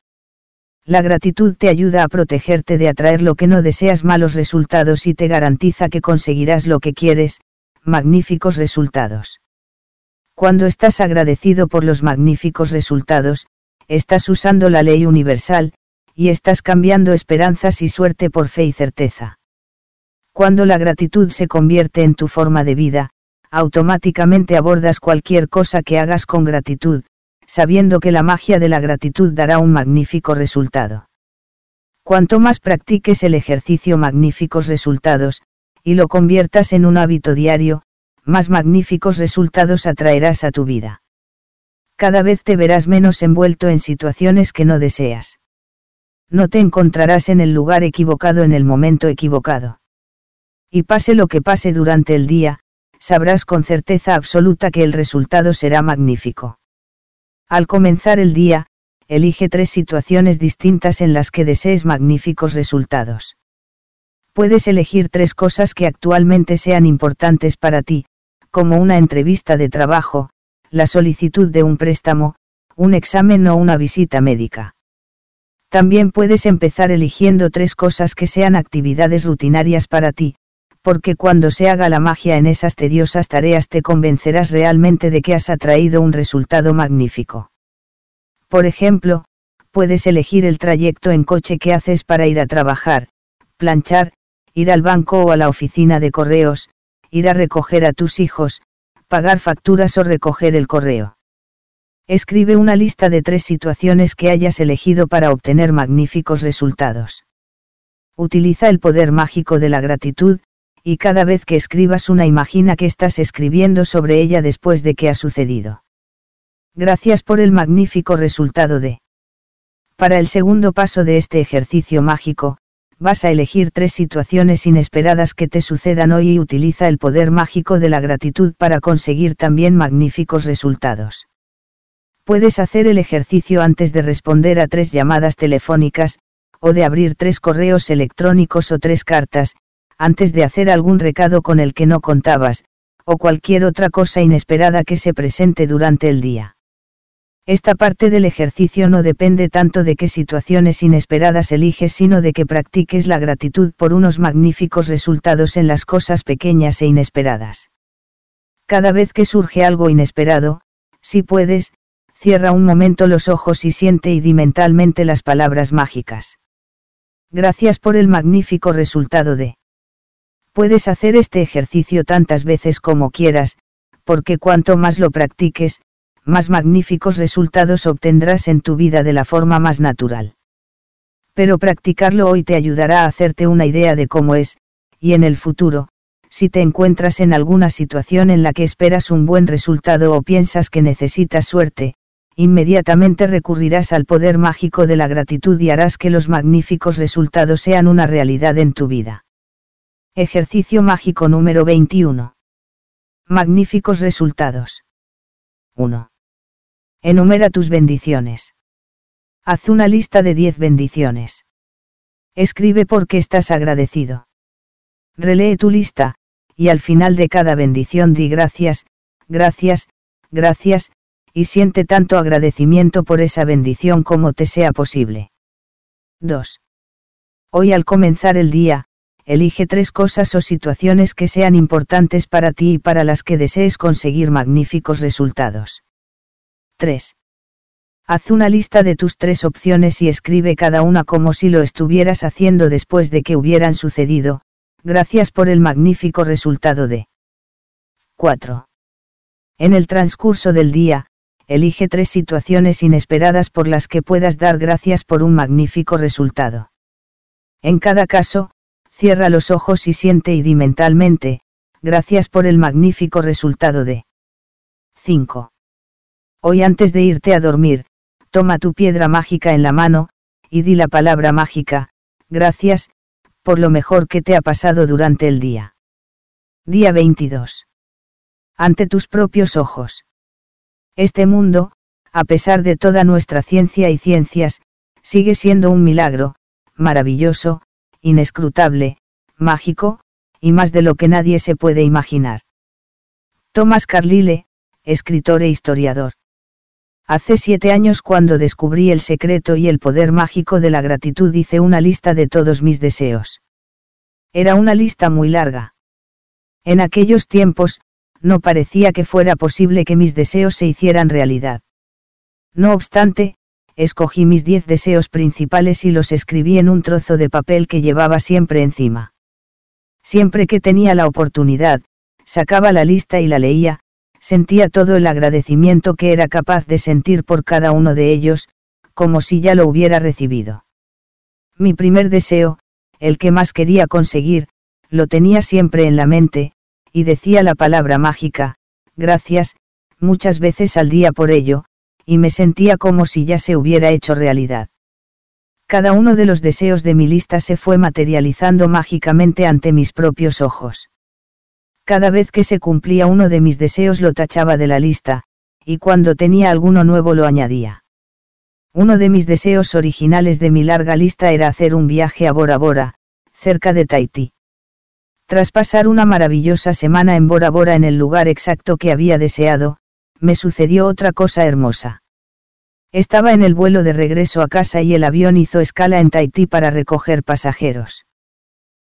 La gratitud te ayuda a protegerte de atraer lo que no deseas malos resultados y te garantiza que conseguirás lo que quieres, magníficos resultados. Cuando estás agradecido por los magníficos resultados, estás usando la ley universal, y estás cambiando esperanzas y suerte por fe y certeza. Cuando la gratitud se convierte en tu forma de vida, automáticamente abordas cualquier cosa que hagas con gratitud, sabiendo que la magia de la gratitud dará un magnífico resultado. Cuanto más practiques el ejercicio magníficos resultados, y lo conviertas en un hábito diario, más magníficos resultados atraerás a tu vida. Cada vez te verás menos envuelto en situaciones que no deseas. No te encontrarás en el lugar equivocado en el momento equivocado. Y pase lo que pase durante el día, sabrás con certeza absoluta que el resultado será magnífico. Al comenzar el día, elige tres situaciones distintas en las que desees magníficos resultados. Puedes elegir tres cosas que actualmente sean importantes para ti, como una entrevista de trabajo, la solicitud de un préstamo, un examen o una visita médica. También puedes empezar eligiendo tres cosas que sean actividades rutinarias para ti, porque cuando se haga la magia en esas tediosas tareas te convencerás realmente de que has atraído un resultado magnífico. Por ejemplo, puedes elegir el trayecto en coche que haces para ir a trabajar, planchar, ir al banco o a la oficina de correos, ir a recoger a tus hijos, pagar facturas o recoger el correo. Escribe una lista de tres situaciones que hayas elegido para obtener magníficos resultados. Utiliza el poder mágico de la gratitud, y cada vez que escribas una imagina que estás escribiendo sobre ella después de que ha sucedido. Gracias por el magnífico resultado de. Para el segundo paso de este ejercicio mágico, vas a elegir tres situaciones inesperadas que te sucedan hoy y utiliza el poder mágico de la gratitud para conseguir también magníficos resultados. Puedes hacer el ejercicio antes de responder a tres llamadas telefónicas, o de abrir tres correos electrónicos o tres cartas, antes de hacer algún recado con el que no contabas, o cualquier otra cosa inesperada que se presente durante el día. Esta parte del ejercicio no depende tanto de qué situaciones inesperadas eliges, sino de que practiques la gratitud por unos magníficos resultados en las cosas pequeñas e inesperadas. Cada vez que surge algo inesperado, si puedes, cierra un momento los ojos y siente y di mentalmente las palabras mágicas. Gracias por el magnífico resultado de. Puedes hacer este ejercicio tantas veces como quieras, porque cuanto más lo practiques, más magníficos resultados obtendrás en tu vida de la forma más natural. Pero practicarlo hoy te ayudará a hacerte una idea de cómo es, y en el futuro, si te encuentras en alguna situación en la que esperas un buen resultado o piensas que necesitas suerte, inmediatamente recurrirás al poder mágico de la gratitud y harás que los magníficos resultados sean una realidad en tu vida. Ejercicio mágico número 21. Magníficos resultados. 1. Enumera tus bendiciones. Haz una lista de 10 bendiciones. Escribe por qué estás agradecido. Relee tu lista, y al final de cada bendición di gracias, gracias, gracias, y siente tanto agradecimiento por esa bendición como te sea posible. 2. Hoy al comenzar el día, elige tres cosas o situaciones que sean importantes para ti y para las que desees conseguir magníficos resultados. 3. Haz una lista de tus tres opciones y escribe cada una como si lo estuvieras haciendo después de que hubieran sucedido, gracias por el magnífico resultado de 4. En el transcurso del día, elige tres situaciones inesperadas por las que puedas dar gracias por un magnífico resultado. En cada caso, cierra los ojos y siente y di mentalmente, gracias por el magnífico resultado de 5. Hoy antes de irte a dormir, toma tu piedra mágica en la mano, y di la palabra mágica, gracias, por lo mejor que te ha pasado durante el día. Día 22. Ante tus propios ojos. Este mundo, a pesar de toda nuestra ciencia y ciencias, sigue siendo un milagro, maravilloso, inescrutable, mágico, y más de lo que nadie se puede imaginar. Thomas Carlyle, escritor e historiador. Hace siete años cuando descubrí el secreto y el poder mágico de la gratitud hice una lista de todos mis deseos. Era una lista muy larga. En aquellos tiempos, no parecía que fuera posible que mis deseos se hicieran realidad. No obstante, escogí mis diez deseos principales y los escribí en un trozo de papel que llevaba siempre encima. Siempre que tenía la oportunidad, sacaba la lista y la leía, sentía todo el agradecimiento que era capaz de sentir por cada uno de ellos, como si ya lo hubiera recibido. Mi primer deseo, el que más quería conseguir, lo tenía siempre en la mente, y decía la palabra mágica, gracias, muchas veces al día por ello, y me sentía como si ya se hubiera hecho realidad. Cada uno de los deseos de mi lista se fue materializando mágicamente ante mis propios ojos. Cada vez que se cumplía uno de mis deseos lo tachaba de la lista, y cuando tenía alguno nuevo lo añadía. Uno de mis deseos originales de mi larga lista era hacer un viaje a Bora Bora, cerca de Tahití. Tras pasar una maravillosa semana en Bora Bora en el lugar exacto que había deseado, me sucedió otra cosa hermosa. Estaba en el vuelo de regreso a casa y el avión hizo escala en Tahití para recoger pasajeros.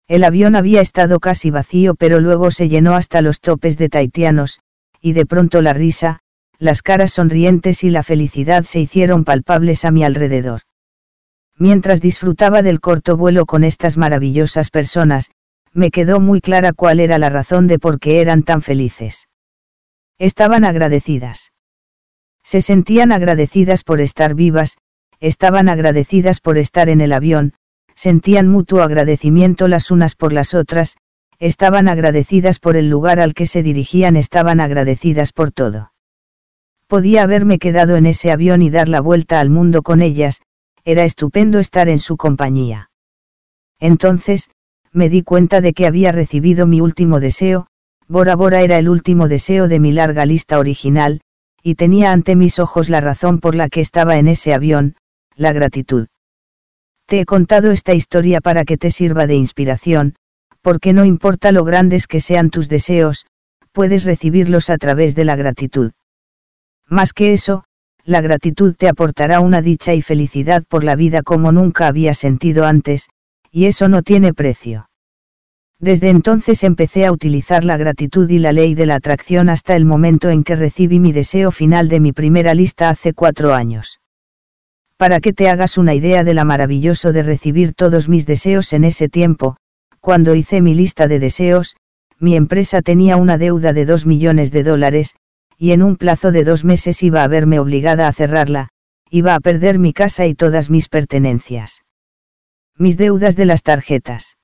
El avión había estado casi vacío pero luego se llenó hasta los topes de taitianos, y de pronto la risa, las caras sonrientes y la felicidad se hicieron palpables a mi alrededor. Mientras disfrutaba del corto vuelo con estas maravillosas personas, me quedó muy clara cuál era la razón de por qué eran tan felices. Estaban agradecidas. Se sentían agradecidas por estar vivas, estaban agradecidas por estar en el avión, sentían mutuo agradecimiento las unas por las otras, estaban agradecidas por el lugar al que se dirigían, estaban agradecidas por todo. Podía haberme quedado en ese avión y dar la vuelta al mundo con ellas, era estupendo estar en su compañía. Entonces, me di cuenta de que había recibido mi último deseo, Bora Bora era el último deseo de mi larga lista original, y tenía ante mis ojos la razón por la que estaba en ese avión, la gratitud. Te he contado esta historia para que te sirva de inspiración, porque no importa lo grandes que sean tus deseos, puedes recibirlos a través de la gratitud. Más que eso, la gratitud te aportará una dicha y felicidad por la vida como nunca había sentido antes, y eso no tiene precio. Desde entonces empecé a utilizar la gratitud y la ley de la atracción hasta el momento en que recibí mi deseo final de mi primera lista hace cuatro años. Para que te hagas una idea de la maravilloso de recibir todos mis deseos en ese tiempo, cuando hice mi lista de deseos, mi empresa tenía una deuda de dos millones de dólares, y en un plazo de dos meses iba a verme obligada a cerrarla, iba a perder mi casa y todas mis pertenencias. Mis deudas de las tarjetas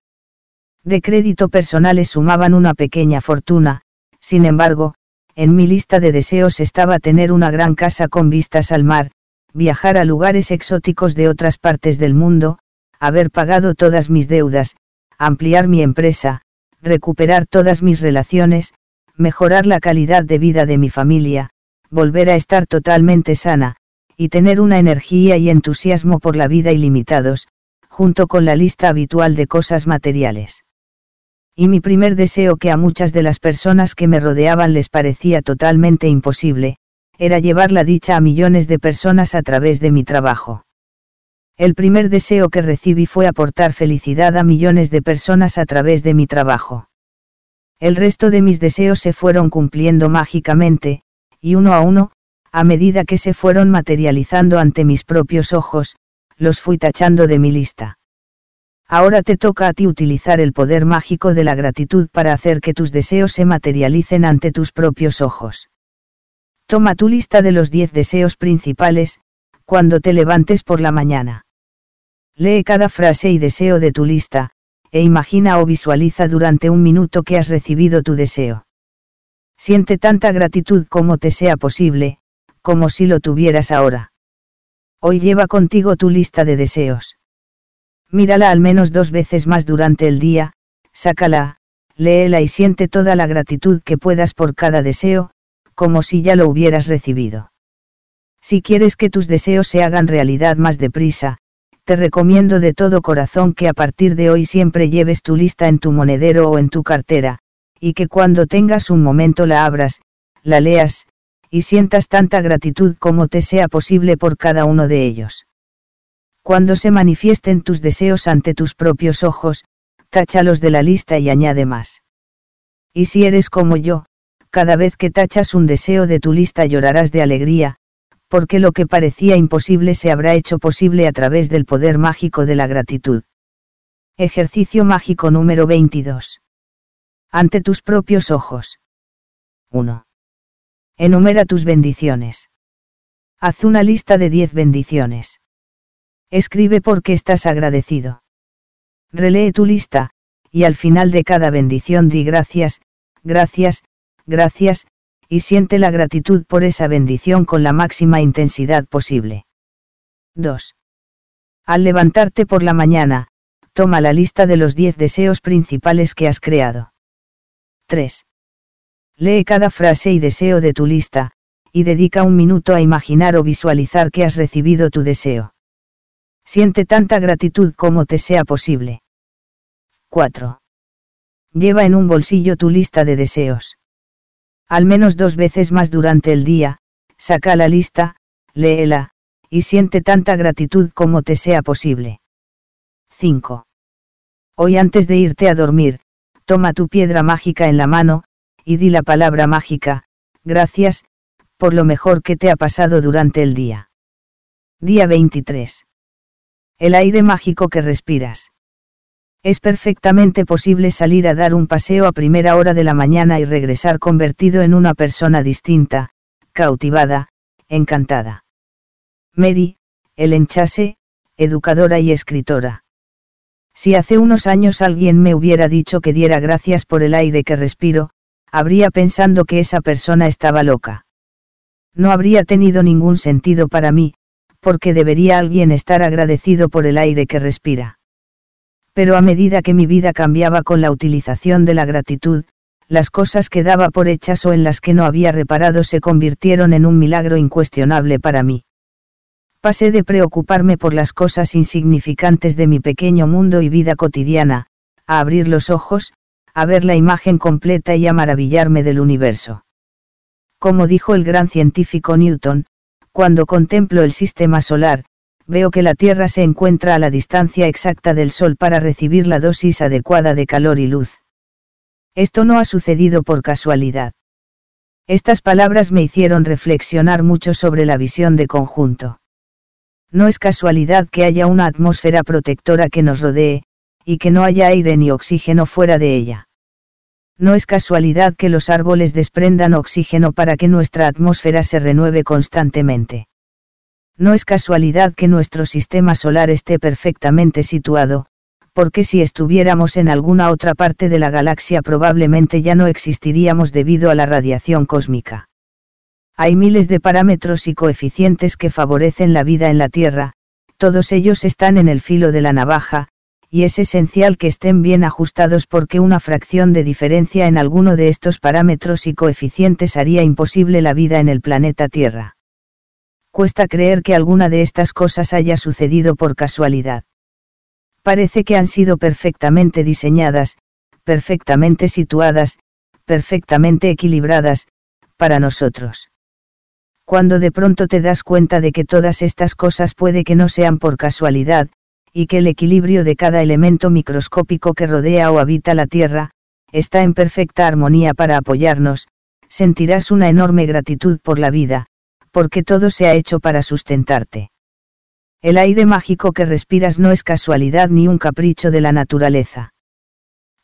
de crédito personales sumaban una pequeña fortuna, sin embargo, en mi lista de deseos estaba tener una gran casa con vistas al mar, viajar a lugares exóticos de otras partes del mundo, haber pagado todas mis deudas, ampliar mi empresa, recuperar todas mis relaciones, mejorar la calidad de vida de mi familia, volver a estar totalmente sana, y tener una energía y entusiasmo por la vida ilimitados, junto con la lista habitual de cosas materiales. Y mi primer deseo que a muchas de las personas que me rodeaban les parecía totalmente imposible, era llevar la dicha a millones de personas a través de mi trabajo. El primer deseo que recibí fue aportar felicidad a millones de personas a través de mi trabajo. El resto de mis deseos se fueron cumpliendo mágicamente, y uno a uno, a medida que se fueron materializando ante mis propios ojos, los fui tachando de mi lista. Ahora te toca a ti utilizar el poder mágico de la gratitud para hacer que tus deseos se materialicen ante tus propios ojos. Toma tu lista de los 10 deseos principales, cuando te levantes por la mañana. Lee cada frase y deseo de tu lista, e imagina o visualiza durante un minuto que has recibido tu deseo. Siente tanta gratitud como te sea posible, como si lo tuvieras ahora. Hoy lleva contigo tu lista de deseos. Mírala al menos dos veces más durante el día, sácala, léela y siente toda la gratitud que puedas por cada deseo, como si ya lo hubieras recibido. Si quieres que tus deseos se hagan realidad más deprisa, te recomiendo de todo corazón que a partir de hoy siempre lleves tu lista en tu monedero o en tu cartera, y que cuando tengas un momento la abras, la leas, y sientas tanta gratitud como te sea posible por cada uno de ellos. Cuando se manifiesten tus deseos ante tus propios ojos, táchalos de la lista y añade más. Y si eres como yo, cada vez que tachas un deseo de tu lista llorarás de alegría, porque lo que parecía imposible se habrá hecho posible a través del poder mágico de la gratitud. Ejercicio mágico número 22. Ante tus propios ojos. 1. Enumera tus bendiciones. Haz una lista de 10 bendiciones. Escribe por qué estás agradecido. Relee tu lista, y al final de cada bendición di gracias, gracias, gracias, y siente la gratitud por esa bendición con la máxima intensidad posible. 2. Al levantarte por la mañana, toma la lista de los 10 deseos principales que has creado. 3. Lee cada frase y deseo de tu lista, y dedica un minuto a imaginar o visualizar que has recibido tu deseo. Siente tanta gratitud como te sea posible. 4. Lleva en un bolsillo tu lista de deseos al menos dos veces más durante el día, saca la lista, léela, y siente tanta gratitud como te sea posible. 5. Hoy antes de irte a dormir, toma tu piedra mágica en la mano, y di la palabra mágica, gracias, por lo mejor que te ha pasado durante el día. Día 23. El aire mágico que respiras. Es perfectamente posible salir a dar un paseo a primera hora de la mañana y regresar convertido en una persona distinta, cautivada, encantada. Mary, el enchase, educadora y escritora. Si hace unos años alguien me hubiera dicho que diera gracias por el aire que respiro, habría pensando que esa persona estaba loca. No habría tenido ningún sentido para mí, porque debería alguien estar agradecido por el aire que respira pero a medida que mi vida cambiaba con la utilización de la gratitud, las cosas que daba por hechas o en las que no había reparado se convirtieron en un milagro incuestionable para mí. Pasé de preocuparme por las cosas insignificantes de mi pequeño mundo y vida cotidiana, a abrir los ojos, a ver la imagen completa y a maravillarme del universo. Como dijo el gran científico Newton, cuando contemplo el sistema solar, veo que la Tierra se encuentra a la distancia exacta del Sol para recibir la dosis adecuada de calor y luz. Esto no ha sucedido por casualidad. Estas palabras me hicieron reflexionar mucho sobre la visión de conjunto. No es casualidad que haya una atmósfera protectora que nos rodee, y que no haya aire ni oxígeno fuera de ella. No es casualidad que los árboles desprendan oxígeno para que nuestra atmósfera se renueve constantemente. No es casualidad que nuestro sistema solar esté perfectamente situado, porque si estuviéramos en alguna otra parte de la galaxia probablemente ya no existiríamos debido a la radiación cósmica. Hay miles de parámetros y coeficientes que favorecen la vida en la Tierra, todos ellos están en el filo de la navaja, y es esencial que estén bien ajustados porque una fracción de diferencia en alguno de estos parámetros y coeficientes haría imposible la vida en el planeta Tierra. Cuesta creer que alguna de estas cosas haya sucedido por casualidad. Parece que han sido perfectamente diseñadas, perfectamente situadas, perfectamente equilibradas, para nosotros. Cuando de pronto te das cuenta de que todas estas cosas puede que no sean por casualidad, y que el equilibrio de cada elemento microscópico que rodea o habita la Tierra, está en perfecta armonía para apoyarnos, sentirás una enorme gratitud por la vida, porque todo se ha hecho para sustentarte. El aire mágico que respiras no es casualidad ni un capricho de la naturaleza.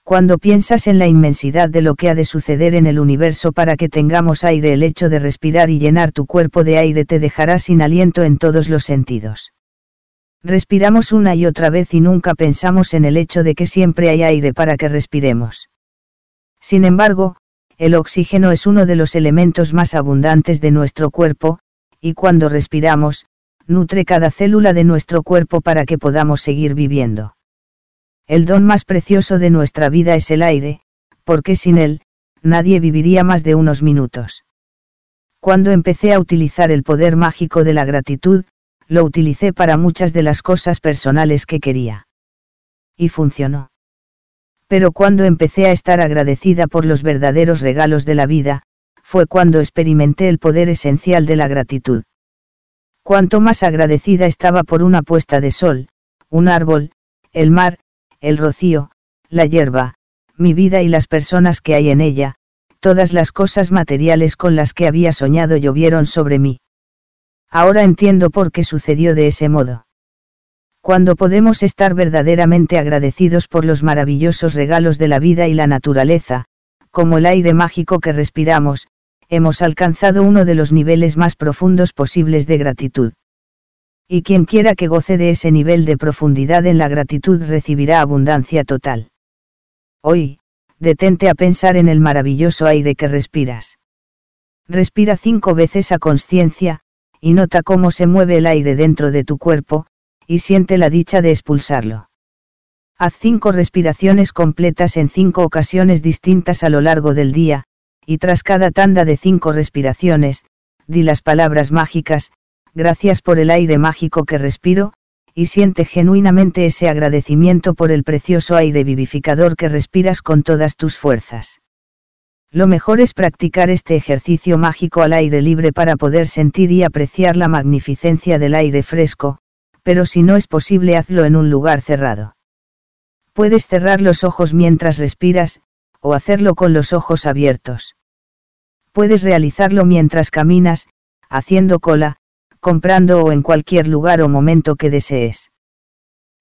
Cuando piensas en la inmensidad de lo que ha de suceder en el universo para que tengamos aire, el hecho de respirar y llenar tu cuerpo de aire te dejará sin aliento en todos los sentidos. Respiramos una y otra vez y nunca pensamos en el hecho de que siempre hay aire para que respiremos. Sin embargo, el oxígeno es uno de los elementos más abundantes de nuestro cuerpo, y cuando respiramos, nutre cada célula de nuestro cuerpo para que podamos seguir viviendo. El don más precioso de nuestra vida es el aire, porque sin él, nadie viviría más de unos minutos. Cuando empecé a utilizar el poder mágico de la gratitud, lo utilicé para muchas de las cosas personales que quería. Y funcionó. Pero cuando empecé a estar agradecida por los verdaderos regalos de la vida, fue cuando experimenté el poder esencial de la gratitud. Cuanto más agradecida estaba por una puesta de sol, un árbol, el mar, el rocío, la hierba, mi vida y las personas que hay en ella, todas las cosas materiales con las que había soñado llovieron sobre mí. Ahora entiendo por qué sucedió de ese modo. Cuando podemos estar verdaderamente agradecidos por los maravillosos regalos de la vida y la naturaleza, como el aire mágico que respiramos, hemos alcanzado uno de los niveles más profundos posibles de gratitud. Y quien quiera que goce de ese nivel de profundidad en la gratitud recibirá abundancia total. Hoy, detente a pensar en el maravilloso aire que respiras. Respira cinco veces a conciencia, y nota cómo se mueve el aire dentro de tu cuerpo, y siente la dicha de expulsarlo. Haz cinco respiraciones completas en cinco ocasiones distintas a lo largo del día, y tras cada tanda de cinco respiraciones, di las palabras mágicas, gracias por el aire mágico que respiro, y siente genuinamente ese agradecimiento por el precioso aire vivificador que respiras con todas tus fuerzas. Lo mejor es practicar este ejercicio mágico al aire libre para poder sentir y apreciar la magnificencia del aire fresco, pero si no es posible hazlo en un lugar cerrado. Puedes cerrar los ojos mientras respiras, o hacerlo con los ojos abiertos. Puedes realizarlo mientras caminas, haciendo cola, comprando o en cualquier lugar o momento que desees.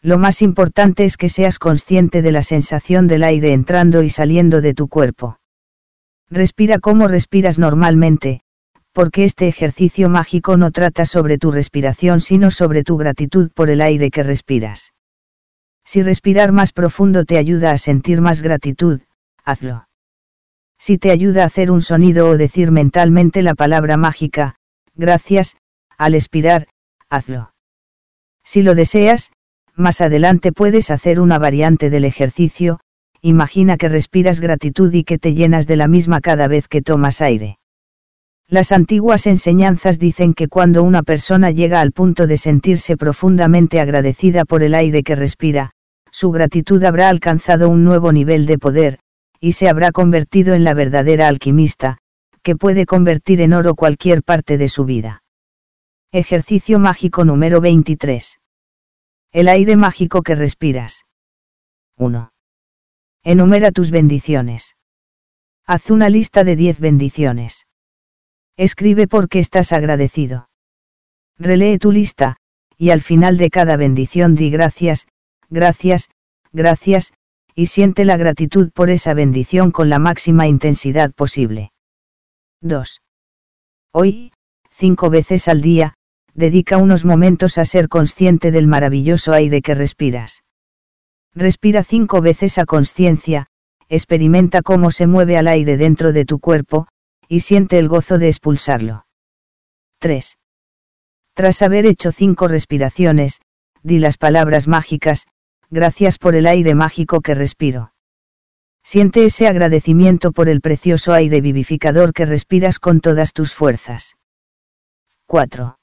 Lo más importante es que seas consciente de la sensación del aire entrando y saliendo de tu cuerpo. Respira como respiras normalmente, porque este ejercicio mágico no trata sobre tu respiración sino sobre tu gratitud por el aire que respiras. Si respirar más profundo te ayuda a sentir más gratitud, hazlo. Si te ayuda a hacer un sonido o decir mentalmente la palabra mágica, gracias, al expirar, hazlo. Si lo deseas, más adelante puedes hacer una variante del ejercicio, imagina que respiras gratitud y que te llenas de la misma cada vez que tomas aire. Las antiguas enseñanzas dicen que cuando una persona llega al punto de sentirse profundamente agradecida por el aire que respira, su gratitud habrá alcanzado un nuevo nivel de poder, y se habrá convertido en la verdadera alquimista, que puede convertir en oro cualquier parte de su vida. Ejercicio mágico número 23. El aire mágico que respiras. 1. Enumera tus bendiciones. Haz una lista de 10 bendiciones. Escribe por qué estás agradecido. Relee tu lista, y al final de cada bendición di gracias, gracias, gracias, y siente la gratitud por esa bendición con la máxima intensidad posible. 2. Hoy, cinco veces al día, dedica unos momentos a ser consciente del maravilloso aire que respiras. Respira cinco veces a conciencia, experimenta cómo se mueve al aire dentro de tu cuerpo, y siente el gozo de expulsarlo. 3. Tras haber hecho cinco respiraciones, di las palabras mágicas, gracias por el aire mágico que respiro. Siente ese agradecimiento por el precioso aire vivificador que respiras con todas tus fuerzas. 4.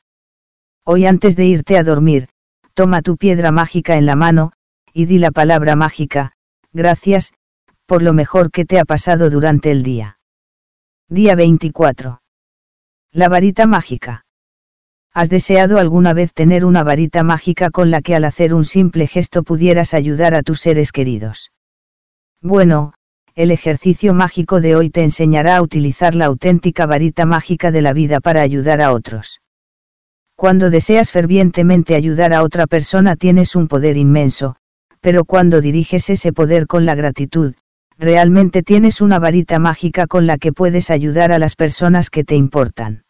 Hoy antes de irte a dormir, toma tu piedra mágica en la mano, y di la palabra mágica, gracias, por lo mejor que te ha pasado durante el día. Día 24. La varita mágica. ¿Has deseado alguna vez tener una varita mágica con la que al hacer un simple gesto pudieras ayudar a tus seres queridos? Bueno, el ejercicio mágico de hoy te enseñará a utilizar la auténtica varita mágica de la vida para ayudar a otros. Cuando deseas fervientemente ayudar a otra persona tienes un poder inmenso, pero cuando diriges ese poder con la gratitud, realmente tienes una varita mágica con la que puedes ayudar a las personas que te importan.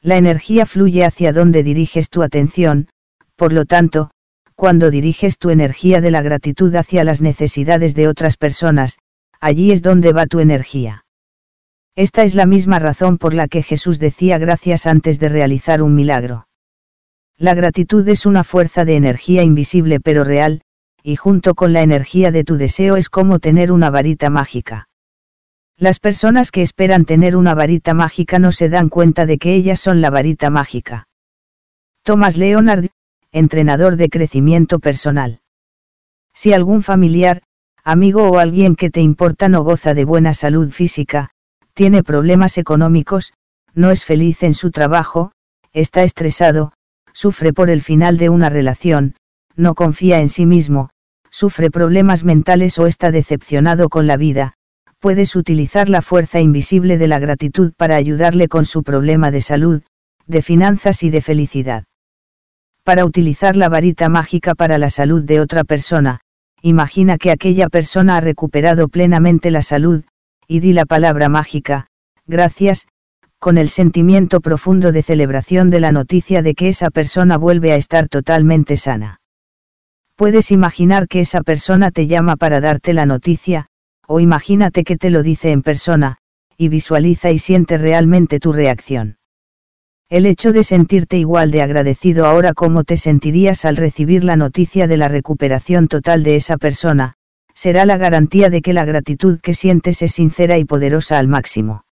La energía fluye hacia donde diriges tu atención, por lo tanto, cuando diriges tu energía de la gratitud hacia las necesidades de otras personas, allí es donde va tu energía. Esta es la misma razón por la que Jesús decía gracias antes de realizar un milagro. La gratitud es una fuerza de energía invisible pero real, y junto con la energía de tu deseo es como tener una varita mágica. Las personas que esperan tener una varita mágica no se dan cuenta de que ellas son la varita mágica. Thomas Leonard, entrenador de crecimiento personal. Si algún familiar, amigo o alguien que te importa no goza de buena salud física, tiene problemas económicos, no es feliz en su trabajo, está estresado, sufre por el final de una relación, no confía en sí mismo, sufre problemas mentales o está decepcionado con la vida, puedes utilizar la fuerza invisible de la gratitud para ayudarle con su problema de salud, de finanzas y de felicidad. Para utilizar la varita mágica para la salud de otra persona, imagina que aquella persona ha recuperado plenamente la salud, y di la palabra mágica, gracias, con el sentimiento profundo de celebración de la noticia de que esa persona vuelve a estar totalmente sana. Puedes imaginar que esa persona te llama para darte la noticia, o imagínate que te lo dice en persona, y visualiza y siente realmente tu reacción. El hecho de sentirte igual de agradecido ahora como te sentirías al recibir la noticia de la recuperación total de esa persona, será la garantía de que la gratitud que sientes es sincera y poderosa al máximo.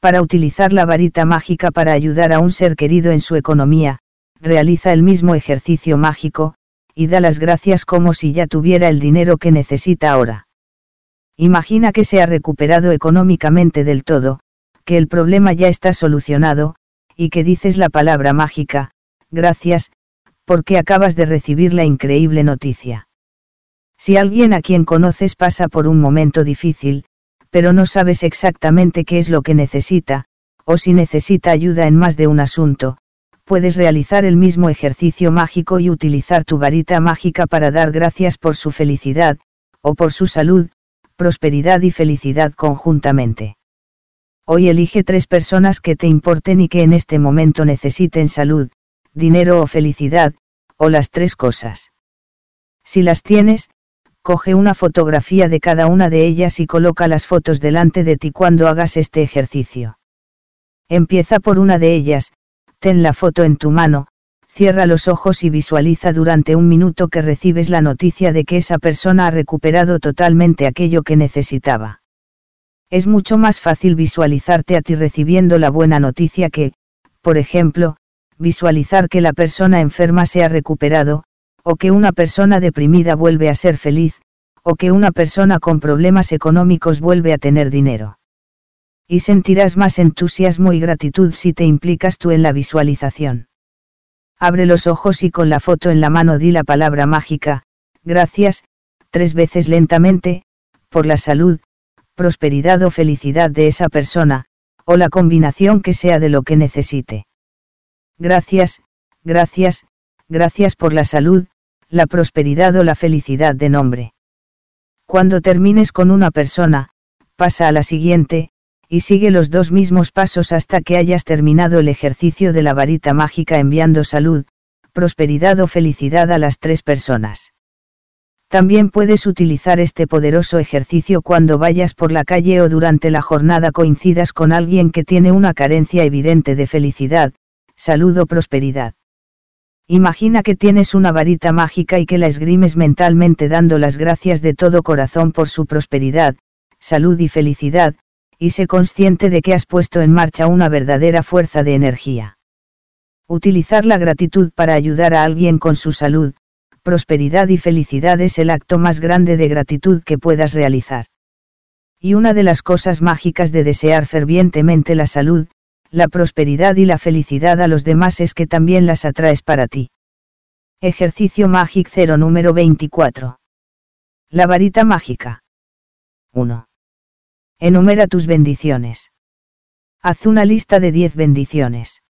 Para utilizar la varita mágica para ayudar a un ser querido en su economía, realiza el mismo ejercicio mágico, y da las gracias como si ya tuviera el dinero que necesita ahora. Imagina que se ha recuperado económicamente del todo, que el problema ya está solucionado, y que dices la palabra mágica, gracias, porque acabas de recibir la increíble noticia. Si alguien a quien conoces pasa por un momento difícil, pero no sabes exactamente qué es lo que necesita, o si necesita ayuda en más de un asunto, puedes realizar el mismo ejercicio mágico y utilizar tu varita mágica para dar gracias por su felicidad, o por su salud, prosperidad y felicidad conjuntamente. Hoy elige tres personas que te importen y que en este momento necesiten salud, dinero o felicidad, o las tres cosas. Si las tienes, coge una fotografía de cada una de ellas y coloca las fotos delante de ti cuando hagas este ejercicio. Empieza por una de ellas, ten la foto en tu mano, cierra los ojos y visualiza durante un minuto que recibes la noticia de que esa persona ha recuperado totalmente aquello que necesitaba. Es mucho más fácil visualizarte a ti recibiendo la buena noticia que, por ejemplo, visualizar que la persona enferma se ha recuperado, o que una persona deprimida vuelve a ser feliz, o que una persona con problemas económicos vuelve a tener dinero. Y sentirás más entusiasmo y gratitud si te implicas tú en la visualización. Abre los ojos y con la foto en la mano di la palabra mágica, gracias, tres veces lentamente, por la salud, prosperidad o felicidad de esa persona, o la combinación que sea de lo que necesite. Gracias, gracias, gracias por la salud, la prosperidad o la felicidad de nombre. Cuando termines con una persona, pasa a la siguiente, y sigue los dos mismos pasos hasta que hayas terminado el ejercicio de la varita mágica enviando salud, prosperidad o felicidad a las tres personas. También puedes utilizar este poderoso ejercicio cuando vayas por la calle o durante la jornada coincidas con alguien que tiene una carencia evidente de felicidad, salud o prosperidad. Imagina que tienes una varita mágica y que la esgrimes mentalmente dando las gracias de todo corazón por su prosperidad, salud y felicidad, y sé consciente de que has puesto en marcha una verdadera fuerza de energía. Utilizar la gratitud para ayudar a alguien con su salud, prosperidad y felicidad es el acto más grande de gratitud que puedas realizar. Y una de las cosas mágicas de desear fervientemente la salud, la prosperidad y la felicidad a los demás es que también las atraes para ti. Ejercicio Magic 0 número 24. La varita mágica. 1. Enumera tus bendiciones. Haz una lista de 10 bendiciones.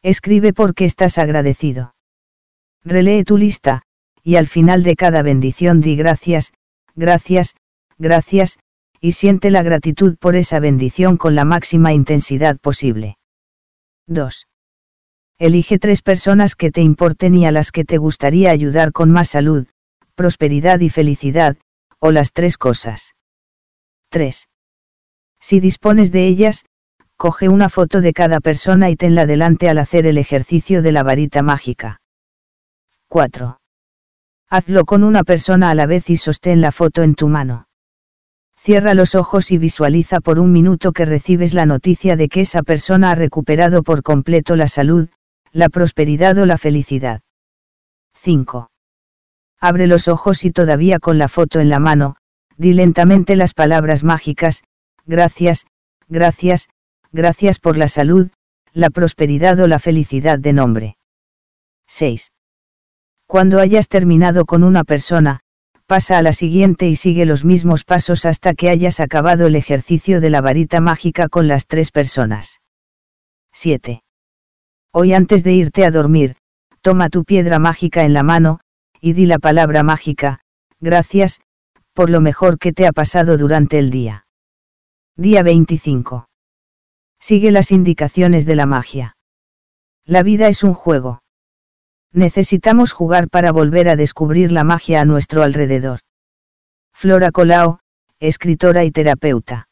Escribe por qué estás agradecido. Relee tu lista, y al final de cada bendición di gracias, gracias, gracias, y siente la gratitud por esa bendición con la máxima intensidad posible. 2. Elige tres personas que te importen y a las que te gustaría ayudar con más salud, prosperidad y felicidad, o las tres cosas. 3. Si dispones de ellas, coge una foto de cada persona y tenla delante al hacer el ejercicio de la varita mágica. 4. Hazlo con una persona a la vez y sostén la foto en tu mano. Cierra los ojos y visualiza por un minuto que recibes la noticia de que esa persona ha recuperado por completo la salud, la prosperidad o la felicidad. 5. Abre los ojos y todavía con la foto en la mano, di lentamente las palabras mágicas, gracias, gracias, gracias por la salud, la prosperidad o la felicidad de nombre. 6. Cuando hayas terminado con una persona, pasa a la siguiente y sigue los mismos pasos hasta que hayas acabado el ejercicio de la varita mágica con las tres personas. 7. Hoy antes de irte a dormir, toma tu piedra mágica en la mano, y di la palabra mágica, gracias, por lo mejor que te ha pasado durante el día. Día 25. Sigue las indicaciones de la magia. La vida es un juego. Necesitamos jugar para volver a descubrir la magia a nuestro alrededor. Flora Colao, escritora y terapeuta.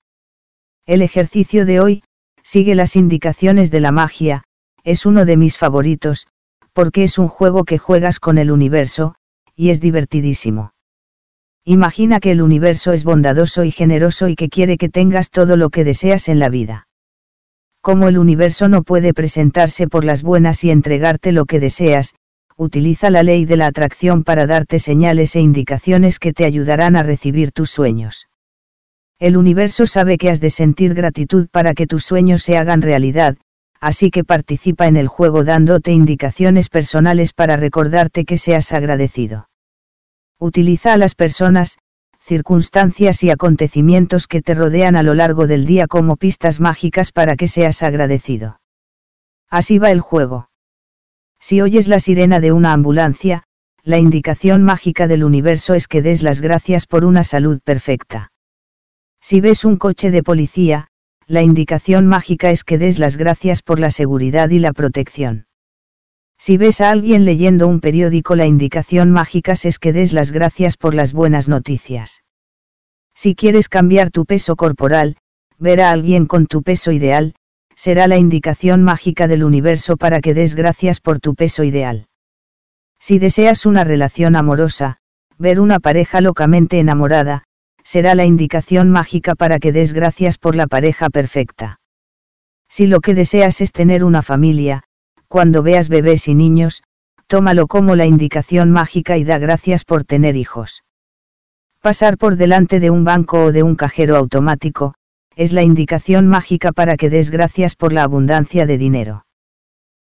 El ejercicio de hoy, sigue las indicaciones de la magia, es uno de mis favoritos, porque es un juego que juegas con el universo, y es divertidísimo. Imagina que el universo es bondadoso y generoso y que quiere que tengas todo lo que deseas en la vida. Como el universo no puede presentarse por las buenas y entregarte lo que deseas, utiliza la ley de la atracción para darte señales e indicaciones que te ayudarán a recibir tus sueños. El universo sabe que has de sentir gratitud para que tus sueños se hagan realidad, así que participa en el juego dándote indicaciones personales para recordarte que seas agradecido. Utiliza a las personas, circunstancias y acontecimientos que te rodean a lo largo del día como pistas mágicas para que seas agradecido. Así va el juego. Si oyes la sirena de una ambulancia, la indicación mágica del universo es que des las gracias por una salud perfecta. Si ves un coche de policía, la indicación mágica es que des las gracias por la seguridad y la protección. Si ves a alguien leyendo un periódico, la indicación mágica es que des las gracias por las buenas noticias. Si quieres cambiar tu peso corporal, ver a alguien con tu peso ideal, será la indicación mágica del universo para que des gracias por tu peso ideal. Si deseas una relación amorosa, ver una pareja locamente enamorada, será la indicación mágica para que des gracias por la pareja perfecta. Si lo que deseas es tener una familia, cuando veas bebés y niños, tómalo como la indicación mágica y da gracias por tener hijos. Pasar por delante de un banco o de un cajero automático, es la indicación mágica para que des gracias por la abundancia de dinero.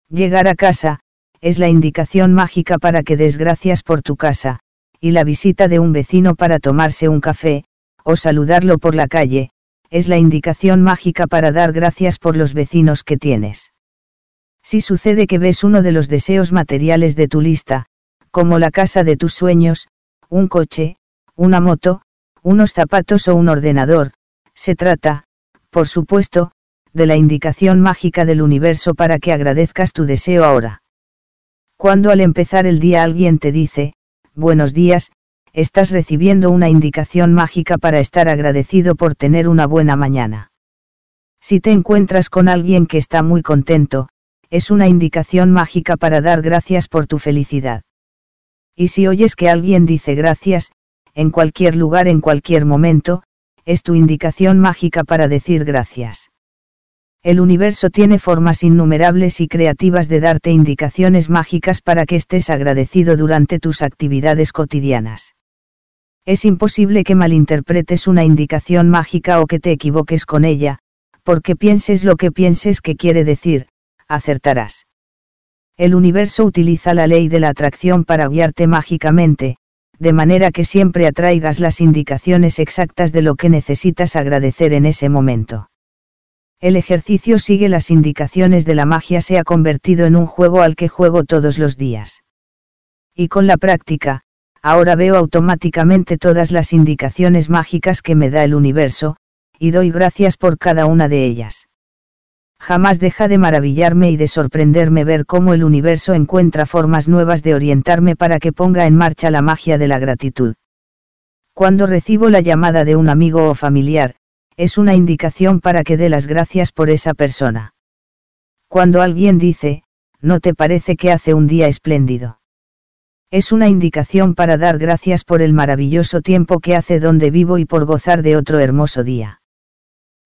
Llegar a casa, es la indicación mágica para que des gracias por tu casa, y la visita de un vecino para tomarse un café, o saludarlo por la calle, es la indicación mágica para dar gracias por los vecinos que tienes. Si sucede que ves uno de los deseos materiales de tu lista, como la casa de tus sueños, un coche, una moto, unos zapatos o un ordenador, se trata, por supuesto, de la indicación mágica del universo para que agradezcas tu deseo ahora. Cuando al empezar el día alguien te dice, buenos días, estás recibiendo una indicación mágica para estar agradecido por tener una buena mañana. Si te encuentras con alguien que está muy contento, es una indicación mágica para dar gracias por tu felicidad. Y si oyes que alguien dice gracias, en cualquier lugar, en cualquier momento, es tu indicación mágica para decir gracias. El universo tiene formas innumerables y creativas de darte indicaciones mágicas para que estés agradecido durante tus actividades cotidianas. Es imposible que malinterpretes una indicación mágica o que te equivoques con ella, porque pienses lo que pienses que quiere decir, acertarás. El universo utiliza la ley de la atracción para guiarte mágicamente, de manera que siempre atraigas las indicaciones exactas de lo que necesitas agradecer en ese momento. El ejercicio sigue las indicaciones de la magia se ha convertido en un juego al que juego todos los días. Y con la práctica, ahora veo automáticamente todas las indicaciones mágicas que me da el universo, y doy gracias por cada una de ellas. Jamás deja de maravillarme y de sorprenderme ver cómo el universo encuentra formas nuevas de orientarme para que ponga en marcha la magia de la gratitud. Cuando recibo la llamada de un amigo o familiar, es una indicación para que dé las gracias por esa persona. Cuando alguien dice, ¿no te parece que hace un día espléndido? Es una indicación para dar gracias por el maravilloso tiempo que hace donde vivo y por gozar de otro hermoso día.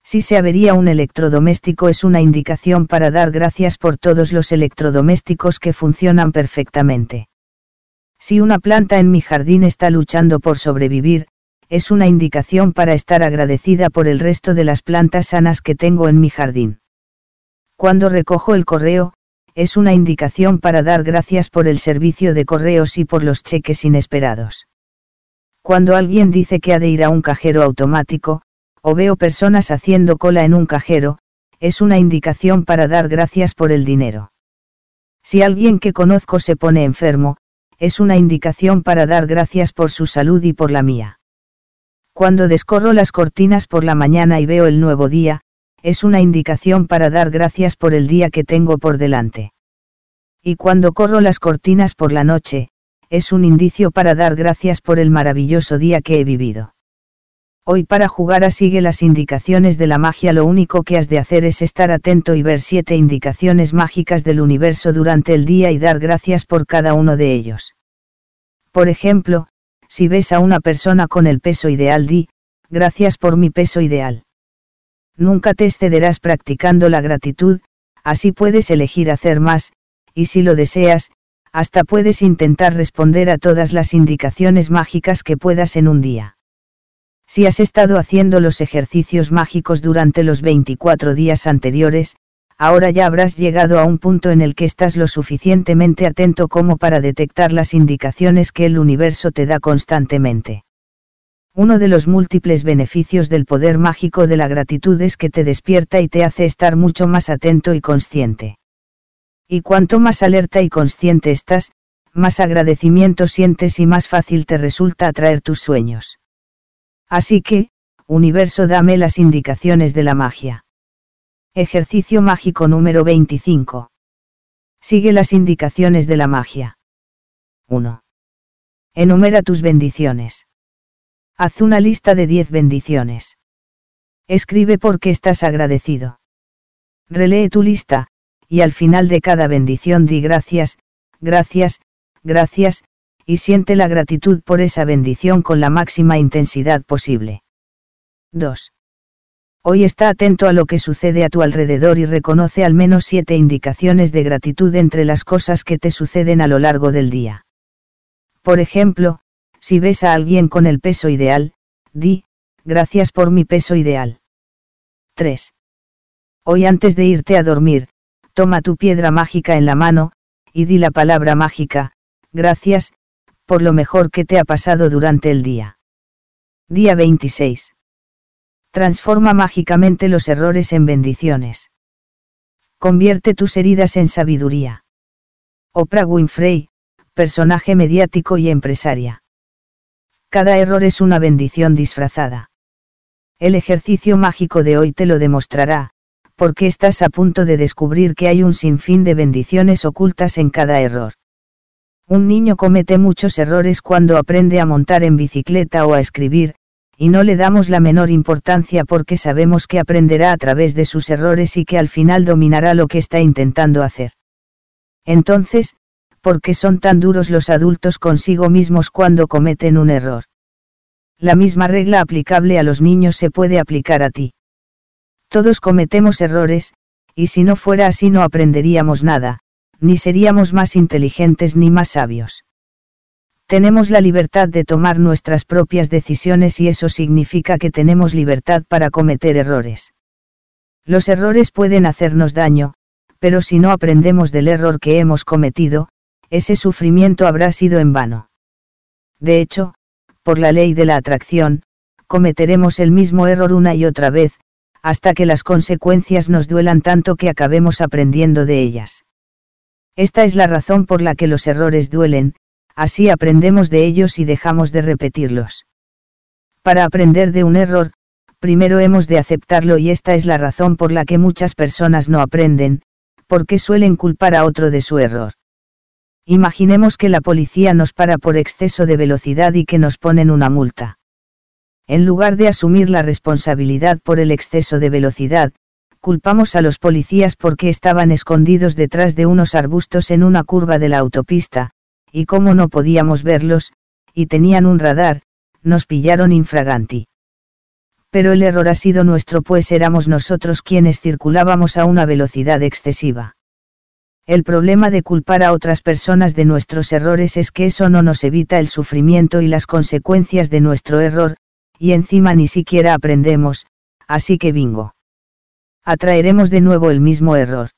Si se avería un electrodoméstico es una indicación para dar gracias por todos los electrodomésticos que funcionan perfectamente. Si una planta en mi jardín está luchando por sobrevivir, es una indicación para estar agradecida por el resto de las plantas sanas que tengo en mi jardín. Cuando recojo el correo, es una indicación para dar gracias por el servicio de correos y por los cheques inesperados. Cuando alguien dice que ha de ir a un cajero automático, o veo personas haciendo cola en un cajero, es una indicación para dar gracias por el dinero. Si alguien que conozco se pone enfermo, es una indicación para dar gracias por su salud y por la mía. Cuando descorro las cortinas por la mañana y veo el nuevo día, es una indicación para dar gracias por el día que tengo por delante. Y cuando corro las cortinas por la noche, es un indicio para dar gracias por el maravilloso día que he vivido. Hoy para jugar a sigue las indicaciones de la magia lo único que has de hacer es estar atento y ver siete indicaciones mágicas del universo durante el día y dar gracias por cada uno de ellos. Por ejemplo, si ves a una persona con el peso ideal di, gracias por mi peso ideal. Nunca te excederás practicando la gratitud, así puedes elegir hacer más, y si lo deseas, hasta puedes intentar responder a todas las indicaciones mágicas que puedas en un día. Si has estado haciendo los ejercicios mágicos durante los 24 días anteriores, ahora ya habrás llegado a un punto en el que estás lo suficientemente atento como para detectar las indicaciones que el universo te da constantemente. Uno de los múltiples beneficios del poder mágico de la gratitud es que te despierta y te hace estar mucho más atento y consciente. Y cuanto más alerta y consciente estás, más agradecimiento sientes y más fácil te resulta atraer tus sueños. Así que, universo dame las indicaciones de la magia. Ejercicio mágico número 25. Sigue las indicaciones de la magia. 1. Enumera tus bendiciones. Haz una lista de 10 bendiciones. Escribe por qué estás agradecido. Relee tu lista, y al final de cada bendición di gracias, gracias, gracias, y siente la gratitud por esa bendición con la máxima intensidad posible. 2. Hoy está atento a lo que sucede a tu alrededor y reconoce al menos siete indicaciones de gratitud entre las cosas que te suceden a lo largo del día. Por ejemplo, si ves a alguien con el peso ideal, di, gracias por mi peso ideal. 3. Hoy antes de irte a dormir, toma tu piedra mágica en la mano, y di la palabra mágica, gracias, por lo mejor que te ha pasado durante el día. Día 26. Transforma mágicamente los errores en bendiciones. Convierte tus heridas en sabiduría. Oprah Winfrey, personaje mediático y empresaria. Cada error es una bendición disfrazada. El ejercicio mágico de hoy te lo demostrará, porque estás a punto de descubrir que hay un sinfín de bendiciones ocultas en cada error. Un niño comete muchos errores cuando aprende a montar en bicicleta o a escribir, y no le damos la menor importancia porque sabemos que aprenderá a través de sus errores y que al final dominará lo que está intentando hacer. Entonces, ¿por qué son tan duros los adultos consigo mismos cuando cometen un error? La misma regla aplicable a los niños se puede aplicar a ti. Todos cometemos errores, y si no fuera así no aprenderíamos nada, ni seríamos más inteligentes ni más sabios. Tenemos la libertad de tomar nuestras propias decisiones y eso significa que tenemos libertad para cometer errores. Los errores pueden hacernos daño, pero si no aprendemos del error que hemos cometido, ese sufrimiento habrá sido en vano. De hecho, por la ley de la atracción, cometeremos el mismo error una y otra vez, hasta que las consecuencias nos duelan tanto que acabemos aprendiendo de ellas. Esta es la razón por la que los errores duelen, así aprendemos de ellos y dejamos de repetirlos. Para aprender de un error, primero hemos de aceptarlo y esta es la razón por la que muchas personas no aprenden, porque suelen culpar a otro de su error. Imaginemos que la policía nos para por exceso de velocidad y que nos ponen una multa. En lugar de asumir la responsabilidad por el exceso de velocidad, culpamos a los policías porque estaban escondidos detrás de unos arbustos en una curva de la autopista, y como no podíamos verlos, y tenían un radar, nos pillaron infraganti. Pero el error ha sido nuestro pues éramos nosotros quienes circulábamos a una velocidad excesiva. El problema de culpar a otras personas de nuestros errores es que eso no nos evita el sufrimiento y las consecuencias de nuestro error, y encima ni siquiera aprendemos, así que bingo atraeremos de nuevo el mismo error.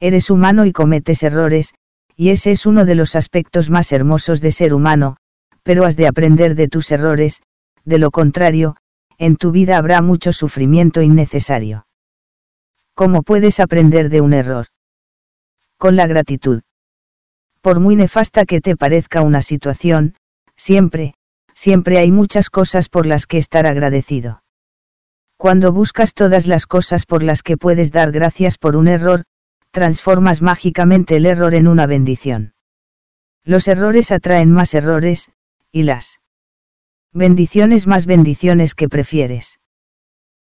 Eres humano y cometes errores, y ese es uno de los aspectos más hermosos de ser humano, pero has de aprender de tus errores, de lo contrario, en tu vida habrá mucho sufrimiento innecesario. ¿Cómo puedes aprender de un error? Con la gratitud. Por muy nefasta que te parezca una situación, siempre, siempre hay muchas cosas por las que estar agradecido. Cuando buscas todas las cosas por las que puedes dar gracias por un error, transformas mágicamente el error en una bendición. Los errores atraen más errores, y las bendiciones más bendiciones que prefieres.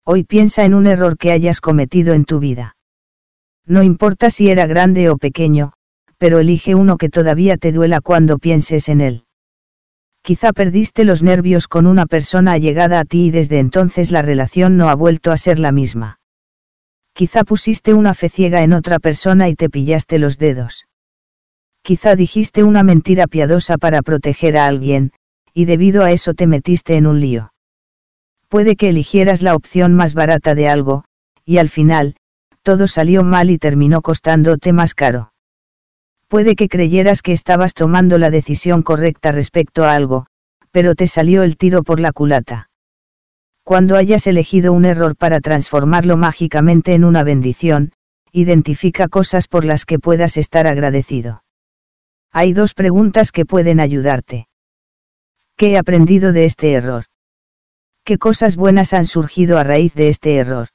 Hoy piensa en un error que hayas cometido en tu vida. No importa si era grande o pequeño, pero elige uno que todavía te duela cuando pienses en él. Quizá perdiste los nervios con una persona allegada a ti y desde entonces la relación no ha vuelto a ser la misma. Quizá pusiste una fe ciega en otra persona y te pillaste los dedos. Quizá dijiste una mentira piadosa para proteger a alguien, y debido a eso te metiste en un lío. Puede que eligieras la opción más barata de algo, y al final, todo salió mal y terminó costándote más caro. Puede que creyeras que estabas tomando la decisión correcta respecto a algo, pero te salió el tiro por la culata. Cuando hayas elegido un error para transformarlo mágicamente en una bendición, identifica cosas por las que puedas estar agradecido. Hay dos preguntas que pueden ayudarte. ¿Qué he aprendido de este error? ¿Qué cosas buenas han surgido a raíz de este error?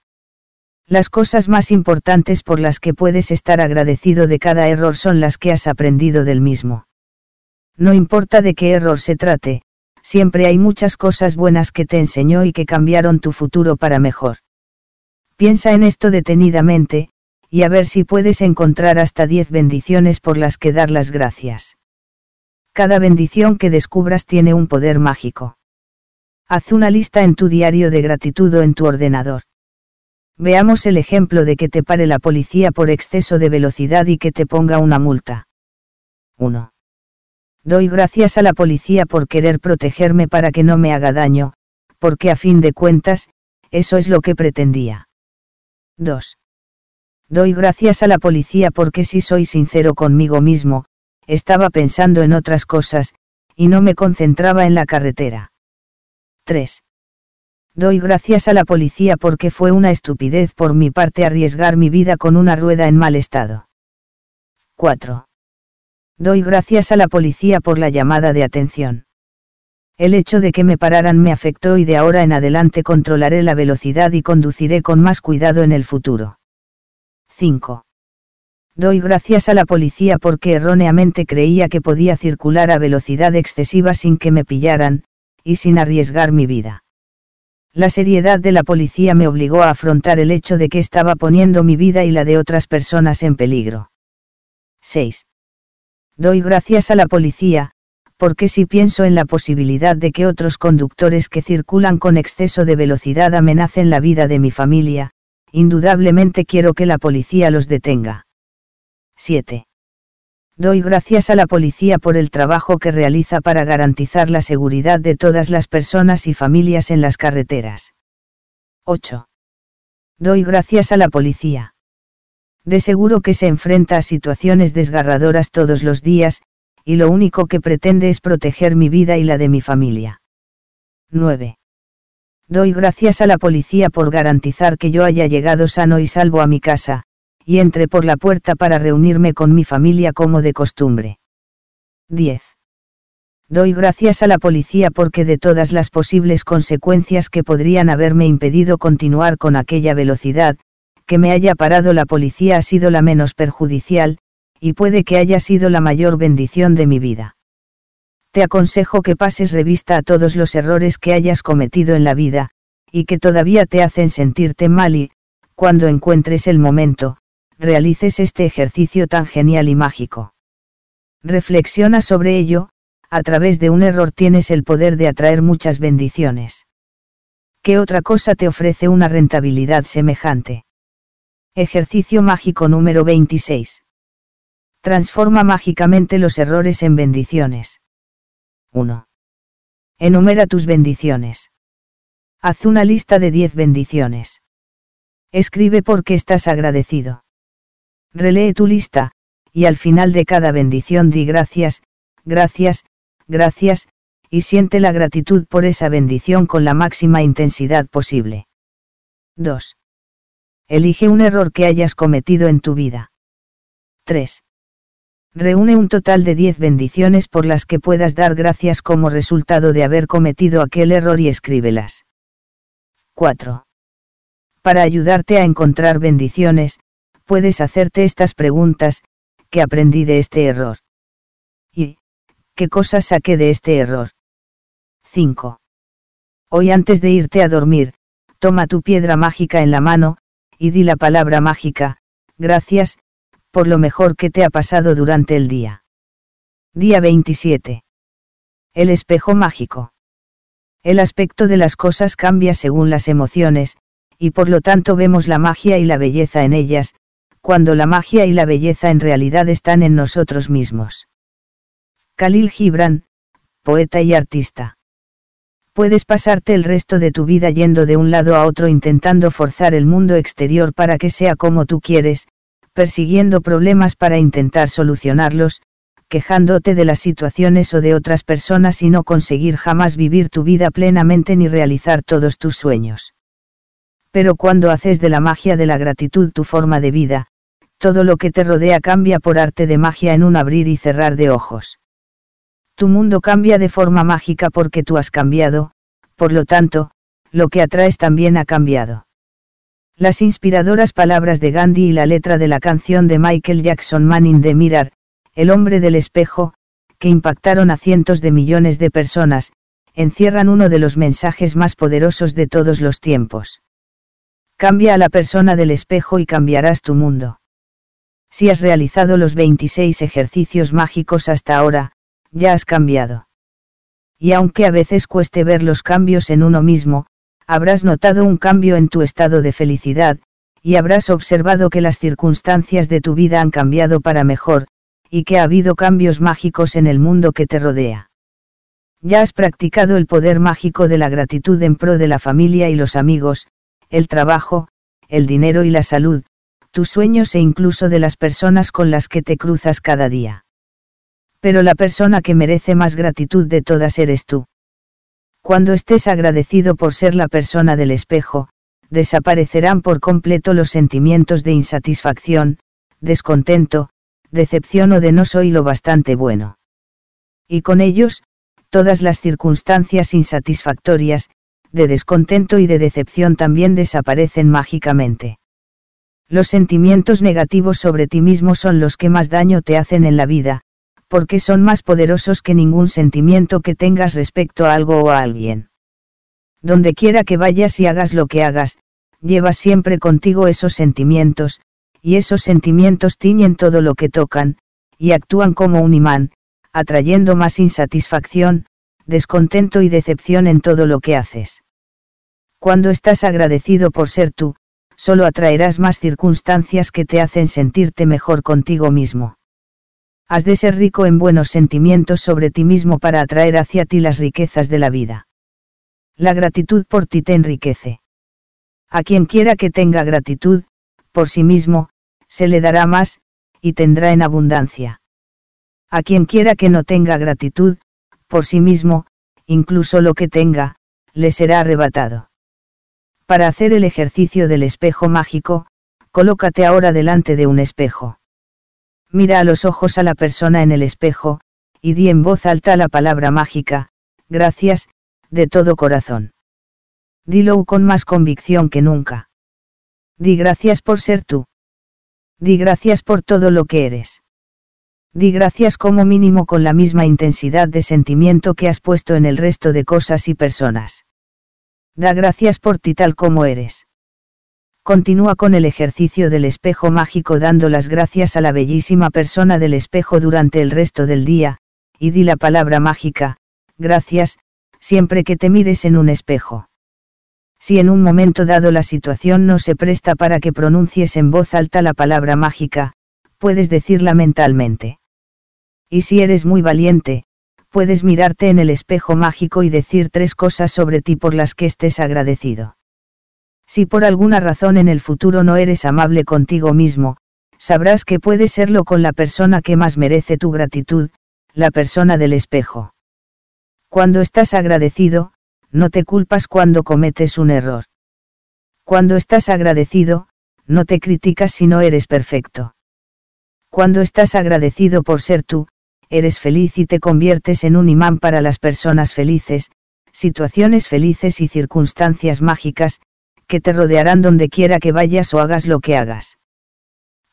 Las cosas más importantes por las que puedes estar agradecido de cada error son las que has aprendido del mismo. No importa de qué error se trate, siempre hay muchas cosas buenas que te enseñó y que cambiaron tu futuro para mejor. Piensa en esto detenidamente, y a ver si puedes encontrar hasta 10 bendiciones por las que dar las gracias. Cada bendición que descubras tiene un poder mágico. Haz una lista en tu diario de gratitud o en tu ordenador. Veamos el ejemplo de que te pare la policía por exceso de velocidad y que te ponga una multa. 1. Doy gracias a la policía por querer protegerme para que no me haga daño, porque a fin de cuentas, eso es lo que pretendía. 2. Doy gracias a la policía porque si soy sincero conmigo mismo, estaba pensando en otras cosas, y no me concentraba en la carretera. 3. Doy gracias a la policía porque fue una estupidez por mi parte arriesgar mi vida con una rueda en mal estado. 4. Doy gracias a la policía por la llamada de atención. El hecho de que me pararan me afectó y de ahora en adelante controlaré la velocidad y conduciré con más cuidado en el futuro. 5. Doy gracias a la policía porque erróneamente creía que podía circular a velocidad excesiva sin que me pillaran, y sin arriesgar mi vida. La seriedad de la policía me obligó a afrontar el hecho de que estaba poniendo mi vida y la de otras personas en peligro. 6. Doy gracias a la policía, porque si pienso en la posibilidad de que otros conductores que circulan con exceso de velocidad amenacen la vida de mi familia, indudablemente quiero que la policía los detenga. 7. Doy gracias a la policía por el trabajo que realiza para garantizar la seguridad de todas las personas y familias en las carreteras. 8. Doy gracias a la policía. De seguro que se enfrenta a situaciones desgarradoras todos los días, y lo único que pretende es proteger mi vida y la de mi familia. 9. Doy gracias a la policía por garantizar que yo haya llegado sano y salvo a mi casa, y entré por la puerta para reunirme con mi familia como de costumbre. 10. Doy gracias a la policía porque de todas las posibles consecuencias que podrían haberme impedido continuar con aquella velocidad, que me haya parado la policía ha sido la menos perjudicial, y puede que haya sido la mayor bendición de mi vida. Te aconsejo que pases revista a todos los errores que hayas cometido en la vida, y que todavía te hacen sentirte mal y, cuando encuentres el momento, realices este ejercicio tan genial y mágico. Reflexiona sobre ello, a través de un error tienes el poder de atraer muchas bendiciones. ¿Qué otra cosa te ofrece una rentabilidad semejante? Ejercicio mágico número 26. Transforma mágicamente los errores en bendiciones. 1. Enumera tus bendiciones. Haz una lista de 10 bendiciones. Escribe por qué estás agradecido. Relee tu lista, y al final de cada bendición di gracias, gracias, gracias, y siente la gratitud por esa bendición con la máxima intensidad posible. 2. Elige un error que hayas cometido en tu vida. 3. Reúne un total de 10 bendiciones por las que puedas dar gracias como resultado de haber cometido aquel error y escríbelas. 4. Para ayudarte a encontrar bendiciones, puedes hacerte estas preguntas, ¿qué aprendí de este error? ¿Y qué cosas saqué de este error? 5. Hoy antes de irte a dormir, toma tu piedra mágica en la mano, y di la palabra mágica, gracias, por lo mejor que te ha pasado durante el día. Día 27. El espejo mágico. El aspecto de las cosas cambia según las emociones, y por lo tanto vemos la magia y la belleza en ellas, cuando la magia y la belleza en realidad están en nosotros mismos. Khalil Gibran, poeta y artista. Puedes pasarte el resto de tu vida yendo de un lado a otro intentando forzar el mundo exterior para que sea como tú quieres, persiguiendo problemas para intentar solucionarlos, quejándote de las situaciones o de otras personas y no conseguir jamás vivir tu vida plenamente ni realizar todos tus sueños. Pero cuando haces de la magia de la gratitud tu forma de vida, todo lo que te rodea cambia por arte de magia en un abrir y cerrar de ojos. Tu mundo cambia de forma mágica porque tú has cambiado, por lo tanto, lo que atraes también ha cambiado. Las inspiradoras palabras de Gandhi y la letra de la canción de Michael Jackson Man in the Mirror, El hombre del espejo, que impactaron a cientos de millones de personas, encierran uno de los mensajes más poderosos de todos los tiempos. Cambia a la persona del espejo y cambiarás tu mundo. Si has realizado los 26 ejercicios mágicos hasta ahora, ya has cambiado. Y aunque a veces cueste ver los cambios en uno mismo, habrás notado un cambio en tu estado de felicidad, y habrás observado que las circunstancias de tu vida han cambiado para mejor, y que ha habido cambios mágicos en el mundo que te rodea. Ya has practicado el poder mágico de la gratitud en pro de la familia y los amigos, el trabajo, el dinero y la salud, tus sueños e incluso de las personas con las que te cruzas cada día. Pero la persona que merece más gratitud de todas eres tú. Cuando estés agradecido por ser la persona del espejo, desaparecerán por completo los sentimientos de insatisfacción, descontento, decepción o de no soy lo bastante bueno. Y con ellos, todas las circunstancias insatisfactorias, de descontento y de decepción también desaparecen mágicamente. Los sentimientos negativos sobre ti mismo son los que más daño te hacen en la vida, porque son más poderosos que ningún sentimiento que tengas respecto a algo o a alguien. Donde quiera que vayas y hagas lo que hagas, llevas siempre contigo esos sentimientos, y esos sentimientos tiñen todo lo que tocan, y actúan como un imán, atrayendo más insatisfacción, descontento y decepción en todo lo que haces. Cuando estás agradecido por ser tú, solo atraerás más circunstancias que te hacen sentirte mejor contigo mismo. Has de ser rico en buenos sentimientos sobre ti mismo para atraer hacia ti las riquezas de la vida. La gratitud por ti te enriquece. A quien quiera que tenga gratitud, por sí mismo, se le dará más, y tendrá en abundancia. A quien quiera que no tenga gratitud, por sí mismo, incluso lo que tenga, le será arrebatado. Para hacer el ejercicio del espejo mágico, colócate ahora delante de un espejo. Mira a los ojos a la persona en el espejo, y di en voz alta la palabra mágica, gracias, de todo corazón. Dilo con más convicción que nunca. Di gracias por ser tú. Di gracias por todo lo que eres. Di gracias como mínimo con la misma intensidad de sentimiento que has puesto en el resto de cosas y personas. Da gracias por ti tal como eres. Continúa con el ejercicio del espejo mágico dando las gracias a la bellísima persona del espejo durante el resto del día, y di la palabra mágica, gracias, siempre que te mires en un espejo. Si en un momento dado la situación no se presta para que pronuncies en voz alta la palabra mágica, puedes decirla mentalmente. Y si eres muy valiente, puedes mirarte en el espejo mágico y decir tres cosas sobre ti por las que estés agradecido. Si por alguna razón en el futuro no eres amable contigo mismo, sabrás que puedes serlo con la persona que más merece tu gratitud, la persona del espejo. Cuando estás agradecido, no te culpas cuando cometes un error. Cuando estás agradecido, no te criticas si no eres perfecto. Cuando estás agradecido por ser tú, eres feliz y te conviertes en un imán para las personas felices, situaciones felices y circunstancias mágicas, que te rodearán donde quiera que vayas o hagas lo que hagas.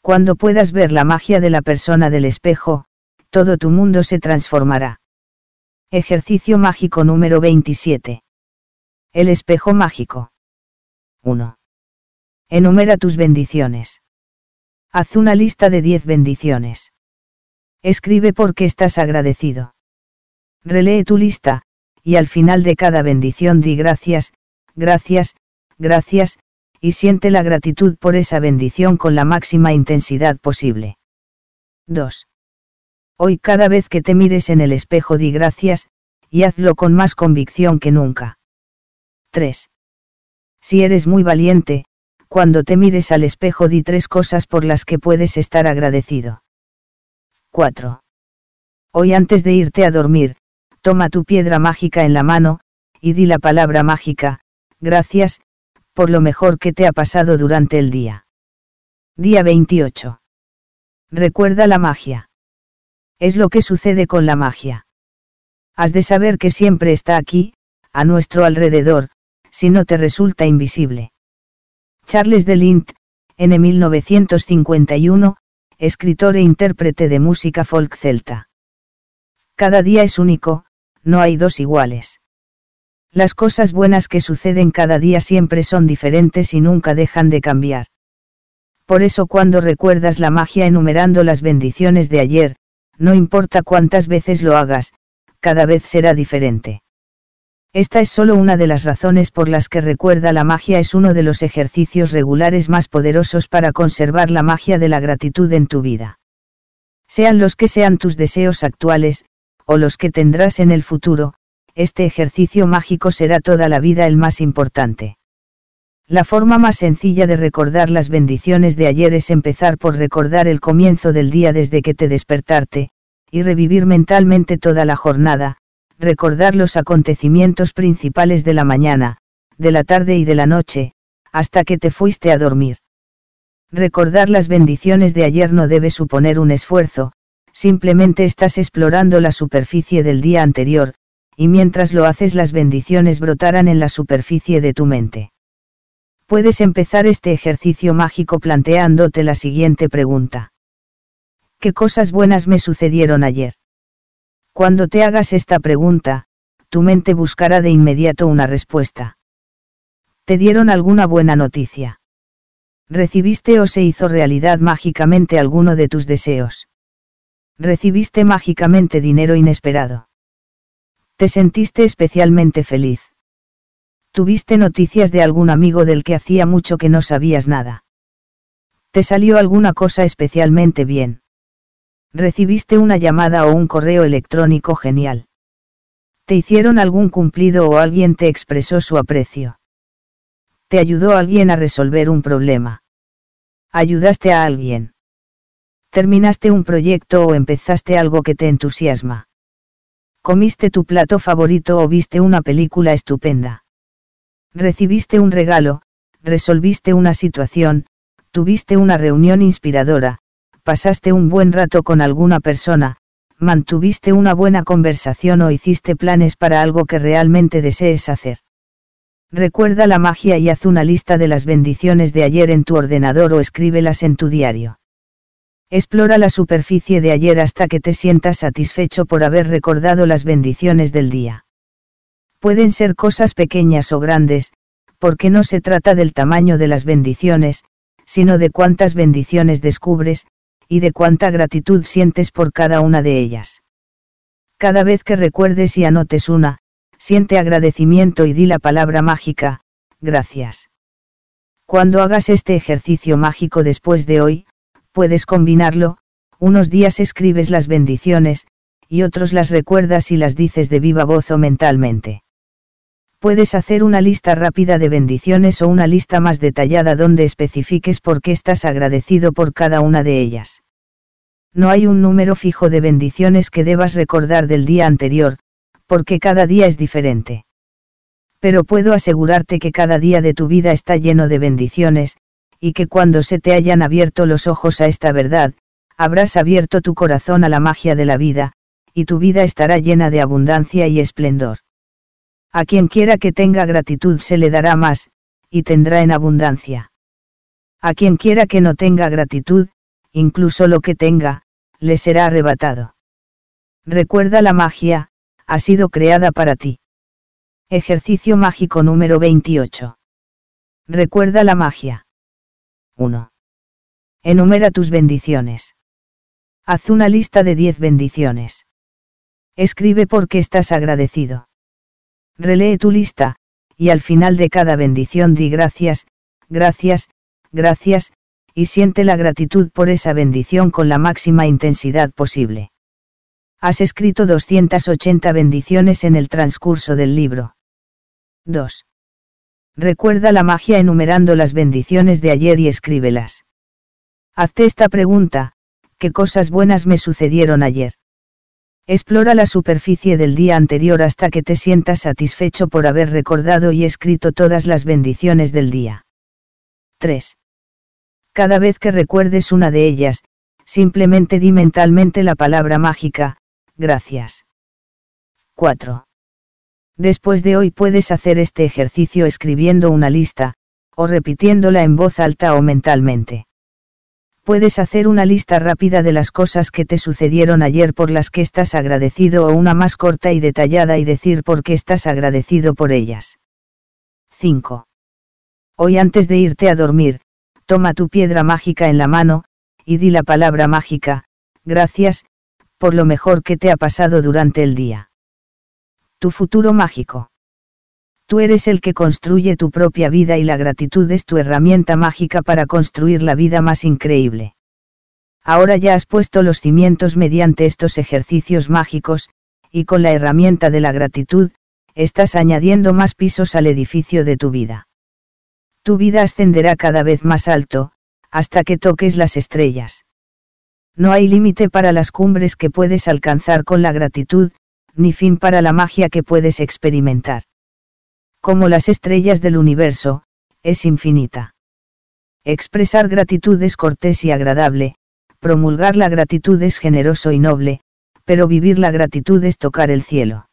Cuando puedas ver la magia de la persona del espejo, todo tu mundo se transformará. Ejercicio mágico número 27. El espejo mágico. 1. Enumera tus bendiciones. Haz una lista de 10 bendiciones. Escribe por qué estás agradecido. Relee tu lista, y al final de cada bendición di gracias, gracias, gracias, y siente la gratitud por esa bendición con la máxima intensidad posible. 2. Hoy cada vez que te mires en el espejo di gracias, y hazlo con más convicción que nunca. 3. Si eres muy valiente, cuando te mires al espejo di tres cosas por las que puedes estar agradecido. 4. Hoy antes de irte a dormir, toma tu piedra mágica en la mano, y di la palabra mágica, gracias, por lo mejor que te ha pasado durante el día. Día 28. Recuerda la magia. Es lo que sucede con la magia. Has de saber que siempre está aquí, a nuestro alrededor, si no te resulta invisible. Charles de Lint, en 1951, escritor e intérprete de música folk celta. Cada día es único, no hay dos iguales. Las cosas buenas que suceden cada día siempre son diferentes y nunca dejan de cambiar. Por eso cuando recuerdas la magia enumerando las bendiciones de ayer, no importa cuántas veces lo hagas, cada vez será diferente. Esta es solo una de las razones por las que recuerda la magia es uno de los ejercicios regulares más poderosos para conservar la magia de la gratitud en tu vida. Sean los que sean tus deseos actuales, o los que tendrás en el futuro, este ejercicio mágico será toda la vida el más importante. La forma más sencilla de recordar las bendiciones de ayer es empezar por recordar el comienzo del día desde que te despertarte, y revivir mentalmente toda la jornada, recordar los acontecimientos principales de la mañana, de la tarde y de la noche, hasta que te fuiste a dormir. Recordar las bendiciones de ayer no debe suponer un esfuerzo, simplemente estás explorando la superficie del día anterior, y mientras lo haces las bendiciones brotarán en la superficie de tu mente. Puedes empezar este ejercicio mágico planteándote la siguiente pregunta. ¿Qué cosas buenas me sucedieron ayer? Cuando te hagas esta pregunta, tu mente buscará de inmediato una respuesta. ¿Te dieron alguna buena noticia? ¿Recibiste o se hizo realidad mágicamente alguno de tus deseos? ¿Recibiste mágicamente dinero inesperado? ¿Te sentiste especialmente feliz? ¿Tuviste noticias de algún amigo del que hacía mucho que no sabías nada? ¿Te salió alguna cosa especialmente bien? ¿Recibiste una llamada o un correo electrónico genial? ¿Te hicieron algún cumplido o alguien te expresó su aprecio? ¿Te ayudó alguien a resolver un problema? ¿Ayudaste a alguien? ¿Terminaste un proyecto o empezaste algo que te entusiasma? ¿Comiste tu plato favorito o viste una película estupenda? Recibiste un regalo, resolviste una situación, tuviste una reunión inspiradora, pasaste un buen rato con alguna persona, mantuviste una buena conversación o hiciste planes para algo que realmente desees hacer. Recuerda la magia y haz una lista de las bendiciones de ayer en tu ordenador o escríbelas en tu diario. Explora la superficie de ayer hasta que te sientas satisfecho por haber recordado las bendiciones del día. Pueden ser cosas pequeñas o grandes, porque no se trata del tamaño de las bendiciones, sino de cuántas bendiciones descubres, y de cuánta gratitud sientes por cada una de ellas. Cada vez que recuerdes y anotes una, siente agradecimiento y di la palabra mágica, gracias. Cuando hagas este ejercicio mágico después de hoy, puedes combinarlo, unos días escribes las bendiciones, y otros las recuerdas y las dices de viva voz o mentalmente. Puedes hacer una lista rápida de bendiciones o una lista más detallada donde especifiques por qué estás agradecido por cada una de ellas. No hay un número fijo de bendiciones que debas recordar del día anterior, porque cada día es diferente. Pero puedo asegurarte que cada día de tu vida está lleno de bendiciones, y que cuando se te hayan abierto los ojos a esta verdad, habrás abierto tu corazón a la magia de la vida, y tu vida estará llena de abundancia y esplendor. A quien quiera que tenga gratitud se le dará más, y tendrá en abundancia. A quien quiera que no tenga gratitud, incluso lo que tenga, le será arrebatado. Recuerda la magia, ha sido creada para ti. Ejercicio mágico número 28. Recuerda la magia. 1. Enumera tus bendiciones. Haz una lista de 10 bendiciones. Escribe por qué estás agradecido. Relee tu lista, y al final de cada bendición di gracias, gracias, gracias, y siente la gratitud por esa bendición con la máxima intensidad posible. Has escrito 280 bendiciones en el transcurso del libro. 2. Recuerda la magia enumerando las bendiciones de ayer y escríbelas. Hazte esta pregunta, ¿qué cosas buenas me sucedieron ayer? Explora la superficie del día anterior hasta que te sientas satisfecho por haber recordado y escrito todas las bendiciones del día. 3. Cada vez que recuerdes una de ellas, simplemente di mentalmente la palabra mágica, gracias. 4. Después de hoy puedes hacer este ejercicio escribiendo una lista, o repitiéndola en voz alta o mentalmente. Puedes hacer una lista rápida de las cosas que te sucedieron ayer por las que estás agradecido o una más corta y detallada y decir por qué estás agradecido por ellas. 5. Hoy antes de irte a dormir, toma tu piedra mágica en la mano, y di la palabra mágica, gracias, por lo mejor que te ha pasado durante el día. Tu futuro mágico. Tú eres el que construye tu propia vida y la gratitud es tu herramienta mágica para construir la vida más increíble. Ahora ya has puesto los cimientos mediante estos ejercicios mágicos, y con la herramienta de la gratitud, estás añadiendo más pisos al edificio de tu vida. Tu vida ascenderá cada vez más alto, hasta que toques las estrellas. No hay límite para las cumbres que puedes alcanzar con la gratitud, ni fin para la magia que puedes experimentar como las estrellas del universo, es infinita. Expresar gratitud es cortés y agradable, promulgar la gratitud es generoso y noble, pero vivir la gratitud es tocar el cielo.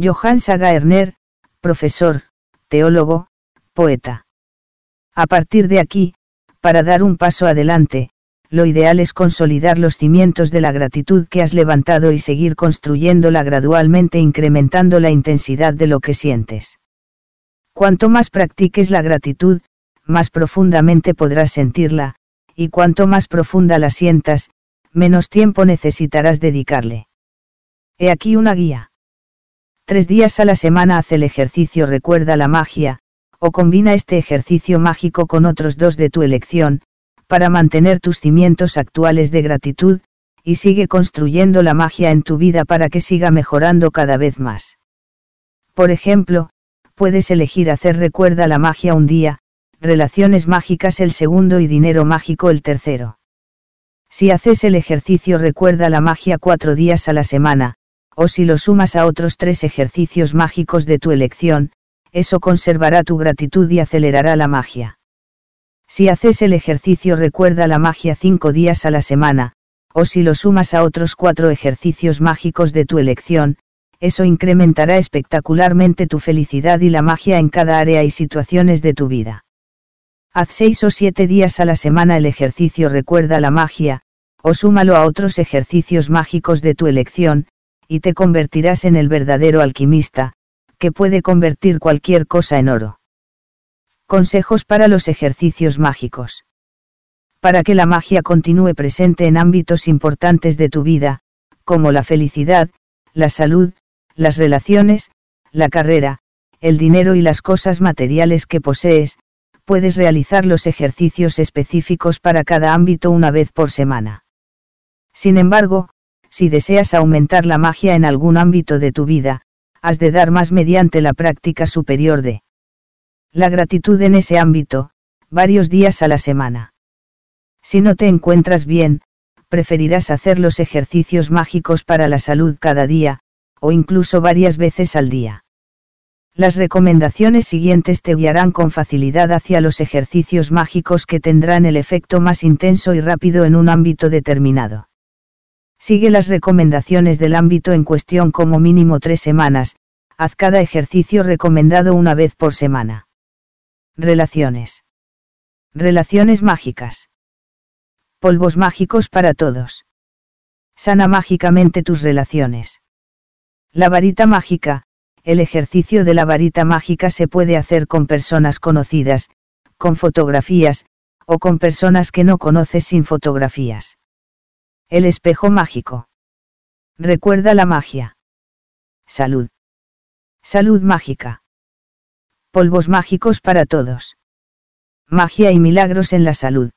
Johann Sagaerner, profesor, teólogo, poeta. A partir de aquí, para dar un paso adelante, lo ideal es consolidar los cimientos de la gratitud que has levantado y seguir construyéndola gradualmente incrementando la intensidad de lo que sientes. Cuanto más practiques la gratitud, más profundamente podrás sentirla, y cuanto más profunda la sientas, menos tiempo necesitarás dedicarle. He aquí una guía. Tres días a la semana haz el ejercicio Recuerda la magia, o combina este ejercicio mágico con otros dos de tu elección, para mantener tus cimientos actuales de gratitud, y sigue construyendo la magia en tu vida para que siga mejorando cada vez más. Por ejemplo, puedes elegir hacer recuerda la magia un día, relaciones mágicas el segundo y dinero mágico el tercero. Si haces el ejercicio recuerda la magia cuatro días a la semana, o si lo sumas a otros tres ejercicios mágicos de tu elección, eso conservará tu gratitud y acelerará la magia. Si haces el ejercicio recuerda la magia cinco días a la semana, o si lo sumas a otros cuatro ejercicios mágicos de tu elección, eso incrementará espectacularmente tu felicidad y la magia en cada área y situaciones de tu vida. Haz seis o siete días a la semana el ejercicio recuerda la magia, o súmalo a otros ejercicios mágicos de tu elección, y te convertirás en el verdadero alquimista, que puede convertir cualquier cosa en oro. Consejos para los ejercicios mágicos. Para que la magia continúe presente en ámbitos importantes de tu vida, como la felicidad, la salud, las relaciones, la carrera, el dinero y las cosas materiales que posees, puedes realizar los ejercicios específicos para cada ámbito una vez por semana. Sin embargo, si deseas aumentar la magia en algún ámbito de tu vida, has de dar más mediante la práctica superior de la gratitud en ese ámbito, varios días a la semana. Si no te encuentras bien, preferirás hacer los ejercicios mágicos para la salud cada día, o incluso varias veces al día. Las recomendaciones siguientes te guiarán con facilidad hacia los ejercicios mágicos que tendrán el efecto más intenso y rápido en un ámbito determinado. Sigue las recomendaciones del ámbito en cuestión como mínimo tres semanas, haz cada ejercicio recomendado una vez por semana. Relaciones. Relaciones mágicas. Polvos mágicos para todos. Sana mágicamente tus relaciones. La varita mágica. El ejercicio de la varita mágica se puede hacer con personas conocidas, con fotografías, o con personas que no conoces sin fotografías. El espejo mágico. Recuerda la magia. Salud. Salud mágica. Polvos mágicos para todos. Magia y milagros en la salud.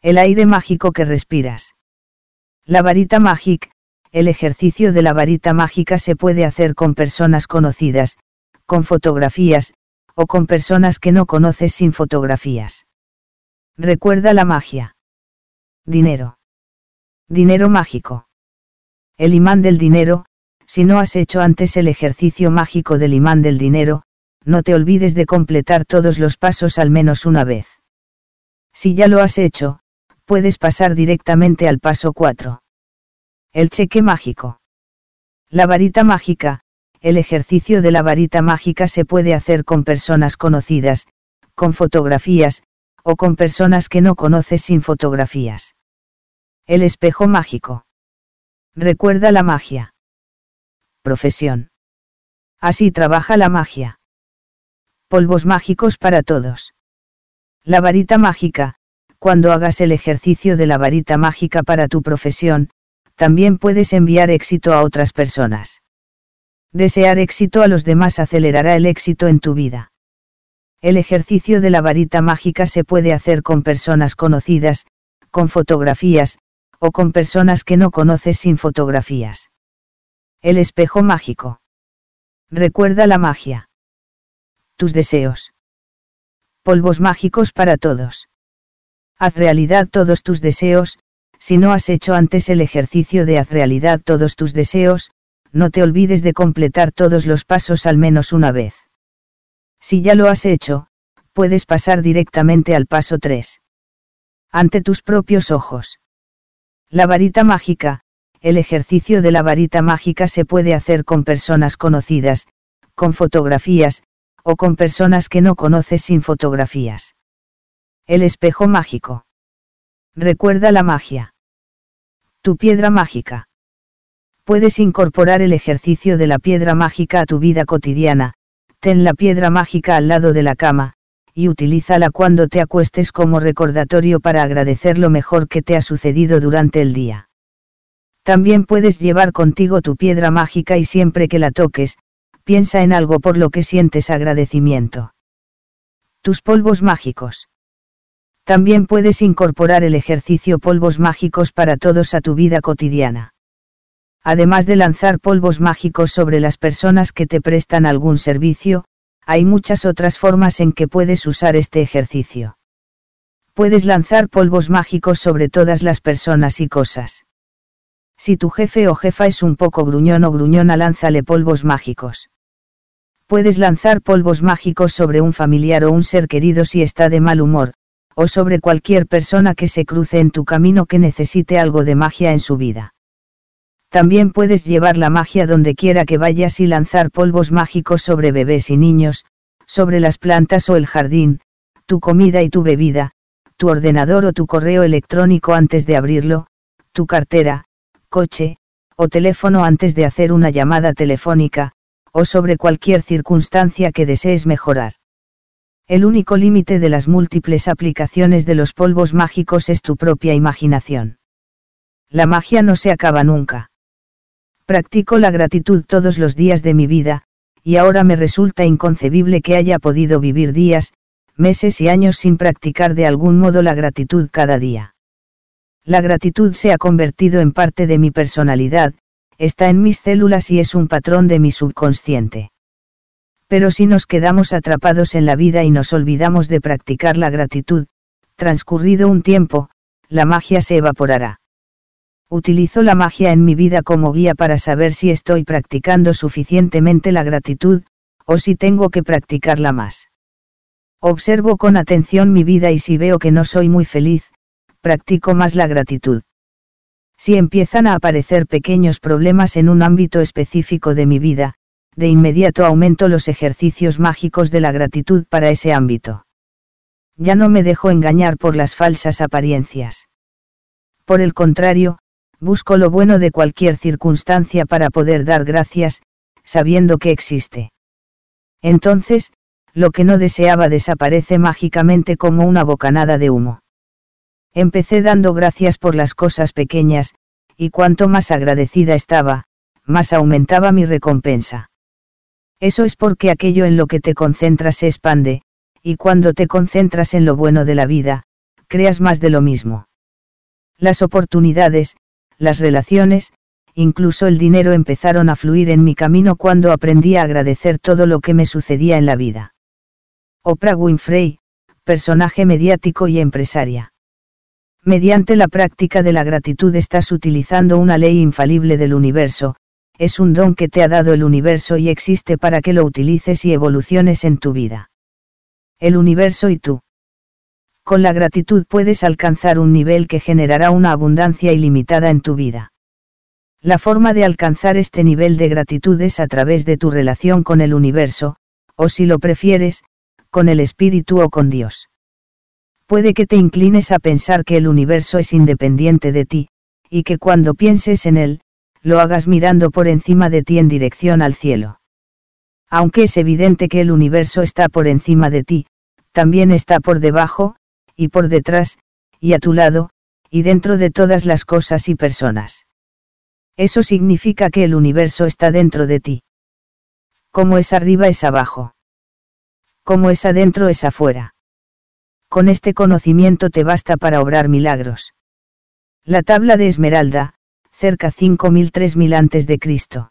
El aire mágico que respiras. La varita mágica, el ejercicio de la varita mágica se puede hacer con personas conocidas, con fotografías, o con personas que no conoces sin fotografías. Recuerda la magia. Dinero. Dinero mágico. El imán del dinero, si no has hecho antes el ejercicio mágico del imán del dinero, no te olvides de completar todos los pasos al menos una vez. Si ya lo has hecho, puedes pasar directamente al paso 4. El cheque mágico. La varita mágica, el ejercicio de la varita mágica se puede hacer con personas conocidas, con fotografías, o con personas que no conoces sin fotografías. El espejo mágico. Recuerda la magia. Profesión. Así trabaja la magia polvos mágicos para todos. La varita mágica, cuando hagas el ejercicio de la varita mágica para tu profesión, también puedes enviar éxito a otras personas. Desear éxito a los demás acelerará el éxito en tu vida. El ejercicio de la varita mágica se puede hacer con personas conocidas, con fotografías, o con personas que no conoces sin fotografías. El espejo mágico. Recuerda la magia tus deseos. Polvos mágicos para todos. Haz realidad todos tus deseos, si no has hecho antes el ejercicio de haz realidad todos tus deseos, no te olvides de completar todos los pasos al menos una vez. Si ya lo has hecho, puedes pasar directamente al paso 3. Ante tus propios ojos. La varita mágica, el ejercicio de la varita mágica se puede hacer con personas conocidas, con fotografías, o con personas que no conoces sin fotografías. El espejo mágico. Recuerda la magia. Tu piedra mágica. Puedes incorporar el ejercicio de la piedra mágica a tu vida cotidiana, ten la piedra mágica al lado de la cama, y utilízala cuando te acuestes como recordatorio para agradecer lo mejor que te ha sucedido durante el día. También puedes llevar contigo tu piedra mágica y siempre que la toques, piensa en algo por lo que sientes agradecimiento. Tus polvos mágicos. También puedes incorporar el ejercicio polvos mágicos para todos a tu vida cotidiana. Además de lanzar polvos mágicos sobre las personas que te prestan algún servicio, hay muchas otras formas en que puedes usar este ejercicio. Puedes lanzar polvos mágicos sobre todas las personas y cosas. Si tu jefe o jefa es un poco gruñón o gruñona, lánzale polvos mágicos. Puedes lanzar polvos mágicos sobre un familiar o un ser querido si está de mal humor, o sobre cualquier persona que se cruce en tu camino que necesite algo de magia en su vida. También puedes llevar la magia donde quiera que vayas y lanzar polvos mágicos sobre bebés y niños, sobre las plantas o el jardín, tu comida y tu bebida, tu ordenador o tu correo electrónico antes de abrirlo, tu cartera, coche, o teléfono antes de hacer una llamada telefónica, o sobre cualquier circunstancia que desees mejorar. El único límite de las múltiples aplicaciones de los polvos mágicos es tu propia imaginación. La magia no se acaba nunca. Practico la gratitud todos los días de mi vida, y ahora me resulta inconcebible que haya podido vivir días, meses y años sin practicar de algún modo la gratitud cada día. La gratitud se ha convertido en parte de mi personalidad, está en mis células y es un patrón de mi subconsciente. Pero si nos quedamos atrapados en la vida y nos olvidamos de practicar la gratitud, transcurrido un tiempo, la magia se evaporará. Utilizo la magia en mi vida como guía para saber si estoy practicando suficientemente la gratitud, o si tengo que practicarla más. Observo con atención mi vida y si veo que no soy muy feliz, practico más la gratitud. Si empiezan a aparecer pequeños problemas en un ámbito específico de mi vida, de inmediato aumento los ejercicios mágicos de la gratitud para ese ámbito. Ya no me dejo engañar por las falsas apariencias. Por el contrario, busco lo bueno de cualquier circunstancia para poder dar gracias, sabiendo que existe. Entonces, lo que no deseaba desaparece mágicamente como una bocanada de humo. Empecé dando gracias por las cosas pequeñas, y cuanto más agradecida estaba, más aumentaba mi recompensa. Eso es porque aquello en lo que te concentras se expande, y cuando te concentras en lo bueno de la vida, creas más de lo mismo. Las oportunidades, las relaciones, incluso el dinero empezaron a fluir en mi camino cuando aprendí a agradecer todo lo que me sucedía en la vida. Oprah Winfrey, personaje mediático y empresaria. Mediante la práctica de la gratitud estás utilizando una ley infalible del universo, es un don que te ha dado el universo y existe para que lo utilices y evoluciones en tu vida. El universo y tú. Con la gratitud puedes alcanzar un nivel que generará una abundancia ilimitada en tu vida. La forma de alcanzar este nivel de gratitud es a través de tu relación con el universo, o si lo prefieres, con el espíritu o con Dios. Puede que te inclines a pensar que el universo es independiente de ti, y que cuando pienses en él, lo hagas mirando por encima de ti en dirección al cielo. Aunque es evidente que el universo está por encima de ti, también está por debajo, y por detrás, y a tu lado, y dentro de todas las cosas y personas. Eso significa que el universo está dentro de ti. Como es arriba es abajo. Como es adentro es afuera. Con este conocimiento te basta para obrar milagros. La tabla de Esmeralda, cerca 5000-3000 antes de Cristo.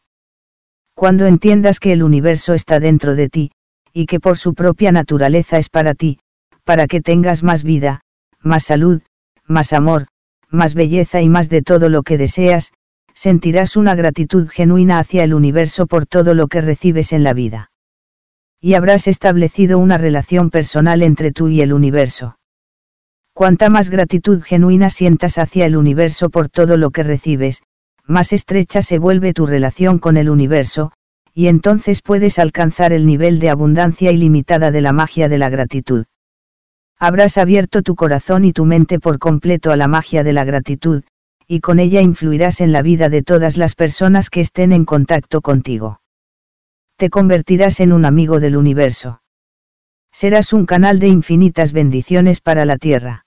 Cuando entiendas que el universo está dentro de ti, y que por su propia naturaleza es para ti, para que tengas más vida, más salud, más amor, más belleza y más de todo lo que deseas, sentirás una gratitud genuina hacia el universo por todo lo que recibes en la vida. Y habrás establecido una relación personal entre tú y el universo. Cuanta más gratitud genuina sientas hacia el universo por todo lo que recibes, más estrecha se vuelve tu relación con el universo, y entonces puedes alcanzar el nivel de abundancia ilimitada de la magia de la gratitud. Habrás abierto tu corazón y tu mente por completo a la magia de la gratitud, y con ella influirás en la vida de todas las personas que estén en contacto contigo. Te convertirás en un amigo del universo. Serás un canal de infinitas bendiciones para la Tierra.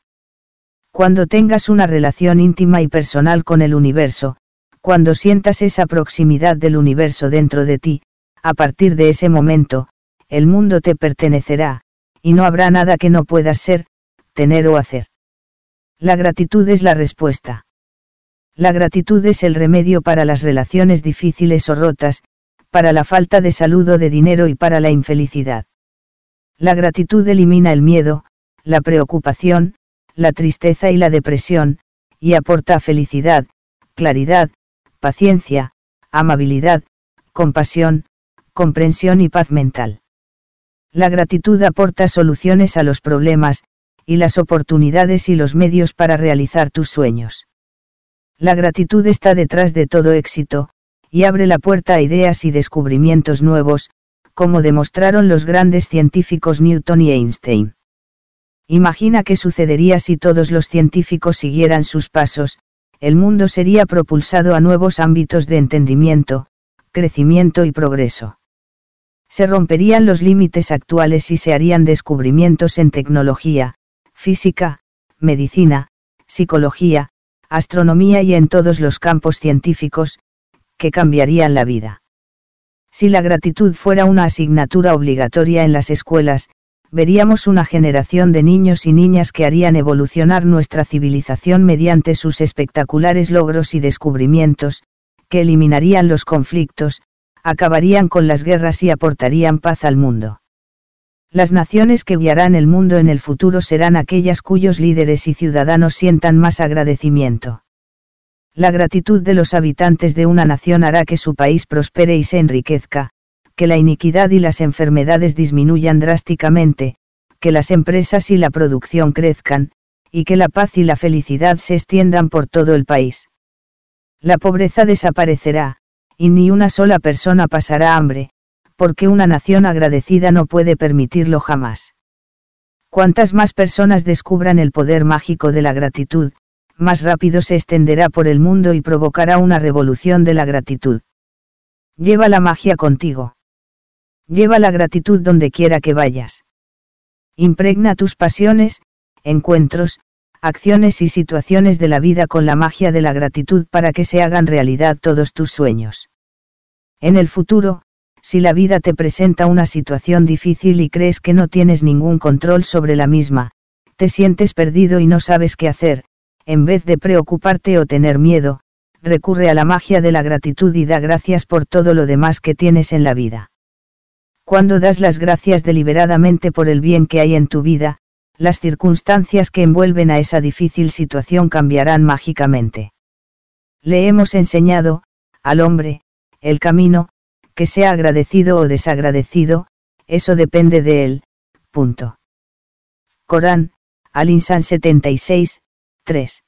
Cuando tengas una relación íntima y personal con el universo, cuando sientas esa proximidad del universo dentro de ti, a partir de ese momento, el mundo te pertenecerá, y no habrá nada que no puedas ser, tener o hacer. La gratitud es la respuesta. La gratitud es el remedio para las relaciones difíciles o rotas, para la falta de salud o de dinero y para la infelicidad. La gratitud elimina el miedo, la preocupación, la tristeza y la depresión, y aporta felicidad, claridad, paciencia, amabilidad, compasión, comprensión y paz mental. La gratitud aporta soluciones a los problemas, y las oportunidades y los medios para realizar tus sueños. La gratitud está detrás de todo éxito, y abre la puerta a ideas y descubrimientos nuevos, como demostraron los grandes científicos Newton y Einstein. Imagina qué sucedería si todos los científicos siguieran sus pasos, el mundo sería propulsado a nuevos ámbitos de entendimiento, crecimiento y progreso. Se romperían los límites actuales y se harían descubrimientos en tecnología, física, medicina, psicología, astronomía y en todos los campos científicos, que cambiarían la vida. Si la gratitud fuera una asignatura obligatoria en las escuelas, veríamos una generación de niños y niñas que harían evolucionar nuestra civilización mediante sus espectaculares logros y descubrimientos, que eliminarían los conflictos, acabarían con las guerras y aportarían paz al mundo. Las naciones que guiarán el mundo en el futuro serán aquellas cuyos líderes y ciudadanos sientan más agradecimiento. La gratitud de los habitantes de una nación hará que su país prospere y se enriquezca, que la iniquidad y las enfermedades disminuyan drásticamente, que las empresas y la producción crezcan, y que la paz y la felicidad se extiendan por todo el país. La pobreza desaparecerá, y ni una sola persona pasará hambre, porque una nación agradecida no puede permitirlo jamás. Cuantas más personas descubran el poder mágico de la gratitud, más rápido se extenderá por el mundo y provocará una revolución de la gratitud. Lleva la magia contigo. Lleva la gratitud donde quiera que vayas. Impregna tus pasiones, encuentros, acciones y situaciones de la vida con la magia de la gratitud para que se hagan realidad todos tus sueños. En el futuro, si la vida te presenta una situación difícil y crees que no tienes ningún control sobre la misma, te sientes perdido y no sabes qué hacer, en vez de preocuparte o tener miedo, recurre a la magia de la gratitud y da gracias por todo lo demás que tienes en la vida. Cuando das las gracias deliberadamente por el bien que hay en tu vida, las circunstancias que envuelven a esa difícil situación cambiarán mágicamente. Le hemos enseñado, al hombre, el camino, que sea agradecido o desagradecido, eso depende de él, punto. Corán, Al-Insan 76, 3.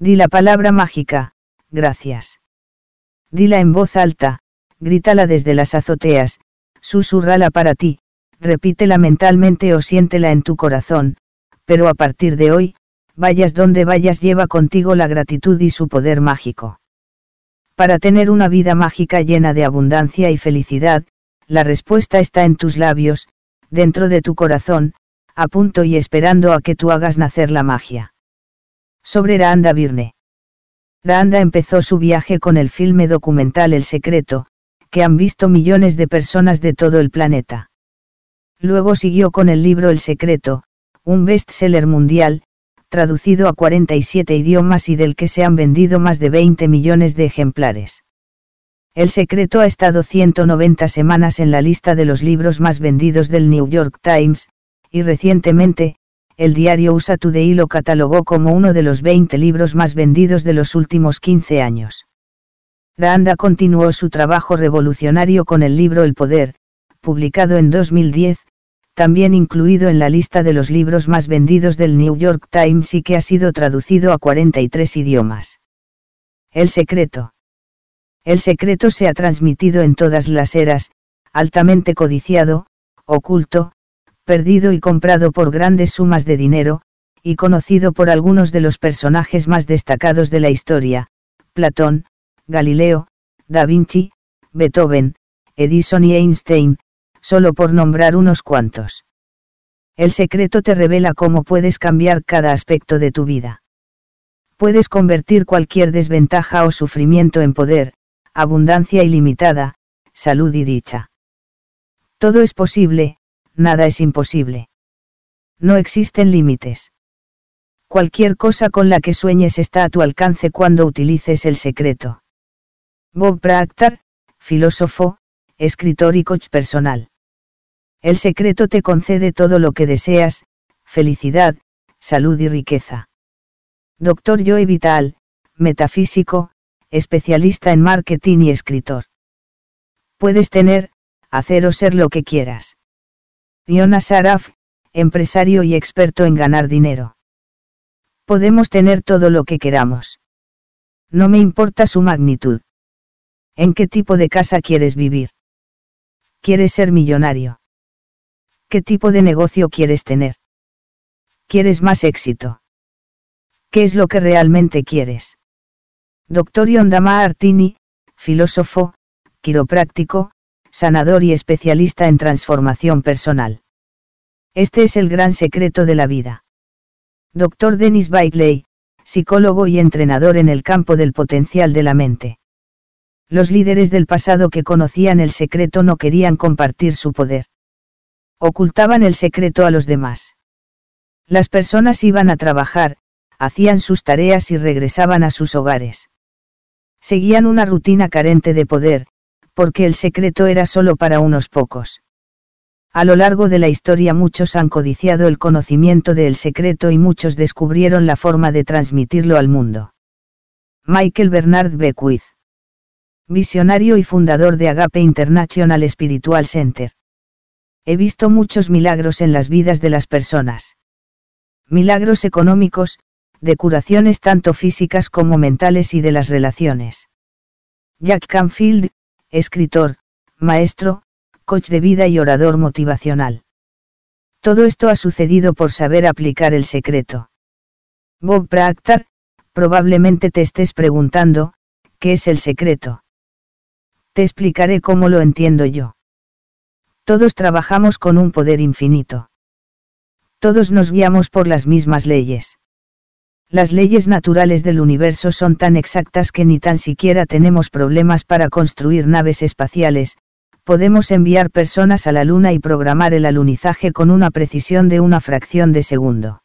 Di la palabra mágica, gracias. Dila en voz alta, grítala desde las azoteas, susurrala para ti, repítela mentalmente o siéntela en tu corazón, pero a partir de hoy, vayas donde vayas lleva contigo la gratitud y su poder mágico. Para tener una vida mágica llena de abundancia y felicidad, la respuesta está en tus labios, dentro de tu corazón, a punto y esperando a que tú hagas nacer la magia. Sobre Raanda Virne. Raanda empezó su viaje con el filme documental El Secreto, que han visto millones de personas de todo el planeta. Luego siguió con el libro El Secreto, un bestseller mundial, traducido a 47 idiomas y del que se han vendido más de 20 millones de ejemplares. El secreto ha estado 190 semanas en la lista de los libros más vendidos del New York Times, y recientemente, el diario USA Today lo catalogó como uno de los 20 libros más vendidos de los últimos 15 años. Randa continuó su trabajo revolucionario con el libro El Poder, publicado en 2010, también incluido en la lista de los libros más vendidos del New York Times y que ha sido traducido a 43 idiomas. El secreto. El secreto se ha transmitido en todas las eras, altamente codiciado, oculto, perdido y comprado por grandes sumas de dinero, y conocido por algunos de los personajes más destacados de la historia, Platón, Galileo, Da Vinci, Beethoven, Edison y Einstein, solo por nombrar unos cuantos. El secreto te revela cómo puedes cambiar cada aspecto de tu vida. Puedes convertir cualquier desventaja o sufrimiento en poder, abundancia ilimitada, salud y dicha. Todo es posible, nada es imposible. No existen límites. Cualquier cosa con la que sueñes está a tu alcance cuando utilices el secreto. Bob Proctor, filósofo, escritor y coach personal. El secreto te concede todo lo que deseas, felicidad, salud y riqueza. Dr. Joe Vital, metafísico, especialista en marketing y escritor. Puedes tener, hacer o ser lo que quieras. Jonas Saraf, empresario y experto en ganar dinero. Podemos tener todo lo que queramos. No me importa su magnitud. ¿En qué tipo de casa quieres vivir? ¿Quieres ser millonario? ¿Qué tipo de negocio quieres tener? ¿Quieres más éxito? ¿Qué es lo que realmente quieres? Dr. Yondama Artini, filósofo, quiropráctico, sanador y especialista en transformación personal. Este es el gran secreto de la vida. Dr. Dennis Baitley, psicólogo y entrenador en el campo del potencial de la mente. Los líderes del pasado que conocían el secreto no querían compartir su poder. Ocultaban el secreto a los demás. Las personas iban a trabajar, hacían sus tareas y regresaban a sus hogares. Seguían una rutina carente de poder, porque el secreto era solo para unos pocos. A lo largo de la historia muchos han codiciado el conocimiento del secreto y muchos descubrieron la forma de transmitirlo al mundo. Michael Bernard Beckwith. Visionario y fundador de Agape International Spiritual Center. He visto muchos milagros en las vidas de las personas. Milagros económicos, de curaciones tanto físicas como mentales y de las relaciones. Jack Canfield, escritor, maestro, coach de vida y orador motivacional. Todo esto ha sucedido por saber aplicar el secreto. Bob Proctor, probablemente te estés preguntando, ¿qué es el secreto? Te explicaré cómo lo entiendo yo. Todos trabajamos con un poder infinito. Todos nos guiamos por las mismas leyes. Las leyes naturales del universo son tan exactas que ni tan siquiera tenemos problemas para construir naves espaciales, podemos enviar personas a la Luna y programar el alunizaje con una precisión de una fracción de segundo.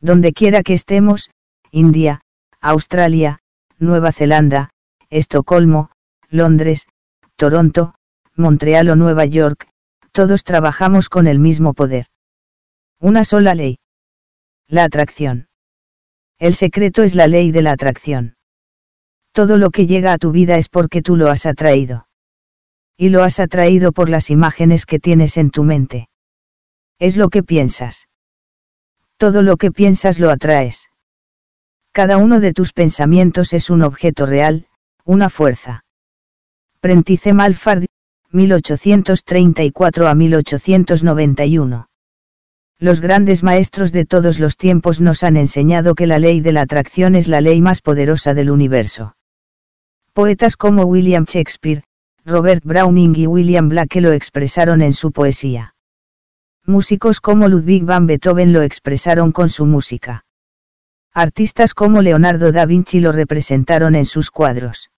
Donde quiera que estemos, India, Australia, Nueva Zelanda, Estocolmo, Londres, Toronto, Montreal o Nueva York, todos trabajamos con el mismo poder. Una sola ley. La atracción. El secreto es la ley de la atracción. Todo lo que llega a tu vida es porque tú lo has atraído. Y lo has atraído por las imágenes que tienes en tu mente. Es lo que piensas. Todo lo que piensas lo atraes. Cada uno de tus pensamientos es un objeto real, una fuerza. Prentice Malfard, 1834 a 1891. Los grandes maestros de todos los tiempos nos han enseñado que la ley de la atracción es la ley más poderosa del universo. Poetas como William Shakespeare, Robert Browning y William Blake lo expresaron en su poesía. Músicos como Ludwig van Beethoven lo expresaron con su música. Artistas como Leonardo da Vinci lo representaron en sus cuadros.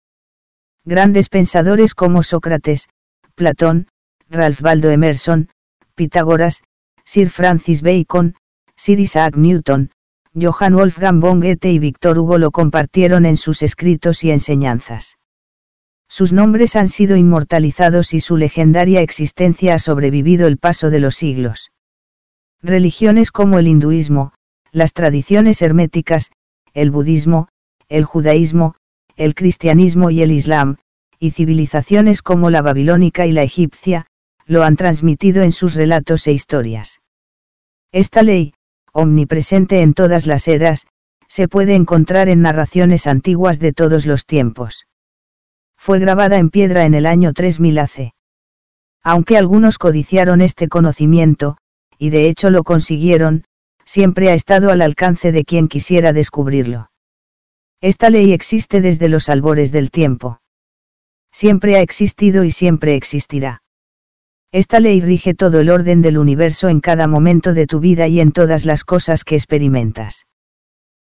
Grandes pensadores como Sócrates, Platón, Ralph Waldo Emerson, Pitágoras, Sir Francis Bacon, Sir Isaac Newton, Johann Wolfgang von Goethe y Victor Hugo lo compartieron en sus escritos y enseñanzas. Sus nombres han sido inmortalizados y su legendaria existencia ha sobrevivido el paso de los siglos. Religiones como el hinduismo, las tradiciones herméticas, el budismo, el judaísmo, el cristianismo y el islam, y civilizaciones como la babilónica y la egipcia, lo han transmitido en sus relatos e historias. Esta ley, omnipresente en todas las eras, se puede encontrar en narraciones antiguas de todos los tiempos. Fue grabada en piedra en el año 3000 AC. Aunque algunos codiciaron este conocimiento, y de hecho lo consiguieron, siempre ha estado al alcance de quien quisiera descubrirlo. Esta ley existe desde los albores del tiempo. Siempre ha existido y siempre existirá. Esta ley rige todo el orden del universo en cada momento de tu vida y en todas las cosas que experimentas.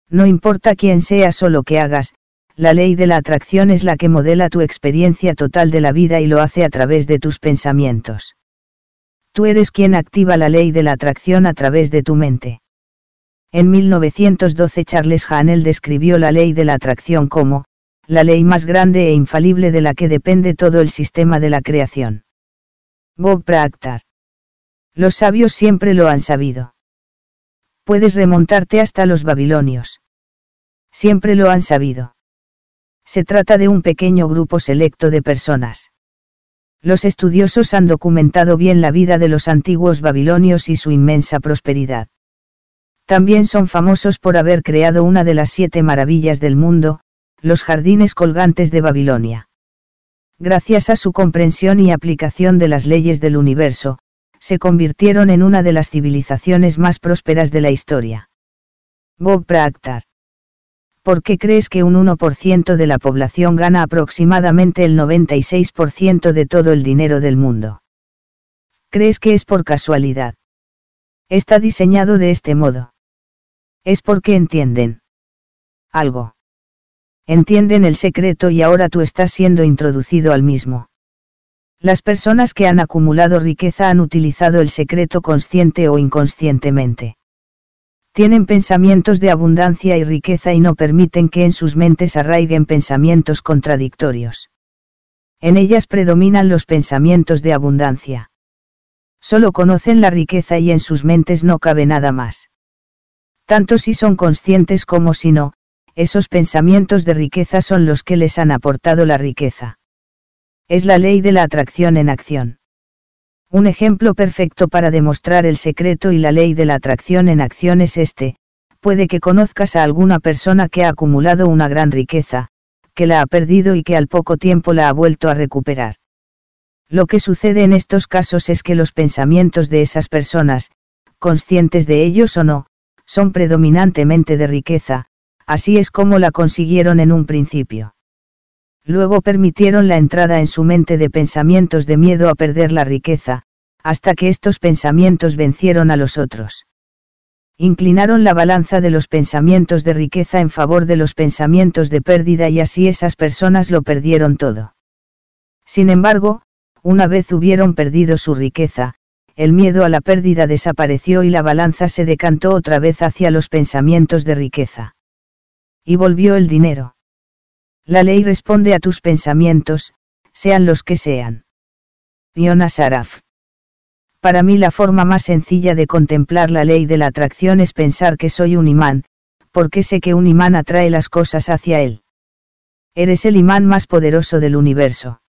No importa quién seas o lo que hagas, la ley de la atracción es la que modela tu experiencia total de la vida y lo hace a través de tus pensamientos. Tú eres quien activa la ley de la atracción a través de tu mente. En 1912 Charles Hanel describió la ley de la atracción como, la ley más grande e infalible de la que depende todo el sistema de la creación. Bob Proctor. Los sabios siempre lo han sabido. Puedes remontarte hasta los babilonios. Siempre lo han sabido. Se trata de un pequeño grupo selecto de personas. Los estudiosos han documentado bien la vida de los antiguos babilonios y su inmensa prosperidad. También son famosos por haber creado una de las siete maravillas del mundo, los jardines colgantes de Babilonia. Gracias a su comprensión y aplicación de las leyes del universo, se convirtieron en una de las civilizaciones más prósperas de la historia. Bob Proctor. ¿Por qué crees que un 1% de la población gana aproximadamente el 96% de todo el dinero del mundo? ¿Crees que es por casualidad? Está diseñado de este modo. Es porque entienden. Algo. Entienden el secreto y ahora tú estás siendo introducido al mismo. Las personas que han acumulado riqueza han utilizado el secreto consciente o inconscientemente. Tienen pensamientos de abundancia y riqueza y no permiten que en sus mentes arraiguen pensamientos contradictorios. En ellas predominan los pensamientos de abundancia. Solo conocen la riqueza y en sus mentes no cabe nada más. Tanto si son conscientes como si no, esos pensamientos de riqueza son los que les han aportado la riqueza. Es la ley de la atracción en acción. Un ejemplo perfecto para demostrar el secreto y la ley de la atracción en acción es este, puede que conozcas a alguna persona que ha acumulado una gran riqueza, que la ha perdido y que al poco tiempo la ha vuelto a recuperar. Lo que sucede en estos casos es que los pensamientos de esas personas, conscientes de ellos o no, son predominantemente de riqueza, así es como la consiguieron en un principio. Luego permitieron la entrada en su mente de pensamientos de miedo a perder la riqueza, hasta que estos pensamientos vencieron a los otros. Inclinaron la balanza de los pensamientos de riqueza en favor de los pensamientos de pérdida y así esas personas lo perdieron todo. Sin embargo, una vez hubieron perdido su riqueza, el miedo a la pérdida desapareció y la balanza se decantó otra vez hacia los pensamientos de riqueza. Y volvió el dinero. La ley responde a tus pensamientos, sean los que sean. Yona Saraf. Para mí la forma más sencilla de contemplar la ley de la atracción es pensar que soy un imán, porque sé que un imán atrae las cosas hacia él. Eres el imán más poderoso del universo.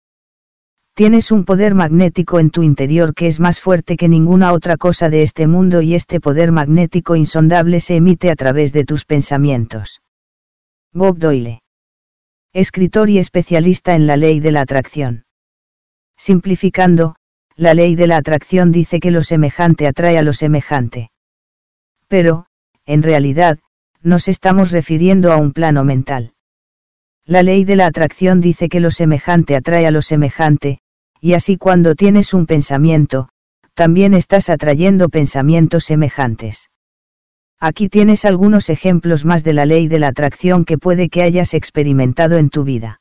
Tienes un poder magnético en tu interior que es más fuerte que ninguna otra cosa de este mundo y este poder magnético insondable se emite a través de tus pensamientos. Bob Doyle escritor y especialista en la ley de la atracción. Simplificando, la ley de la atracción dice que lo semejante atrae a lo semejante. Pero, en realidad, nos estamos refiriendo a un plano mental. La ley de la atracción dice que lo semejante atrae a lo semejante, y así cuando tienes un pensamiento, también estás atrayendo pensamientos semejantes. Aquí tienes algunos ejemplos más de la ley de la atracción que puede que hayas experimentado en tu vida.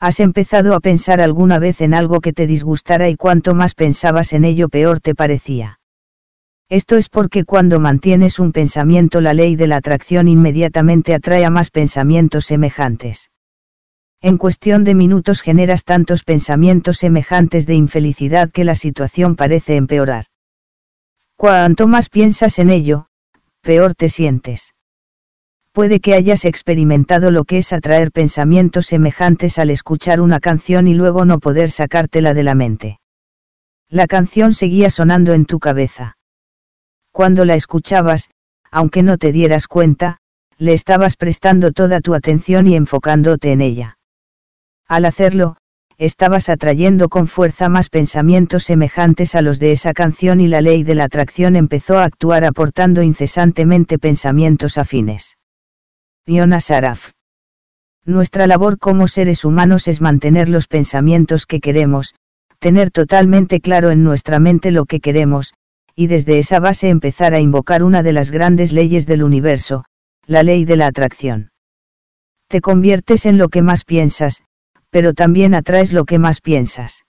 ¿Has empezado a pensar alguna vez en algo que te disgustara y cuanto más pensabas en ello peor te parecía? Esto es porque cuando mantienes un pensamiento la ley de la atracción inmediatamente atrae a más pensamientos semejantes. En cuestión de minutos generas tantos pensamientos semejantes de infelicidad que la situación parece empeorar. Cuanto más piensas en ello, peor te sientes. Puede que hayas experimentado lo que es atraer pensamientos semejantes al escuchar una canción y luego no poder sacártela de la mente. La canción seguía sonando en tu cabeza. Cuando la escuchabas, aunque no te dieras cuenta, le estabas prestando toda tu atención y enfocándote en ella. Al hacerlo, estabas atrayendo con fuerza más pensamientos semejantes a los de esa canción y la ley de la atracción empezó a actuar aportando incesantemente pensamientos afines. Iona Saraf. Nuestra labor como seres humanos es mantener los pensamientos que queremos, tener totalmente claro en nuestra mente lo que queremos, y desde esa base empezar a invocar una de las grandes leyes del universo, la ley de la atracción. Te conviertes en lo que más piensas, pero también atraes lo que más piensas.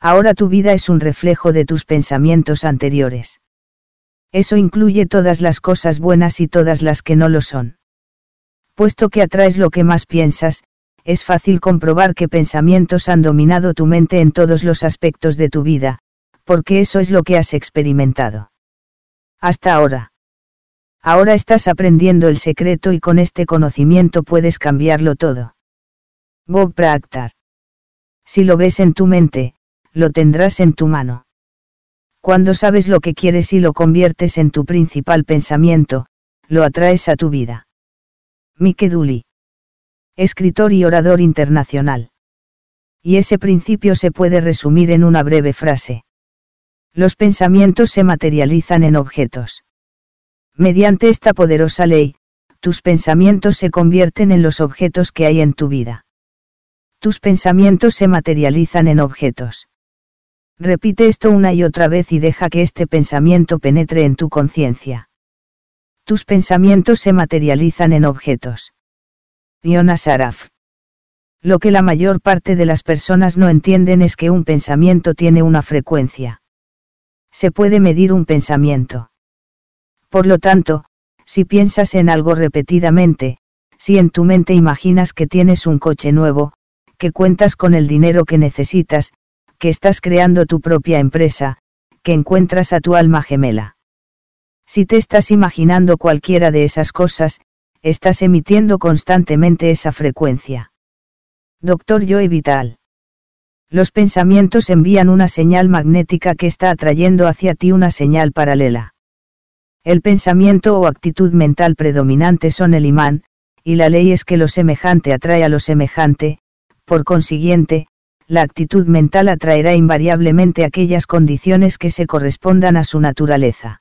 Ahora tu vida es un reflejo de tus pensamientos anteriores. Eso incluye todas las cosas buenas y todas las que no lo son. Puesto que atraes lo que más piensas, es fácil comprobar qué pensamientos han dominado tu mente en todos los aspectos de tu vida, porque eso es lo que has experimentado. Hasta ahora. Ahora estás aprendiendo el secreto y con este conocimiento puedes cambiarlo todo. Bob Proctor. Si lo ves en tu mente, lo tendrás en tu mano. Cuando sabes lo que quieres y lo conviertes en tu principal pensamiento, lo atraes a tu vida. Mike Dooley. Escritor y orador internacional. Y ese principio se puede resumir en una breve frase. Los pensamientos se materializan en objetos. Mediante esta poderosa ley, tus pensamientos se convierten en los objetos que hay en tu vida tus pensamientos se materializan en objetos. Repite esto una y otra vez y deja que este pensamiento penetre en tu conciencia. Tus pensamientos se materializan en objetos. Iona Saraf. Lo que la mayor parte de las personas no entienden es que un pensamiento tiene una frecuencia. Se puede medir un pensamiento. Por lo tanto, si piensas en algo repetidamente, si en tu mente imaginas que tienes un coche nuevo, que cuentas con el dinero que necesitas, que estás creando tu propia empresa, que encuentras a tu alma gemela. Si te estás imaginando cualquiera de esas cosas, estás emitiendo constantemente esa frecuencia. Doctor Joe Vital. Los pensamientos envían una señal magnética que está atrayendo hacia ti una señal paralela. El pensamiento o actitud mental predominante son el imán, y la ley es que lo semejante atrae a lo semejante, por consiguiente, la actitud mental atraerá invariablemente aquellas condiciones que se correspondan a su naturaleza.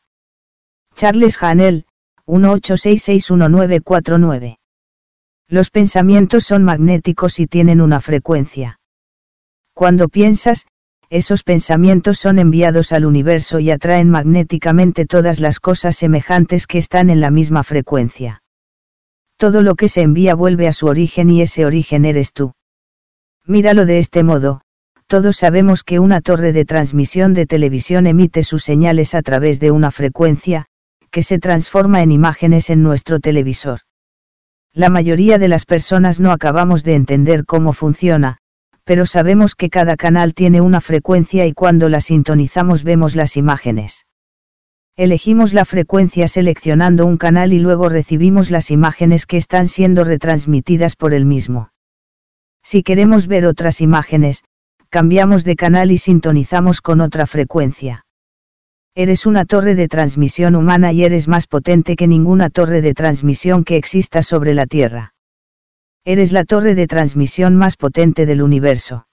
Charles Hanel, 18661949. Los pensamientos son magnéticos y tienen una frecuencia. Cuando piensas, esos pensamientos son enviados al universo y atraen magnéticamente todas las cosas semejantes que están en la misma frecuencia. Todo lo que se envía vuelve a su origen y ese origen eres tú. Míralo de este modo, todos sabemos que una torre de transmisión de televisión emite sus señales a través de una frecuencia, que se transforma en imágenes en nuestro televisor. La mayoría de las personas no acabamos de entender cómo funciona, pero sabemos que cada canal tiene una frecuencia y cuando la sintonizamos vemos las imágenes. Elegimos la frecuencia seleccionando un canal y luego recibimos las imágenes que están siendo retransmitidas por el mismo. Si queremos ver otras imágenes, cambiamos de canal y sintonizamos con otra frecuencia. Eres una torre de transmisión humana y eres más potente que ninguna torre de transmisión que exista sobre la Tierra. Eres la torre de transmisión más potente del universo.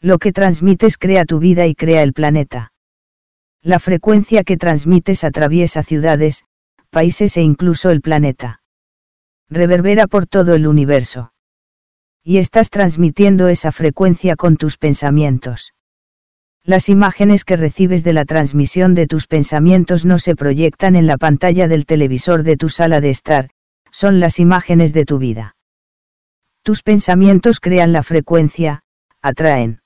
Lo que transmites crea tu vida y crea el planeta. La frecuencia que transmites atraviesa ciudades, países e incluso el planeta. Reverbera por todo el universo y estás transmitiendo esa frecuencia con tus pensamientos. Las imágenes que recibes de la transmisión de tus pensamientos no se proyectan en la pantalla del televisor de tu sala de estar, son las imágenes de tu vida. Tus pensamientos crean la frecuencia, atraen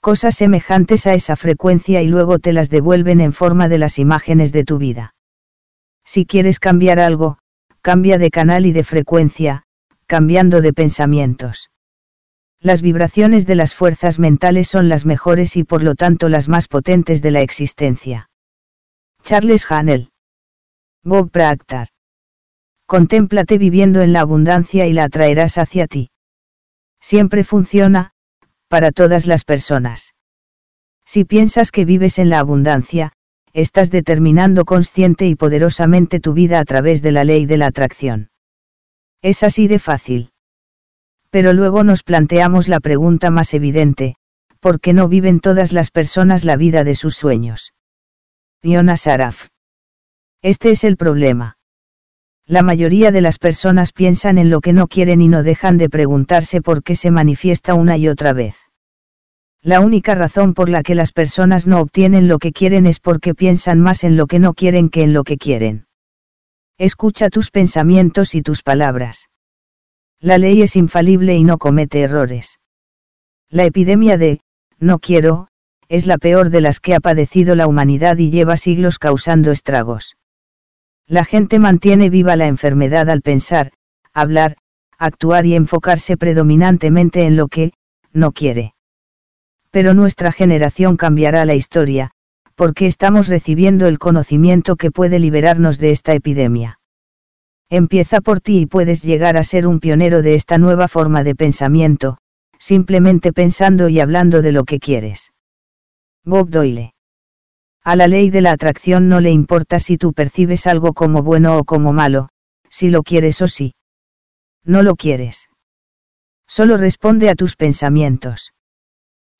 cosas semejantes a esa frecuencia y luego te las devuelven en forma de las imágenes de tu vida. Si quieres cambiar algo, cambia de canal y de frecuencia, cambiando de pensamientos. Las vibraciones de las fuerzas mentales son las mejores y por lo tanto las más potentes de la existencia. Charles Hanel. Bob Proctor. Contémplate viviendo en la abundancia y la atraerás hacia ti. Siempre funciona, para todas las personas. Si piensas que vives en la abundancia, estás determinando consciente y poderosamente tu vida a través de la ley de la atracción. Es así de fácil. Pero luego nos planteamos la pregunta más evidente, ¿por qué no viven todas las personas la vida de sus sueños? Yona Saraf. Este es el problema. La mayoría de las personas piensan en lo que no quieren y no dejan de preguntarse por qué se manifiesta una y otra vez. La única razón por la que las personas no obtienen lo que quieren es porque piensan más en lo que no quieren que en lo que quieren. Escucha tus pensamientos y tus palabras. La ley es infalible y no comete errores. La epidemia de, no quiero, es la peor de las que ha padecido la humanidad y lleva siglos causando estragos. La gente mantiene viva la enfermedad al pensar, hablar, actuar y enfocarse predominantemente en lo que, no quiere pero nuestra generación cambiará la historia, porque estamos recibiendo el conocimiento que puede liberarnos de esta epidemia. Empieza por ti y puedes llegar a ser un pionero de esta nueva forma de pensamiento, simplemente pensando y hablando de lo que quieres. Bob Doyle. A la ley de la atracción no le importa si tú percibes algo como bueno o como malo, si lo quieres o si no lo quieres. Solo responde a tus pensamientos.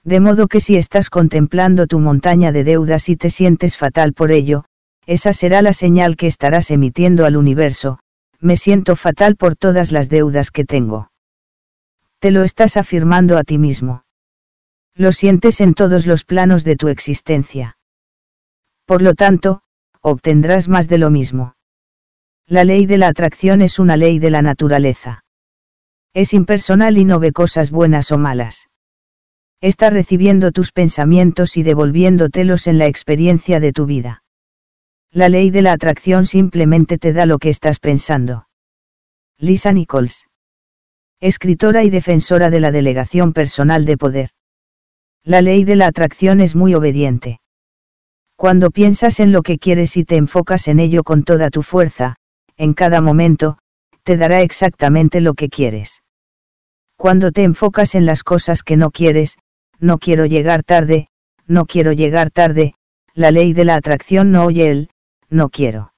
De modo que si estás contemplando tu montaña de deudas y te sientes fatal por ello, esa será la señal que estarás emitiendo al universo, me siento fatal por todas las deudas que tengo. Te lo estás afirmando a ti mismo. Lo sientes en todos los planos de tu existencia. Por lo tanto, obtendrás más de lo mismo. La ley de la atracción es una ley de la naturaleza. Es impersonal y no ve cosas buenas o malas está recibiendo tus pensamientos y devolviéndotelos en la experiencia de tu vida. La ley de la atracción simplemente te da lo que estás pensando. Lisa Nichols. Escritora y defensora de la delegación personal de poder. La ley de la atracción es muy obediente. Cuando piensas en lo que quieres y te enfocas en ello con toda tu fuerza, en cada momento, te dará exactamente lo que quieres. Cuando te enfocas en las cosas que no quieres, no quiero llegar tarde, no quiero llegar tarde, la ley de la atracción no oye el, no quiero.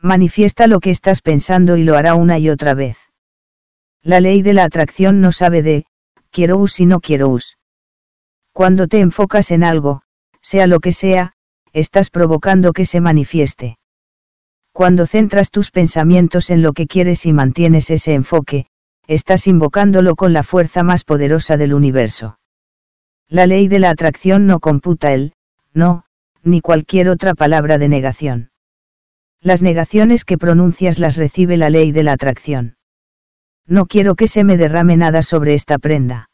Manifiesta lo que estás pensando y lo hará una y otra vez. La ley de la atracción no sabe de, quiero us y no quiero us. Cuando te enfocas en algo, sea lo que sea, estás provocando que se manifieste. Cuando centras tus pensamientos en lo que quieres y mantienes ese enfoque, estás invocándolo con la fuerza más poderosa del universo. La ley de la atracción no computa el, no, ni cualquier otra palabra de negación. Las negaciones que pronuncias las recibe la ley de la atracción. No quiero que se me derrame nada sobre esta prenda.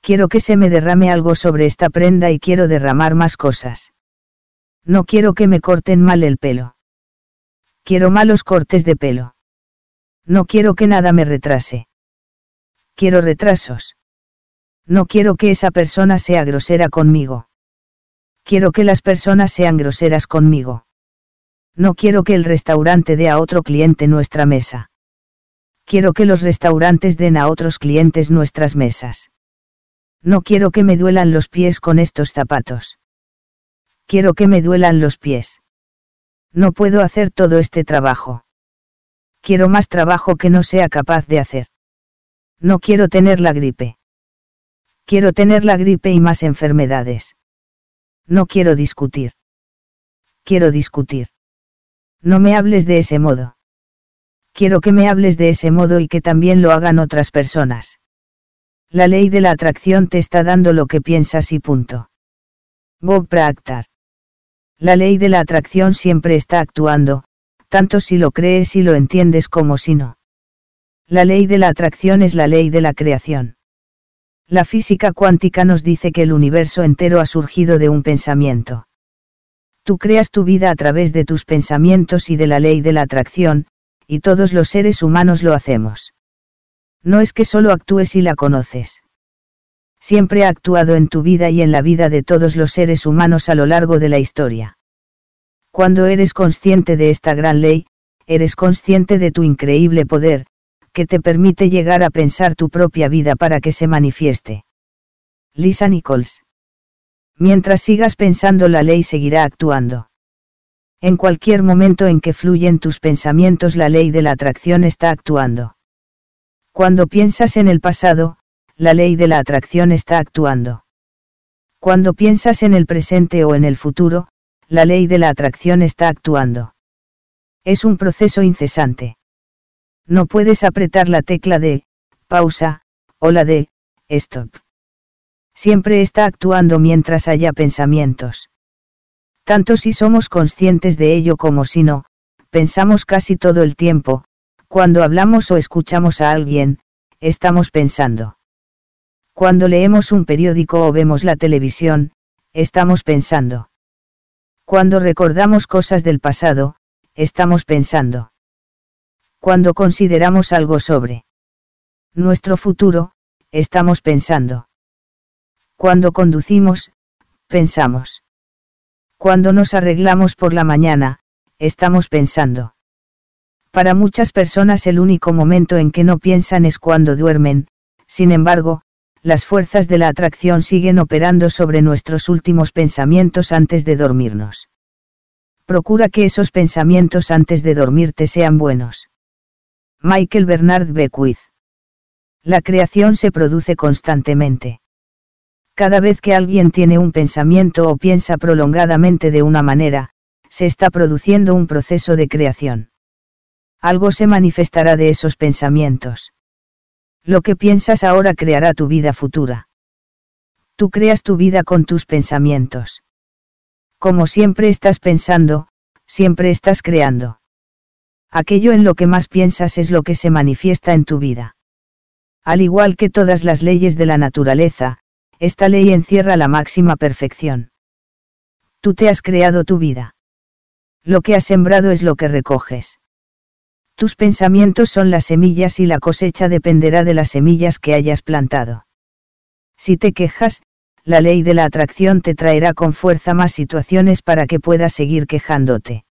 Quiero que se me derrame algo sobre esta prenda y quiero derramar más cosas. No quiero que me corten mal el pelo. Quiero malos cortes de pelo. No quiero que nada me retrase. Quiero retrasos. No quiero que esa persona sea grosera conmigo. Quiero que las personas sean groseras conmigo. No quiero que el restaurante dé a otro cliente nuestra mesa. Quiero que los restaurantes den a otros clientes nuestras mesas. No quiero que me duelan los pies con estos zapatos. Quiero que me duelan los pies. No puedo hacer todo este trabajo. Quiero más trabajo que no sea capaz de hacer. No quiero tener la gripe. Quiero tener la gripe y más enfermedades. No quiero discutir. Quiero discutir. No me hables de ese modo. Quiero que me hables de ese modo y que también lo hagan otras personas. La ley de la atracción te está dando lo que piensas y punto. Bob Proctor. La ley de la atracción siempre está actuando, tanto si lo crees y lo entiendes como si no. La ley de la atracción es la ley de la creación. La física cuántica nos dice que el universo entero ha surgido de un pensamiento. Tú creas tu vida a través de tus pensamientos y de la ley de la atracción, y todos los seres humanos lo hacemos. No es que solo actúes y la conoces. Siempre ha actuado en tu vida y en la vida de todos los seres humanos a lo largo de la historia. Cuando eres consciente de esta gran ley, eres consciente de tu increíble poder, que te permite llegar a pensar tu propia vida para que se manifieste. Lisa Nichols. Mientras sigas pensando la ley seguirá actuando. En cualquier momento en que fluyen tus pensamientos la ley de la atracción está actuando. Cuando piensas en el pasado, la ley de la atracción está actuando. Cuando piensas en el presente o en el futuro, la ley de la atracción está actuando. Es un proceso incesante. No puedes apretar la tecla de pausa o la de stop. Siempre está actuando mientras haya pensamientos. Tanto si somos conscientes de ello como si no, pensamos casi todo el tiempo, cuando hablamos o escuchamos a alguien, estamos pensando. Cuando leemos un periódico o vemos la televisión, estamos pensando. Cuando recordamos cosas del pasado, estamos pensando. Cuando consideramos algo sobre nuestro futuro, estamos pensando. Cuando conducimos, pensamos. Cuando nos arreglamos por la mañana, estamos pensando. Para muchas personas el único momento en que no piensan es cuando duermen, sin embargo, las fuerzas de la atracción siguen operando sobre nuestros últimos pensamientos antes de dormirnos. Procura que esos pensamientos antes de dormirte sean buenos. Michael Bernard Beckwith. La creación se produce constantemente. Cada vez que alguien tiene un pensamiento o piensa prolongadamente de una manera, se está produciendo un proceso de creación algo se manifestará de esos pensamientos. Lo que piensas ahora creará tu vida futura. Tú creas tu vida con tus pensamientos. Como siempre estás pensando, siempre estás creando. Aquello en lo que más piensas es lo que se manifiesta en tu vida. Al igual que todas las leyes de la naturaleza, esta ley encierra la máxima perfección. Tú te has creado tu vida. Lo que has sembrado es lo que recoges. Tus pensamientos son las semillas y la cosecha dependerá de las semillas que hayas plantado. Si te quejas, la ley de la atracción te traerá con fuerza más situaciones para que puedas seguir quejándote.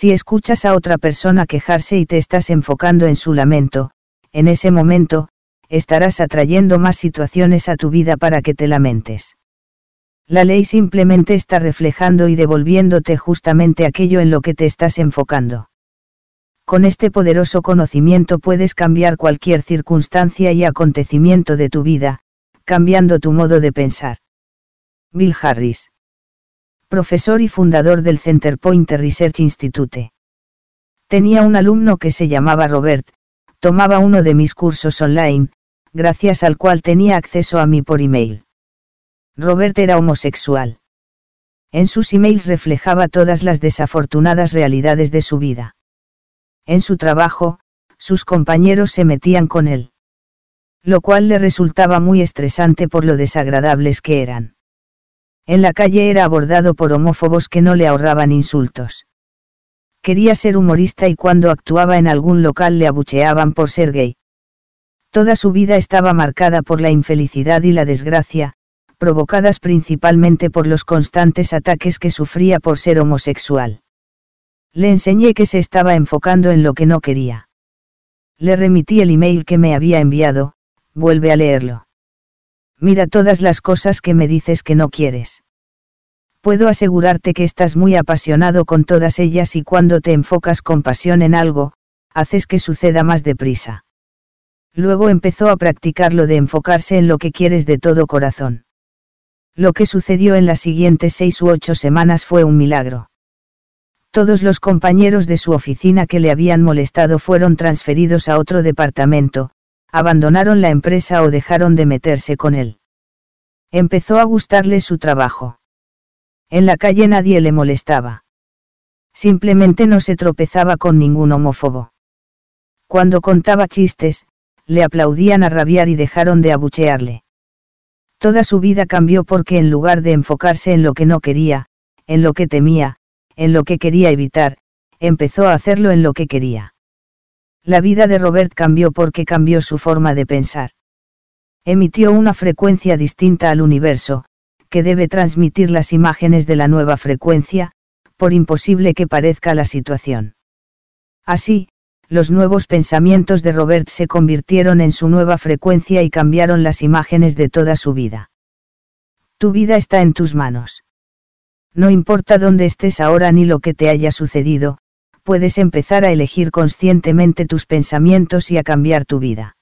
Si escuchas a otra persona quejarse y te estás enfocando en su lamento, en ese momento, estarás atrayendo más situaciones a tu vida para que te lamentes. La ley simplemente está reflejando y devolviéndote justamente aquello en lo que te estás enfocando. Con este poderoso conocimiento puedes cambiar cualquier circunstancia y acontecimiento de tu vida, cambiando tu modo de pensar. Bill Harris. Profesor y fundador del Center Point Research Institute. Tenía un alumno que se llamaba Robert, tomaba uno de mis cursos online, gracias al cual tenía acceso a mí por email. Robert era homosexual. En sus emails reflejaba todas las desafortunadas realidades de su vida. En su trabajo, sus compañeros se metían con él. Lo cual le resultaba muy estresante por lo desagradables que eran. En la calle era abordado por homófobos que no le ahorraban insultos. Quería ser humorista y cuando actuaba en algún local le abucheaban por ser gay. Toda su vida estaba marcada por la infelicidad y la desgracia, provocadas principalmente por los constantes ataques que sufría por ser homosexual. Le enseñé que se estaba enfocando en lo que no quería. Le remití el email que me había enviado, vuelve a leerlo. Mira todas las cosas que me dices que no quieres. Puedo asegurarte que estás muy apasionado con todas ellas y cuando te enfocas con pasión en algo, haces que suceda más deprisa. Luego empezó a practicar lo de enfocarse en lo que quieres de todo corazón. Lo que sucedió en las siguientes seis u ocho semanas fue un milagro. Todos los compañeros de su oficina que le habían molestado fueron transferidos a otro departamento, abandonaron la empresa o dejaron de meterse con él. Empezó a gustarle su trabajo. En la calle nadie le molestaba. Simplemente no se tropezaba con ningún homófobo. Cuando contaba chistes, le aplaudían a rabiar y dejaron de abuchearle. Toda su vida cambió porque en lugar de enfocarse en lo que no quería, en lo que temía, en lo que quería evitar, empezó a hacerlo en lo que quería. La vida de Robert cambió porque cambió su forma de pensar. Emitió una frecuencia distinta al universo, que debe transmitir las imágenes de la nueva frecuencia, por imposible que parezca la situación. Así, los nuevos pensamientos de Robert se convirtieron en su nueva frecuencia y cambiaron las imágenes de toda su vida. Tu vida está en tus manos. No importa dónde estés ahora ni lo que te haya sucedido, puedes empezar a elegir conscientemente tus pensamientos y a cambiar tu vida.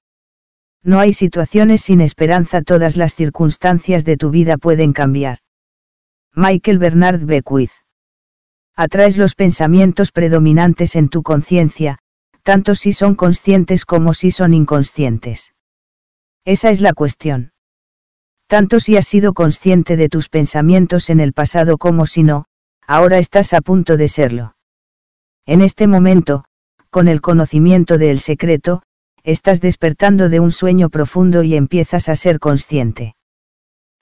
No hay situaciones sin esperanza, todas las circunstancias de tu vida pueden cambiar. Michael Bernard Beckwith. Atraes los pensamientos predominantes en tu conciencia, tanto si son conscientes como si son inconscientes. Esa es la cuestión. Tanto si has sido consciente de tus pensamientos en el pasado como si no, ahora estás a punto de serlo. En este momento, con el conocimiento del secreto, estás despertando de un sueño profundo y empiezas a ser consciente.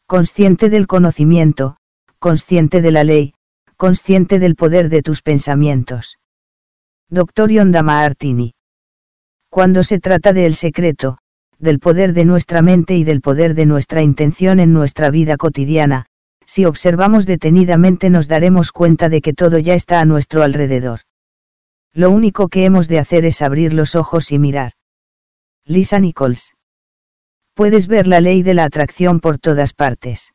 Consciente del conocimiento, consciente de la ley, consciente del poder de tus pensamientos. Dr. Yonda Martini. Cuando se trata del secreto, del poder de nuestra mente y del poder de nuestra intención en nuestra vida cotidiana, si observamos detenidamente nos daremos cuenta de que todo ya está a nuestro alrededor. Lo único que hemos de hacer es abrir los ojos y mirar. Lisa Nichols. Puedes ver la ley de la atracción por todas partes.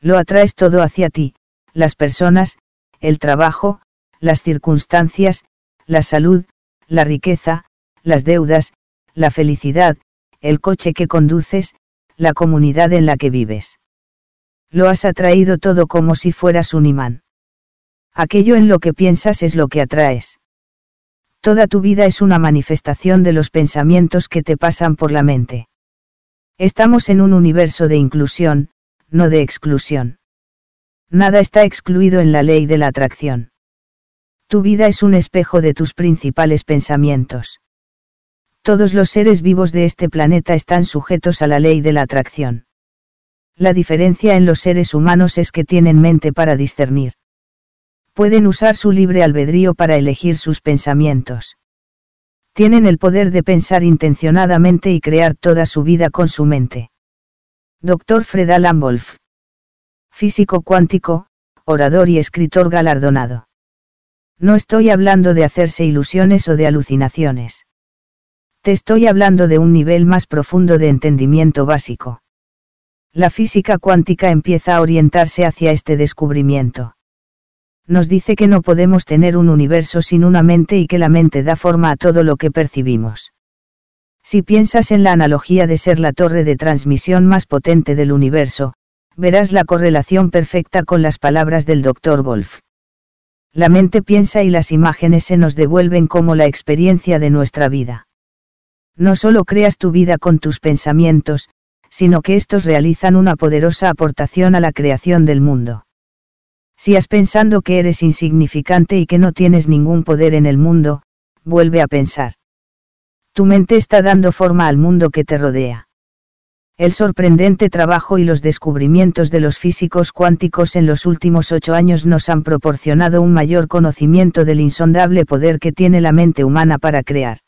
Lo atraes todo hacia ti, las personas, el trabajo, las circunstancias, la salud, la riqueza, las deudas, la felicidad, el coche que conduces, la comunidad en la que vives. Lo has atraído todo como si fueras un imán. Aquello en lo que piensas es lo que atraes. Toda tu vida es una manifestación de los pensamientos que te pasan por la mente. Estamos en un universo de inclusión, no de exclusión. Nada está excluido en la ley de la atracción. Tu vida es un espejo de tus principales pensamientos. Todos los seres vivos de este planeta están sujetos a la ley de la atracción. La diferencia en los seres humanos es que tienen mente para discernir pueden usar su libre albedrío para elegir sus pensamientos. Tienen el poder de pensar intencionadamente y crear toda su vida con su mente. Dr. Fred Alan Wolf. Físico cuántico, orador y escritor galardonado. No estoy hablando de hacerse ilusiones o de alucinaciones. Te estoy hablando de un nivel más profundo de entendimiento básico. La física cuántica empieza a orientarse hacia este descubrimiento nos dice que no podemos tener un universo sin una mente y que la mente da forma a todo lo que percibimos. Si piensas en la analogía de ser la torre de transmisión más potente del universo, verás la correlación perfecta con las palabras del Dr. Wolf. La mente piensa y las imágenes se nos devuelven como la experiencia de nuestra vida. No solo creas tu vida con tus pensamientos, sino que estos realizan una poderosa aportación a la creación del mundo. Si has pensando que eres insignificante y que no tienes ningún poder en el mundo, vuelve a pensar. Tu mente está dando forma al mundo que te rodea. El sorprendente trabajo y los descubrimientos de los físicos cuánticos en los últimos ocho años nos han proporcionado un mayor conocimiento del insondable poder que tiene la mente humana para crear.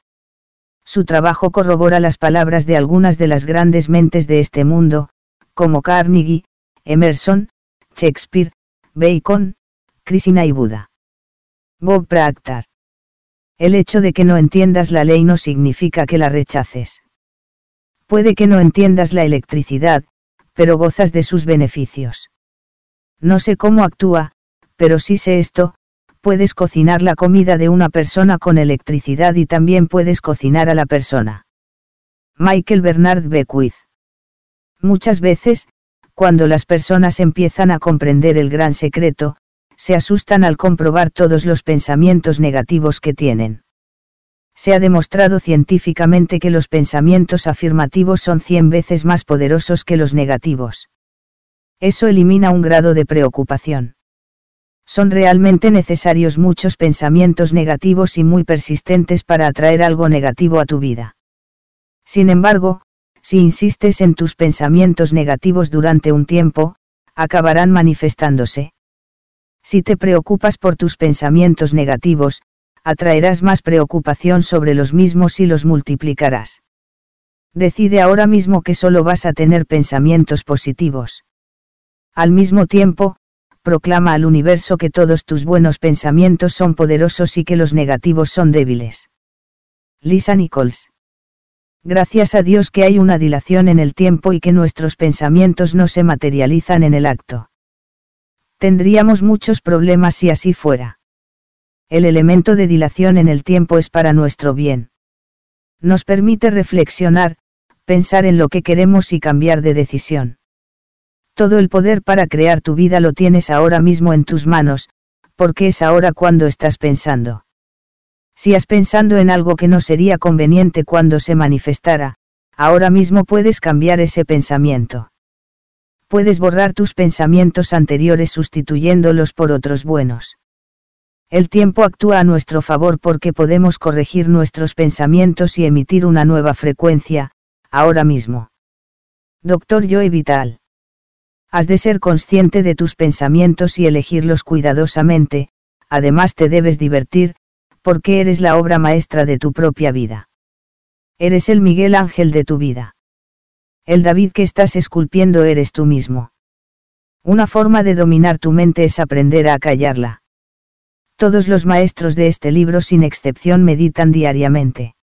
Su trabajo corrobora las palabras de algunas de las grandes mentes de este mundo, como Carnegie, Emerson, Shakespeare, Bacon, Krishna y Buda. Bob Proctor. El hecho de que no entiendas la ley no significa que la rechaces. Puede que no entiendas la electricidad, pero gozas de sus beneficios. No sé cómo actúa, pero sí sé esto, puedes cocinar la comida de una persona con electricidad y también puedes cocinar a la persona. Michael Bernard Beckwith. Muchas veces, cuando las personas empiezan a comprender el gran secreto, se asustan al comprobar todos los pensamientos negativos que tienen. Se ha demostrado científicamente que los pensamientos afirmativos son 100 veces más poderosos que los negativos. Eso elimina un grado de preocupación. Son realmente necesarios muchos pensamientos negativos y muy persistentes para atraer algo negativo a tu vida. Sin embargo, si insistes en tus pensamientos negativos durante un tiempo, acabarán manifestándose. Si te preocupas por tus pensamientos negativos, atraerás más preocupación sobre los mismos y los multiplicarás. Decide ahora mismo que solo vas a tener pensamientos positivos. Al mismo tiempo, proclama al universo que todos tus buenos pensamientos son poderosos y que los negativos son débiles. Lisa Nichols Gracias a Dios que hay una dilación en el tiempo y que nuestros pensamientos no se materializan en el acto. Tendríamos muchos problemas si así fuera. El elemento de dilación en el tiempo es para nuestro bien. Nos permite reflexionar, pensar en lo que queremos y cambiar de decisión. Todo el poder para crear tu vida lo tienes ahora mismo en tus manos, porque es ahora cuando estás pensando. Si has pensando en algo que no sería conveniente cuando se manifestara, ahora mismo puedes cambiar ese pensamiento. Puedes borrar tus pensamientos anteriores sustituyéndolos por otros buenos. El tiempo actúa a nuestro favor porque podemos corregir nuestros pensamientos y emitir una nueva frecuencia, ahora mismo. Doctor Joe Vital. Has de ser consciente de tus pensamientos y elegirlos cuidadosamente, además te debes divertir, porque eres la obra maestra de tu propia vida. Eres el Miguel Ángel de tu vida. El David que estás esculpiendo eres tú mismo. Una forma de dominar tu mente es aprender a callarla. Todos los maestros de este libro sin excepción meditan diariamente.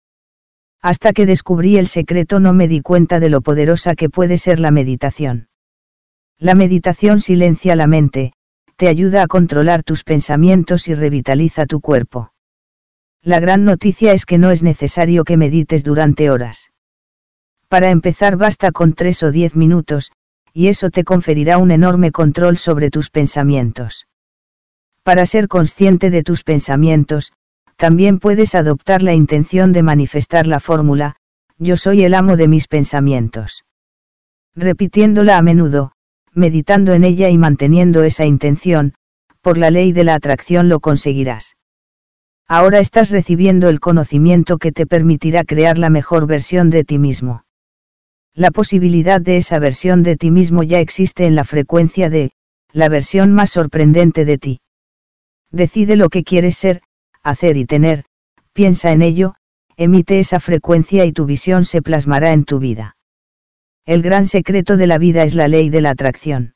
Hasta que descubrí el secreto no me di cuenta de lo poderosa que puede ser la meditación. La meditación silencia la mente, te ayuda a controlar tus pensamientos y revitaliza tu cuerpo. La gran noticia es que no es necesario que medites durante horas. Para empezar basta con tres o diez minutos, y eso te conferirá un enorme control sobre tus pensamientos. Para ser consciente de tus pensamientos, también puedes adoptar la intención de manifestar la fórmula, yo soy el amo de mis pensamientos. Repitiéndola a menudo, meditando en ella y manteniendo esa intención, por la ley de la atracción lo conseguirás. Ahora estás recibiendo el conocimiento que te permitirá crear la mejor versión de ti mismo. La posibilidad de esa versión de ti mismo ya existe en la frecuencia de, la versión más sorprendente de ti. Decide lo que quieres ser, hacer y tener, piensa en ello, emite esa frecuencia y tu visión se plasmará en tu vida. El gran secreto de la vida es la ley de la atracción.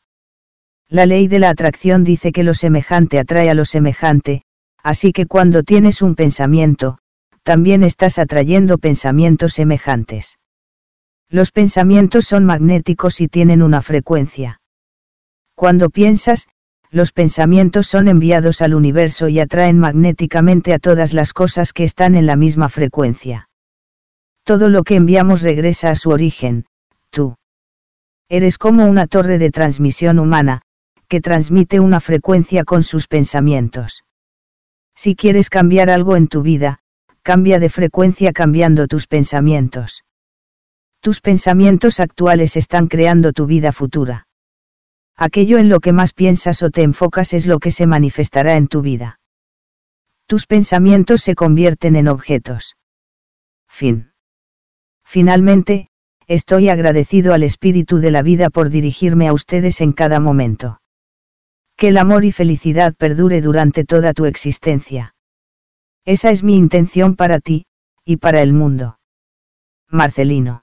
La ley de la atracción dice que lo semejante atrae a lo semejante, así que cuando tienes un pensamiento, también estás atrayendo pensamientos semejantes. Los pensamientos son magnéticos y tienen una frecuencia. Cuando piensas, los pensamientos son enviados al universo y atraen magnéticamente a todas las cosas que están en la misma frecuencia. Todo lo que enviamos regresa a su origen, tú. Eres como una torre de transmisión humana, que transmite una frecuencia con sus pensamientos. Si quieres cambiar algo en tu vida, cambia de frecuencia cambiando tus pensamientos. Tus pensamientos actuales están creando tu vida futura. Aquello en lo que más piensas o te enfocas es lo que se manifestará en tu vida. Tus pensamientos se convierten en objetos. Fin. Finalmente, estoy agradecido al Espíritu de la vida por dirigirme a ustedes en cada momento. Que el amor y felicidad perdure durante toda tu existencia. Esa es mi intención para ti, y para el mundo. Marcelino.